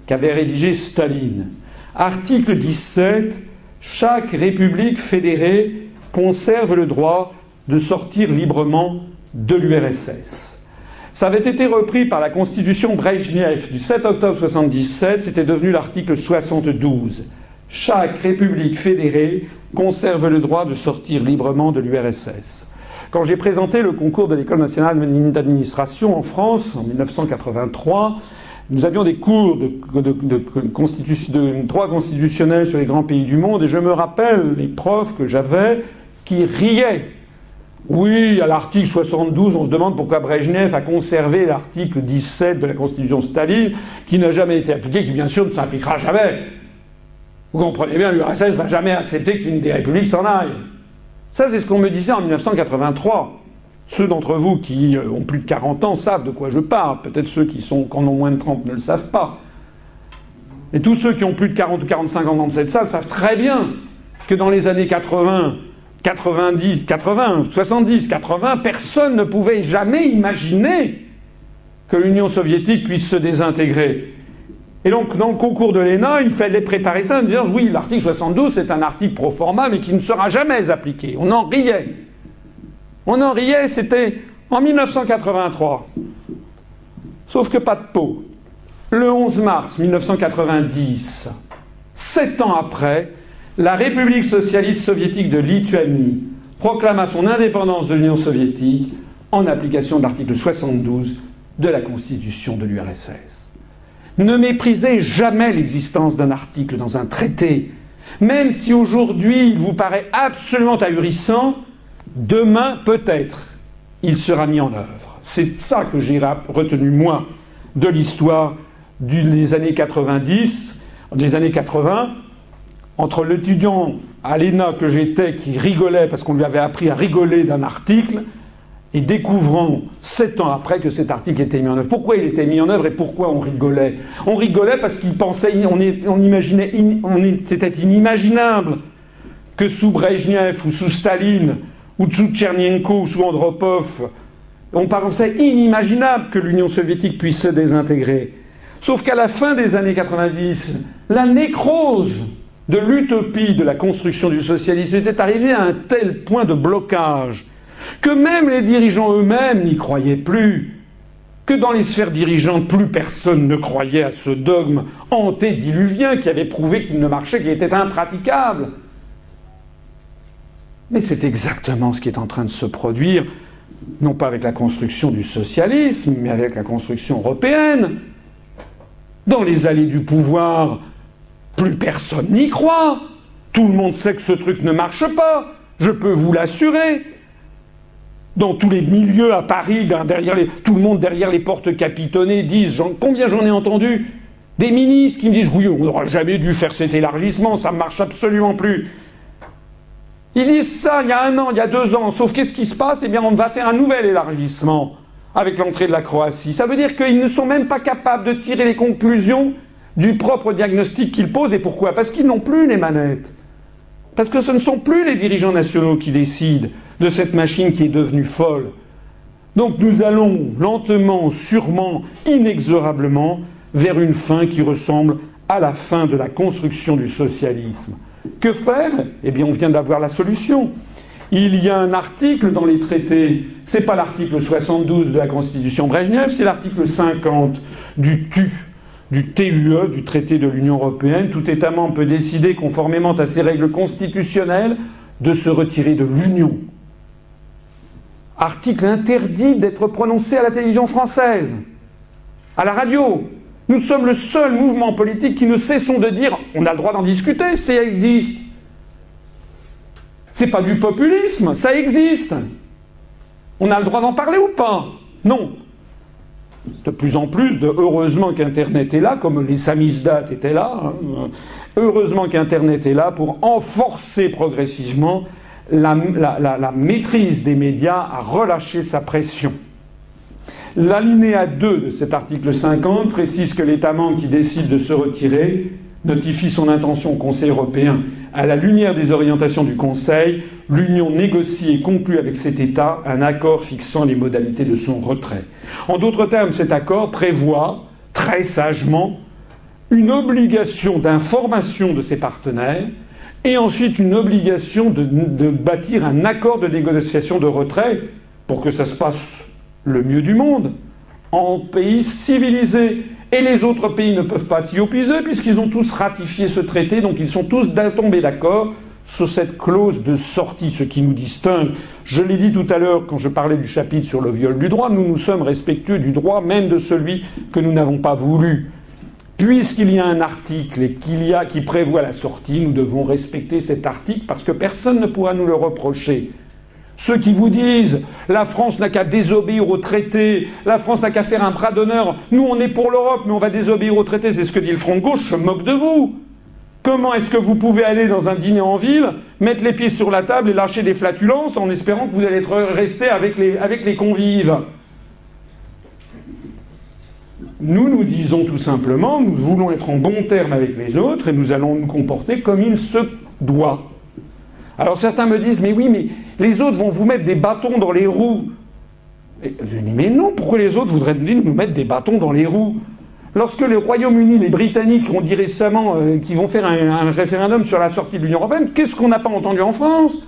qu'avait rédigée Staline. Article 17. Chaque république fédérée conserve le droit de sortir librement de l'URSS. Ça avait été repris par la constitution Brejnev du 7 octobre 1977, c'était devenu l'article 72. Chaque république fédérée conserve le droit de sortir librement de l'URSS. Quand j'ai présenté le concours de l'École nationale d'administration en France en 1983, nous avions des cours de, droit constitutionnel sur les grands pays du monde et je me rappelle les profs que j'avais qui riaient. Oui, à l'article 72, on se demande pourquoi Brejnev a conservé l'article 17 de la Constitution Staline, qui n'a jamais été appliqué, qui bien sûr ne s'appliquera jamais. Vous comprenez bien, l'URSS va jamais accepter qu'une des républiques s'en aille. Ça, c'est ce qu'on me disait en 1983. Ceux d'entre vous qui euh, ont plus de 40 ans savent de quoi je parle. Peut-être ceux qui, sont, en ont moins de 30 ne le savent pas. Et tous ceux qui ont plus de 40 ou 45 ans dans cette salle savent très bien que dans les années 80, 90, 80, 70, 80, personne ne pouvait jamais imaginer que l'Union soviétique puisse se désintégrer. Et donc, dans le concours de l'ENA, il fallait préparer ça en disant oui, l'article 72, c'est un article pro forma, mais qui ne sera jamais appliqué. On en riait. On en riait, c'était en 1983. Sauf que pas de peau. Le 11 mars 1990, sept ans après, la République socialiste soviétique de Lituanie proclama son indépendance de l'Union soviétique en application de l'article 72 de la Constitution de l'URSS. Ne méprisez jamais l'existence d'un article dans un traité, même si aujourd'hui il vous paraît absolument ahurissant, demain peut-être il sera mis en œuvre. C'est ça que j'ai retenu moi de l'histoire des années 90, des années 80, entre l'étudiant à l'ENA que j'étais qui rigolait parce qu'on lui avait appris à rigoler d'un article et découvrant sept ans après que cet article était mis en œuvre. Pourquoi il était mis en œuvre et pourquoi on rigolait? On rigolait parce qu'il pensait, on, imaginait, c'était inimaginable que sous Brezhnev ou sous Staline ou sous Tchernienko ou sous Andropov, on pensait inimaginable que l'Union soviétique puisse se désintégrer. Sauf qu'à la fin des années 90, la nécrose de l'utopie de la construction du socialisme était arrivée à un tel point de blocage que même les dirigeants eux-mêmes n'y croyaient plus, que dans les sphères dirigeantes, plus personne ne croyait à ce dogme antédiluvien qui avait prouvé qu'il ne marchait, qu'il était impraticable. Mais c'est exactement ce qui est en train de se produire non pas avec la construction du socialisme, mais avec la construction européenne. Dans les allées du pouvoir, plus personne n'y croit. Tout le monde sait que ce truc ne marche pas. Je peux vous l'assurer. Dans tous les milieux à Paris, tout le monde derrière les portes capitonnées disent combien j'en ai entendu? Des ministres qui me disent oui, on n'aura jamais dû faire cet élargissement, ça ne marche absolument plus. Ils disent ça il y a un an, il y a deux ans, sauf qu'est-ce qui se passe? Eh bien, on va faire un nouvel élargissement avec l'entrée de la Croatie. Ça veut dire qu'ils ne sont même pas capables de tirer les conclusions du propre diagnostic qu'ils posent. Et pourquoi? Parce qu'ils n'ont plus les manettes. Parce que ce ne sont plus les dirigeants nationaux qui décident de cette machine qui est devenue folle. Donc nous allons lentement, sûrement, inexorablement vers une fin qui ressemble à la fin de la construction du socialisme. Que faire? Eh bien, on vient d'avoir la solution. Il y a un article dans les traités, c'est pas l'article 72 de la Constitution Brejnev, c'est l'article 50 du TU, du TUE, du traité de l'Union européenne. Tout État membre peut décider, conformément à ses règles constitutionnelles, de se retirer de l'Union. Article interdit d'être prononcé à la télévision française, à la radio, nous sommes le seul mouvement politique qui ne cessons de dire on a le droit d'en discuter, ça existe. C'est pas du populisme, ça existe. On a le droit d'en parler ou pas? Non. De plus en plus, de heureusement qu'Internet est là, comme les samizdat étaient là, hein. heureusement qu'Internet est là pour enforcer progressivement la, la maîtrise des médias à relâcher sa pression. L'alinéa 2 de cet article 50 précise que l'État membre qui décide de se retirer notifie son intention au Conseil européen. À la lumière des orientations du Conseil, l'Union négocie et conclut avec cet État un accord fixant les modalités de son retrait. En d'autres termes, cet accord prévoit très sagement une obligation d'information de ses partenaires et ensuite une obligation de, bâtir un accord de négociation de retrait pour que ça se passe le mieux du monde, en pays civilisé. Et les autres pays ne peuvent pas s'y opposer puisqu'ils ont tous ratifié ce traité, donc ils sont tous tombés d'accord sur cette clause de sortie, ce qui nous distingue. Je l'ai dit tout à l'heure quand je parlais du chapitre sur le viol du droit, nous nous sommes respectueux du droit, même de celui que nous n'avons pas voulu. Puisqu'il y a un article qu'il y a qui prévoit la sortie, nous devons respecter cet article parce que personne ne pourra nous le reprocher. Ceux qui vous disent la France n'a qu'à désobéir au traité, la France n'a qu'à faire un bras d'honneur, nous on est pour l'Europe mais on va désobéir au traité, c'est ce que dit le Front de gauche, je moque de vous. Comment est-ce que vous pouvez aller dans un dîner en ville, mettre les pieds sur la table et lâcher des flatulences en espérant que vous allez être resté avec les, avec les convives? Nous, nous disons tout simplement, nous voulons être en bon terme avec les autres et nous allons nous comporter comme il se doit. Alors certains me disent, mais oui, mais les autres vont vous mettre des bâtons dans les roues. Et je dis, mais non, pourquoi les autres voudraient nous mettre des bâtons dans les roues? Lorsque les Royaume-Uni, les Britanniques ont dit récemment euh, qu'ils vont faire un, référendum sur la sortie de l'Union européenne, qu'est-ce qu'on n'a pas entendu en France?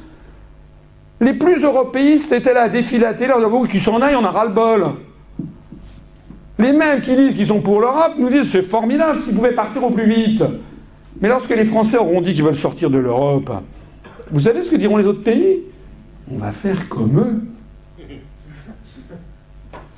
Les plus européistes étaient là à défilater, là, qu'ils s'en aillent, on a ras-le-bol. Les mêmes qui disent qu'ils sont pour l'Europe nous disent c'est formidable s'ils pouvaient partir au plus vite. Mais lorsque les Français auront dit qu'ils veulent sortir de l'Europe, vous savez ce que diront les autres pays? On va faire comme eux.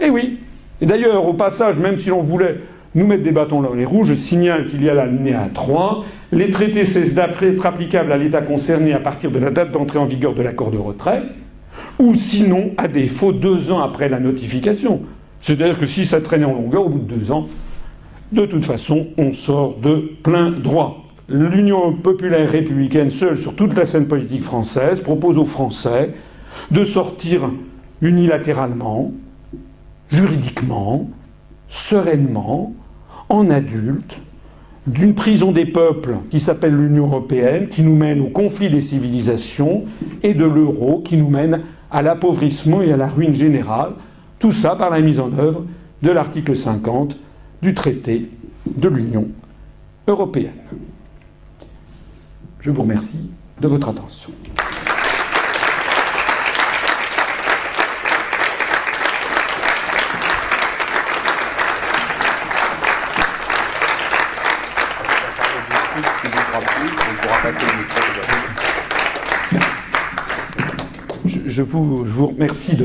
Eh oui. Et d'ailleurs, au passage, même si l'on voulait nous mettre des bâtons dans les roues, je signale qu'il y a l'alinéa 3. Les traités cessent d'être applicables à l'État concerné à partir de la date d'entrée en vigueur de l'accord de retrait, ou sinon, à défaut, deux ans après la notification. C'est-à-dire que si ça traînait en longueur, au bout de deux ans, de toute façon, on sort de plein droit l'Union populaire républicaine, seule sur toute la scène politique française, propose aux Français de sortir unilatéralement, juridiquement, sereinement, en adulte, d'une prison des peuples qui s'appelle l'Union européenne, qui nous mène au conflit des civilisations, et de l'euro qui nous mène à l'appauvrissement et à la ruine générale, tout ça par la mise en œuvre de l'article 50 du traité de l'Union européenne. Je vous remercie de votre attention. je vous, remercie de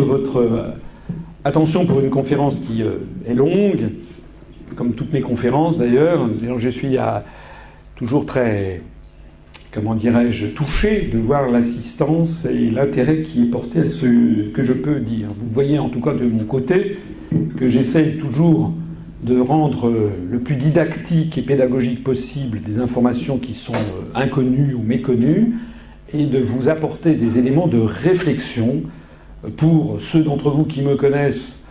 votre euh, attention pour une conférence qui euh, est longue, comme toutes mes conférences d'ailleurs. Je suis toujours très, comment dirais-je, touché de voir l'assistance et l'intérêt qui est porté à ce que je peux dire. Vous voyez en tout cas de mon côté que j'essaie toujours de rendre le plus didactique et pédagogique possible des informations qui sont euh, inconnues ou méconnues et de vous apporter des éléments de réflexion pour ceux d'entre vous qui me connaissent,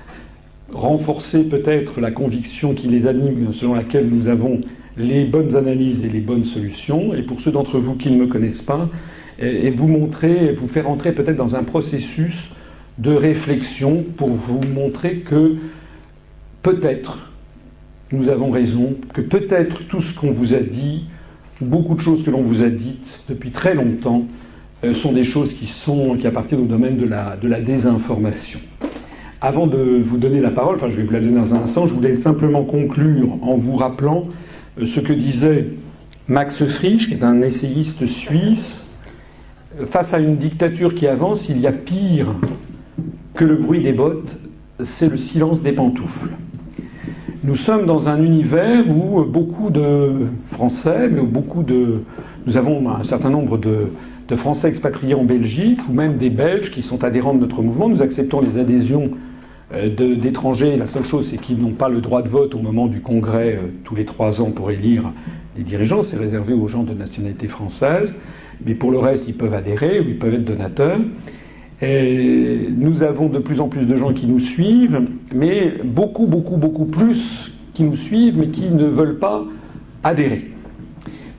renforcer peut-être la conviction qui les anime selon laquelle nous avons les bonnes analyses et les bonnes solutions, et pour ceux d'entre vous qui ne me connaissent pas, et vous montrer, vous faire entrer peut-être dans un processus de réflexion pour vous montrer que peut-être nous avons raison, que peut-être tout ce qu'on vous a dit, beaucoup de choses que l'on vous a dites depuis très longtemps, euh, sont des choses qui, sont, qui appartiennent au domaine de la, de la désinformation. Avant de vous donner la parole, enfin je vais vous la donner dans un instant, je voulais simplement conclure en vous rappelant euh, ce que disait Max Frisch, qui est un essayiste suisse, face à une dictature qui avance, il y a pire que le bruit des bottes, c'est le silence des pantoufles. Nous sommes dans un univers où beaucoup de Français, mais où beaucoup de. Nous avons un certain nombre de, de Français expatriés en Belgique, ou même des Belges qui sont adhérents de notre mouvement. Nous acceptons les adhésions euh, d'étrangers. La seule chose, c'est qu'ils n'ont pas le droit de vote au moment du congrès euh, tous les trois ans pour élire les dirigeants. C'est réservé aux gens de nationalité française. Mais pour le reste, ils peuvent adhérer ou ils peuvent être donateurs. Nous avons de plus en plus de gens qui nous suivent, mais beaucoup, beaucoup, beaucoup plus qui nous suivent, mais qui ne veulent pas adhérer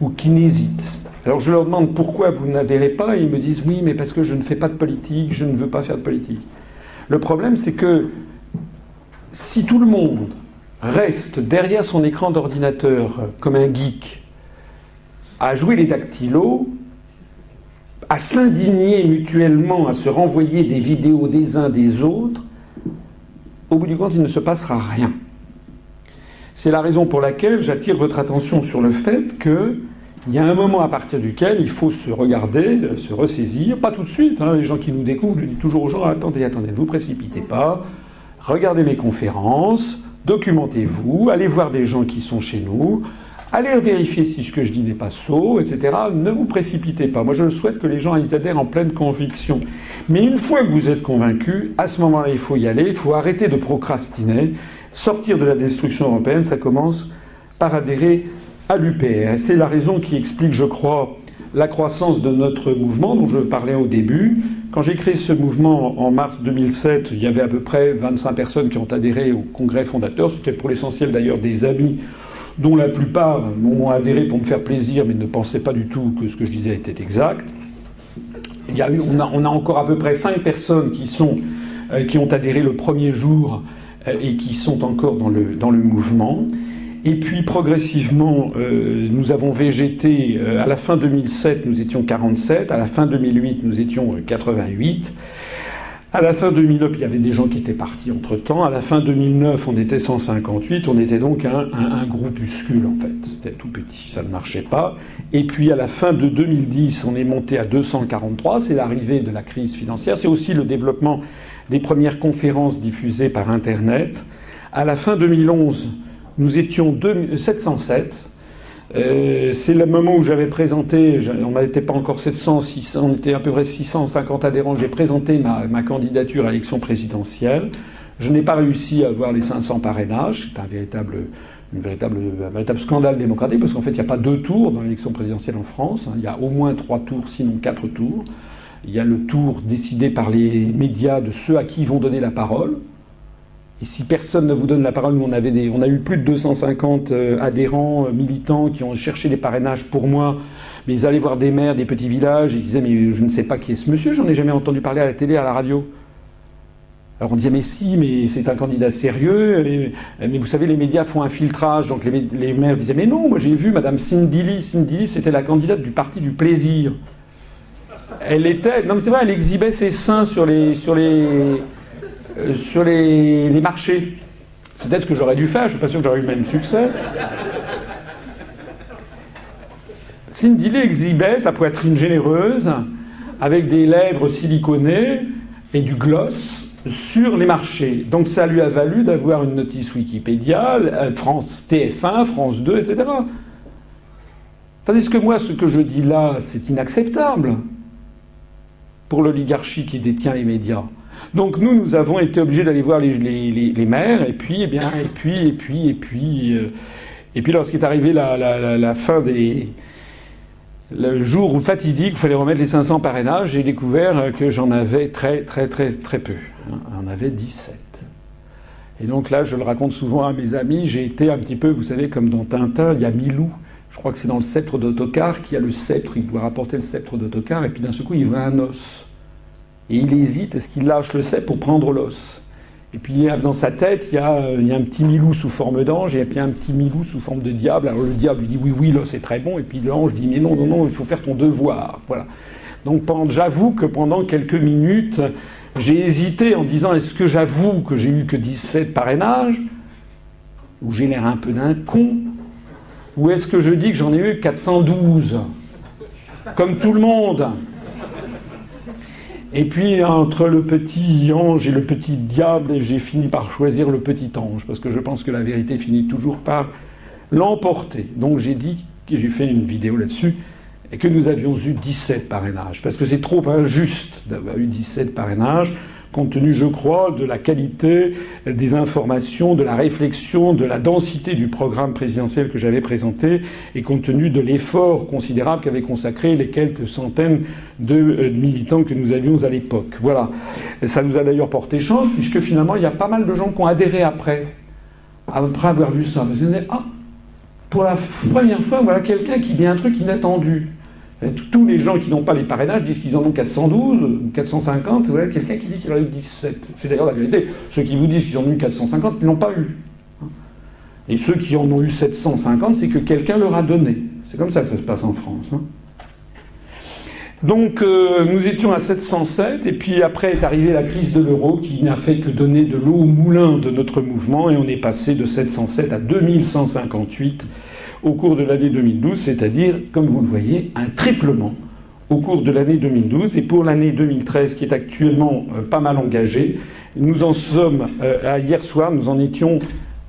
ou qui n'hésitent. Alors je leur demande pourquoi vous n'adhérez pas, et ils me disent oui, mais parce que je ne fais pas de politique, je ne veux pas faire de politique. Le problème, c'est que si tout le monde reste derrière son écran d'ordinateur comme un geek, à jouer les dactylos, à s'indigner mutuellement, à se renvoyer des vidéos des uns des autres, au bout du compte, il ne se passera rien. C'est la raison pour laquelle j'attire votre attention sur le fait qu'il y a un moment à partir duquel il faut se regarder, se ressaisir, pas tout de suite. Hein, les gens qui nous découvrent, je dis toujours aux gens attendez, attendez, ne vous précipitez pas, regardez mes conférences, documentez-vous, allez voir des gens qui sont chez nous, Allez vérifier si ce que je dis n'est pas sot, etc. Ne vous précipitez pas. Moi, je souhaite que les gens ils adhèrent en pleine conviction. Mais une fois que vous êtes convaincu, à ce moment-là, il faut y aller. Il faut arrêter de procrastiner. Sortir de la destruction européenne, ça commence par adhérer à l'UPR. C'est la raison qui explique, je crois, la croissance de notre mouvement dont je parlais au début. Quand j'ai créé ce mouvement en mars 2007, il y avait à peu près 25 personnes qui ont adhéré au congrès fondateur. C'était pour l'essentiel d'ailleurs des amis dont la plupart m'ont adhéré pour me faire plaisir, mais ne pensaient pas du tout que ce que je disais était exact. Il y a eu, on, a, encore à peu près cinq personnes qui, sont, euh, qui ont adhéré le premier jour euh, et qui sont encore dans le, dans le mouvement. Et puis progressivement, euh, nous avons végété. à la fin 2007, nous étions 47. À la fin 2008, nous étions 88. À la fin 2009, il y avait des gens qui étaient partis entre-temps. À la fin 2009, on était 158. On était donc un, un, groupuscule, en fait. C'était tout petit, ça ne marchait pas. Et puis, à la fin de 2010, on est monté à 243. C'est l'arrivée de la crise financière. C'est aussi le développement des premières conférences diffusées par Internet. À la fin 2011, nous étions 707. Euh, c'est le moment où j'avais présenté, on n'était pas encore 700, 600, on était à peu près 650 adhérents, j'ai présenté ma, candidature à l'élection présidentielle. Je n'ai pas réussi à avoir les 500 parrainages, c'est un véritable, une véritable, un véritable scandale démocratique, parce qu'en fait, il n'y a pas deux tours dans l'élection présidentielle en France, hein. il y a au moins trois tours, sinon quatre tours. Il y a le tour décidé par les médias de ceux à qui ils vont donner la parole, et si personne ne vous donne la parole, nous on, avait des, on a eu plus de 250 euh, adhérents, euh, militants qui ont cherché des parrainages pour moi. Mais ils allaient voir des maires, des petits villages, et ils disaient Mais je ne sais pas qui est ce monsieur, j'en ai jamais entendu parler à la télé, à la radio. Alors on disait Mais si, mais c'est un candidat sérieux. mais vous savez, les médias font un filtrage. Donc les, maires disaient Mais non, moi j'ai vu Madame. Cindy Lee, c'était la candidate du Parti du Plaisir. Elle était. Non, mais c'est vrai, elle exhibait ses seins sur les. Sur les euh, sur les, marchés. C'est peut-être ce que j'aurais dû faire, je ne suis pas sûr que j'aurais eu le même succès. Cindy Lee exhibait sa poitrine généreuse avec des lèvres siliconées et du gloss sur les marchés. Donc ça lui a valu d'avoir une notice Wikipédia, euh, France TF1, France 2, etc. Tandis que moi, ce que je dis là, c'est inacceptable pour l'oligarchie qui détient les médias. Donc nous, nous avons été obligés d'aller voir les, les, maires, et puis, eh bien, et puis, et puis, et puis, euh, et puis, lorsqu'est arrivé la, la, fin des, le jour où fatidique, il fallait remettre les 500 parrainages, j'ai découvert que j'en avais très, très, très, très peu. On avait 17. Et donc là, je le raconte souvent à mes amis, j'ai été un petit peu, vous savez, comme dans Tintin, il y a Milou. Je crois que c'est dans le sceptre d'autocar qui a le sceptre, il doit rapporter le sceptre d'autocar, et puis d'un seul coup, il voit un os. Et il hésite, est-ce qu'il lâche le sceptre pour prendre l'os? Et puis dans sa tête, il y, a, un petit Milou sous forme d'ange, et puis un petit Milou sous forme de diable. Alors le diable lui dit oui, oui, l'os est très bon, et puis l'ange dit mais non, non, non, il faut faire ton devoir. Voilà. Donc j'avoue que pendant quelques minutes, j'ai hésité en disant est-ce que j'avoue que j'ai eu que 17 parrainages, ou j'ai l'air un peu d'un con, ou est-ce que je dis que j'en ai eu 412 Comme tout le monde. Et puis entre le petit ange et le petit diable, j'ai fini par choisir le petit ange, parce que je pense que la vérité finit toujours par l'emporter. Donc j'ai dit, j'ai fait une vidéo là-dessus, et que nous avions eu 17 parrainages, parce que c'est trop injuste d'avoir eu 17 parrainages compte tenu, je crois, de la qualité des informations, de la réflexion, de la densité du programme présidentiel que j'avais présenté, et compte tenu de l'effort considérable qu'avaient consacré les quelques centaines de euh, militants que nous avions à l'époque. Voilà. Ça nous a d'ailleurs porté chance, puisque finalement, il y a pas mal de gens qui ont adhéré après, après avoir vu ça. ah, pour la première fois, voilà quelqu'un qui dit un truc inattendu. Tous les gens qui n'ont pas les parrainages disent qu'ils en ont 412 ou 450. Voilà, quelqu'un qui dit qu'il en a eu 17. C'est d'ailleurs la vérité. Ceux qui vous disent qu'ils en ont eu 450, ils n'ont pas eu. Et ceux qui en ont eu 750, c'est que quelqu'un leur a donné. C'est comme ça que ça se passe en France. Hein. Donc euh, nous étions à 707, et puis après est arrivée la crise de l'euro qui n'a fait que donner de l'eau au moulin de notre mouvement, et on est passé de 707 à 2158 au cours de l'année 2012, c'est-à-dire, comme vous le voyez, un triplement au cours de l'année 2012. Et pour l'année 2013, qui est actuellement euh, pas mal engagée, nous en sommes, euh, hier soir, nous en étions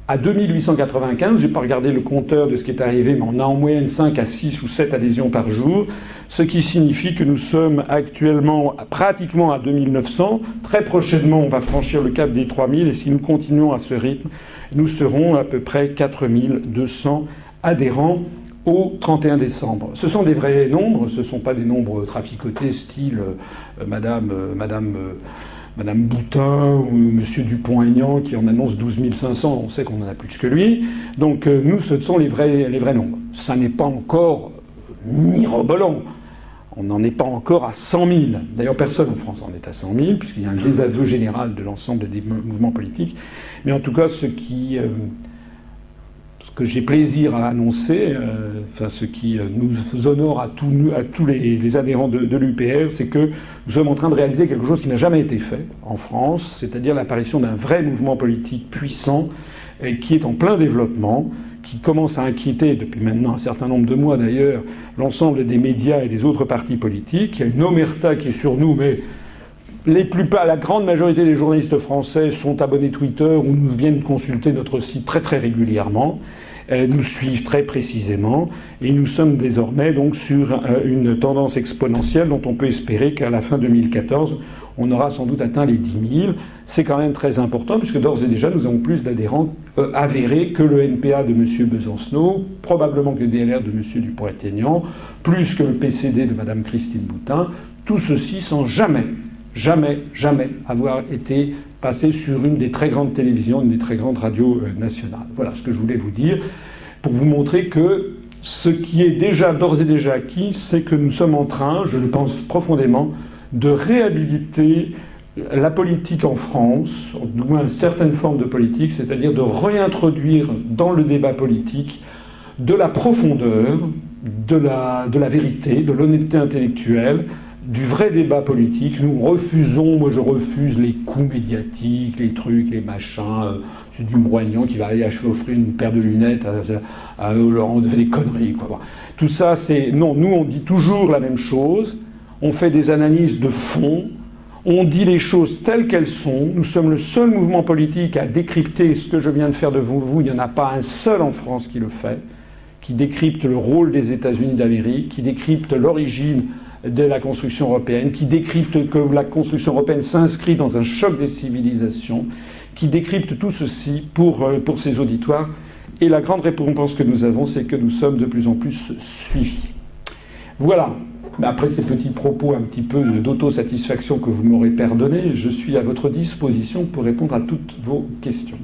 à 2895. Je n'ai pas regardé le compteur de ce qui est arrivé, mais on a en moyenne 5 à 6 ou 7 adhésions par jour, ce qui signifie que nous sommes actuellement pratiquement à 2900. Très prochainement, on va franchir le cap des 3000, et si nous continuons à ce rythme, nous serons à peu près 4200 adhérents au 31 décembre. Ce sont des vrais nombres, ce ne sont pas des nombres traficotés style euh, Madame, euh, Madame, euh, Madame Boutin ou Monsieur Dupont-Aignan qui en annonce 12 500. On sait qu'on en a plus que lui. Donc nous, ce sont les vrais, les vrais nombres. Ça n'est pas encore mirobolant. On n'en est pas encore à 100 000. D'ailleurs, personne en France en est à 100 000, puisqu'il y a un désaveu général de l'ensemble des mouvements politiques. Mais en tout cas, ce qui que j'ai plaisir à annoncer, euh, enfin, ce qui euh, nous honore à, tous, à tous les, adhérents de, l'UPR, c'est que nous sommes en train de réaliser quelque chose qui n'a jamais été fait en France, c'est-à-dire l'apparition d'un vrai mouvement politique puissant et qui est en plein développement, qui commence à inquiéter depuis maintenant un certain nombre de mois d'ailleurs l'ensemble des médias et des autres partis politiques. Il y a une omerta qui est sur nous, mais les plus, la grande majorité des journalistes français sont abonnés Twitter ou nous viennent consulter notre site très très régulièrement, euh, nous suivent très précisément et nous sommes désormais donc sur euh, une tendance exponentielle dont on peut espérer qu'à la fin 2014 on aura sans doute atteint les 10 000. C'est quand même très important puisque d'ores et déjà nous avons plus d'adhérents euh, avérés que le NPA de M. Besancenot, probablement que le DLR de M. Dupont-Aignan, plus que le PCD de Mme Christine Boutin. Tout ceci sans jamais jamais, jamais avoir été passé sur une des très grandes télévisions, une des très grandes radios euh, nationales. Voilà ce que je voulais vous dire pour vous montrer que ce qui est déjà d'ores et déjà acquis, c'est que nous sommes en train, je le pense profondément, de réhabiliter la politique en France, du moins certaines formes de politique, c'est-à-dire de réintroduire dans le débat politique de la profondeur, de la, de la vérité, de l'honnêteté intellectuelle, du vrai débat politique. Nous refusons, moi je refuse les coups médiatiques, les trucs, les machins. Euh, c'est du Broignon qui va aller offrir une paire de lunettes à, à, fait des conneries. Tout ça, c'est. Non, nous on dit toujours la même chose. On fait des analyses de fond. On dit les choses telles qu'elles sont. Nous sommes le seul mouvement politique à décrypter ce que je viens de faire de vous. vous. Il n'y en a pas un seul en France qui le fait, qui décrypte le rôle des États-Unis d'Amérique, qui décrypte l'origine de la construction européenne, qui décrypte que la construction européenne s'inscrit dans un choc des civilisations, qui décrypte tout ceci pour, euh, ces auditoires. Et la grande récompense que nous avons, c'est que nous sommes de plus en plus suivis. Voilà. Après ces petits propos un petit peu d'autosatisfaction que vous m'aurez pardonné, je suis à votre disposition pour répondre à toutes vos questions.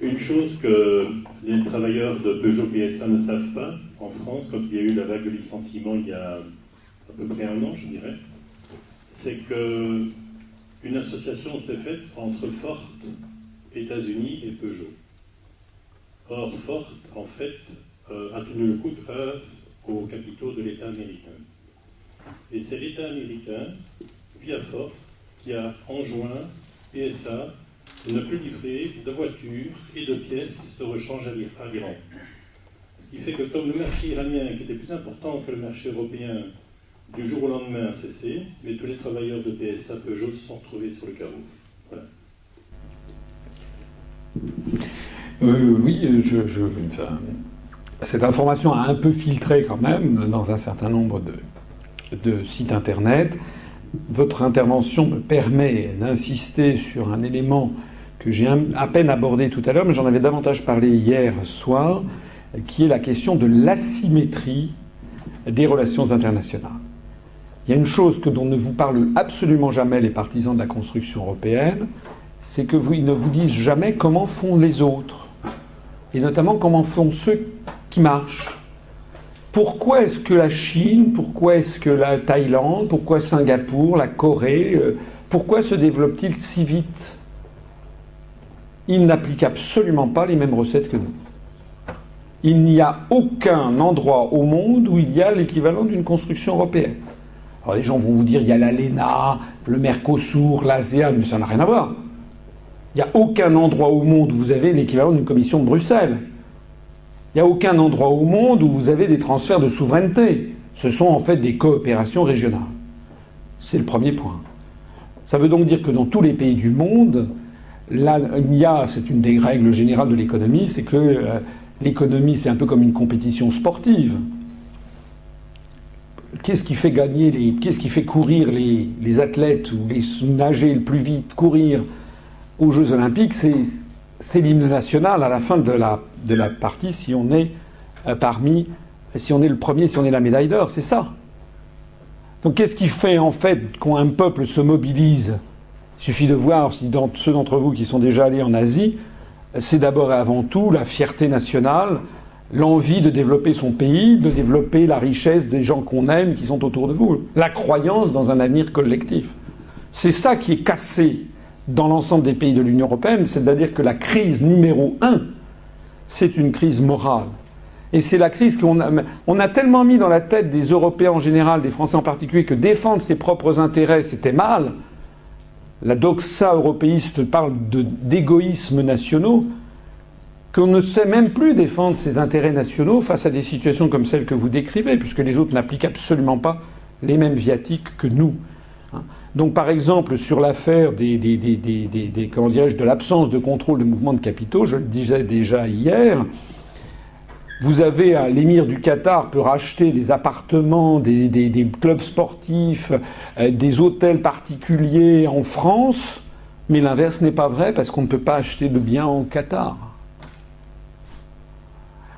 Une chose que les travailleurs de Peugeot PSA ne savent pas en France, quand il y a eu la vague de licenciement il y a à peu près un an, je dirais, c'est que une association s'est faite entre Ford, États-Unis et Peugeot. Or, Ford, en fait, euh, a tenu le coup grâce aux capitaux de l'État américain. Et c'est l'État américain, via Ford, qui a enjoint PSA de livrer de voitures et de pièces de rechange à l'Iran. Ce qui fait que comme le marché iranien, qui était plus important que le marché européen, du jour au lendemain a cessé, mais tous les travailleurs de PSA Peugeot se sont retrouvés sur le carreau. Euh, oui, je, cette information a un peu filtré quand même dans un certain nombre de sites internet. Votre intervention me permet d'insister sur un élément j'ai à peine abordé tout à l'heure, mais j'en avais davantage parlé hier soir, qui est la question de l'asymétrie des relations internationales. Il y a une chose que dont ne vous parlent absolument jamais les partisans de la construction européenne, c'est que ils ne vous disent jamais comment font les autres, et notamment comment font ceux qui marchent. Pourquoi est-ce que la Chine, pourquoi est-ce que la Thaïlande, pourquoi Singapour, la Corée, euh, pourquoi se développent-ils si vite? Ils n'appliquent absolument pas les mêmes recettes que nous. Il n'y a aucun endroit au monde où il y a l'équivalent d'une construction européenne. Alors les gens vont vous dire il y a l'ALENA, le Mercosur, l'ASEAN, mais ça n'a rien à voir. Il n'y a aucun endroit au monde où vous avez l'équivalent d'une commission de Bruxelles. Il n'y a aucun endroit au monde où vous avez des transferts de souveraineté. Ce sont en fait des coopérations régionales. C'est le premier point. Ça veut donc dire que dans tous les pays du monde, là, il y a, c'est une des règles générales de l'économie, c'est que euh, l'économie, c'est un peu comme une compétition sportive qu'est-ce qui fait gagner les, qu'est-ce qui fait courir les, les, athlètes ou les nager le plus vite, courir aux Jeux Olympiques, c'est, l'hymne national à la fin de la, de la partie si on est euh, parmi, si on est le premier, si on est la médaille d'or, c'est ça. Donc qu'est-ce qui fait en fait quand un peuple se mobilise Il suffit de voir si ceux d'entre vous qui sont déjà allés en Asie, c'est d'abord et avant tout la fierté nationale, l'envie de développer son pays, de développer la richesse des gens qu'on aime, qui sont autour de vous, la croyance dans un avenir collectif. C'est ça qui est cassé dans l'ensemble des pays de l'Union européenne, c'est-à-dire que la crise numéro un, c'est une crise morale. Et c'est la crise qu'on a, on a tellement mis dans la tête des Européens en général, des Français en particulier, que défendre ses propres intérêts, c'était mal. La doxa européiste parle d'égoïsmes nationaux qu'on ne sait même plus défendre ses intérêts nationaux face à des situations comme celles que vous décrivez, puisque les autres n'appliquent absolument pas les mêmes viatiques que nous. Hein. Donc, par exemple, sur l'affaire des, de l'absence de contrôle de mouvements de capitaux, je le disais déjà hier, vous avez l'émir du Qatar peut racheter des appartements, des, clubs sportifs, euh, des hôtels particuliers en France, mais l'inverse n'est pas vrai parce qu'on ne peut pas acheter de biens en Qatar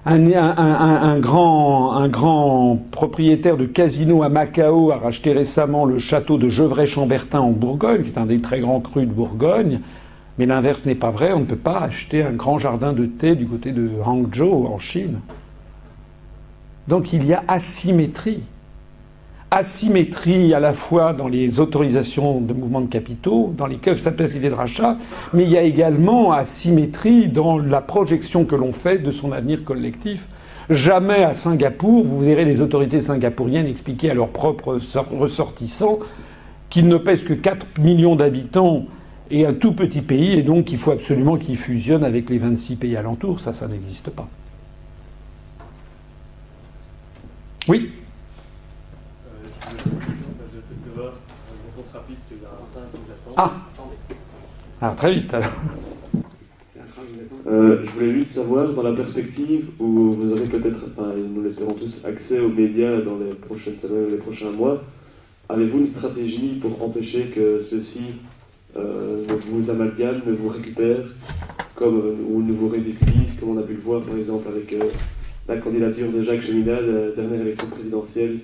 un, grand, un, grand, propriétaire de casino à Macao a racheté récemment le château de Gevrey-Chambertin en Bourgogne, qui est un des très grands crus de Bourgogne. Mais l'inverse n'est pas vrai, on ne peut pas acheter un grand jardin de thé du côté de Hangzhou en Chine. Donc il y a asymétrie. asymétrie à la fois dans les autorisations de mouvement de capitaux, dans les capacités de rachat, mais il y a également asymétrie dans la projection que l'on fait de son avenir collectif. Jamais à Singapour, vous verrez les autorités singapouriennes expliquer à leurs propres ressortissants qu'ils ne pèsent que 4 millions d'habitants et un tout petit pays, et donc il faut absolument qu'ils fusionnent avec les 26 pays alentours. Ça, ça n'existe pas. Oui? Ah Ah, très vite alors. Euh, je voulais juste savoir, dans la perspective où vous aurez peut-être, enfin, nous l'espérons tous, accès aux médias dans les prochaines semaines ou les prochains mois, avez-vous une stratégie pour empêcher que ceux-ci euh, ne vous amalgament, ne vous récupèrent, comme, ou ne vous ridiculisent, comme on a pu le voir par exemple avec euh, la candidature de Jacques Cheminade à la dernière élection présidentielle,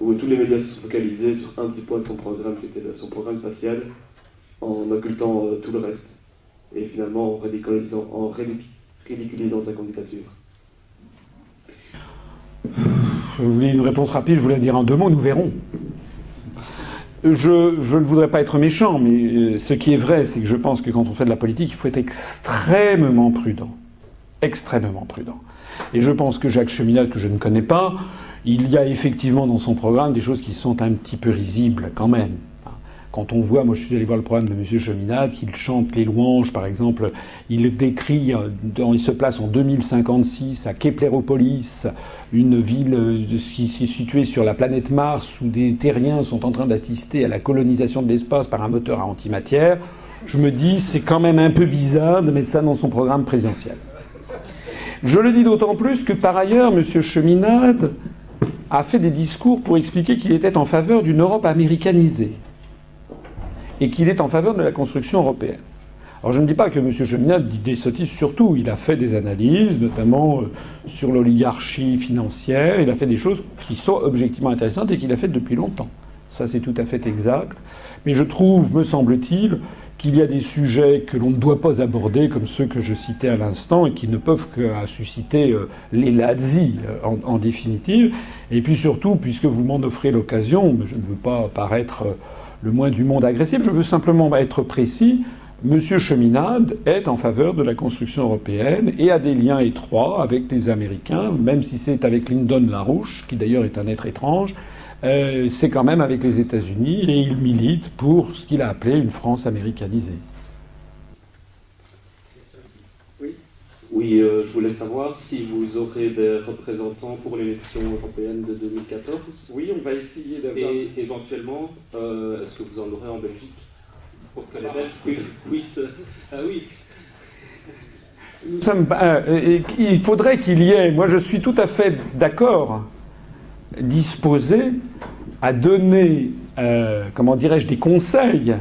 où tous les médias se sont focalisés sur un petit point de son programme, qui était son programme spatial, en occultant tout le reste et finalement en ridiculisant, en ridiculisant sa candidature Je voulais une réponse rapide, je voulais dire en deux mots, nous verrons. Je, ne voudrais pas être méchant, mais euh, ce qui est vrai, c'est que je pense que quand on fait de la politique, il faut être extrêmement prudent. Extrêmement prudent. Et je pense que Jacques Cheminade, que je ne connais pas, il y a effectivement dans son programme des choses qui sont un petit peu risibles quand même. Quand on voit, moi je suis allé voir le programme de M. Cheminade, qu'il chante les louanges, par exemple, il décrit, euh, il se place en 2056 à Kepleropolis, une ville euh, qui est située sur la planète Mars où des terriens sont en train d'assister à la colonisation de l'espace par un moteur à antimatière. Je me dis, c'est quand même un peu bizarre de mettre ça dans son programme présidentiel. Je le dis d'autant plus que par ailleurs, M. Cheminade a fait des discours pour expliquer qu'il était en faveur d'une Europe américanisée et qu'il est en faveur de la construction européenne. Alors je ne dis pas que M. Cheminade dit des sottises surtout. Il a fait des analyses, notamment euh, sur l'oligarchie financière. Il a fait des choses qui sont objectivement intéressantes et qu'il a faites depuis longtemps. Ça, c'est tout à fait exact. Mais je trouve, me semble-t-il, qu'il y a des sujets que l'on ne doit pas aborder, comme ceux que je citais à l'instant, et qui ne peuvent que susciter euh, les lazis, euh, en, définitive. Et puis surtout, puisque vous m'en offrez l'occasion, je ne veux pas paraître le moins du monde agressif. Je veux simplement être précis. Monsieur Cheminade est en faveur de la construction européenne et a des liens étroits avec les Américains, même si c'est avec Lyndon LaRouche, qui d'ailleurs est un être étrange. Euh, c'est quand même avec les États-Unis et il milite pour ce qu'il a appelé une France américanisée. Oui, euh, je voulais savoir si vous aurez des représentants pour l'élection européenne de 2014. Oui, on va essayer d'avoir. Et éventuellement, euh, est-ce que vous en aurez en Belgique Pour que les Belges puissent. Ah oui euh, il faudrait qu'il y ait. Moi, je suis tout à fait d'accord, disposé à donner, comment dirais-je, des conseils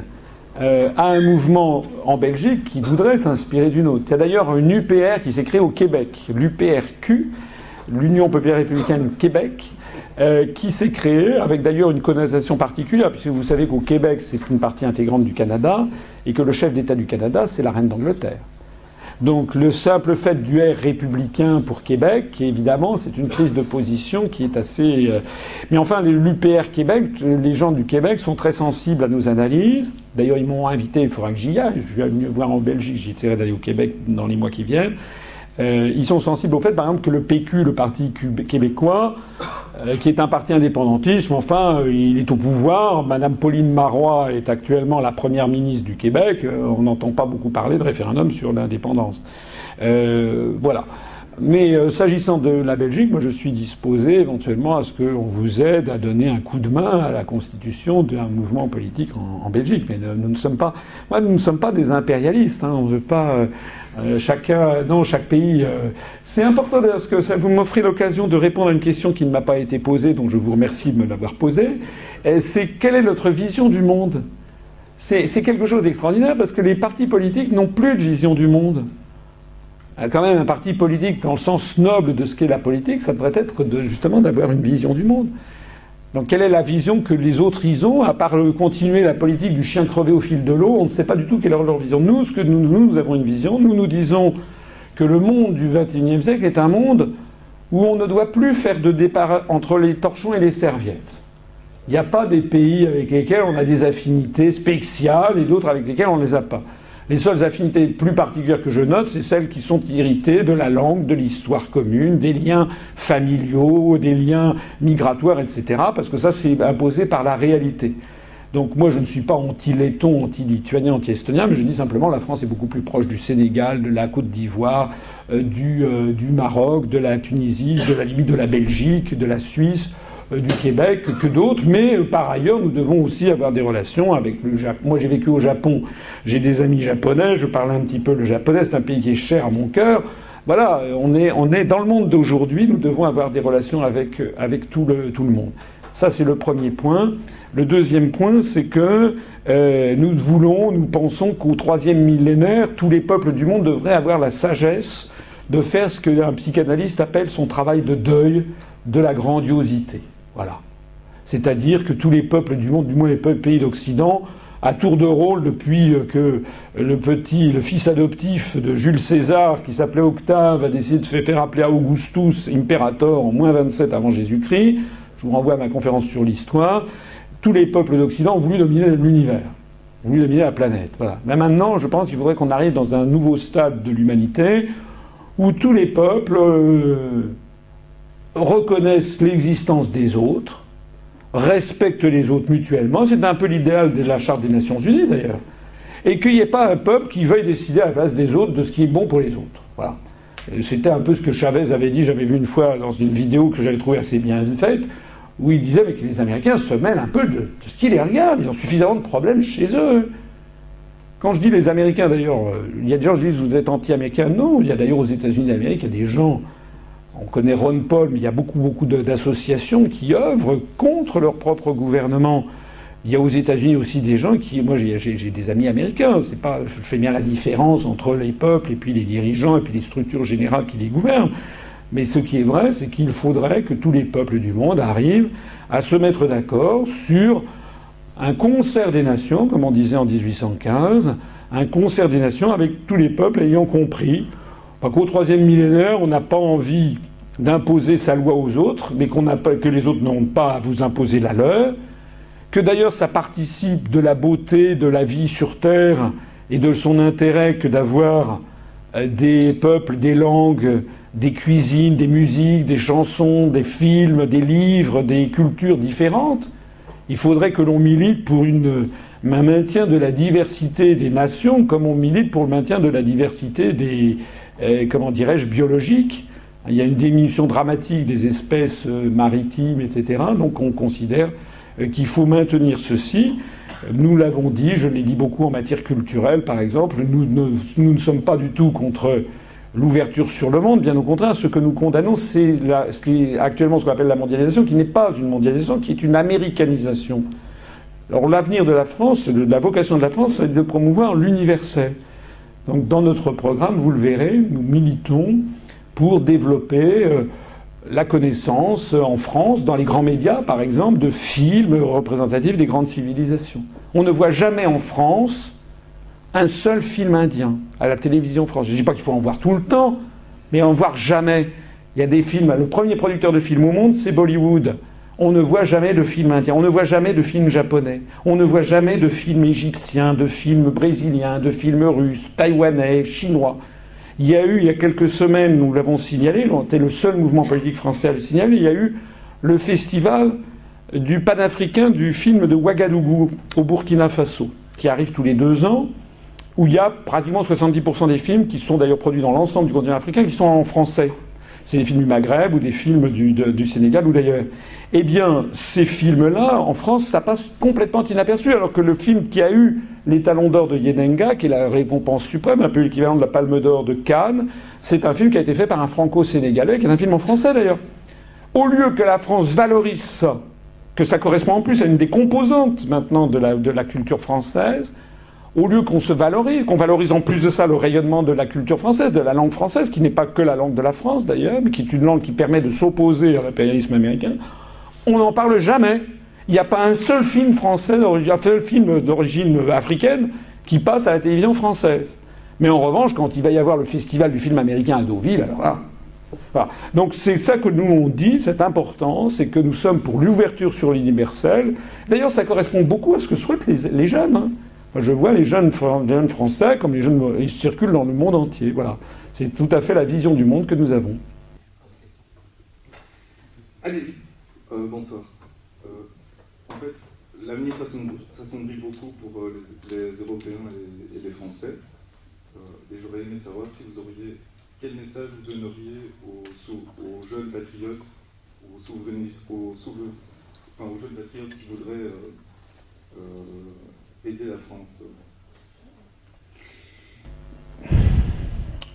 euh, à un mouvement en Belgique qui voudrait s'inspirer d'une autre. Il y a d'ailleurs une UPR qui s'est créée au Québec, l'UPRQ, l'Union populaire républicaine Québec, euh, qui s'est créée avec d'ailleurs une connotation particulière, puisque vous savez qu'au Québec c'est une partie intégrante du Canada et que le chef d'État du Canada c'est la reine d'Angleterre. Donc le simple fait du R républicain pour Québec, évidemment, c'est une prise de position qui est assez. Euh, mais enfin, l'UPR Québec, les gens du Québec sont très sensibles à nos analyses. D'ailleurs, ils m'ont invité, il faudra que j'y aille. Je vais venir voir en Belgique, j'essaierai d'aller au Québec dans les mois qui viennent. Euh, ils sont sensibles au fait, par exemple, que le PQ, le Parti québécois, euh, qui est un parti indépendantiste, enfin, euh, il est au pouvoir. Madame Pauline Marois est actuellement la première ministre du Québec. on n'entend pas beaucoup parler de référendum sur l'indépendance. voilà. Mais s'agissant de la Belgique, moi je suis disposé éventuellement à ce qu'on vous aide à donner un coup de main à la constitution d'un mouvement politique en, Belgique. Mais nous, ne sommes pas, nous ne sommes pas des impérialistes. Hein, on ne veut pas euh, euh, chacun, non, chaque pays. c'est important parce que vous m'offrez l'occasion de répondre à une question qui ne m'a pas été posée, donc je vous remercie de me l'avoir posée. C'est quelle est notre vision du monde? C'est quelque chose d'extraordinaire parce que les partis politiques n'ont plus de vision du monde. Euh, quand même un parti politique dans le sens noble de ce qu'est la politique, ça devrait être justement d'avoir une vision du monde. Donc quelle est la vision que les autres ils ont, à part continuer la politique du chien crevé au fil de l'eau, on ne sait pas du tout quelle est leur vision. Nous, nous, nous avons une vision, nous nous disons que le monde du XXIe siècle est un monde où on ne doit plus faire de départ entre les torchons et les serviettes. Il n'y a pas des pays avec lesquels on a des affinités spéciales et d'autres avec lesquels on ne les a pas. Les seules affinités plus particulières que je note, c'est celles qui sont irritées de la langue, de l'histoire commune, des liens familiaux, des liens migratoires, etc. Parce que ça, c'est imposé par la réalité. Donc moi, je ne suis pas anti-letton, anti-lituanien, anti-estonien, mais je dis simplement la France est beaucoup plus proche du Sénégal, de la Côte d'Ivoire, euh, du, euh, du Maroc, de la Tunisie, de la de la Belgique, de la Suisse, du Québec que d'autres, mais par ailleurs, nous devons aussi avoir des relations avec le Japon. Moi, j'ai vécu au Japon, j'ai des amis japonais, je parle un petit peu le japonais, c'est un pays qui est cher à mon cœur. Voilà, on est, on est dans le monde d'aujourd'hui, nous devons avoir des relations avec, avec tout, le, tout le monde. Ça, c'est le premier point. Le deuxième point, c'est que euh, nous voulons, nous pensons qu'au troisième millénaire, tous les peuples du monde devraient avoir la sagesse de faire ce qu'un psychanalyste appelle son travail de deuil de la grandiosité. Voilà. C'est-à-dire que tous les peuples du monde, du moins les pays d'Occident, à tour de rôle depuis que le petit, le fils adoptif de Jules César, qui s'appelait Octave, a décidé de faire appeler Augustus Imperator en moins 27 avant Jésus-Christ. Je vous renvoie à ma conférence sur l'histoire tous les peuples d'Occident ont voulu dominer l'univers, ont voulu dominer la planète. Mais maintenant, je pense qu'il faudrait qu'on arrive dans un nouveau stade de l'humanité où tous les peuples euh, reconnaissent l'existence des autres, respectent les autres mutuellement. C'est un peu l'idéal de la Charte des Nations Unies, d'ailleurs. Et qu'il n'y ait pas un peuple qui veuille décider à la place des autres de ce qui est bon pour les autres. Voilà. C'était un peu ce que Chavez avait dit, j'avais vu une fois dans une vidéo que j'avais trouvée assez bien faite où il disait que les Américains se mêlent un peu de, ce qui les regarde. Ils ont suffisamment de problèmes chez eux. Quand je dis les Américains, d'ailleurs, euh, il y a des gens qui disent vous êtes anti-américains. Non, il y a d'ailleurs aux États-Unis d'Amérique, il y a des gens. On connaît Ron Paul, mais il y a beaucoup, beaucoup d'associations qui œuvrent contre leur propre gouvernement. Il y a aux États-Unis aussi des gens qui, moi j'ai des amis américains, je fais bien la différence entre les peuples et puis les dirigeants et puis les structures générales qui les gouvernent. Mais ce qui est vrai, c'est qu'il faudrait que tous les peuples du monde arrivent à se mettre d'accord sur un concert des nations, comme on disait en 1815, un concert des nations avec tous les peuples ayant compris qu'au troisième millénaire, on n'a pas envie d'imposer sa loi aux autres, mais que les autres n'ont pas à vous imposer la leur, que d'ailleurs ça participe de la beauté de la vie sur Terre et de son intérêt que d'avoir euh, des peuples, des langues, des cuisines, des musiques, des chansons, des films, des livres, des cultures différentes. Il faudrait que l'on milite pour un maintien de la diversité des nations comme on milite pour le maintien de la diversité des, euh, comment dirais-je, biologiques. Il y a une diminution dramatique des espèces euh, maritimes, etc. Donc on considère euh, qu'il faut maintenir ceci. Nous l'avons dit, je l'ai dit beaucoup en matière culturelle, par exemple. Nous nous ne sommes pas du tout contre l'ouverture sur le monde. Bien au contraire, ce que nous condamnons, c'est ce qui est actuellement ce qu'on appelle la mondialisation, qui n'est pas une mondialisation, qui est une américanisation. Alors l'avenir de la France, de la vocation de la France, c'est de promouvoir l'universel. Donc dans notre programme, vous le verrez, nous militons pour développer euh, la connaissance en France, dans les grands médias par exemple, de films représentatifs des grandes civilisations. On ne voit jamais en France un seul film indien à la télévision française. Je ne dis pas qu'il faut en voir tout le temps, mais en voir jamais. Il y a des films. Le premier producteur de films au monde, c'est Bollywood. On ne voit jamais de films indiens, on ne voit jamais de films japonais, on ne voit jamais de films égyptiens, de films brésiliens, de films russes, taïwanais, chinois. Il y a eu, il y a quelques semaines, nous l'avons signalé, on était le seul mouvement politique français à le signaler, il y a eu le festival du panafricain du film de Ouagadougou au Burkina Faso, qui arrive tous les deux ans où il y a pratiquement 70% des films qui sont d'ailleurs produits dans l'ensemble du continent africain qui sont en français. C'est des films du Maghreb ou des films du, Sénégal ou d'ailleurs. Eh bien, ces films-là, en France, ça passe complètement inaperçu, alors que le film qui a eu les talons d'or de Yenenga, qui est la récompense suprême, un peu l'équivalent de la Palme d'or de Cannes, c'est un film qui a été fait par un franco-sénégalais, qui est un film en français d'ailleurs. Au lieu que la France valorise ça, que ça correspond en plus à une des composantes maintenant de la culture française, au lieu qu'on se valorise, qu'on valorise en plus de ça le rayonnement de la culture française, de la langue française, qui n'est pas que la langue de la France d'ailleurs, mais qui est une langue qui permet de s'opposer à l'impérialisme américain, on n'en parle jamais. Il n'y a pas un seul film français, un seul film d'origine africaine qui passe à la télévision française. Mais en revanche, quand il va y avoir le festival du film américain à Deauville, alors là, Donc c'est ça que nous on dit, c'est important, c'est que nous sommes pour l'ouverture sur l'universel. D'ailleurs, ça correspond beaucoup à ce que souhaitent les, jeunes. Hein. Je vois les jeunes, jeunes, français comme les jeunes, ils circulent dans le monde entier. Voilà, c'est tout à fait la vision du monde que nous avons. Allez-y. Euh, bonsoir. Euh, en fait, l'avenir s'assombrit beaucoup pour euh, les, Européens et les, Français. et j'aurais aimé savoir si vous auriez quel message vous donneriez aux, jeunes patriotes, aux souverainistes, aux, enfin, aux jeunes patriotes qui voudraient euh, euh, aider la France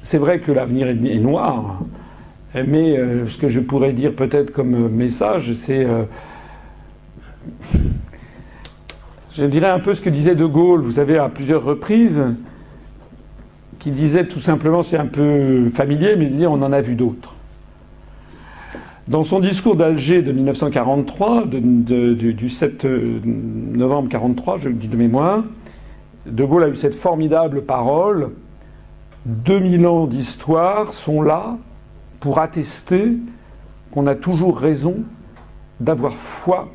C'est vrai que l'avenir est noir, mais euh, ce que je pourrais dire peut-être comme message, c'est je dirais un peu ce que disait De Gaulle, vous savez, à plusieurs reprises qui disait tout simplement, c'est un peu familier, mais il on en a vu d'autres. Dans son discours d'Alger de 1943, du 7 euh, novembre 1943, je le dis de mémoire, De Gaulle a eu cette formidable parole 2000 ans d'histoire sont là pour attester qu'on a toujours raison d'avoir foi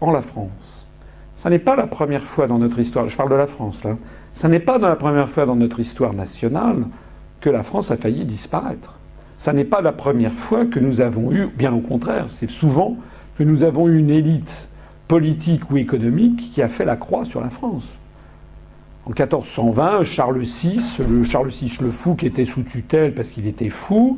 en la France. Ça n'est pas la première fois dans notre histoire, je parle de la France là, ce n'est pas la première fois dans notre histoire nationale que la France a failli disparaître. Ce n'est pas la première fois que nous avons eu, bien au contraire, c'est souvent que nous avons eu une élite politique ou économique qui a fait la croix sur la France. En 1420, Charles VI, le Charles VI le fou qui était sous tutelle parce qu'il était fou,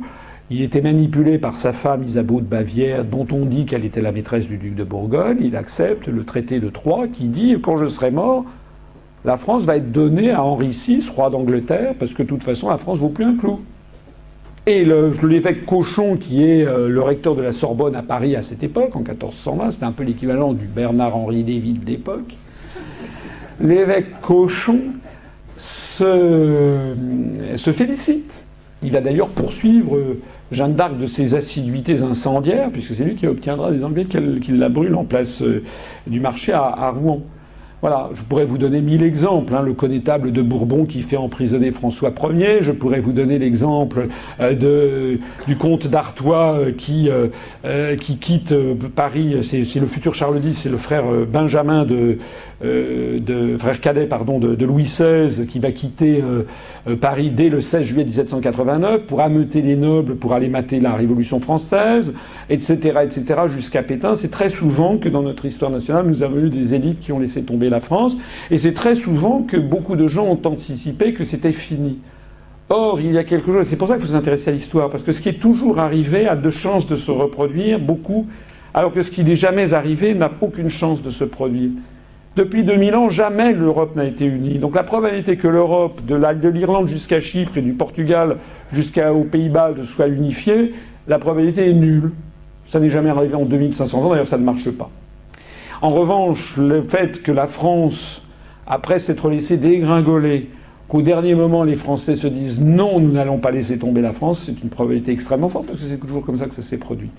il était manipulé par sa femme Isabeau de Bavière, dont on dit qu'elle était la maîtresse du duc de Bourgogne. Il accepte le traité de Troyes qui dit quand je serai mort, la France va être donnée à Henri VI, roi d'Angleterre, parce que de toute façon, la France vaut plus un clou. Et l'évêque Cochon, qui est euh, le recteur de la Sorbonne à Paris à cette époque, en 1420, c'était un peu l'équivalent du Bernard-Henri Lévy d'époque, l'évêque Cochon se, se, félicite. Il va d'ailleurs poursuivre euh, Jeanne d'Arc de ses assiduités incendiaires, puisque c'est lui qui obtiendra des Anglais qu'il la brûle en place euh, du marché à Rouen. Voilà, je pourrais vous donner mille exemples. Hein. Le connétable de Bourbon qui fait emprisonner François Ier. Je pourrais vous donner l'exemple euh, du comte d'Artois euh, euh, qui quitte Paris. C'est le futur Charles X, c'est le frère Benjamin de, de frère cadet pardon de, Louis XVI qui va quitter Paris dès le 16 juillet 1789 pour ameuter les nobles pour aller mater la Révolution française, etc., etc. jusqu'à Pétain. C'est très souvent que dans notre histoire nationale nous avons eu des élites qui ont laissé tomber la France, et c'est très souvent que beaucoup de gens ont anticipé que c'était fini. Or, il y a quelque chose, c'est pour ça qu'il faut s'intéresser à l'histoire, parce que ce qui est toujours arrivé a de chances de se reproduire, beaucoup, alors que ce qui n'est jamais arrivé n'a aucune chance de se produire. Depuis 2000 ans, jamais l'Europe n'a été unie. Donc la probabilité que l'Europe, de l'Irlande jusqu'à Chypre et du Portugal jusqu'aux Pays-Bas, soit unifiée, la probabilité est nulle. Ça n'est jamais arrivé en 2500 ans, d'ailleurs ça ne marche pas. En revanche, le fait que la France, après s'être laissée dégringoler, qu'au dernier moment les Français se disent non, nous n'allons pas laisser tomber la France, c'est une probabilité extrêmement forte parce que c'est toujours comme ça que ça s'est produit.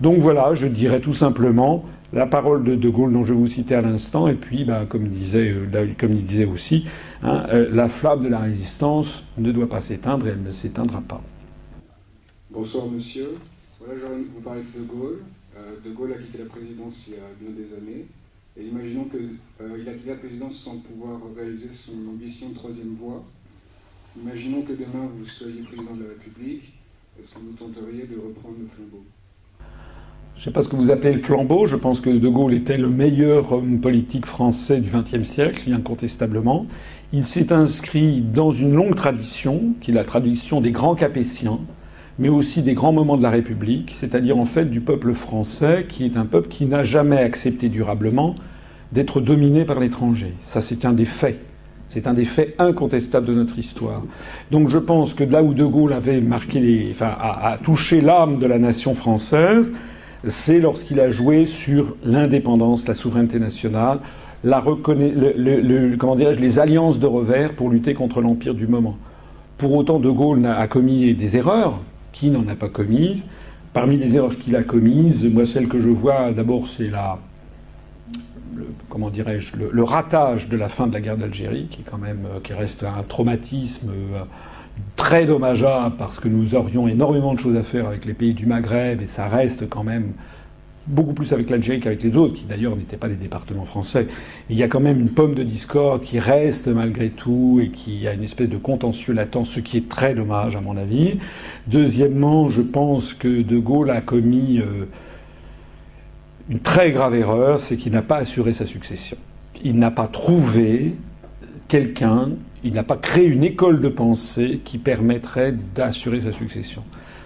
Donc voilà, je dirais tout simplement la parole de De Gaulle dont je vous citais à l'instant, et puis, bah, comme, disait, euh, il disait aussi, hein, euh, la flamme de la résistance ne doit pas s'éteindre et elle ne s'éteindra pas. Bonsoir monsieur. Voilà, je vous parler de De Gaulle. Euh, de Gaulle a quitté la présidence il y a bien des années. Et imaginons qu'il a quitté la présidence sans pouvoir réaliser son ambition de troisième voie. Imaginons que demain vous soyez président de la République. Est-ce que vous tenteriez de reprendre le flambeau? Je ne sais pas ce que vous appelez le flambeau. Je pense que De Gaulle était le meilleur homme politique français du XXe siècle, incontestablement. Il s'est inscrit dans une longue tradition, qui est la tradition des grands capétiens, mais aussi des grands moments de la République, c'est-à-dire en fait du peuple français, qui est un peuple qui n'a jamais accepté durablement d'être dominé par l'étranger. Ça, c'est un des faits. C'est un des faits incontestables de notre histoire. Donc je pense que là où De Gaulle avait marqué enfin, a, touché l'âme de la nation française, c'est lorsqu'il a joué sur l'indépendance, la souveraineté nationale, le, les alliances de revers pour lutter contre l'empire du moment. Pour autant, De Gaulle a commis des erreurs, qui n'en a pas commise. Parmi les erreurs qu'il a commises, moi, celle que je vois, d'abord, c'est la, comment dirais-je, le, ratage de la fin de la guerre d'Algérie, qui quand même, euh, qui reste un traumatisme euh, très dommageable parce que nous aurions énormément de choses à faire avec les pays du Maghreb et ça reste quand même beaucoup plus avec l'Algérie qu'avec les autres, qui d'ailleurs n'étaient pas des départements français. Il y a quand même une pomme de discorde qui reste malgré tout et qui a une espèce de contentieux latent, ce qui est très dommage à mon avis. Deuxièmement, je pense que De Gaulle a commis euh, une très grave erreur, c'est qu'il n'a pas assuré sa succession. Il n'a pas trouvé quelqu'un, il n'a pas créé une école de pensée qui permettrait d'assurer sa succession.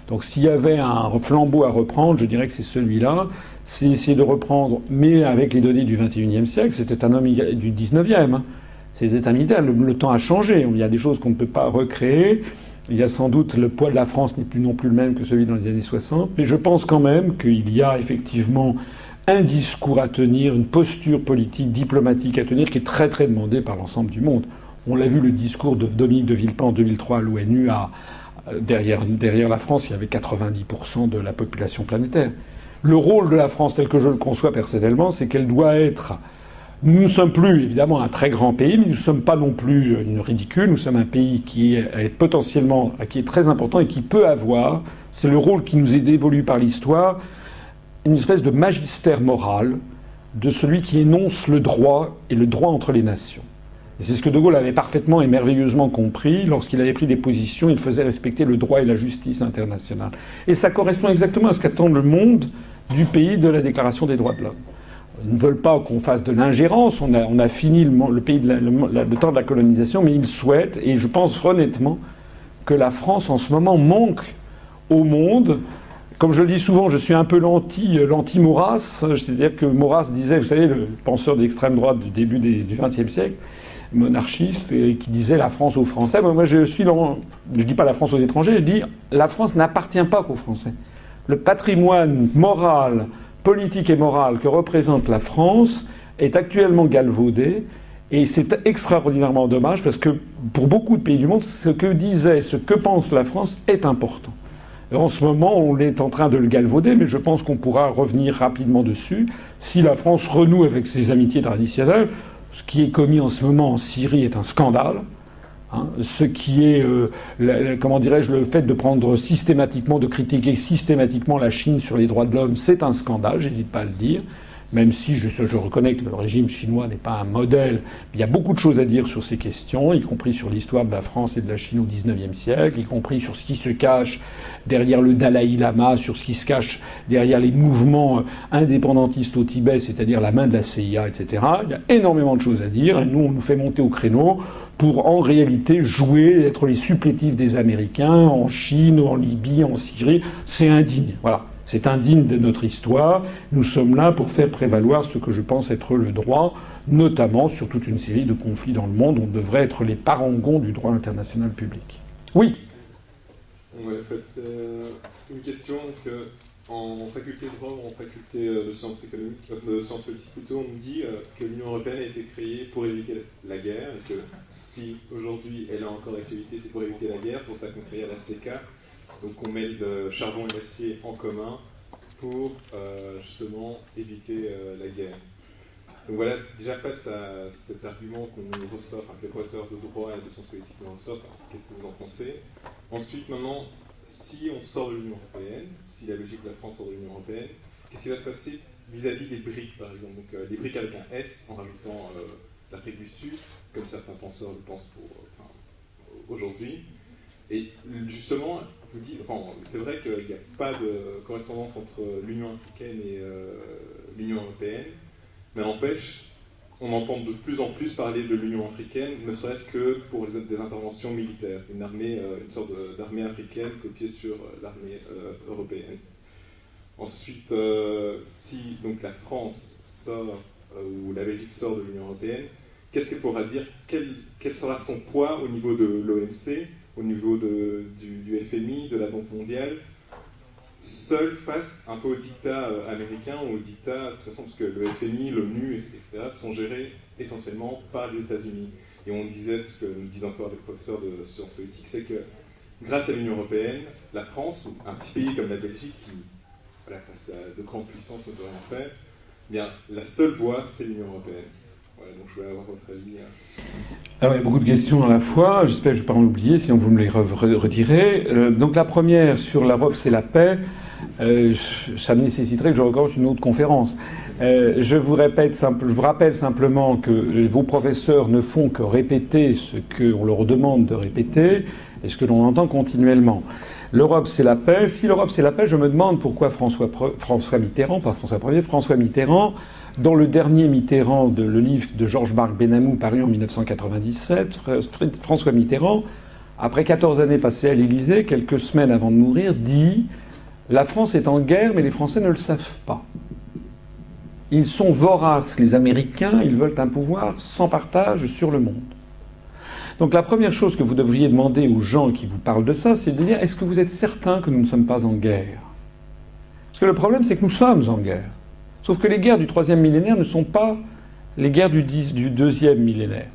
Donc s'il y avait un flambeau à reprendre, je dirais que c'est celui-là. C'est essayer de reprendre, mais avec les données du XXIe siècle, c'était un homme du XIXe. Hein. C'était un militaire. Le, temps a changé. Il y a des choses qu'on ne peut pas recréer. Il y a sans doute le poids de la France n'est plus non plus le même que celui dans les années 60. Mais je pense quand même qu'il y a effectivement un discours à tenir, une posture politique, diplomatique à tenir qui est très très demandée par l'ensemble du monde. On l'a vu le discours de Dominique de Villepin en 2003 à l'ONU à, derrière, derrière la France, il y avait 90% de la population planétaire. Le rôle de la France, tel que je le conçois personnellement, c'est qu'elle doit être. Nous ne sommes plus évidemment un très grand pays, mais nous ne sommes pas non plus une ridicule. Nous sommes un pays qui est potentiellement, qui est très important et qui peut avoir, c'est le rôle qui nous est dévolu par l'histoire, une espèce de magistère moral de celui qui énonce le droit et le droit entre les nations. C'est ce que De Gaulle avait parfaitement et merveilleusement compris. Lorsqu'il avait pris des positions, il faisait respecter le droit et la justice internationale. Et ça correspond exactement à ce qu'attend le monde du pays de la Déclaration des droits de l'homme. Ils ne veulent pas qu'on fasse de l'ingérence. On a, fini le, pays de temps de la colonisation, mais ils souhaitent, et je pense honnêtement, que la France en ce moment manque au monde. Comme je le dis souvent, je suis un peu l'anti, l'anti Maurras. C'est-à-dire que Maurras disait, vous savez, le penseur d'extrême droite du début du XXe siècle, monarchiste et qui disait la France aux Français. Moi, je suis je dis pas la France aux étrangers, je dis la France n'appartient pas qu'aux Français. Le patrimoine moral, politique et moral que représente la France est actuellement galvaudé et c'est extraordinairement dommage parce que pour beaucoup de pays du monde, ce que disait, ce que pense la France est important. En ce moment, on est en train de le galvauder, mais je pense qu'on pourra revenir rapidement dessus. Si la France renoue avec ses amitiés traditionnelles, ce qui est commis en ce moment en Syrie est un scandale. Hein. ce qui est, euh, comment dirais-je, le fait de prendre systématiquement, de critiquer systématiquement la Chine sur les droits de l'homme, c'est un scandale, j'hésite pas à le dire même si je, reconnais que le régime chinois n'est pas un modèle. Il y a beaucoup de choses à dire sur ces questions, y compris sur l'histoire de la France et de la Chine au XIXe siècle, y compris sur ce qui se cache derrière le Dalai Lama, sur ce qui se cache derrière les mouvements indépendantistes au Tibet, c'est-à-dire la main de la CIA, etc. Il y a énormément de choses à dire, et nous, on nous fait monter au créneau pour en réalité jouer, être les supplétifs des Américains en Chine, en Libye, en Syrie. C'est indigne. Voilà. C'est indigne de notre histoire. Nous sommes là pour faire prévaloir ce que je pense être le droit, notamment sur toute une série de conflits dans le monde. On devrait être les parangons du droit international public. Oui. Oui, en fait, c'est une question. Est-ce en faculté de droit ou en faculté euh, de sciences économiques, euh, de sciences politiques plutôt, on me dit euh, que l'Union européenne a été créée pour éviter la guerre et que si aujourd'hui elle a encore activité, c'est pour éviter la guerre. C'est pour ça qu'on crée la CECA, donc on met le charbon et l'acier en commun pour euh, justement éviter euh, la guerre. Donc voilà, déjà face à cet argument qu'on ressort, enfin, que les professeurs de droit et de sciences politiques nous ressortent, qu'est-ce que vous en pensez? Ensuite, maintenant, si on sort de l'Union Européenne, si la Belgique et la France sortent de l'Union Européenne, qu'est-ce qui va se passer vis-à-vis des briques, par exemple? Donc euh, les briques avec un S, en rajoutant l'Afrique du Sud, comme certains penseurs le pensent pour, aujourd'hui. Et justement, c'est vrai qu'il n'y a pas de correspondance entre l'Union africaine et euh, l'Union européenne, mais n'empêche, on entend de plus en plus parler de l'Union africaine, ne serait-ce que pour des interventions militaires, une armée, euh, une sorte d'armée africaine copiée sur euh, l'armée européenne. Ensuite, si donc la France sort ou la Belgique sort de l'Union européenne, qu'est-ce qu'elle pourra dire quel, sera son poids au niveau de l'OMC au niveau du, FMI, de la Banque mondiale, seul face un peu au dictat euh, américain ou au dictat, de toute façon, parce que le FMI, l'ONU, etc., sont gérés essentiellement par les États-Unis. Et on disait, ce que nous disent encore les professeurs de sciences politiques, c'est que grâce à l'Union européenne, la France, ou un petit pays comme la Belgique, qui, face à de grandes puissances, ne peut rien faire, eh bien, la seule voie, c'est l'Union européenne. Donc je voulais avoir votre avis. Ouais, beaucoup de questions à la fois. J'espère que je ne vais pas en oublier, sinon vous me les retirez. Euh, donc la première sur l'Europe, c'est la paix. Euh, ça nécessiterait que je recommence une autre conférence. Euh, je vous rappelle simplement que vos professeurs ne font que répéter ce qu'on leur demande de répéter et ce que l'on entend continuellement. L'Europe, c'est la paix. Si l'Europe, c'est la paix, je me demande pourquoi François, François Mitterrand, pas François Ier, François Mitterrand, dans le dernier Mitterrand, de, le livre de Georges-Marc Benamou paru en 1997, François Mitterrand, après 14 années passées à l'Élysée, quelques semaines avant de mourir, dit La France est en guerre, mais les Français ne le savent pas. Ils sont voraces, les Américains, ils veulent un pouvoir sans partage sur le monde. Donc la première chose que vous devriez demander aux gens qui vous parlent de ça, c'est de dire est-ce que vous êtes certain que nous ne sommes pas en guerre? Parce que le problème, c'est que nous sommes en guerre. Sauf que les guerres du troisième millénaire ne sont pas les guerres du, deuxième millénaire.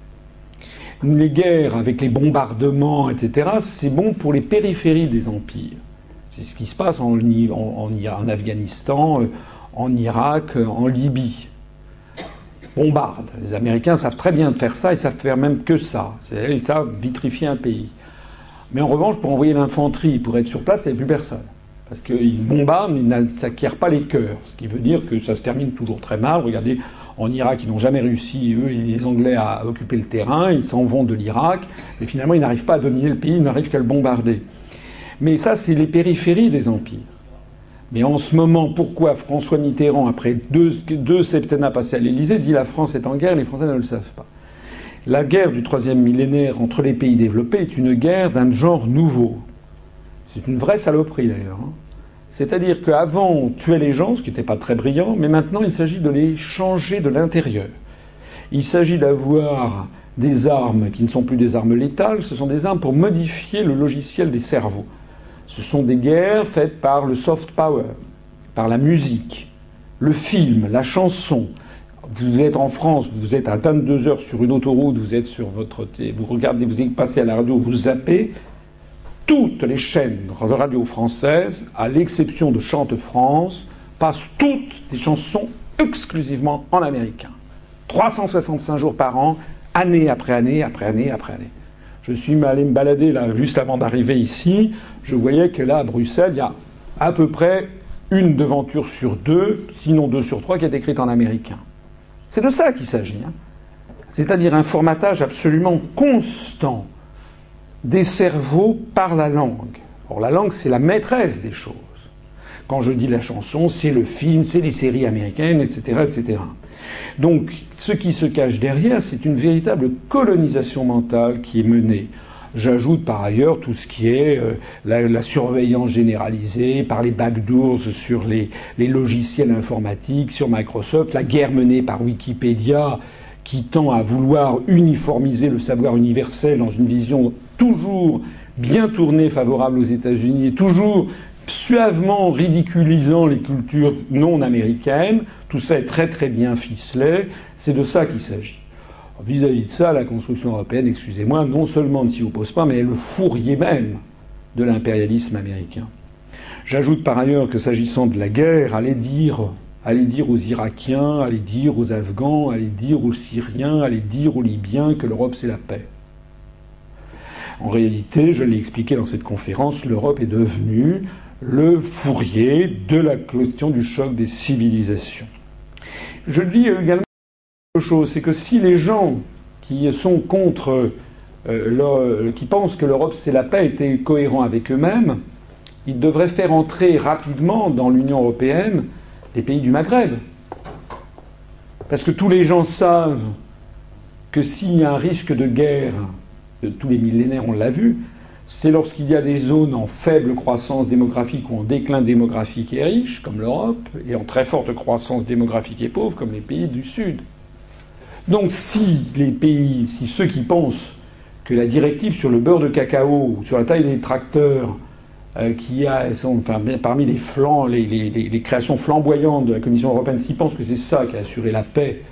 Les guerres avec les bombardements, etc., c'est bon pour les périphéries des empires. C'est ce qui se passe en Afghanistan, euh, en Irak, euh, en Libye bombardent. Les Américains savent très bien faire ça, ils savent faire même que ça. Ils savent vitrifier un pays. Mais en revanche, pour envoyer l'infanterie, pour être sur place, il n'y avait plus personne. Parce qu'ils bombardent, mais ils s'acquièrent pas les cœurs. Ce qui veut dire que ça se termine toujours très mal. Regardez, en Irak, ils n'ont jamais réussi, eux, les Anglais, à occuper le terrain. Ils s'en vont de l'Irak. Mais finalement, ils n'arrivent pas à dominer le pays, ils n'arrivent qu'à le bombarder. Mais ça, c'est les périphéries des empires. Mais en ce moment, pourquoi François Mitterrand, après deux, deux septennats passés à l'Élysée, dit la France est en guerre, les Français ne le savent pas La guerre du troisième millénaire entre les pays développés est une guerre d'un genre nouveau. C'est une vraie saloperie d'ailleurs. Hein. C'est-à-dire qu'avant, on tuait les gens, ce qui n'était pas très brillant, mais maintenant, il s'agit de les changer de l'intérieur. Il s'agit d'avoir des armes qui ne sont plus des armes létales, ce sont des armes pour modifier le logiciel des cerveaux. Ce sont des guerres faites par le soft power, par la musique, le film, la chanson. Vous êtes en France, vous êtes à 22 heures sur une autoroute, vous êtes sur votre, vous regardez, vous passé à la radio, vous zappez. Toutes les chaînes de radio françaises, à l'exception de Chante France, passent toutes des chansons exclusivement en américain. 365 jours par an, année après année, après année, après année. Je suis allé me balader là juste avant d'arriver ici. Je voyais que là, à Bruxelles, il y a à peu près une devanture sur deux, sinon deux sur trois, qui est écrite en américain. C'est de ça qu'il s'agit. Hein. C'est-à-dire un formatage absolument constant des cerveaux par la langue. Or, la langue, c'est la maîtresse des choses. Quand je dis la chanson, c'est le film, c'est les séries américaines, etc., etc. Donc, ce qui se cache derrière, c'est une véritable colonisation mentale qui est menée. J'ajoute par ailleurs tout ce qui est euh, la, surveillance généralisée par les backdoors sur les, les, logiciels informatiques, sur Microsoft, la guerre menée par Wikipédia qui tend à vouloir uniformiser le savoir universel dans une vision toujours bien tournée favorable aux États-Unis toujours suavement ridiculisant les cultures non américaines. Tout ça est très très bien ficelé. C'est de ça qu'il s'agit. Vis-à-vis de ça, la construction européenne, excusez-moi, non seulement ne s'y oppose pas, mais est le fourrier même de l'impérialisme américain. J'ajoute par ailleurs que s'agissant de la guerre, allez dire aux Irakiens, allez dire aux Afghans, allez dire aux Syriens, allez dire aux Libyens que l'Europe c'est la paix. En réalité, je l'ai expliqué dans cette conférence, l'Europe est devenue le fourrier de la question du choc des civilisations. Je dis également quelque chose, c'est que si les gens qui sont contre, euh, qui pensent que l'Europe c'est la paix, étaient cohérents avec eux-mêmes, ils devraient faire entrer rapidement dans l'Union européenne les pays du Maghreb. Parce que tous les gens savent que s'il y a un risque de guerre, de tous les millénaires on l'a vu, c'est lorsqu'il y a des zones en faible croissance démographique ou en déclin démographique et riche, comme l'Europe, et en très forte croissance démographique et pauvre, comme les pays du Sud. Donc si les pays, si ceux qui pensent que la directive sur le beurre de cacao, sur la taille des tracteurs, euh, qui a, sont, parmi les, flancs, les, les, créations flamboyantes de la Commission européenne, s'ils pensent que c'est ça qui a assuré la paix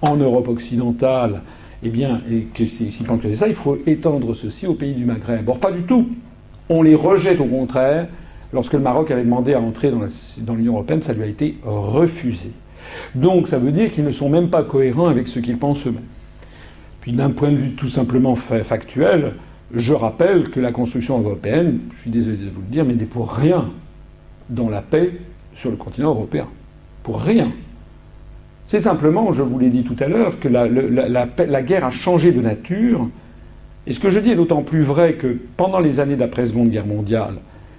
en Europe occidentale, eh bien, s'ils pensent que c'est ça, il faut étendre ceci aux pays du Maghreb. Or, pas du tout. On les rejette au contraire. Lorsque le Maroc avait demandé à entrer dans l'Union européenne, ça lui a été refusé. Donc, ça veut dire qu'ils ne sont même pas cohérents avec ce qu'ils pensent eux-mêmes. Puis d'un point de vue tout simplement factuel, je rappelle que la construction européenne, je suis désolé de vous le dire, mais n'est pour rien dans la paix sur le continent européen. Pour rien. C'est simplement, je vous l'ai dit tout à l'heure, que la, guerre a changé de nature. Et ce que je dis est d'autant plus vrai que pendant les années d'après-seconde guerre mondiale,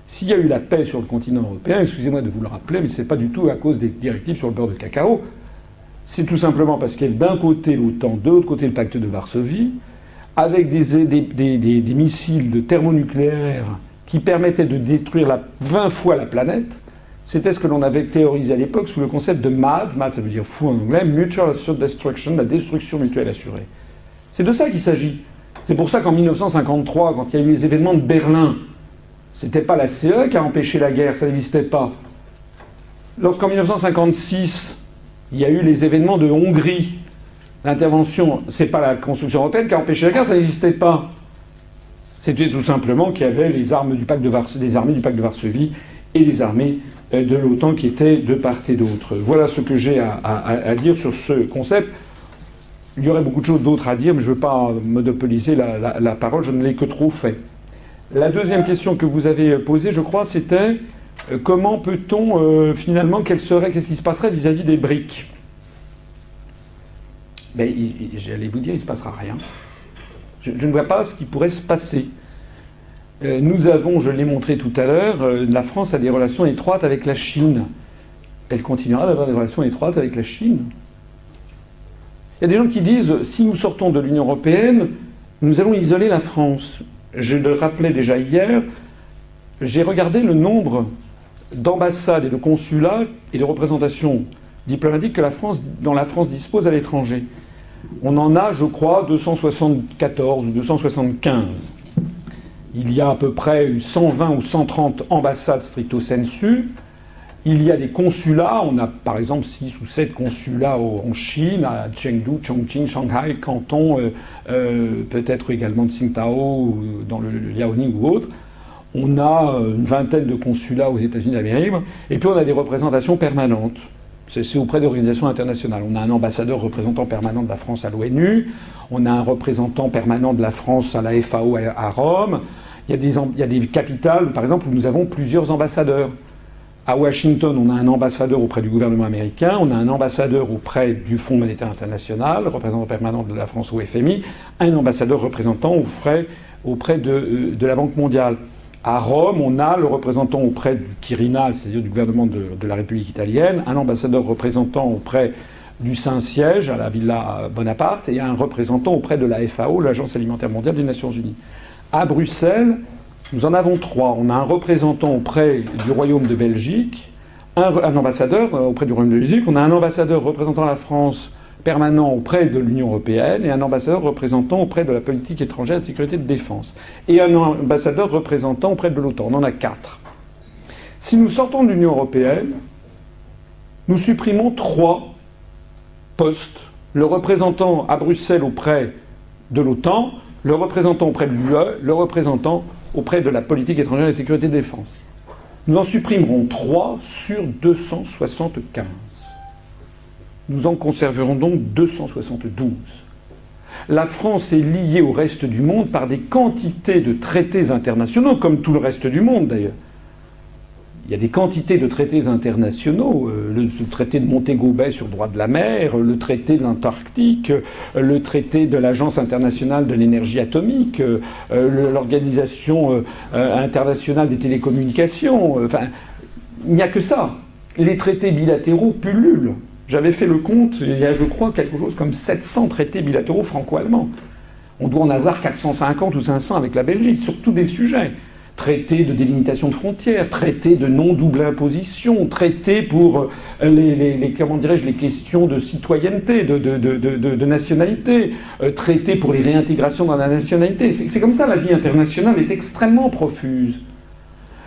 s'il y a eu la paix sur le continent européen, excusez-moi de vous le rappeler, mais ce n'est pas du tout à cause des directives sur le beurre de cacao. C'est tout simplement parce qu'il y a d'un côté l'OTAN, de l'autre côté le pacte de Varsovie, avec des, missiles de thermonucléaires qui permettaient de détruire la, 20 fois la planète. C'était ce que l'on avait théorisé à l'époque sous le concept de MAD, MAD ça veut dire fou en anglais, Mutual Assured Destruction, la destruction mutuelle assurée. C'est de ça qu'il s'agit. C'est pour ça qu'en 1953, quand il y a eu les événements de Berlin, c'était pas la CE qui a empêché la guerre, ça n'existait pas. Lorsqu'en 1956, il y a eu les événements de Hongrie, l'intervention, c'est pas la construction européenne qui a empêché la guerre, ça n'existait pas. C'était tout simplement qu'il y avait les armes du pacte de les armées du pacte de Varsovie et les armées de l'OTAN qui étaient de part et d'autre. Voilà ce que j'ai à, dire sur ce concept. Il y aurait beaucoup de choses d'autres à dire, mais je ne veux pas monopoliser la parole, je ne l'ai que trop fait. La deuxième question que vous avez posée, je crois, c'était euh, comment peut-on euh, finalement, qu'est-ce qui se passerait vis-à-vis des briques? Ben, J'allais vous dire, il ne se passera rien. Je, ne vois pas ce qui pourrait se passer. Euh, nous avons, je l'ai montré tout à l'heure, la France a des relations étroites avec la Chine. Elle continuera d'avoir des relations étroites avec la Chine. Il y a des gens qui disent, si nous sortons de l'Union européenne, nous allons isoler la France je le rappelais déjà hier, j'ai regardé le nombre d'ambassades et de consulats et de représentations diplomatiques que la France, dont la France dispose à l'étranger. On en a, je crois, 274 ou 275. Il y a à peu près 120 ou 130 ambassades stricto sensu. Il y a des consulats, on a par exemple 6 ou 7 consulats en Chine, à Chengdu, Chongqing, Shanghai, Canton, euh, euh, peut-être également de Tsingtao, dans le, Liaoning ou autre. On a euh, une vingtaine de consulats aux États-Unis d'Amérique, et puis on a des représentations permanentes. C'est auprès d'organisations internationales. On a un ambassadeur représentant permanent de la France à l'ONU, on a un représentant permanent de la France à la FAO à Rome. Il y, a des, capitales, par exemple, où nous avons plusieurs ambassadeurs. À Washington, on a un ambassadeur auprès du gouvernement américain, on a un ambassadeur auprès du Fonds monétaire international, représentant permanent de la France au FMI, un ambassadeur représentant auprès, auprès de, euh, de, la Banque mondiale. À Rome, on a le représentant auprès du Quirinal, c'est-à-dire du gouvernement de, la République italienne, un ambassadeur représentant auprès du Saint-Siège à la Villa Bonaparte et un représentant auprès de la FAO, l'Agence alimentaire mondiale des Nations Unies. À Bruxelles, nous en avons trois. On a un représentant auprès du Royaume de Belgique, un, ambassadeur euh, auprès du Royaume de Belgique, on a un ambassadeur représentant la France permanent auprès de l'Union européenne et un ambassadeur représentant auprès de la politique étrangère de sécurité de défense. Et un ambassadeur représentant auprès de l'OTAN. On en a quatre. Si nous sortons de l'Union européenne, nous supprimons trois postes. Le représentant à Bruxelles auprès de l'OTAN, le représentant auprès de l'UE, le représentant auprès de la politique étrangère et de sécurité de défense. Nous en supprimerons 3 sur 275. Nous en conserverons donc 272. La France est liée au reste du monde par des quantités de traités internationaux, comme tout le reste du monde d'ailleurs il y a des quantités de traités internationaux, euh, le, traité de Montego Bay sur le droit de la mer, le traité de l'Antarctique, euh, le traité de l'Agence internationale de l'énergie atomique, euh, l'Organisation internationale des télécommunications. Enfin, il n'y a que ça. Les traités bilatéraux pullulent. J'avais fait le compte, il y a, je crois, quelque chose comme 700 traités bilatéraux franco-allemands. On doit en avoir 450 ou 500 avec la Belgique, sur tous des sujets traité de délimitation de frontières, traité de non-double imposition, traité pour euh, les, comment dirais-je, les questions de citoyenneté, de, de, nationalité, euh, traité pour les réintégrations dans la nationalité. C'est comme ça, la vie internationale est extrêmement profuse.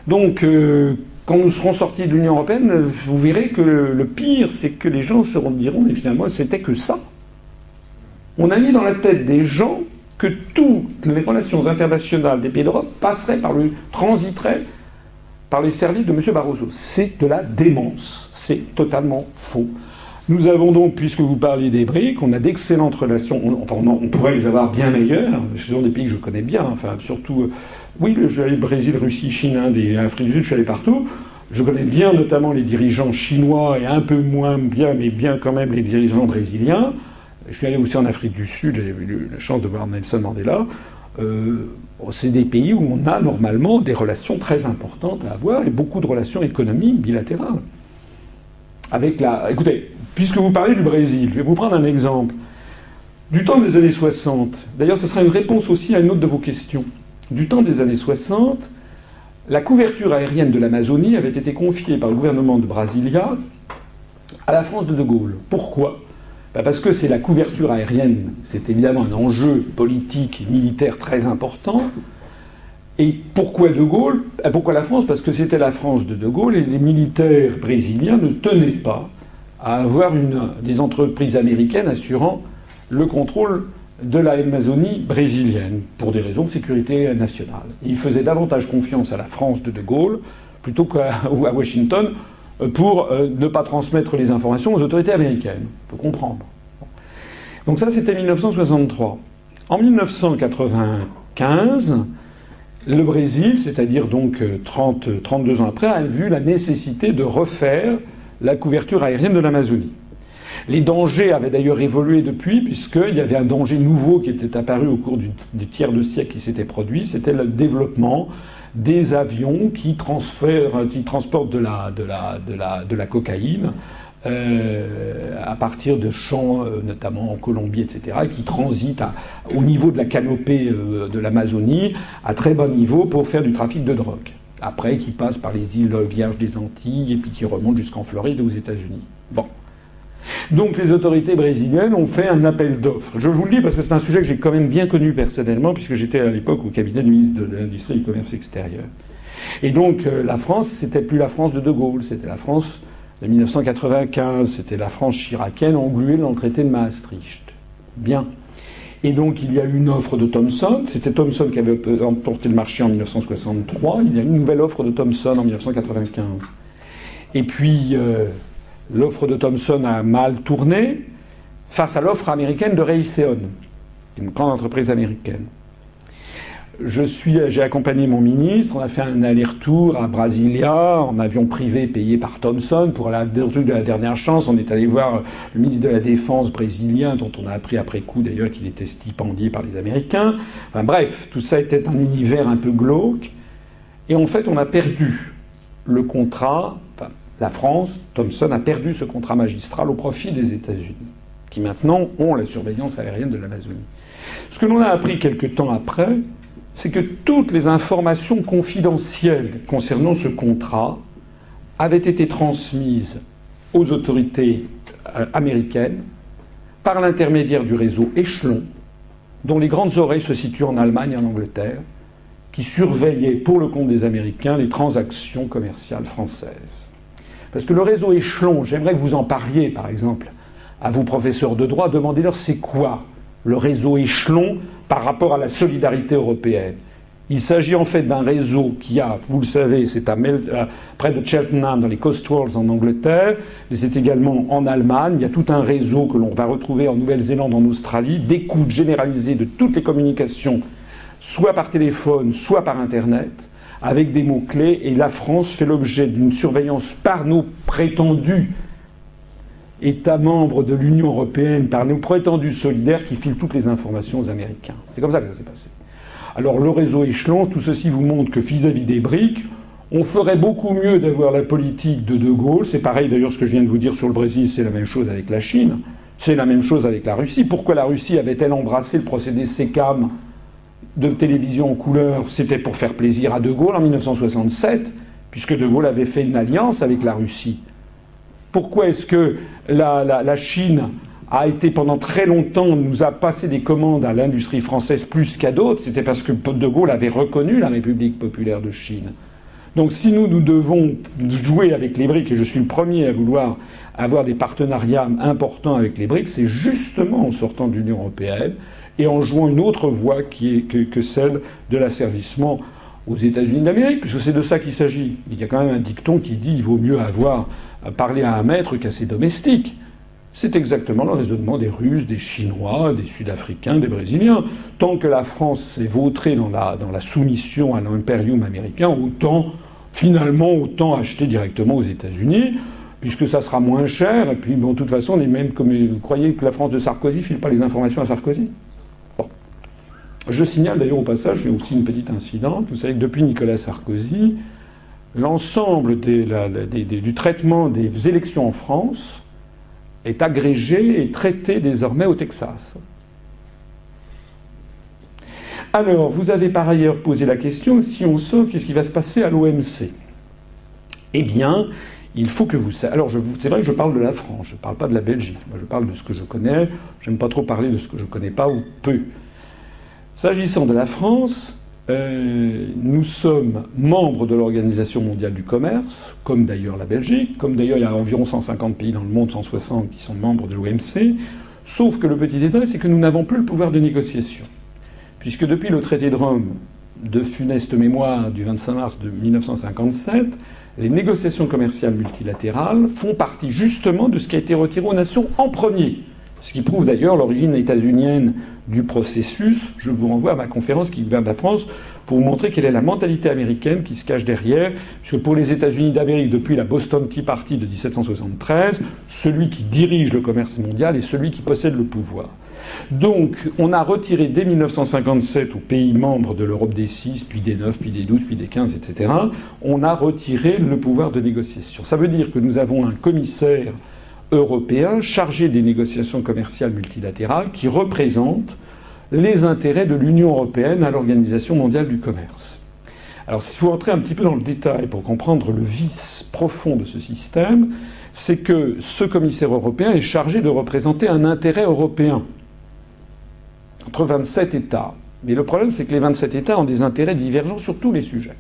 Donc, euh, quand nous serons sortis de l'Union européenne, vous verrez que le, pire, c'est que les gens se diront, mais finalement, c'était que ça. On a mis dans la tête des gens que toutes les relations internationales des pays d'Europe passeraient par le, transiteraient par les services de M. Barroso. C'est de la démence. C'est totalement faux. Nous avons donc, puisque vous parlez des BRIC, on a d'excellentes relations. On, enfin, on, pourrait les avoir bien meilleures. Ce sont des pays que je connais bien. Enfin, surtout, euh, oui, je suis allé Brésil, Russie, Chine, Inde Afrique du Sud. Je suis allé partout. Je connais bien notamment les dirigeants chinois et un peu moins bien, mais bien quand même les dirigeants brésiliens. Je suis allé aussi en Afrique du Sud. J'ai eu la chance de voir Nelson Mandela. Euh, c'est des pays où on a normalement des relations très importantes à avoir et beaucoup de relations économiques bilatérales. Avec la, écoutez, puisque vous parlez du Brésil, je vais vous prendre un exemple. Du temps des années 60, d'ailleurs ce sera une réponse aussi à une autre de vos questions. Du temps des années 60, la couverture aérienne de l'Amazonie avait été confiée par le gouvernement de Brasilia à la France de De Gaulle. Pourquoi? Ben Parce que c'est la couverture aérienne, c'est évidemment un enjeu politique et militaire très important. Et pourquoi De Gaulle ben Pourquoi la France? Parce que c'était la France de De Gaulle et les militaires brésiliens ne tenaient pas à avoir des entreprises américaines assurant le contrôle de l'Amazonie brésilienne pour des raisons de sécurité nationale. Ils faisaient davantage confiance à la France de De Gaulle plutôt qu'à Washington pour ne pas transmettre les informations aux autorités américaines. On peut comprendre. Donc ça, c'était 1963. En 1995, le Brésil, c'est-à-dire donc 30, 32 ans après, a vu la nécessité de refaire la couverture aérienne de l'Amazonie. Les dangers avaient d'ailleurs évolué depuis, puisqu'il y avait un danger nouveau qui était apparu au cours du, du tiers de siècle qui s'était produit, c'était le développement des avions qui, qui transportent de la, de la, de la, de la cocaïne euh, à partir de champs, euh, notamment en Colombie, etc., qui transitent au niveau de la canopée euh, de l'Amazonie à très bas niveau pour faire du trafic de drogue. Après, qui passent par les îles Vierges des Antilles et puis qui remontent jusqu'en Floride et aux États-Unis. Bon. Donc les autorités brésiliennes ont fait un appel d'offres. Je vous le dis parce que c'est un sujet que j'ai quand même bien connu personnellement, puisque j'étais à l'époque au cabinet du ministre de l'Industrie et du Commerce extérieur. Et donc euh, la France, c'était plus la France de De Gaulle, c'était la France de 1995, c'était la France chiracienne engluée dans le traité de Maastricht. Bien. Et donc il y a eu une offre de Thomson, c'était Thomson qui avait emporté le marché en 1963, il y a eu une nouvelle offre de Thomson en 1995. Et puis... Euh, L'offre de Thomson a mal tourné face à l'offre américaine de Raytheon, une grande entreprise américaine. Je suis, j'ai accompagné mon ministre, on a fait un aller-retour à Brasilia en avion privé payé par Thomson pour la la dernière chance. On est allé voir le ministre de la Défense brésilien, dont on a appris après coup d'ailleurs qu'il était stipendié par les Américains. Enfin bref, tout ça était un univers un peu glauque. Et en fait, on a perdu le contrat, la France, Thomson a perdu ce contrat magistral au profit des États-Unis, qui maintenant ont la surveillance aérienne de l'Amazonie. Ce que l'on a appris quelque temps après, c'est que toutes les informations confidentielles concernant ce contrat avaient été transmises aux autorités américaines par l'intermédiaire du réseau Échelon, dont les grandes oreilles se situent en Allemagne et en Angleterre, qui surveillait pour le compte des Américains les transactions commerciales françaises. Parce que le réseau échelon, j'aimerais que vous en parliez, par exemple, à vos professeurs de droit, demandez-leur c'est quoi le réseau échelon par rapport à la solidarité européenne? Il s'agit en fait d'un réseau qui a, vous le savez, c'est à près de Cheltenham, dans les Cotswolds en Angleterre, mais c'est également en Allemagne. Il y a tout un réseau que l'on va retrouver en Nouvelle-Zélande, en Australie, d'écoute généralisée de toutes les communications, soit par téléphone, soit par Internet avec des mots-clés, et la France fait l'objet d'une surveillance par nos prétendus États membres de l'Union européenne, par nos prétendus solidaires qui filent toutes les informations aux Américains. C'est comme ça que ça s'est passé. Alors le réseau échelon, tout ceci vous montre que vis-à-vis des briques, on ferait beaucoup mieux d'avoir la politique de De Gaulle. C'est pareil d'ailleurs ce que je viens de vous dire sur le Brésil, c'est la même chose avec la Chine. C'est la même chose avec la Russie. Pourquoi la Russie avait-elle embrassé le procédé SECAM de télévision en couleur, c'était pour faire plaisir à De Gaulle en 1967, puisque De Gaulle avait fait une alliance avec la Russie. Pourquoi est-ce que la, Chine a été pendant très longtemps, nous a passé des commandes à l'industrie française plus qu'à d'autres C'était parce que De Gaulle avait reconnu la République populaire de Chine. Donc si nous, nous devons jouer avec les briques, et je suis le premier à vouloir avoir des partenariats importants avec les briques, c'est justement en sortant de l'Union européenne, et en jouant une autre voie qui est, que, celle de l'asservissement aux États-Unis d'Amérique, puisque c'est de ça qu'il s'agit. Il y a quand même un dicton qui dit il vaut mieux avoir parlé à un maître qu'à ses domestiques. C'est exactement le raisonnement des Russes, des Chinois, des Sud-Africains, des Brésiliens. Tant que la France est vautrée dans la, dans la soumission à l'impérium américain, autant, finalement, autant acheter directement aux États-Unis, puisque ça sera moins cher. Et puis, de toute façon, on est même comme vous croyez que la France de Sarkozy file pas les informations à Sarkozy? Je signale d'ailleurs au passage, a aussi une petite incidente. Vous savez que depuis Nicolas Sarkozy, l'ensemble du traitement des élections en France est agrégé et traité désormais au Texas. Alors, vous avez par ailleurs posé la question, si on sort, qu'est-ce qui va se passer à l'OMC Eh bien, il faut que vous Alors, c'est vrai que je parle de la France, je ne parle pas de la Belgique. Moi, je parle de ce que je connais. J'aime pas trop parler de ce que je ne connais pas ou peu. S'agissant de la France, euh, nous sommes membres de l'Organisation mondiale du commerce, comme d'ailleurs la Belgique, comme d'ailleurs il y a environ 150 pays dans le monde, 160 qui sont membres de l'OMC, sauf que le petit détail, c'est que nous n'avons plus le pouvoir de négociation. Puisque depuis le traité de Rome de funeste mémoire du 25 mars de 1957, les négociations commerciales multilatérales font partie justement de ce qui a été retiré aux nations en premier. Ce qui prouve d'ailleurs l'origine états-unienne du processus. Je vous renvoie à ma conférence qui gouverne la France pour vous montrer quelle est la mentalité américaine qui se cache derrière. Puisque pour les États-Unis d'Amérique, depuis la Boston Tea Party de 1773, celui qui dirige le commerce mondial est celui qui possède le pouvoir. Donc, on a retiré dès 1957 aux pays membres de l'Europe des 6, puis des 9, puis des 12, puis des 15, etc., on a retiré le pouvoir de négociation. Ça veut dire que nous avons un commissaire européen chargé des négociations commerciales multilatérales qui représente les intérêts de l'Union européenne à l'Organisation mondiale du commerce. Alors s'il faut entrer un petit peu dans le détail pour comprendre le vice profond de ce système, c'est que ce commissaire européen est chargé de représenter un intérêt européen entre 27 États. Mais le problème, c'est que les 27 États ont des intérêts divergents sur tous les sujets.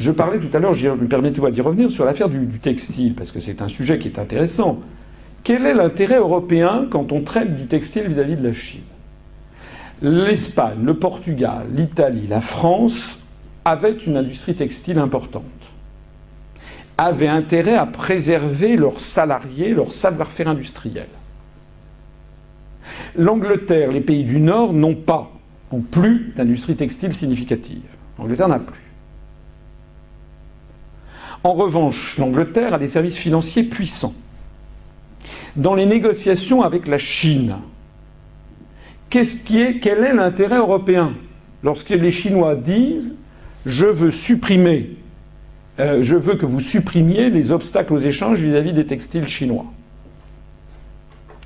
Je parlais tout à l'heure, permettez-moi d'y revenir, sur l'affaire du, textile, parce que c'est un sujet qui est intéressant. Quel est l'intérêt européen quand on traite du textile vis-à-vis de la Chine? L'Espagne, le Portugal, l'Italie, la France avaient une industrie textile importante, avaient intérêt à préserver leurs salariés, leur savoir-faire industriel. L'Angleterre, les pays du Nord n'ont pas, n'ont plus d'industrie textile significative. L'Angleterre n'a plus. En revanche, l'Angleterre a des services financiers puissants. Dans les négociations avec la Chine, quel est l'intérêt européen Lorsque les Chinois disent je veux supprimer, euh, je veux que vous supprimiez les obstacles aux échanges vis-à-vis des textiles chinois.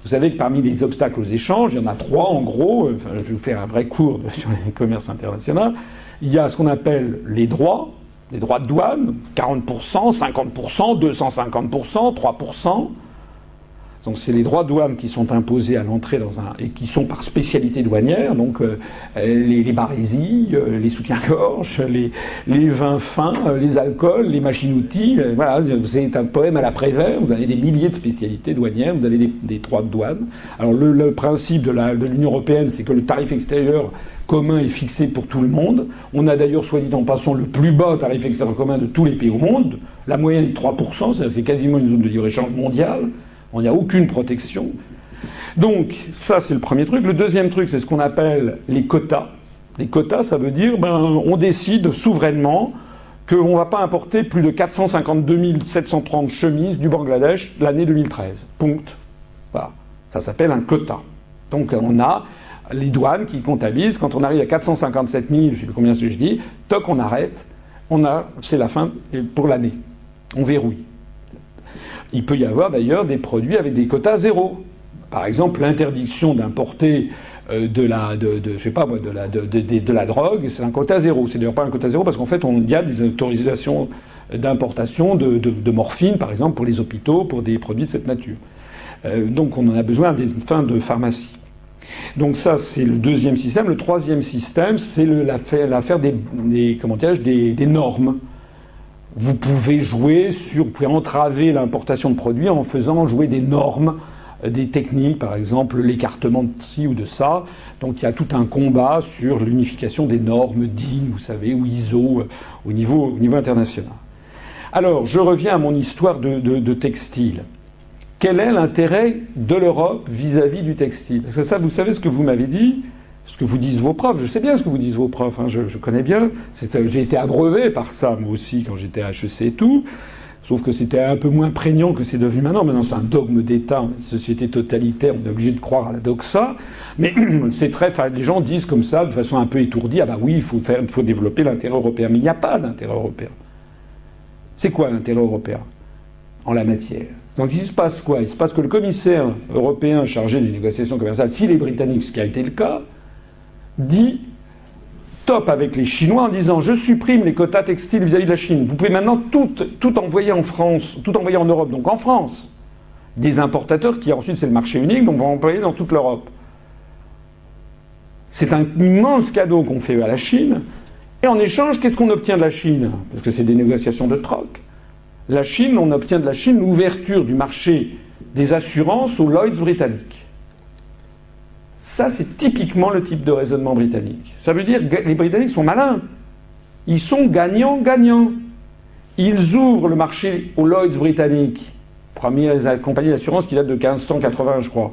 Vous savez que parmi les obstacles aux échanges, il y en a trois en gros. Enfin, je vais vous faire un vrai cours sur le commerce international. Il y a ce qu'on appelle les droits, les droits de douane, 40%, 50%, 250%, 3%. Donc c'est les droits de douane qui sont imposés à l'entrée dans un et qui sont par spécialité douanière, donc euh, les, barésies, euh, les soutiens-gorge, les, vins fins, euh, les alcools, les machines-outils. voilà, c'est un poème à la Prévert. Vous avez des milliers de spécialités douanières, vous avez des, droits de douane. Alors le, principe de l'Union européenne, c'est que le tarif extérieur commun est fixé pour tout le monde. On a d'ailleurs, soit dit en passant, le plus bas tarif extérieur commun de tous les pays au monde. La moyenne est 3%, c'est quasiment une zone de libre-échange mondiale. Il n'y a aucune protection. Donc, ça, c'est le premier truc. Le deuxième truc, c'est ce qu'on appelle les quotas. Les quotas, ça veut dire, ben, on décide souverainement qu'on ne va pas importer plus de 452 730 chemises du Bangladesh l'année 2013. Punct. Voilà. Ça s'appelle un quota. Donc, on a les douanes qui comptabilisent. Quand on arrive à 457 000, je ne sais plus combien c'est que je dis, toc, on arrête. On a, c'est la fin pour l'année. On verrouille. Il peut y avoir d'ailleurs des produits avec des quotas zéro. Par exemple, l'interdiction d'importer de la, drogue, c'est un quota zéro. C'est d'ailleurs pas un quota zéro parce qu'en fait, on y a des autorisations d'importation de, morphine, par exemple, pour les hôpitaux, pour des produits de cette nature. Euh, donc, on en a besoin à des fins de pharmacie. Donc ça, c'est le deuxième système. Le troisième système, c'est l'affaire des, des, normes. Vous pouvez jouer sur, vous pouvez entraver l'importation de produits en faisant jouer des normes, euh, des techniques, par exemple l'écartement de ci ou de ça. Donc il y a tout un combat sur l'unification des normes DIN, vous savez, ou ISO euh, au niveau, au niveau international. Alors, je reviens à mon histoire de, de textile. quel est l'intérêt de l'Europe vis-à-vis du textile? Parce que ça, vous savez ce que vous m'avez dit, ce que vous disent vos profs. Je sais bien ce que vous disent vos profs. Hein, je, connais bien. J'ai été abreuvé par ça, moi aussi, quand j'étais à HEC et tout. Sauf que c'était un peu moins prégnant que c'est devenu maintenant. Maintenant, c'est un dogme d'État, une société totalitaire, on est obligé de croire à la doxa. Mais c'est très. Les gens disent comme ça, de façon un peu étourdie ah bah oui, il faut, faire, il faut développer l'intérêt européen. Mais il n'y a pas d'intérêt européen. C'est quoi l'intérêt européen en la matière? Donc il se passe quoi? Il se passe que le commissaire européen chargé des négociations commerciales, s'il est britannique, ce qui a été le cas, dit top avec les Chinois en disant je supprime les quotas textiles vis-à-vis de la Chine. Vous pouvez maintenant tout, tout envoyer en France, tout envoyer en Europe, donc en France. Des importateurs qui ensuite c'est le marché unique, donc vont employer dans toute l'Europe. C'est un immense cadeau qu'on fait à la Chine. Et en échange, qu'est-ce qu'on obtient de la Chine? Parce que c'est des négociations de troc. La Chine, on obtient de la Chine l'ouverture du marché des assurances aux Lloyds britanniques. Ça, c'est typiquement le type de raisonnement britannique. Ça veut dire que les Britanniques sont malins. Ils sont gagnants-gagnants. Ils ouvrent le marché aux Lloyds britanniques, première compagnie d'assurance qui date de 1580, je crois.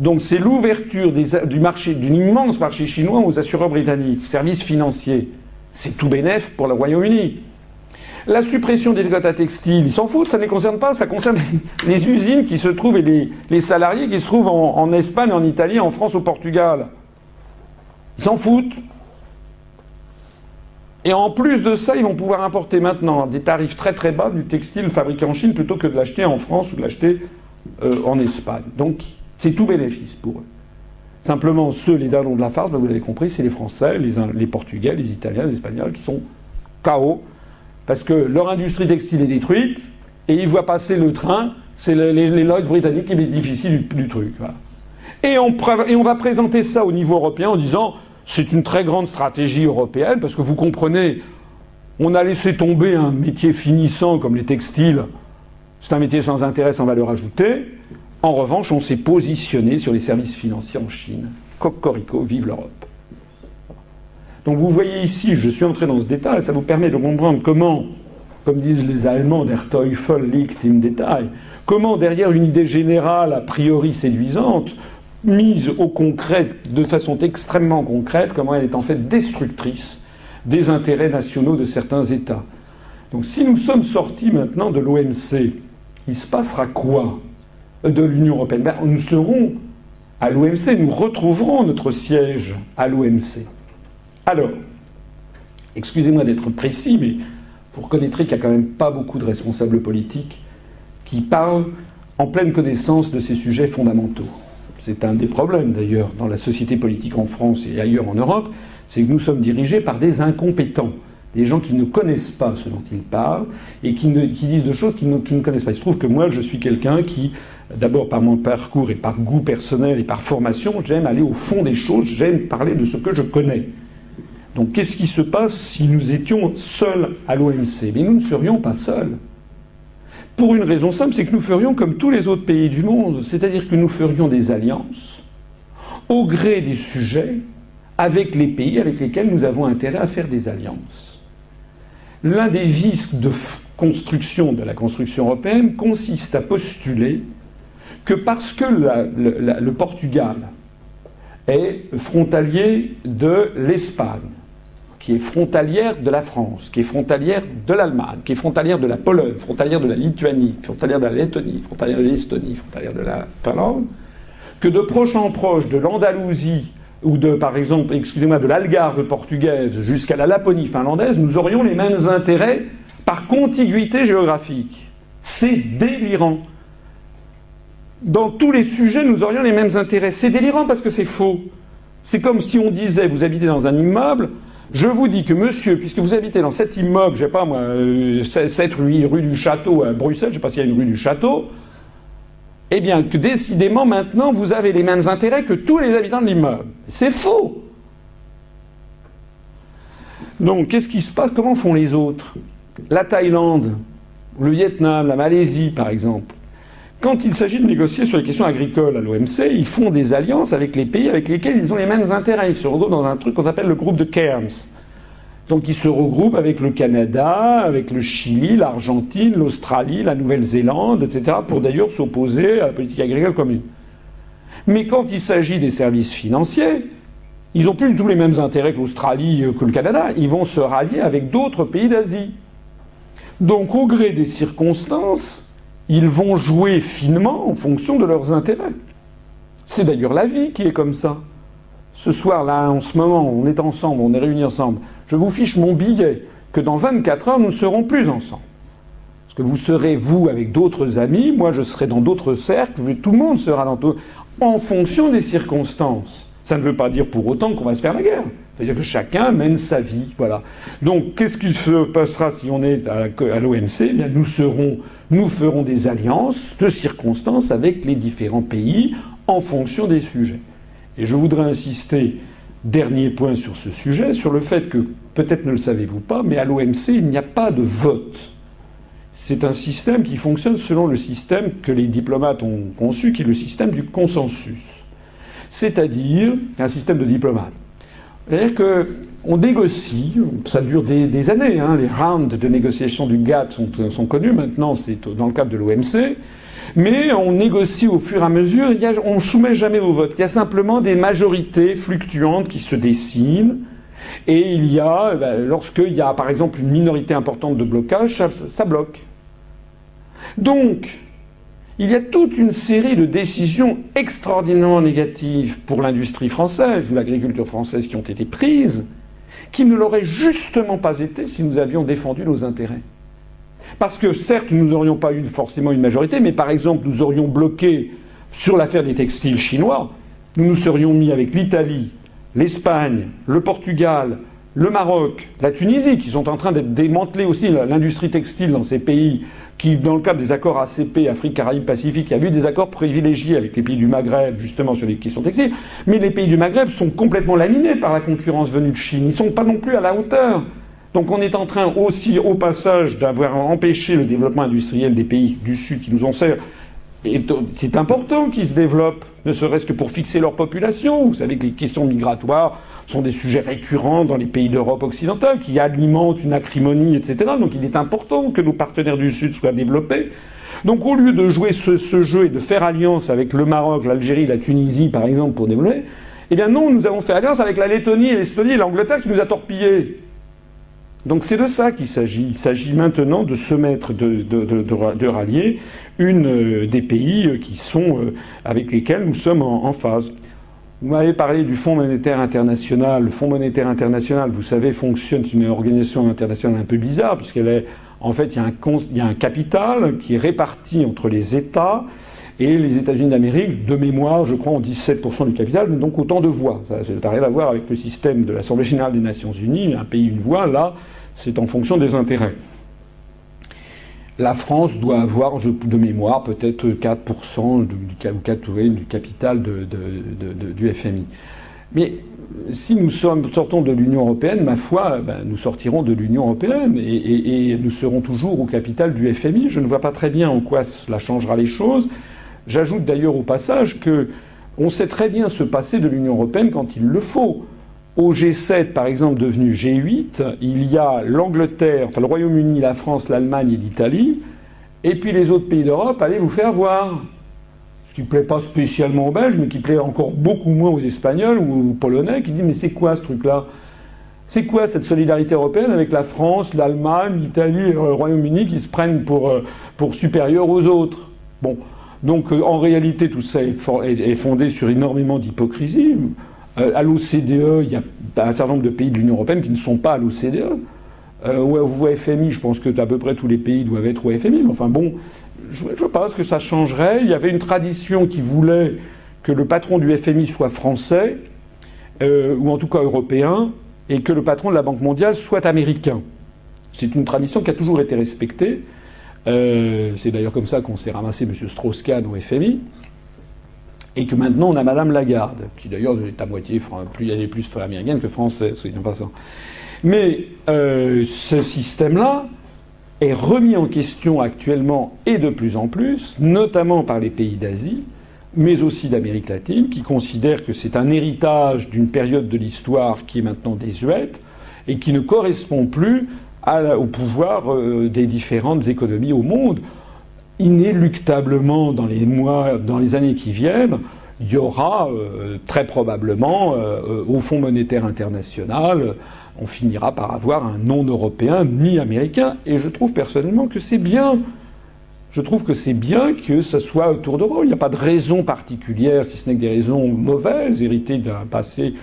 Donc c'est l'ouverture du marché, d'un immense marché chinois aux assureurs britanniques, services financiers. C'est tout bénéf pour le Royaume-Uni. La suppression des quotas textiles, ils s'en foutent, ça ne les concerne pas, ça concerne les usines qui se trouvent et les, salariés qui se trouvent en, Espagne, en Italie, en France, au Portugal. Ils s'en foutent. Et en plus de ça, ils vont pouvoir importer maintenant des tarifs très très bas du textile fabriqué en Chine plutôt que de l'acheter en France ou de l'acheter euh, en Espagne. Donc c'est tout bénéfice pour eux. Simplement, ceux, les dindons de la farce, ben, vous l'avez compris, c'est les Français, les, les Portugais, les Italiens, les Espagnols qui sont KO parce que leur industrie textile est détruite, et ils voient passer le train, c'est les, les, britanniques qui bénéficient du, du truc. Et, on, et on va présenter ça au niveau européen en disant c'est une très grande stratégie européenne, parce que vous comprenez, on a laissé tomber un métier finissant comme les textiles, c'est un métier sans intérêt, sans valeur ajoutée. En revanche, on s'est positionné sur les services financiers en Chine. Cocorico, vive l'Europe. Donc vous voyez ici, je suis entré dans ce détail, ça vous permet de comprendre comment, comme disent les Allemands, der Teufel liegt im Detail, comment derrière une idée générale a priori séduisante, mise au concret de façon extrêmement concrète, comment elle est en fait destructrice des intérêts nationaux de certains États. Donc si nous sommes sortis maintenant de l'OMC, il se passera quoi euh, De l'Union européenne? Ben, Nous serons à l'OMC, nous retrouverons notre siège à l'OMC. Alors, excusez-moi d'être précis, mais vous reconnaîtrez qu'il n'y a quand même pas beaucoup de responsables politiques qui parlent en pleine connaissance de ces sujets fondamentaux. C'est un des problèmes d'ailleurs dans la société politique en France et ailleurs en Europe, c'est que nous sommes dirigés par des incompétents, des gens qui ne connaissent pas ce dont ils parlent et qui, disent de choses qu'ils ne, ne, connaissent pas. Il se trouve que moi, je suis quelqu'un qui, d'abord par mon parcours et par goût personnel et par formation, j'aime aller au fond des choses, j'aime parler de ce que je connais. Donc qu'est-ce qui se passe si nous étions seuls à l'OMC Mais nous ne serions pas seuls. Pour une raison simple, c'est que nous ferions comme tous les autres pays du monde, c'est-à-dire que nous ferions des alliances au gré des sujets avec les pays avec lesquels nous avons intérêt à faire des alliances. L'un des vices de construction de la construction européenne consiste à postuler que parce que le Portugal est frontalier de l'Espagne, qui est frontalière de la France, qui est frontalière de l'Allemagne, qui est frontalière de la Pologne, frontalière de la Lituanie, frontalière de la Lettonie, frontalière de l'Estonie, frontalière de la Finlande, que de proche en proche de l'Andalousie ou de, par exemple, excusez-moi, de l'Algarve portugaise jusqu'à la Laponie finlandaise, nous aurions les mêmes intérêts par contiguïté géographique. C'est délirant. Dans tous les sujets, nous aurions les mêmes intérêts. C'est délirant parce que c'est faux. C'est comme si on disait, vous habitez dans un immeuble, je vous dis que monsieur, puisque vous habitez dans cet immeuble, je sais pas moi, cette euh, rue, rue du Château à Bruxelles, je sais pas s'il y a une rue du Château, eh bien que décidément maintenant vous avez les mêmes intérêts que tous les habitants de l'immeuble. C'est faux. Donc qu'est-ce qui se passe? Comment font les autres? La Thaïlande, le Vietnam, la Malaisie par exemple. Quand il s'agit de négocier sur les questions agricoles à l'OMC, ils font des alliances avec les pays avec lesquels ils ont les mêmes intérêts. Ils se regroupent dans un truc qu'on appelle le groupe de Cairns. Donc ils se regroupent avec le Canada, avec le Chili, l'Argentine, l'Australie, la Nouvelle-Zélande, etc., pour d'ailleurs s'opposer à la politique agricole commune. Mais quand il s'agit des services financiers, ils n'ont plus du tout les mêmes intérêts que l'Australie, euh, que le Canada. Ils vont se rallier avec d'autres pays d'Asie. Donc au gré des circonstances, ils vont jouer finement en fonction de leurs intérêts. C'est d'ailleurs la vie qui est comme ça. Ce soir, là, en ce moment, on est ensemble, on est réunis ensemble. Je vous fiche mon billet que dans 24 heures, nous ne serons plus ensemble. Parce que vous serez, vous, avec d'autres amis, moi, je serai dans d'autres cercles, tout le monde sera dans d'autres... en fonction des circonstances. Ça ne veut pas dire pour autant qu'on va se faire la guerre. C'est-à-dire que chacun mène sa vie, voilà. Donc, qu'est-ce qui se passera si on est à l'OMC eh nous nous ferons des alliances de circonstances avec les différents pays en fonction des sujets. Et je voudrais insister, dernier point sur ce sujet, sur le fait que, peut-être ne le savez-vous pas, mais à l'OMC, il n'y a pas de vote. C'est un système qui fonctionne selon le système que les diplomates ont conçu, qui est le système du consensus. C'est-à-dire un système de diplomates. C'est-à-dire qu'on négocie, ça dure des, années, hein, les rounds de négociation du GATT sont, connus maintenant, c'est dans le cadre de l'OMC, mais on négocie au fur et à mesure, on ne soumet jamais au vote. Il y a simplement des majorités fluctuantes qui se dessinent. Et il y a, eh ben, lorsqu'il y a par exemple une minorité importante de blocage, ça, bloque. Donc, il y a toute une série de décisions extraordinairement négatives pour l'industrie française ou l'agriculture française qui ont été prises, qui ne l'auraient justement pas été si nous avions défendu nos intérêts. Parce que certes, nous n'aurions pas eu forcément une majorité, mais par exemple, nous aurions bloqué sur l'affaire des textiles chinois, nous nous serions mis avec l'Italie, l'Espagne, le Portugal, le Maroc, la Tunisie, qui sont en train d'être démantelés aussi l'industrie textile dans ces pays, qui, dans le cadre des accords ACP, Afrique, Caraïbes, Pacifique, a eu des accords privilégiés avec les pays du Maghreb, justement sur les questions textiles, mais les pays du Maghreb sont complètement laminés par la concurrence venue de Chine. Ils ne sont pas non plus à la hauteur. Donc on est en train aussi, au passage, d'avoir empêché le développement industriel des pays du Sud qui nous ont servi. C'est important qu'ils se développent, ne serait-ce que pour fixer leur population. Vous savez que les questions migratoires sont des sujets récurrents dans les pays d'Europe occidentale, qui alimentent une acrimonie, etc. Donc il est important que nos partenaires du Sud soient développés. Donc au lieu de jouer ce, ce jeu et de faire alliance avec le Maroc, l'Algérie, la Tunisie, par exemple, pour développer, eh bien non, nous avons fait alliance avec la Lettonie, l'Estonie et l'Angleterre qui nous a torpillés. Donc c'est de ça qu'il s'agit. Il s'agit maintenant de se mettre, de, rallier une euh, des pays euh, qui sont euh, avec lesquels nous sommes en, phase. Vous m'avez parlé du Fonds monétaire international. Le Fonds monétaire international, vous savez, fonctionne, c'est une organisation internationale un peu bizarre, puisqu'elle est, en fait, il y a un capital qui est réparti entre les États et les États-Unis d'Amérique, de mémoire, je crois, ont 17% du capital, donc autant de voix. Ça n'a rien à voir avec le système de l'Assemblée générale des Nations unies, un pays, une voix. Là, c'est en fonction des intérêts. La France doit avoir, de mémoire, peut-être 4% du, du, capital du FMI. Mais si nous sortons de l'Union européenne, ma foi, ben, nous sortirons de l'Union européenne et, nous serons toujours au capital du FMI. Je ne vois pas très bien en quoi cela changera les choses. J'ajoute d'ailleurs au passage que on sait très bien se passer de l'Union européenne quand il le faut. Au G7, par exemple, devenu G8, il y a l'Angleterre, enfin le Royaume-Uni, la France, l'Allemagne et l'Italie, et puis les autres pays d'Europe, allez vous faire voir. Ce qui ne plaît pas spécialement aux Belges, mais qui plaît encore beaucoup moins aux Espagnols ou aux Polonais, qui disent mais c'est quoi ce truc-là? C'est quoi cette solidarité européenne avec la France, l'Allemagne, l'Italie et le Royaume-Uni qui se prennent pour, euh, pour supérieurs aux autres? Bon, donc euh, en réalité tout ça est fondé sur énormément d'hypocrisie. Euh, à l'OCDE, il y a un certain nombre de pays de l'Union européenne qui ne sont pas à l'OCDE. Euh, au FMI, je pense que à peu près tous les pays doivent être au FMI. Mais enfin bon, je, je pense que ça changerait. Il y avait une tradition qui voulait que le patron du FMI soit français, ou en tout cas européen, et que le patron de la Banque mondiale soit américain. C'est une tradition qui a toujours été respectée. Euh, c'est d'ailleurs comme ça qu'on s'est ramassé M. Strauss-Kahn au FMI et que maintenant on a Madame Lagarde, qui d'ailleurs est à moitié, plus, plus américaine que française, soyons passant. Mais euh, ce système-là est remis en question actuellement et de plus en plus, notamment par les pays d'Asie, mais aussi d'Amérique latine, qui considèrent que c'est un héritage d'une période de l'histoire qui est maintenant désuète, et qui ne correspond plus au pouvoir euh, des différentes économies au monde. Inéluctablement, dans les mois, dans les années qui viennent, il y aura euh, très probablement euh, au Fonds monétaire international, on finira par avoir un non européen ni américain. Et je trouve personnellement que c'est bien. Je trouve que c'est bien que ça soit autour de rôle. Il n'y a pas de raison particulière, si ce n'est que des raisons mauvaises, héritées d'un passé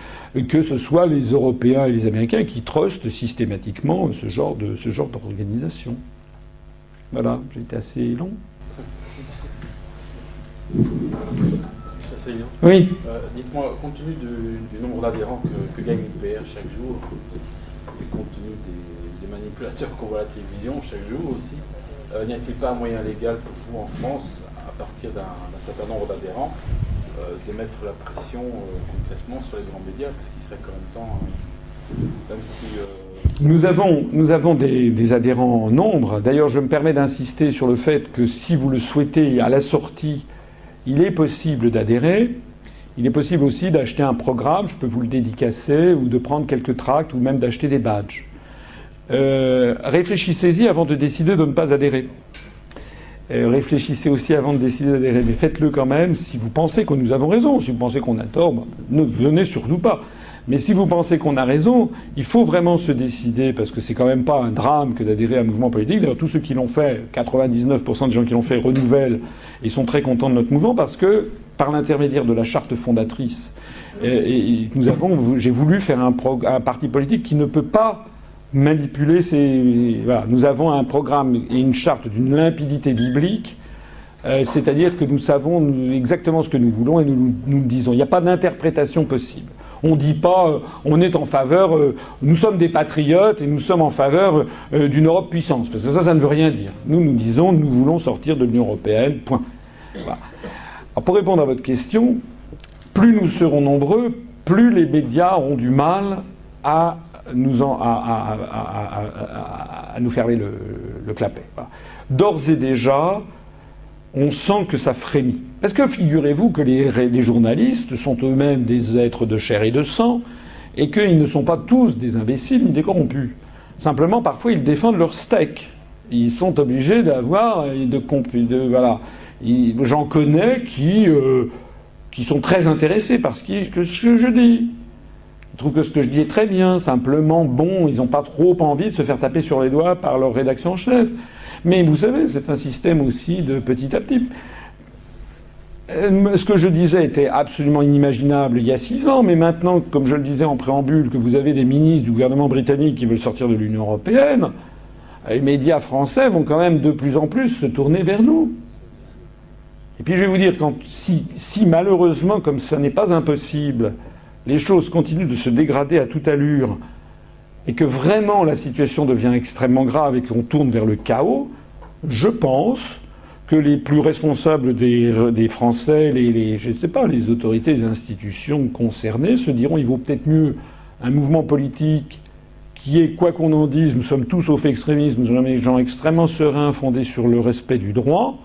que ce soit les Européens et les Américains qui trustent systématiquement ce genre de ce genre d'organisation. Voilà, j'ai été assez long. Oui. Euh, dites-moi, compte tenu du, nombre d'adhérents que, gagne l'UPR chaque jour, et compte tenu des, manipulateurs qu'on voit à la télévision chaque jour aussi, euh, n'y a-t-il pas un moyen légal pour vous en France, à partir d'un certain nombre d'adhérents, de mettre la pression euh, concrètement sur les grands médias, parce qu'il serait quand même temps, euh, même si... Nous avons, nous avons des, adhérents en nombre. D'ailleurs, je me permets d'insister sur le fait que si vous le souhaitez, à la sortie, il est possible d'adhérer. Il est possible aussi d'acheter un programme, je peux vous le dédicacer, ou de prendre quelques tracts, ou même d'acheter des badges. réfléchissez-y avant de décider de ne pas adhérer. Euh, réfléchissez aussi avant de décider d'adhérer, mais faites-le quand même si vous pensez que nous avons raison. Si vous pensez qu'on a tort, bah, ne venez surtout pas. Mais si vous pensez qu'on a raison, il faut vraiment se décider, parce que c'est quand même pas un drame que d'adhérer à un mouvement politique. D'ailleurs, tous ceux qui l'ont fait, 99% des gens qui l'ont fait renouvellent et sont très contents de notre mouvement, parce que par l'intermédiaire de la charte fondatrice, et, nous avons, j'ai voulu faire un parti politique qui ne peut pas manipuler ces. Nous avons un programme et une charte d'une limpidité biblique, euh, c'est-à-dire que nous savons exactement ce que nous voulons et nous nous disons. Il n'y a pas d'interprétation possible. On ne dit pas euh, on est en faveur, euh, nous sommes des patriotes et nous sommes en faveur d'une Europe puissance, parce que ça, ça ne veut rien dire. Nous, nous disons nous voulons sortir de l'Union européenne, point. Pour répondre à votre question, plus nous serons nombreux, plus les médias auront du mal à nous à, nous fermer le, clapet. D'ores et déjà, on sent que ça frémit. Parce que figurez-vous que les, journalistes sont eux-mêmes des êtres de chair et de sang, et qu'ils ne sont pas tous des imbéciles ni des corrompus. Simplement, parfois, ils défendent leur steak. Ils sont obligés d'avoir de, de voilà. J'en connais qui euh, qui sont très intéressés par ce que je dis. Ils trouvent que ce que je dis est très bien, simplement bon, ils n'ont pas trop envie de se faire taper sur les doigts par leur rédaction en chef. Mais vous savez, c'est un système aussi de petit à petit. Euh, ce que je disais était absolument inimaginable il y a six ans, mais maintenant, comme je le disais en préambule, que vous avez des ministres du gouvernement britannique qui veulent sortir de l'Union européenne, les médias français vont quand même de plus en plus se tourner vers nous. Et puis je vais vous dire, quand, si, si malheureusement, comme ça n'est pas impossible, les choses continuent de se dégrader à toute allure et que vraiment la situation devient extrêmement grave et qu'on tourne vers le chaos, je pense que les plus responsables des, Français, les, je ne sais pas, les autorités, les institutions concernées se diront il vaut peut-être mieux un mouvement politique qui est, quoi qu'on en dise, nous sommes tous fait extrémistes, nous sommes des gens extrêmement sereins, fondés sur le respect du droit,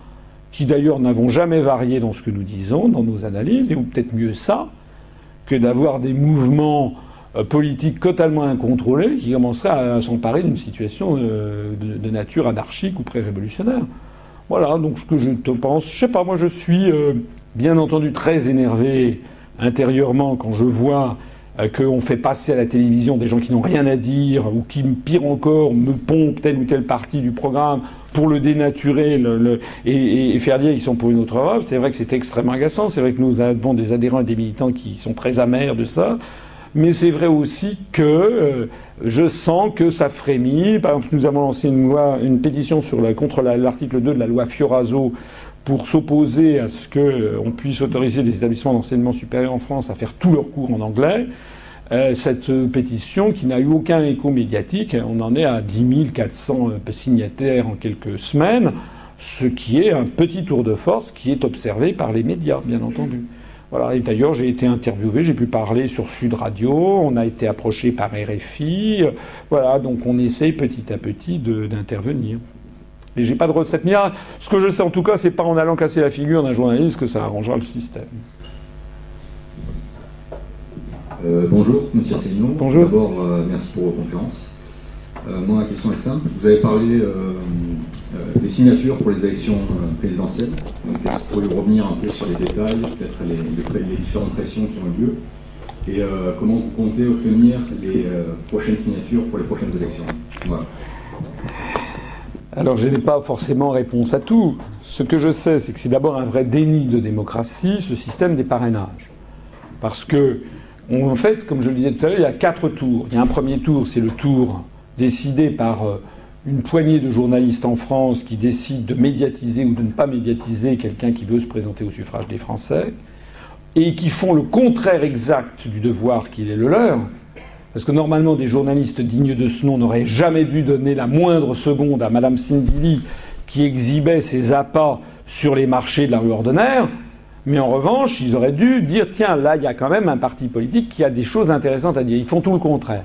qui d'ailleurs n'avons jamais varié dans ce que nous disons, dans nos analyses, et ou peut-être mieux ça, que d'avoir des mouvements euh, politiques totalement incontrôlés qui commenceraient à, s'emparer d'une situation euh, de, nature anarchique ou pré-révolutionnaire. Voilà, donc ce que je te pense, je sais pas, moi je suis euh, bien entendu très énervé intérieurement quand je vois qu'on fait passer à la télévision des gens qui n'ont rien à dire ou qui, pire encore, me pompent telle ou telle partie du programme pour le dénaturer et, faire dire qu'ils sont pour une autre Europe. C'est vrai que c'est extrêmement agaçant. C'est vrai que nous avons des adhérents et des militants qui sont très amers de ça. Mais c'est vrai aussi que euh, je sens que ça frémit. Par exemple, nous avons lancé une loi, une pétition sur la, contre l'article 2 de la loi Fioraso pour s'opposer à ce qu'on euh, puisse autoriser les établissements d'enseignement supérieur en France à faire tous leurs cours en anglais. Euh, cette pétition qui n'a eu aucun écho médiatique. On en est à 10 400 euh, signataires en quelques semaines, ce qui est un petit tour de force qui est observé par les médias, bien entendu. Voilà. D'ailleurs, j'ai été interviewé, j'ai pu parler sur Sud Radio, on a été approché par RFI. Voilà, donc on essaye petit à petit d'intervenir. Mais j'ai pas de recette miracle. Ce que je sais en tout cas, c'est pas en allant casser la figure d'un journaliste que ça arrangera le système. Euh, bonjour, monsieur Célinon. Bonjour. D'abord, euh, merci pour vos conférences. Euh, moi, la question est simple. Vous avez parlé des signatures pour les élections présidentielles. Est-ce que vous pouvez revenir un peu sur les détails, peut-être les, les, différentes pressions qui ont eu lieu et comment vous comptez obtenir les prochaines signatures pour les prochaines élections? Voilà. Alors je n'ai pas forcément réponse à tout. Ce que je sais, c'est que c'est d'abord un vrai déni de démocratie, ce système des parrainages. Parce que, en fait, comme je le disais tout à l'heure, il y a quatre tours. Il y a un premier tour, c'est le tour décidé par euh, une poignée de journalistes en France qui décident de médiatiser ou de ne pas médiatiser quelqu'un qui veut se présenter au suffrage des Français, et qui font le contraire exact du devoir qui est le leur. Parce que normalement, des journalistes dignes de ce nom n'auraient jamais dû donner la moindre seconde à Madame Cindy qui exhibait ses appâts sur les marchés de la rue ordinaire. Mais en revanche, ils auraient dû dire tiens, là, il y a quand même un parti politique qui a des choses intéressantes à dire. Ils font tout le contraire.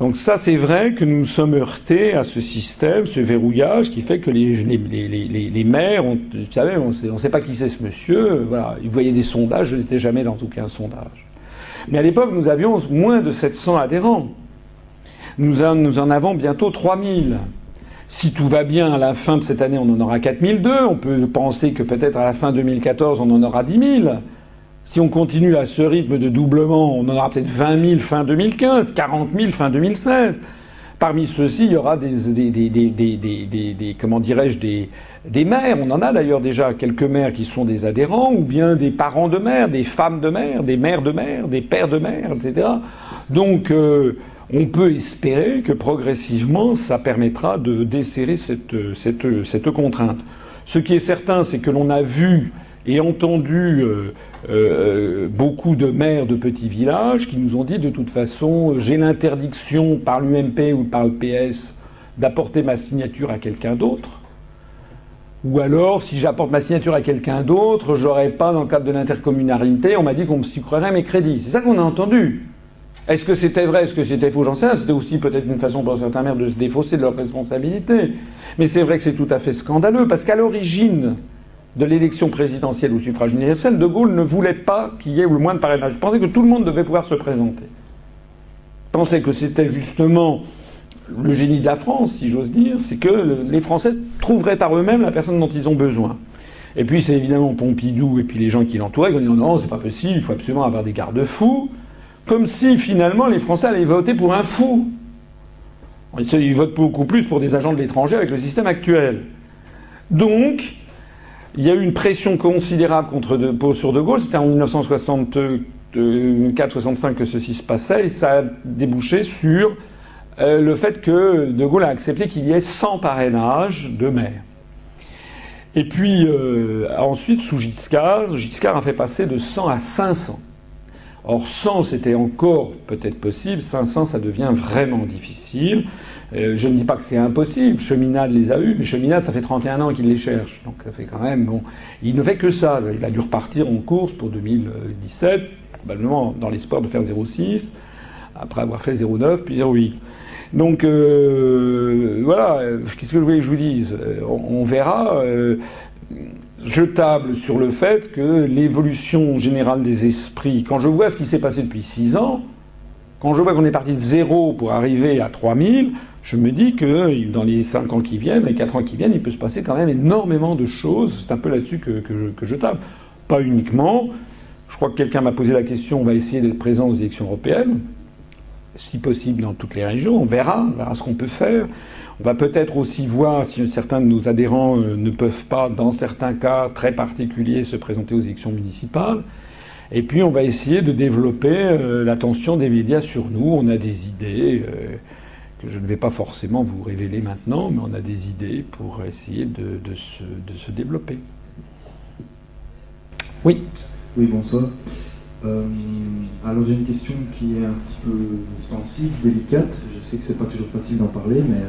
Donc ça, c'est vrai que nous sommes heurtés à ce système, ce verrouillage qui fait que les, maires, savez, on ne sait pas qui c'est ce monsieur. Voilà, ils voyaient des sondages, je n'étais jamais dans aucun sondage. Mais à l'époque, nous avions moins de 700 adhérents. Nous en, nous en avons bientôt 3000. Si tout va bien, à la fin de cette année, on en aura 4002. On peut penser que peut-être à la fin 2014, on en aura 10 000. Si on continue à ce rythme de doublement, on en aura peut-être 20 000 fin 2015, 40 000 fin 2016. Parmi ceux-ci, il y aura des, des, des, des comment dirais-je, des, maires. On en a d'ailleurs déjà quelques maires qui sont des adhérents, ou bien des parents de maires, des femmes de maires, des mères de maires, des pères de maires, etc. Donc, euh, on peut espérer que progressivement, ça permettra de desserrer cette, cette, cette contrainte. Ce qui est certain, c'est que l'on a vu et entendu euh, euh, beaucoup de maires de petits villages qui nous ont dit de toute façon, j'ai l'interdiction par l'UMP ou par le PS d'apporter ma signature à quelqu'un d'autre. Ou alors, si j'apporte ma signature à quelqu'un d'autre, j'aurais pas, dans le cadre de l'intercommunalité, on m'a dit qu'on me sucrerait mes crédits. C'est ça qu'on a entendu. Est-ce que c'était vrai, est-ce que c'était faux J'en sais rien. C'était aussi peut-être une façon pour certains maires de se défausser de leurs responsabilités. Mais c'est vrai que c'est tout à fait scandaleux, parce qu'à l'origine de l'élection présidentielle au suffrage universel, De Gaulle ne voulait pas qu'il y ait le moins de parrainage. Il pensait que tout le monde devait pouvoir se présenter. Il pensait que c'était justement le génie de la France, si j'ose dire, c'est que les Français trouveraient par eux-mêmes la personne dont ils ont besoin. Et puis c'est évidemment Pompidou et puis les gens qui l'entouraient qui ont dit non, c'est pas possible, il faut absolument avoir des garde-fous comme si finalement les Français allaient voter pour un fou. Ils votent beaucoup plus pour des agents de l'étranger avec le système actuel. Donc, il y a eu une pression considérable contre de, sur De Gaulle. C'était en 1964-65 que ceci se passait, et ça a débouché sur euh, le fait que De Gaulle a accepté qu'il y ait 100 parrainages de maires. Et puis euh, ensuite, sous Giscard, Giscard a fait passer de 100 à 500. Or 100 c'était encore peut-être possible, 500 ça devient vraiment difficile. Euh, je ne dis pas que c'est impossible, Cheminade les a eus, mais Cheminade ça fait 31 ans qu'il les cherche, donc ça fait quand même. Il ne fait que ça, il a dû repartir en course pour 2017, probablement dans l'espoir de faire 0,6, après avoir fait 0,9 puis 0,8. Donc euh, voilà, qu'est-ce que je voulais que je vous dise? On, verra. Euh, je table sur le fait que l'évolution générale des esprits, quand je vois ce qui s'est passé depuis six ans, quand je vois qu'on est parti de zéro pour arriver à 3000, je me dis que dans les cinq ans qui viennent, les quatre ans qui viennent, il peut se passer quand même énormément de choses. C'est un peu là-dessus que, je, table. Pas uniquement. Je crois que quelqu'un m'a posé la question, on va essayer d'être présent aux élections européennes, si possible dans toutes les régions. On verra, on verra ce qu'on peut faire. On va peut-être aussi voir si certains de nos adhérents euh, ne peuvent pas, dans certains cas très particuliers, se présenter aux élections municipales. Et puis on va essayer de développer euh, l'attention des médias sur nous. On a des idées euh, que je ne vais pas forcément vous révéler maintenant, mais on a des idées pour essayer de, se, développer. Oui. Oui, bonsoir. alors j'ai une question qui est un petit peu sensible, délicate. Je sais que c'est pas toujours facile d'en parler, mais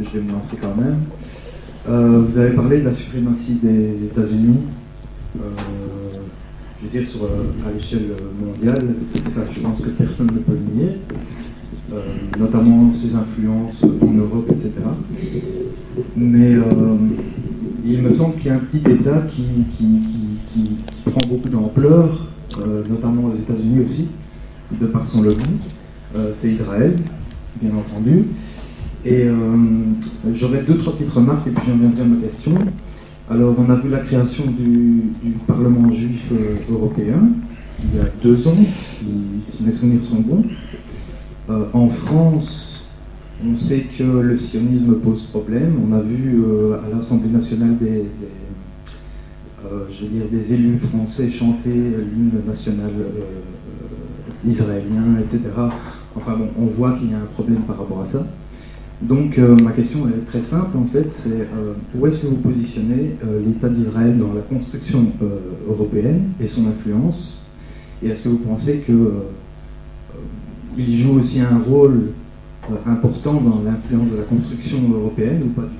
je vais me lancer quand même. Euh, vous avez parlé de la suprématie des États-Unis. Euh, je veux dire, sur, euh, à l'échelle mondiale, ça, je pense que personne ne peut le nier, notamment ses influences en Europe, etc. Mais il me semble qu'il y a un petit État qui, qui, prend beaucoup d'ampleur notamment aux États-Unis aussi, de par son lobby. c'est Israël, bien entendu. Et j'aurais deux, trois petites remarques et puis j'en viendrai à ma question. Alors, on a vu la création du, Parlement juif euh, européen il y a deux ans, si, mes souvenirs sont bons. Euh, en France, on sait que le sionisme pose problème. On a vu euh, à l'Assemblée nationale des, je dire, des élus français chanter l'hymne national israélien, etc. Enfin bon, on voit qu'il y a un problème par rapport à ça. Donc euh, ma question est très simple en fait, c'est euh, où est-ce que vous positionnez euh, l'État d'Israël dans la construction européenne et son influence? Et est-ce que vous pensez qu'il joue aussi un rôle important dans l'influence de la construction européenne ou pas du tout?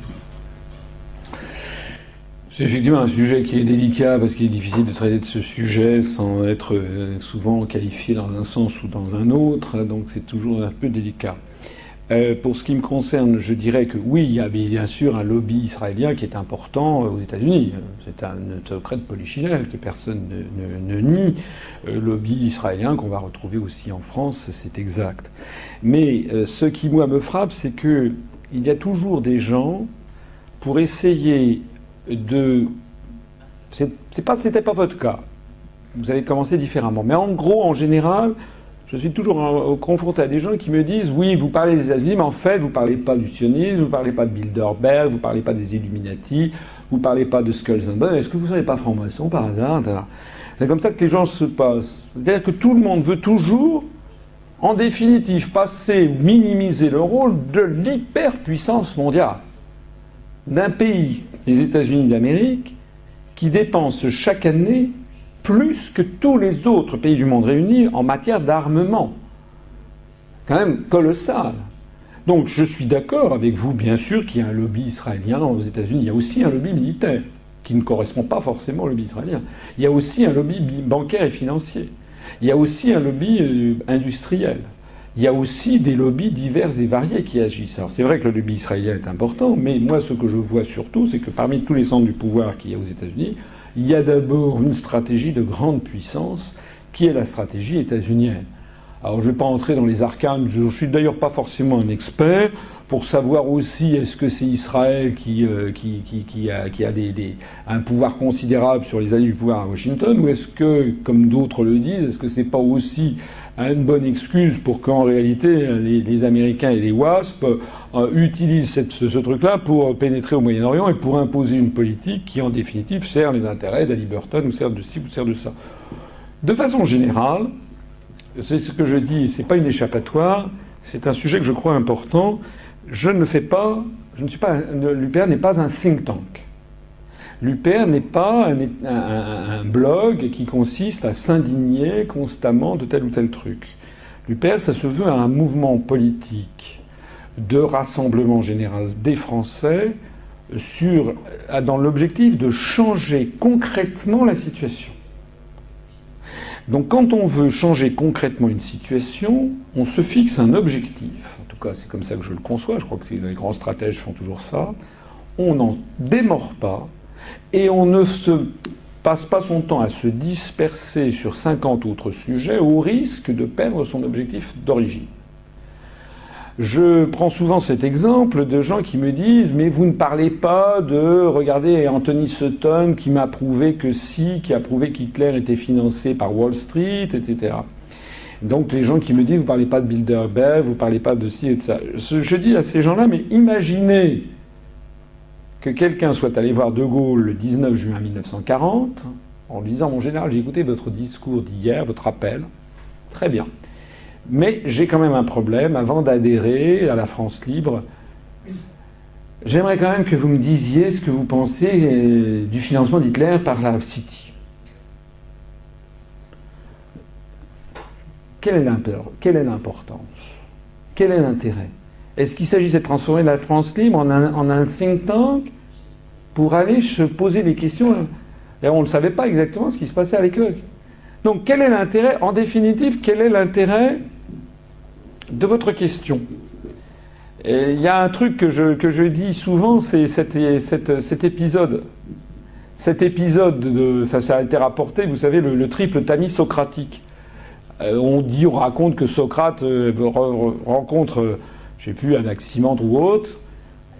C'est effectivement un sujet qui est délicat parce qu'il est difficile de traiter de ce sujet sans être souvent qualifié dans un sens ou dans un autre, donc c'est toujours un peu délicat. Euh, pour ce qui me concerne, je dirais que oui, il y a bien sûr un lobby israélien qui est important aux États-Unis. C'est un secret de polichinelle que personne ne, nie. Euh, lobby israélien qu'on va retrouver aussi en France, c'est exact. Mais euh, ce qui, moi, me frappe, c'est que il y a toujours des gens pour essayer de. C'est pas, pas votre cas. Vous avez commencé différemment. Mais en gros, en général, je suis toujours confronté à des gens qui me disent oui, vous parlez des États-Unis, mais en fait, vous ne parlez pas du sionisme, vous ne parlez pas de Bilderberg, vous ne parlez pas des Illuminati, vous ne parlez pas de Skulls and Bones. Est-ce que vous ne savez pas franc-maçon par hasard C'est comme ça que les gens se passent. C'est-à-dire que tout le monde veut toujours, en définitive, passer ou minimiser le rôle de l'hyperpuissance mondiale d'un pays, les États-Unis d'Amérique, qui dépense chaque année plus que tous les autres pays du monde réunis en matière d'armement. Quand même colossal. Donc je suis d'accord avec vous, bien sûr, qu'il y a un lobby israélien aux États-Unis. Il y a aussi un lobby militaire qui ne correspond pas forcément au lobby israélien. Il y a aussi un lobby bancaire et financier. Il y a aussi un lobby euh, industriel. Il y a aussi des lobbies divers et variés qui agissent. Alors c'est vrai que le lobby israélien est important, mais moi ce que je vois surtout, c'est que parmi tous les centres du pouvoir qu'il y a aux États-Unis, il y a d'abord une stratégie de grande puissance qui est la stratégie états-unienne. Alors je ne vais pas entrer dans les arcanes, je ne suis d'ailleurs pas forcément un expert pour savoir aussi est-ce que c'est Israël qui, euh, a, un pouvoir considérable sur les alliés du pouvoir à Washington, ou est-ce que, comme d'autres le disent, est-ce que c'est pas aussi une bonne excuse pour qu'en réalité les, Américains et les WASP euh, utilisent ce, truc-là pour pénétrer au Moyen-Orient et pour imposer une politique qui, en définitive, sert les intérêts d'Aliberton ou sert de ci ou sert de ça. De façon générale, c'est ce que je dis, c'est pas une échappatoire, c'est un sujet que je crois important. Je ne fais pas, je ne suis pas, l'UPR n'est pas un think tank. L'UPR n'est pas un, blog qui consiste à s'indigner constamment de tel ou tel truc. L'UPR, ça se veut un mouvement politique de rassemblement général des Français dans l'objectif de changer concrètement la situation. Donc quand on veut changer concrètement une situation, on se fixe un objectif. En tout cas, c'est comme ça que je le conçois. Je crois que les grands stratèges font toujours ça. On n'en démord pas et on ne se passe pas son temps à se disperser sur 50 autres sujets au risque de perdre son objectif d'origine. Je prends souvent cet exemple de gens qui me disent Mais vous ne parlez pas de, regardez, Anthony Sutton qui m'a prouvé que si, qui a prouvé qu'Hitler était financé par Wall Street, etc. Donc les gens qui me disent Vous ne parlez pas de Bilderberg, vous ne parlez pas de ci et de ça. Je dis à ces gens-là Mais imaginez que quelqu'un soit allé voir De Gaulle le 19 juin 1940 en lui disant Mon général, j'ai écouté votre discours d'hier, votre appel. Très bien. Mais j'ai quand même un problème. Avant d'adhérer à la France libre, j'aimerais quand même que vous me disiez ce que vous pensez euh, du financement d'Hitler par la City. Quelle est l'importance? Quel est l'intérêt? Est-ce qu'il s'agissait de transformer la France libre en un, think tank pour aller se poser des questions Et on ne savait pas exactement ce qui se passait avec eux. Donc quel est l'intérêt? En définitive, quel est l'intérêt de votre question. Il y a un truc que je, dis souvent, c'est cet, épisode. cet épisode, de, enfin, ça a été rapporté, vous savez, le, triple tamis socratique. Euh, on dit, on raconte que Socrate euh, rencontre, euh, je sais plus, Anaximandre ou autre,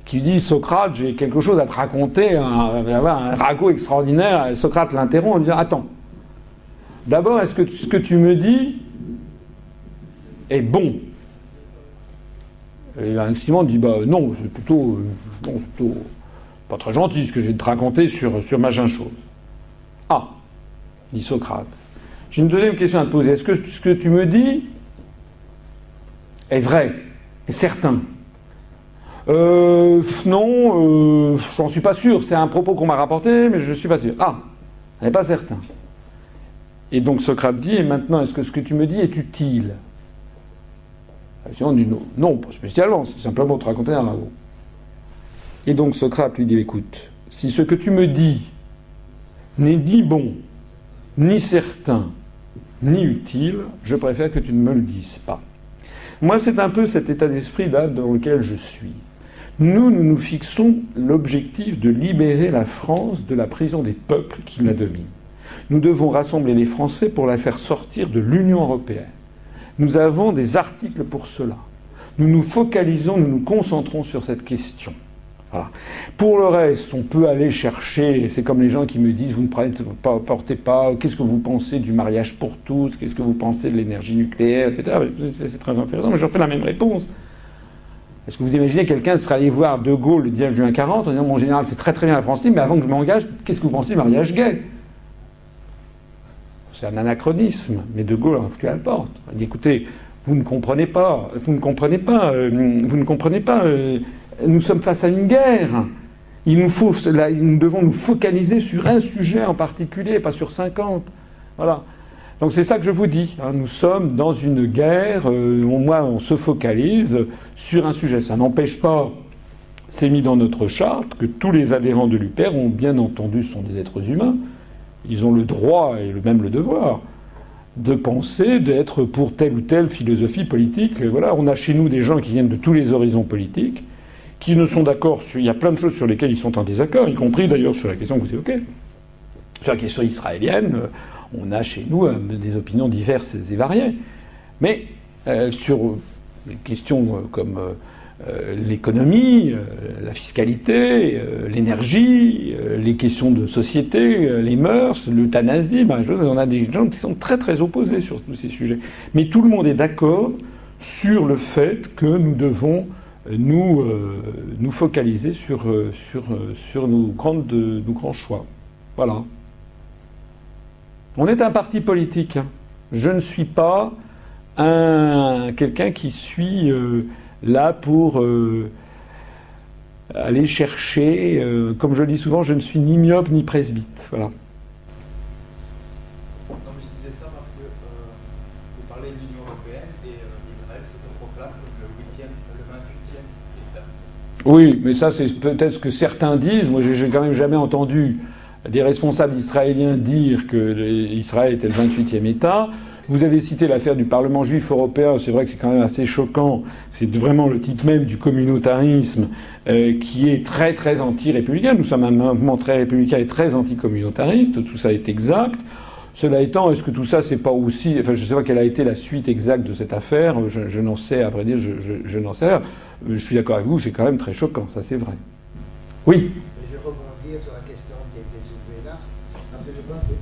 qui dit Socrate, j'ai quelque chose à te raconter, un, un ragot extraordinaire. Socrate l'interrompt en lui dit Attends, d'abord, est-ce que ce que tu me dis est bon? Et Anaximandre dit Bah non, c'est plutôt, bon, plutôt pas très gentil ce que je vais te raconter sur, sur machin chose. Ah, dit Socrate. J'ai une deuxième question à te poser. Est-ce que ce que tu me dis est vrai, est certain? Euh, Non, euh, j'en suis pas sûr. C'est un propos qu'on m'a rapporté, mais je ne suis pas sûr. Ah, elle n'est pas certain. Et donc Socrate dit, et maintenant, est-ce que ce que tu me dis est utile? Non, pas spécialement, c'est simplement te raconter un ragot. Et donc Socrate lui dit, écoute, si ce que tu me dis n'est ni bon, ni certain, ni utile, je préfère que tu ne me le dises pas. Moi, c'est un peu cet état d'esprit-là dans lequel je suis. Nous, nous nous fixons l'objectif de libérer la France de la prison des peuples qui la dominent. Nous devons rassembler les Français pour la faire sortir de l'Union européenne. Nous avons des articles pour cela. Nous nous focalisons, nous nous concentrons sur cette question. Pour le reste, on peut aller chercher, c'est comme les gens qui me disent, vous ne portez pas, qu'est-ce que vous pensez du mariage pour tous, qu'est-ce que vous pensez de l'énergie nucléaire, etc. C'est très intéressant, mais je fais la même réponse. Est-ce que vous imaginez quelqu'un serait allé voir De Gaulle le 10 juin 40 en disant, mon général, c'est très très bien la France libre, mais avant que je m'engage, qu'est-ce que vous pensez du mariage gay? C'est un anachronisme, mais De Gaulle a à la porte. Il dit, écoutez, vous ne comprenez pas, vous ne comprenez pas, euh, vous ne comprenez pas. Euh, nous sommes face à une guerre. Il nous, faut, nous devons nous focaliser sur un sujet en particulier, pas sur 50. Voilà. Donc c'est ça que je vous dis. Hein. Nous sommes dans une guerre. Euh, au moins, on se focalise sur un sujet. Ça n'empêche pas, c'est mis dans notre charte, que tous les adhérents de l'UPER ont bien entendu, sont des êtres humains. Ils ont le droit et même le devoir de penser, d'être pour telle ou telle philosophie politique. Voilà, on a chez nous des gens qui viennent de tous les horizons politiques qui ne sont d'accord sur. Il y a plein de choses sur lesquelles ils sont en désaccord, y compris d'ailleurs sur la question que vous évoquez. Sur la question israélienne, euh, on a chez nous euh, des opinions diverses et variées. Mais euh, sur des questions comme l'économie, la fiscalité, l'énergie, les questions de société, les mœurs, l'euthanasie, ben, on a des gens qui sont très très opposés sur tous ces sujets. Mais tout le monde est d'accord sur le fait que nous devons nous, euh, nous focaliser sur, euh, sur, euh, sur nos, nos grands choix. Voilà. On est un parti politique. Hein. Je ne suis pas un, quelqu'un qui suis là pour aller chercher, comme je le dis souvent, je ne suis ni myope ni presbyte. Voilà. Oui, mais ça, c'est peut-être ce que certains disent. Moi, j'ai quand même jamais entendu des responsables israéliens dire que Israël était le 28e État. Vous avez cité l'affaire du Parlement juif européen, c'est vrai que c'est quand même assez choquant. C'est vraiment le type même du communautarisme euh, qui est très très anti-républicain. Nous sommes un mouvement très républicain et très anti-communautariste, tout ça est exact. Cela étant, est-ce que tout ça, c'est pas aussi. Enfin, je ne sais pas quelle a été la suite exacte de cette affaire, je, n'en sais, à vrai dire, je, je n'en sais rien. Je suis d'accord avec vous, c'est quand même très choquant, ça c'est vrai. Oui Je vais rebondir sur la question qui a été soulevée là, parce que je pense, que,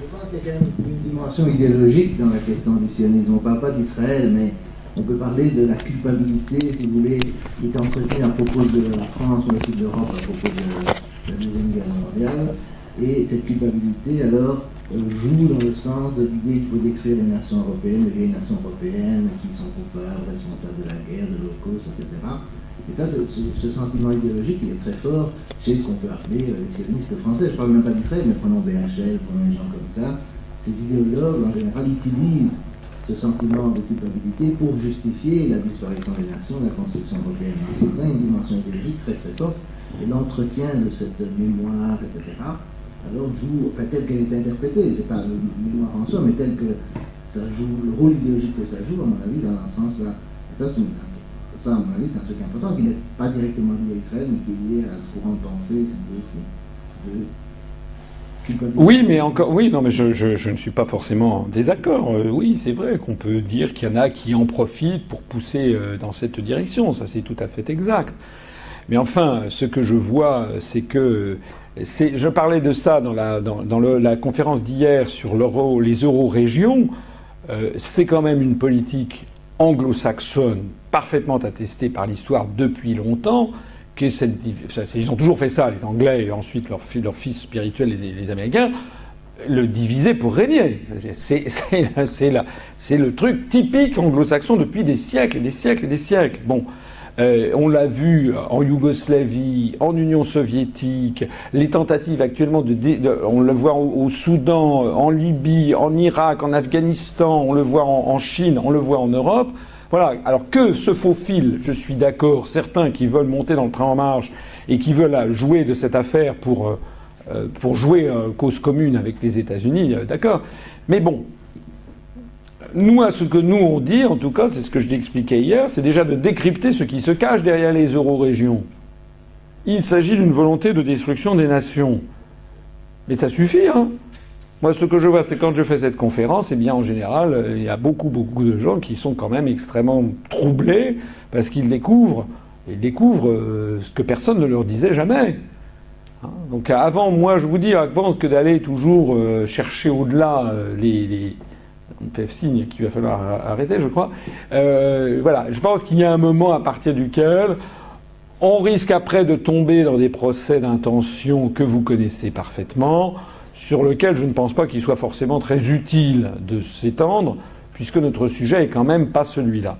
je pense qu'il y a quand même une dimension idéologique dans la question du sionisme. On ne parle pas d'Israël, mais on peut parler de la culpabilité, si vous voulez, qui est entretenue à propos de la France, mais aussi de l'Europe à propos de la Deuxième Guerre mondiale. Et cette culpabilité, alors, euh, joue dans le sens de l'idée qu'il faut détruire les nations européennes, les vieilles nations européennes qui sont coupables, responsables de la guerre, de l'Holocauste, etc. Et ça, ce, sentiment idéologique, il est très fort chez ce qu'on peut appeler euh, les sionistes français. Je ne parle même pas d'Israël, mais prenons BHL, prenons des gens comme ça. Ces idéologues, en général, utilisent ce sentiment de culpabilité pour justifier la disparition des nations, la construction européenne. C'est une dimension idéologique très très forte et l'entretien de cette mémoire, etc alors joue, enfin, telle qu'elle est interprétée, c'est pas le mémoire en soi, mais tel que ça joue, le rôle idéologique que ça joue, à mon avis, dans un sens là. Et ça, ça, à mon avis, c'est un truc important qui n'est pas directement lié à Israël, mais qui est lié à ce courant de pensée. Oui, mais encore, oui, non, mais je, ne suis pas forcément en désaccord. Euh, oui, c'est vrai qu'on peut dire qu'il y en a qui en profitent pour pousser euh, dans cette direction. Ça, c'est tout à fait exact. Mais enfin, ce que je vois, c'est que c'est, je parlais de ça dans la conférence d'hier sur l'euro, les euro-régions. Euh, c'est quand même une politique anglo-saxonne parfaitement attestée par l'histoire depuis longtemps. Cette, ils ont toujours fait ça, les Anglais et ensuite leurs fi- leurs fils spirituels, les, Américains, le diviser pour régner. C'est, le truc typique anglo-saxon depuis des siècles et des siècles et des siècles. Bon. Euh, on l'a vu en Yougoslavie, en Union soviétique, les tentatives actuellement de, on le voit au, Soudan, en Libye, en Irak, en Afghanistan, on le voit en Chine, on le voit en Europe. Voilà. Alors que ce faux je suis d'accord, certains qui veulent monter dans le train en marche et qui veulent euh, jouer de cette affaire pour euh, euh, jouer cause commune avec les États-Unis, d'accord. Mais bon, nous, ce que nous on dit, en tout cas, c'est ce que je t'expliquais hier, c'est déjà de décrypter ce qui se cache derrière les euro-régions. Il s'agit d'une volonté de destruction des nations. Mais ça suffit, hein. Moi, ce que je vois, c'est quand je fais cette conférence, eh bien, en général, euh, il y a beaucoup, beaucoup de gens qui sont quand même extrêmement troublés parce qu'ils découvrent, ils découvrent euh, ce que personne ne leur disait jamais. Hein, Donc, avant, moi, je vous dis, avant que d'aller toujours euh, chercher au-delà les, on fait signe qu'il va falloir arrêter, je crois. Voilà, je pense qu'il y a un moment à partir duquel on risque après de tomber dans des procès d'intention que vous connaissez parfaitement, sur lequel je ne pense pas qu'il soit forcément très utile de s'étendre, puisque notre sujet est quand même pas celui-là.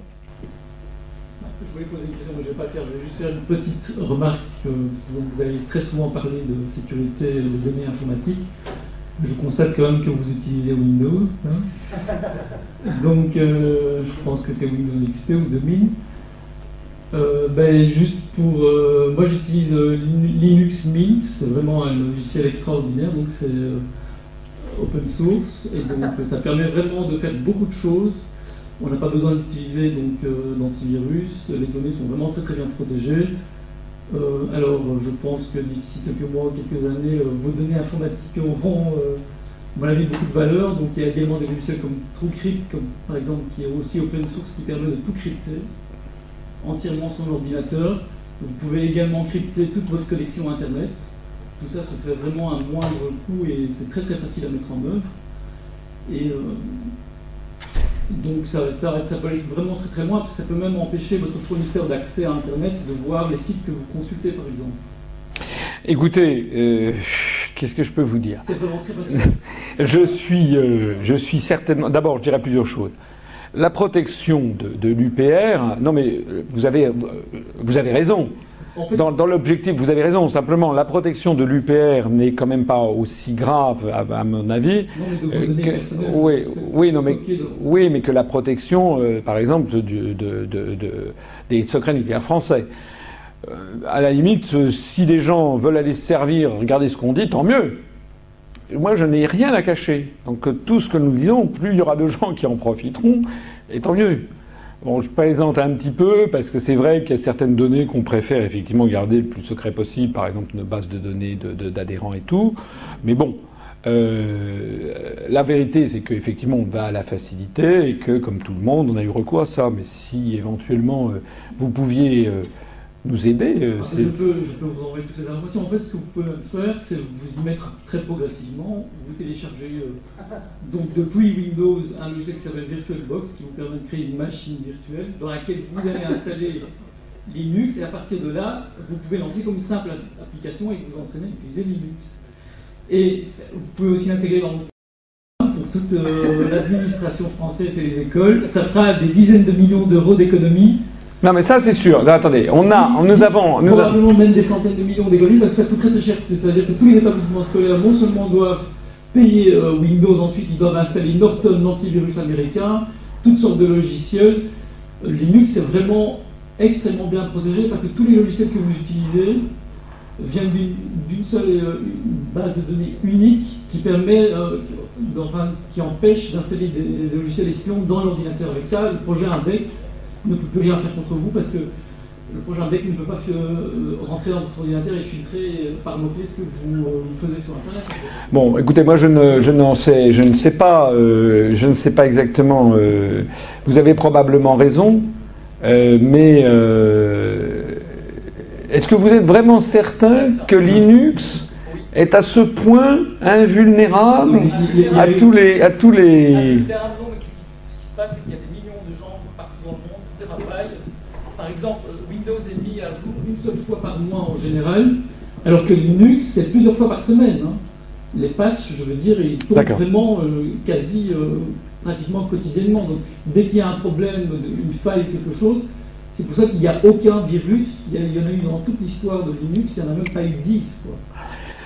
Je voulais poser une question, mais je ne vais pas le faire. Je vais juste faire une petite remarque. euh, parce que vous avez très souvent parlé de sécurité et de données informatiques. Je constate quand même que vous utilisez Windows. hein. Donc, euh, je pense que c'est Windows XP ou 2000. Euh, ben, juste pour. euh, moi, j'utilise euh, Lin- Linux Mint. C'est vraiment un logiciel extraordinaire. Donc, c'est open source. Et donc, ça permet vraiment de faire beaucoup de choses. On n'a pas besoin d'utiliser donc d'antivirus. Les données sont vraiment très très bien protégées. Alors, je pense que d'ici quelques mois, quelques années, vos données informatiques auront, à mon avis, beaucoup de valeur. Donc, il y a également des logiciels comme TrueCrypt, par exemple, qui est aussi open source, qui permet de tout crypter entièrement sur l'ordinateur. Vous pouvez également crypter toute votre connexion Internet. Tout ça se fait vraiment à un moindre coût et c'est très très facile à mettre en œuvre. Et euh, donc ça, ça, ça peut aller vraiment très très loin, parce que ça peut même empêcher votre fournisseur d'accès à Internet de voir les sites que vous consultez par exemple. Écoutez, euh, qu'est-ce que je peux vous dire? C'est vraiment très facile. Je suis, euh, je suis certainement. D'abord, je dirais plusieurs choses. La protection de, de l'UPR. Non, mais euh, vous avez, euh, vous avez raison. Dans, dans l'objectif, vous avez raison. Simplement, la protection de l'UPR n'est quand même pas aussi grave, à, à mon avis. non, mais euh, que- oui, oui, non, mais oui, mais que la protection, euh, par exemple, de, de- de- des secrets nucléaires français. Euh, à la limite, si des gens veulent aller se servir, regarder ce qu'on dit, tant mieux. Moi, je n'ai rien à cacher. Donc, euh, tout ce que nous disons, plus il y aura de gens qui en profiteront, et tant mieux. Bon, je plaisante un petit peu parce que c'est vrai qu'il y a certaines données qu'on préfère effectivement garder le plus secret possible, par exemple nos bases de données d'adhérents et tout. Mais bon, euh, la vérité, c'est qu'effectivement, on va à la facilité et que, comme tout le monde, on a eu recours à ça. Mais si éventuellement euh, vous pouviez nous aider, euh, Ah, je, peux, je peux vous envoyer toutes les informations. En fait, ce que vous pouvez faire, c'est vous y mettre très progressivement. Vous téléchargez euh, donc depuis Windows un logiciel qui s'appelle VirtualBox qui vous permet de créer une machine virtuelle dans laquelle vous allez installer Linux et à partir de là, vous pouvez lancer comme une simple app- application et vous entraîner à utiliser Linux. Et vous pouvez aussi l'intégrer dans le pour toute euh, l'administration française et les écoles. Ça fera des dizaines de millions d'euros d'économies Non, mais ça, c'est sûr. Là, attendez, on a, nous avons, nous avons. Probablement même des centaines de millions d'économies parce que ça coûte très très cher. C'est-à-dire que tous les établissements scolaires non seulement doivent payer euh, Windows, ensuite ils doivent installer Norton, l'antivirus américain, toutes sortes de logiciels. Euh, Linux est vraiment extrêmement bien protégé parce que tous les logiciels que vous utilisez viennent d'une seule euh, base de données unique qui permet, enfin, qui empêche d'installer des, des logiciels espions dans l'ordinateur. Avec ça, le projet Indect ne peut plus rien faire contre vous parce que le prochain bec ne peut pas euh, rentrer dans votre ordinateur et filtrer euh, par mots-clés ce que vous, euh, vous, faisiez sur Internet. Bon, écoutez, moi je ne, je sais, je ne sais pas, euh, je ne sais pas exactement. Euh, vous avez probablement raison, euh, mais est-ce que vous êtes vraiment certain que Linux est à ce point invulnérable à tous les, à tous les. Par exemple, Windows est mis à jour une seule fois par mois en général, alors que Linux, c'est plusieurs fois par semaine. Hein. Les patchs, je veux dire, ils tombent vraiment euh, quasi, euh, pratiquement quotidiennement. Donc, dès qu'il y a un problème, une faille, quelque chose, c'est pour ça qu'il n'y a aucun virus. Il y, en a eu dans toute l'histoire de Linux, il n'y en a même pas eu 10. Quoi.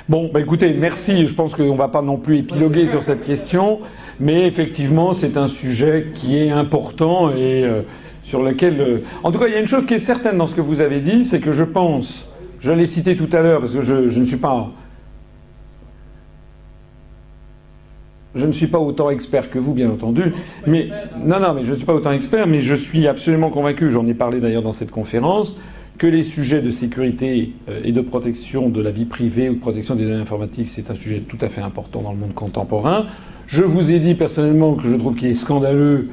Bon, bah écoutez, merci. Je pense qu'on ne va pas non plus épiloguer sur cette question, mais effectivement, c'est un sujet qui est important et euh, sur lequel. Euh... En tout cas, il y a une chose qui est certaine dans ce que vous avez dit, c'est que je pense, je l'ai cité tout à l'heure parce que je, je, ne suis pas. Je ne suis pas autant expert que vous, bien entendu, mais non, non, mais je ne suis pas autant expert, mais je suis absolument convaincu. J'en ai parlé d'ailleurs dans cette conférence que les sujets de sécurité euh, et de protection de la vie privée ou de protection des données informatiques, c'est un sujet tout à fait important dans le monde contemporain. Je vous ai dit personnellement que je trouve qu'il est scandaleux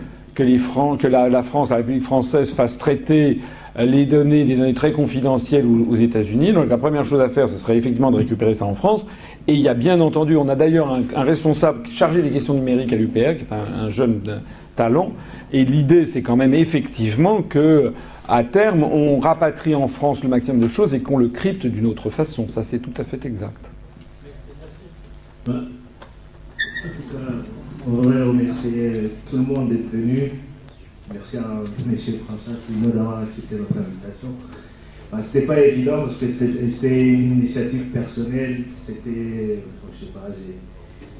que, la, France, la République française, fasse traiter euh, les données, des données très confidentielles aux États-Unis. Donc la première chose à faire, ce serait effectivement de récupérer ça en France. Et il y a bien entendu, on a d'ailleurs un, responsable chargé des questions numériques à l'UPR, qui est un, un jeune talent. Et l'idée, c'est quand même effectivement que à terme, on rapatrie en France le maximum de choses et qu'on le crypte d'une autre façon. Ça, c'est tout à fait exact. Bah, en tout cas, on voudrait remercier tout le monde d'être venu. Merci à M. François Simon d'avoir accepté notre invitation. Bah, c'était pas évident parce que c'était une initiative personnelle. C'était, je sais pas,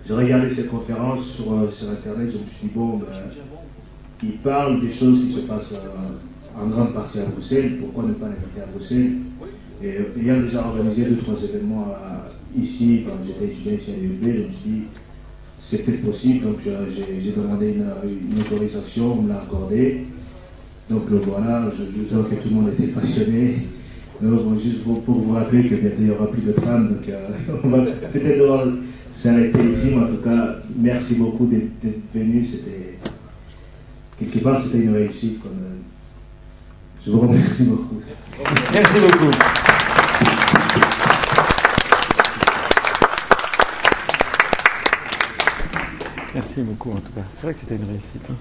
j'ai regardé cette conférence sur, euh, sur Internet. Je me suis dit, bon, ben, il parle des choses qui se passent. Euh, en grande partie à Bruxelles. Pourquoi ne pas l'inviter à Bruxelles? Et ayant déjà organisé deux, trois événements ici, quand j'étais étudiant ici à l'UEB, je me suis dit c'était possible, donc j'ai demandé une, autorisation, on me l'a accordé. Donc le voilà, je, je que tout le monde était passionné. Donc, bon, juste pour, vous rappeler que bientôt il n'y aura plus de tram, donc euh, on va peut-être devoir s'arrêter ici, mais en tout cas, merci beaucoup d'être venu. C'était quelque part c'était une réussite. Comme, je vous remercie beaucoup. Merci beaucoup. Merci beaucoup en tout cas. C'est vrai que c'était une réussite. Hein.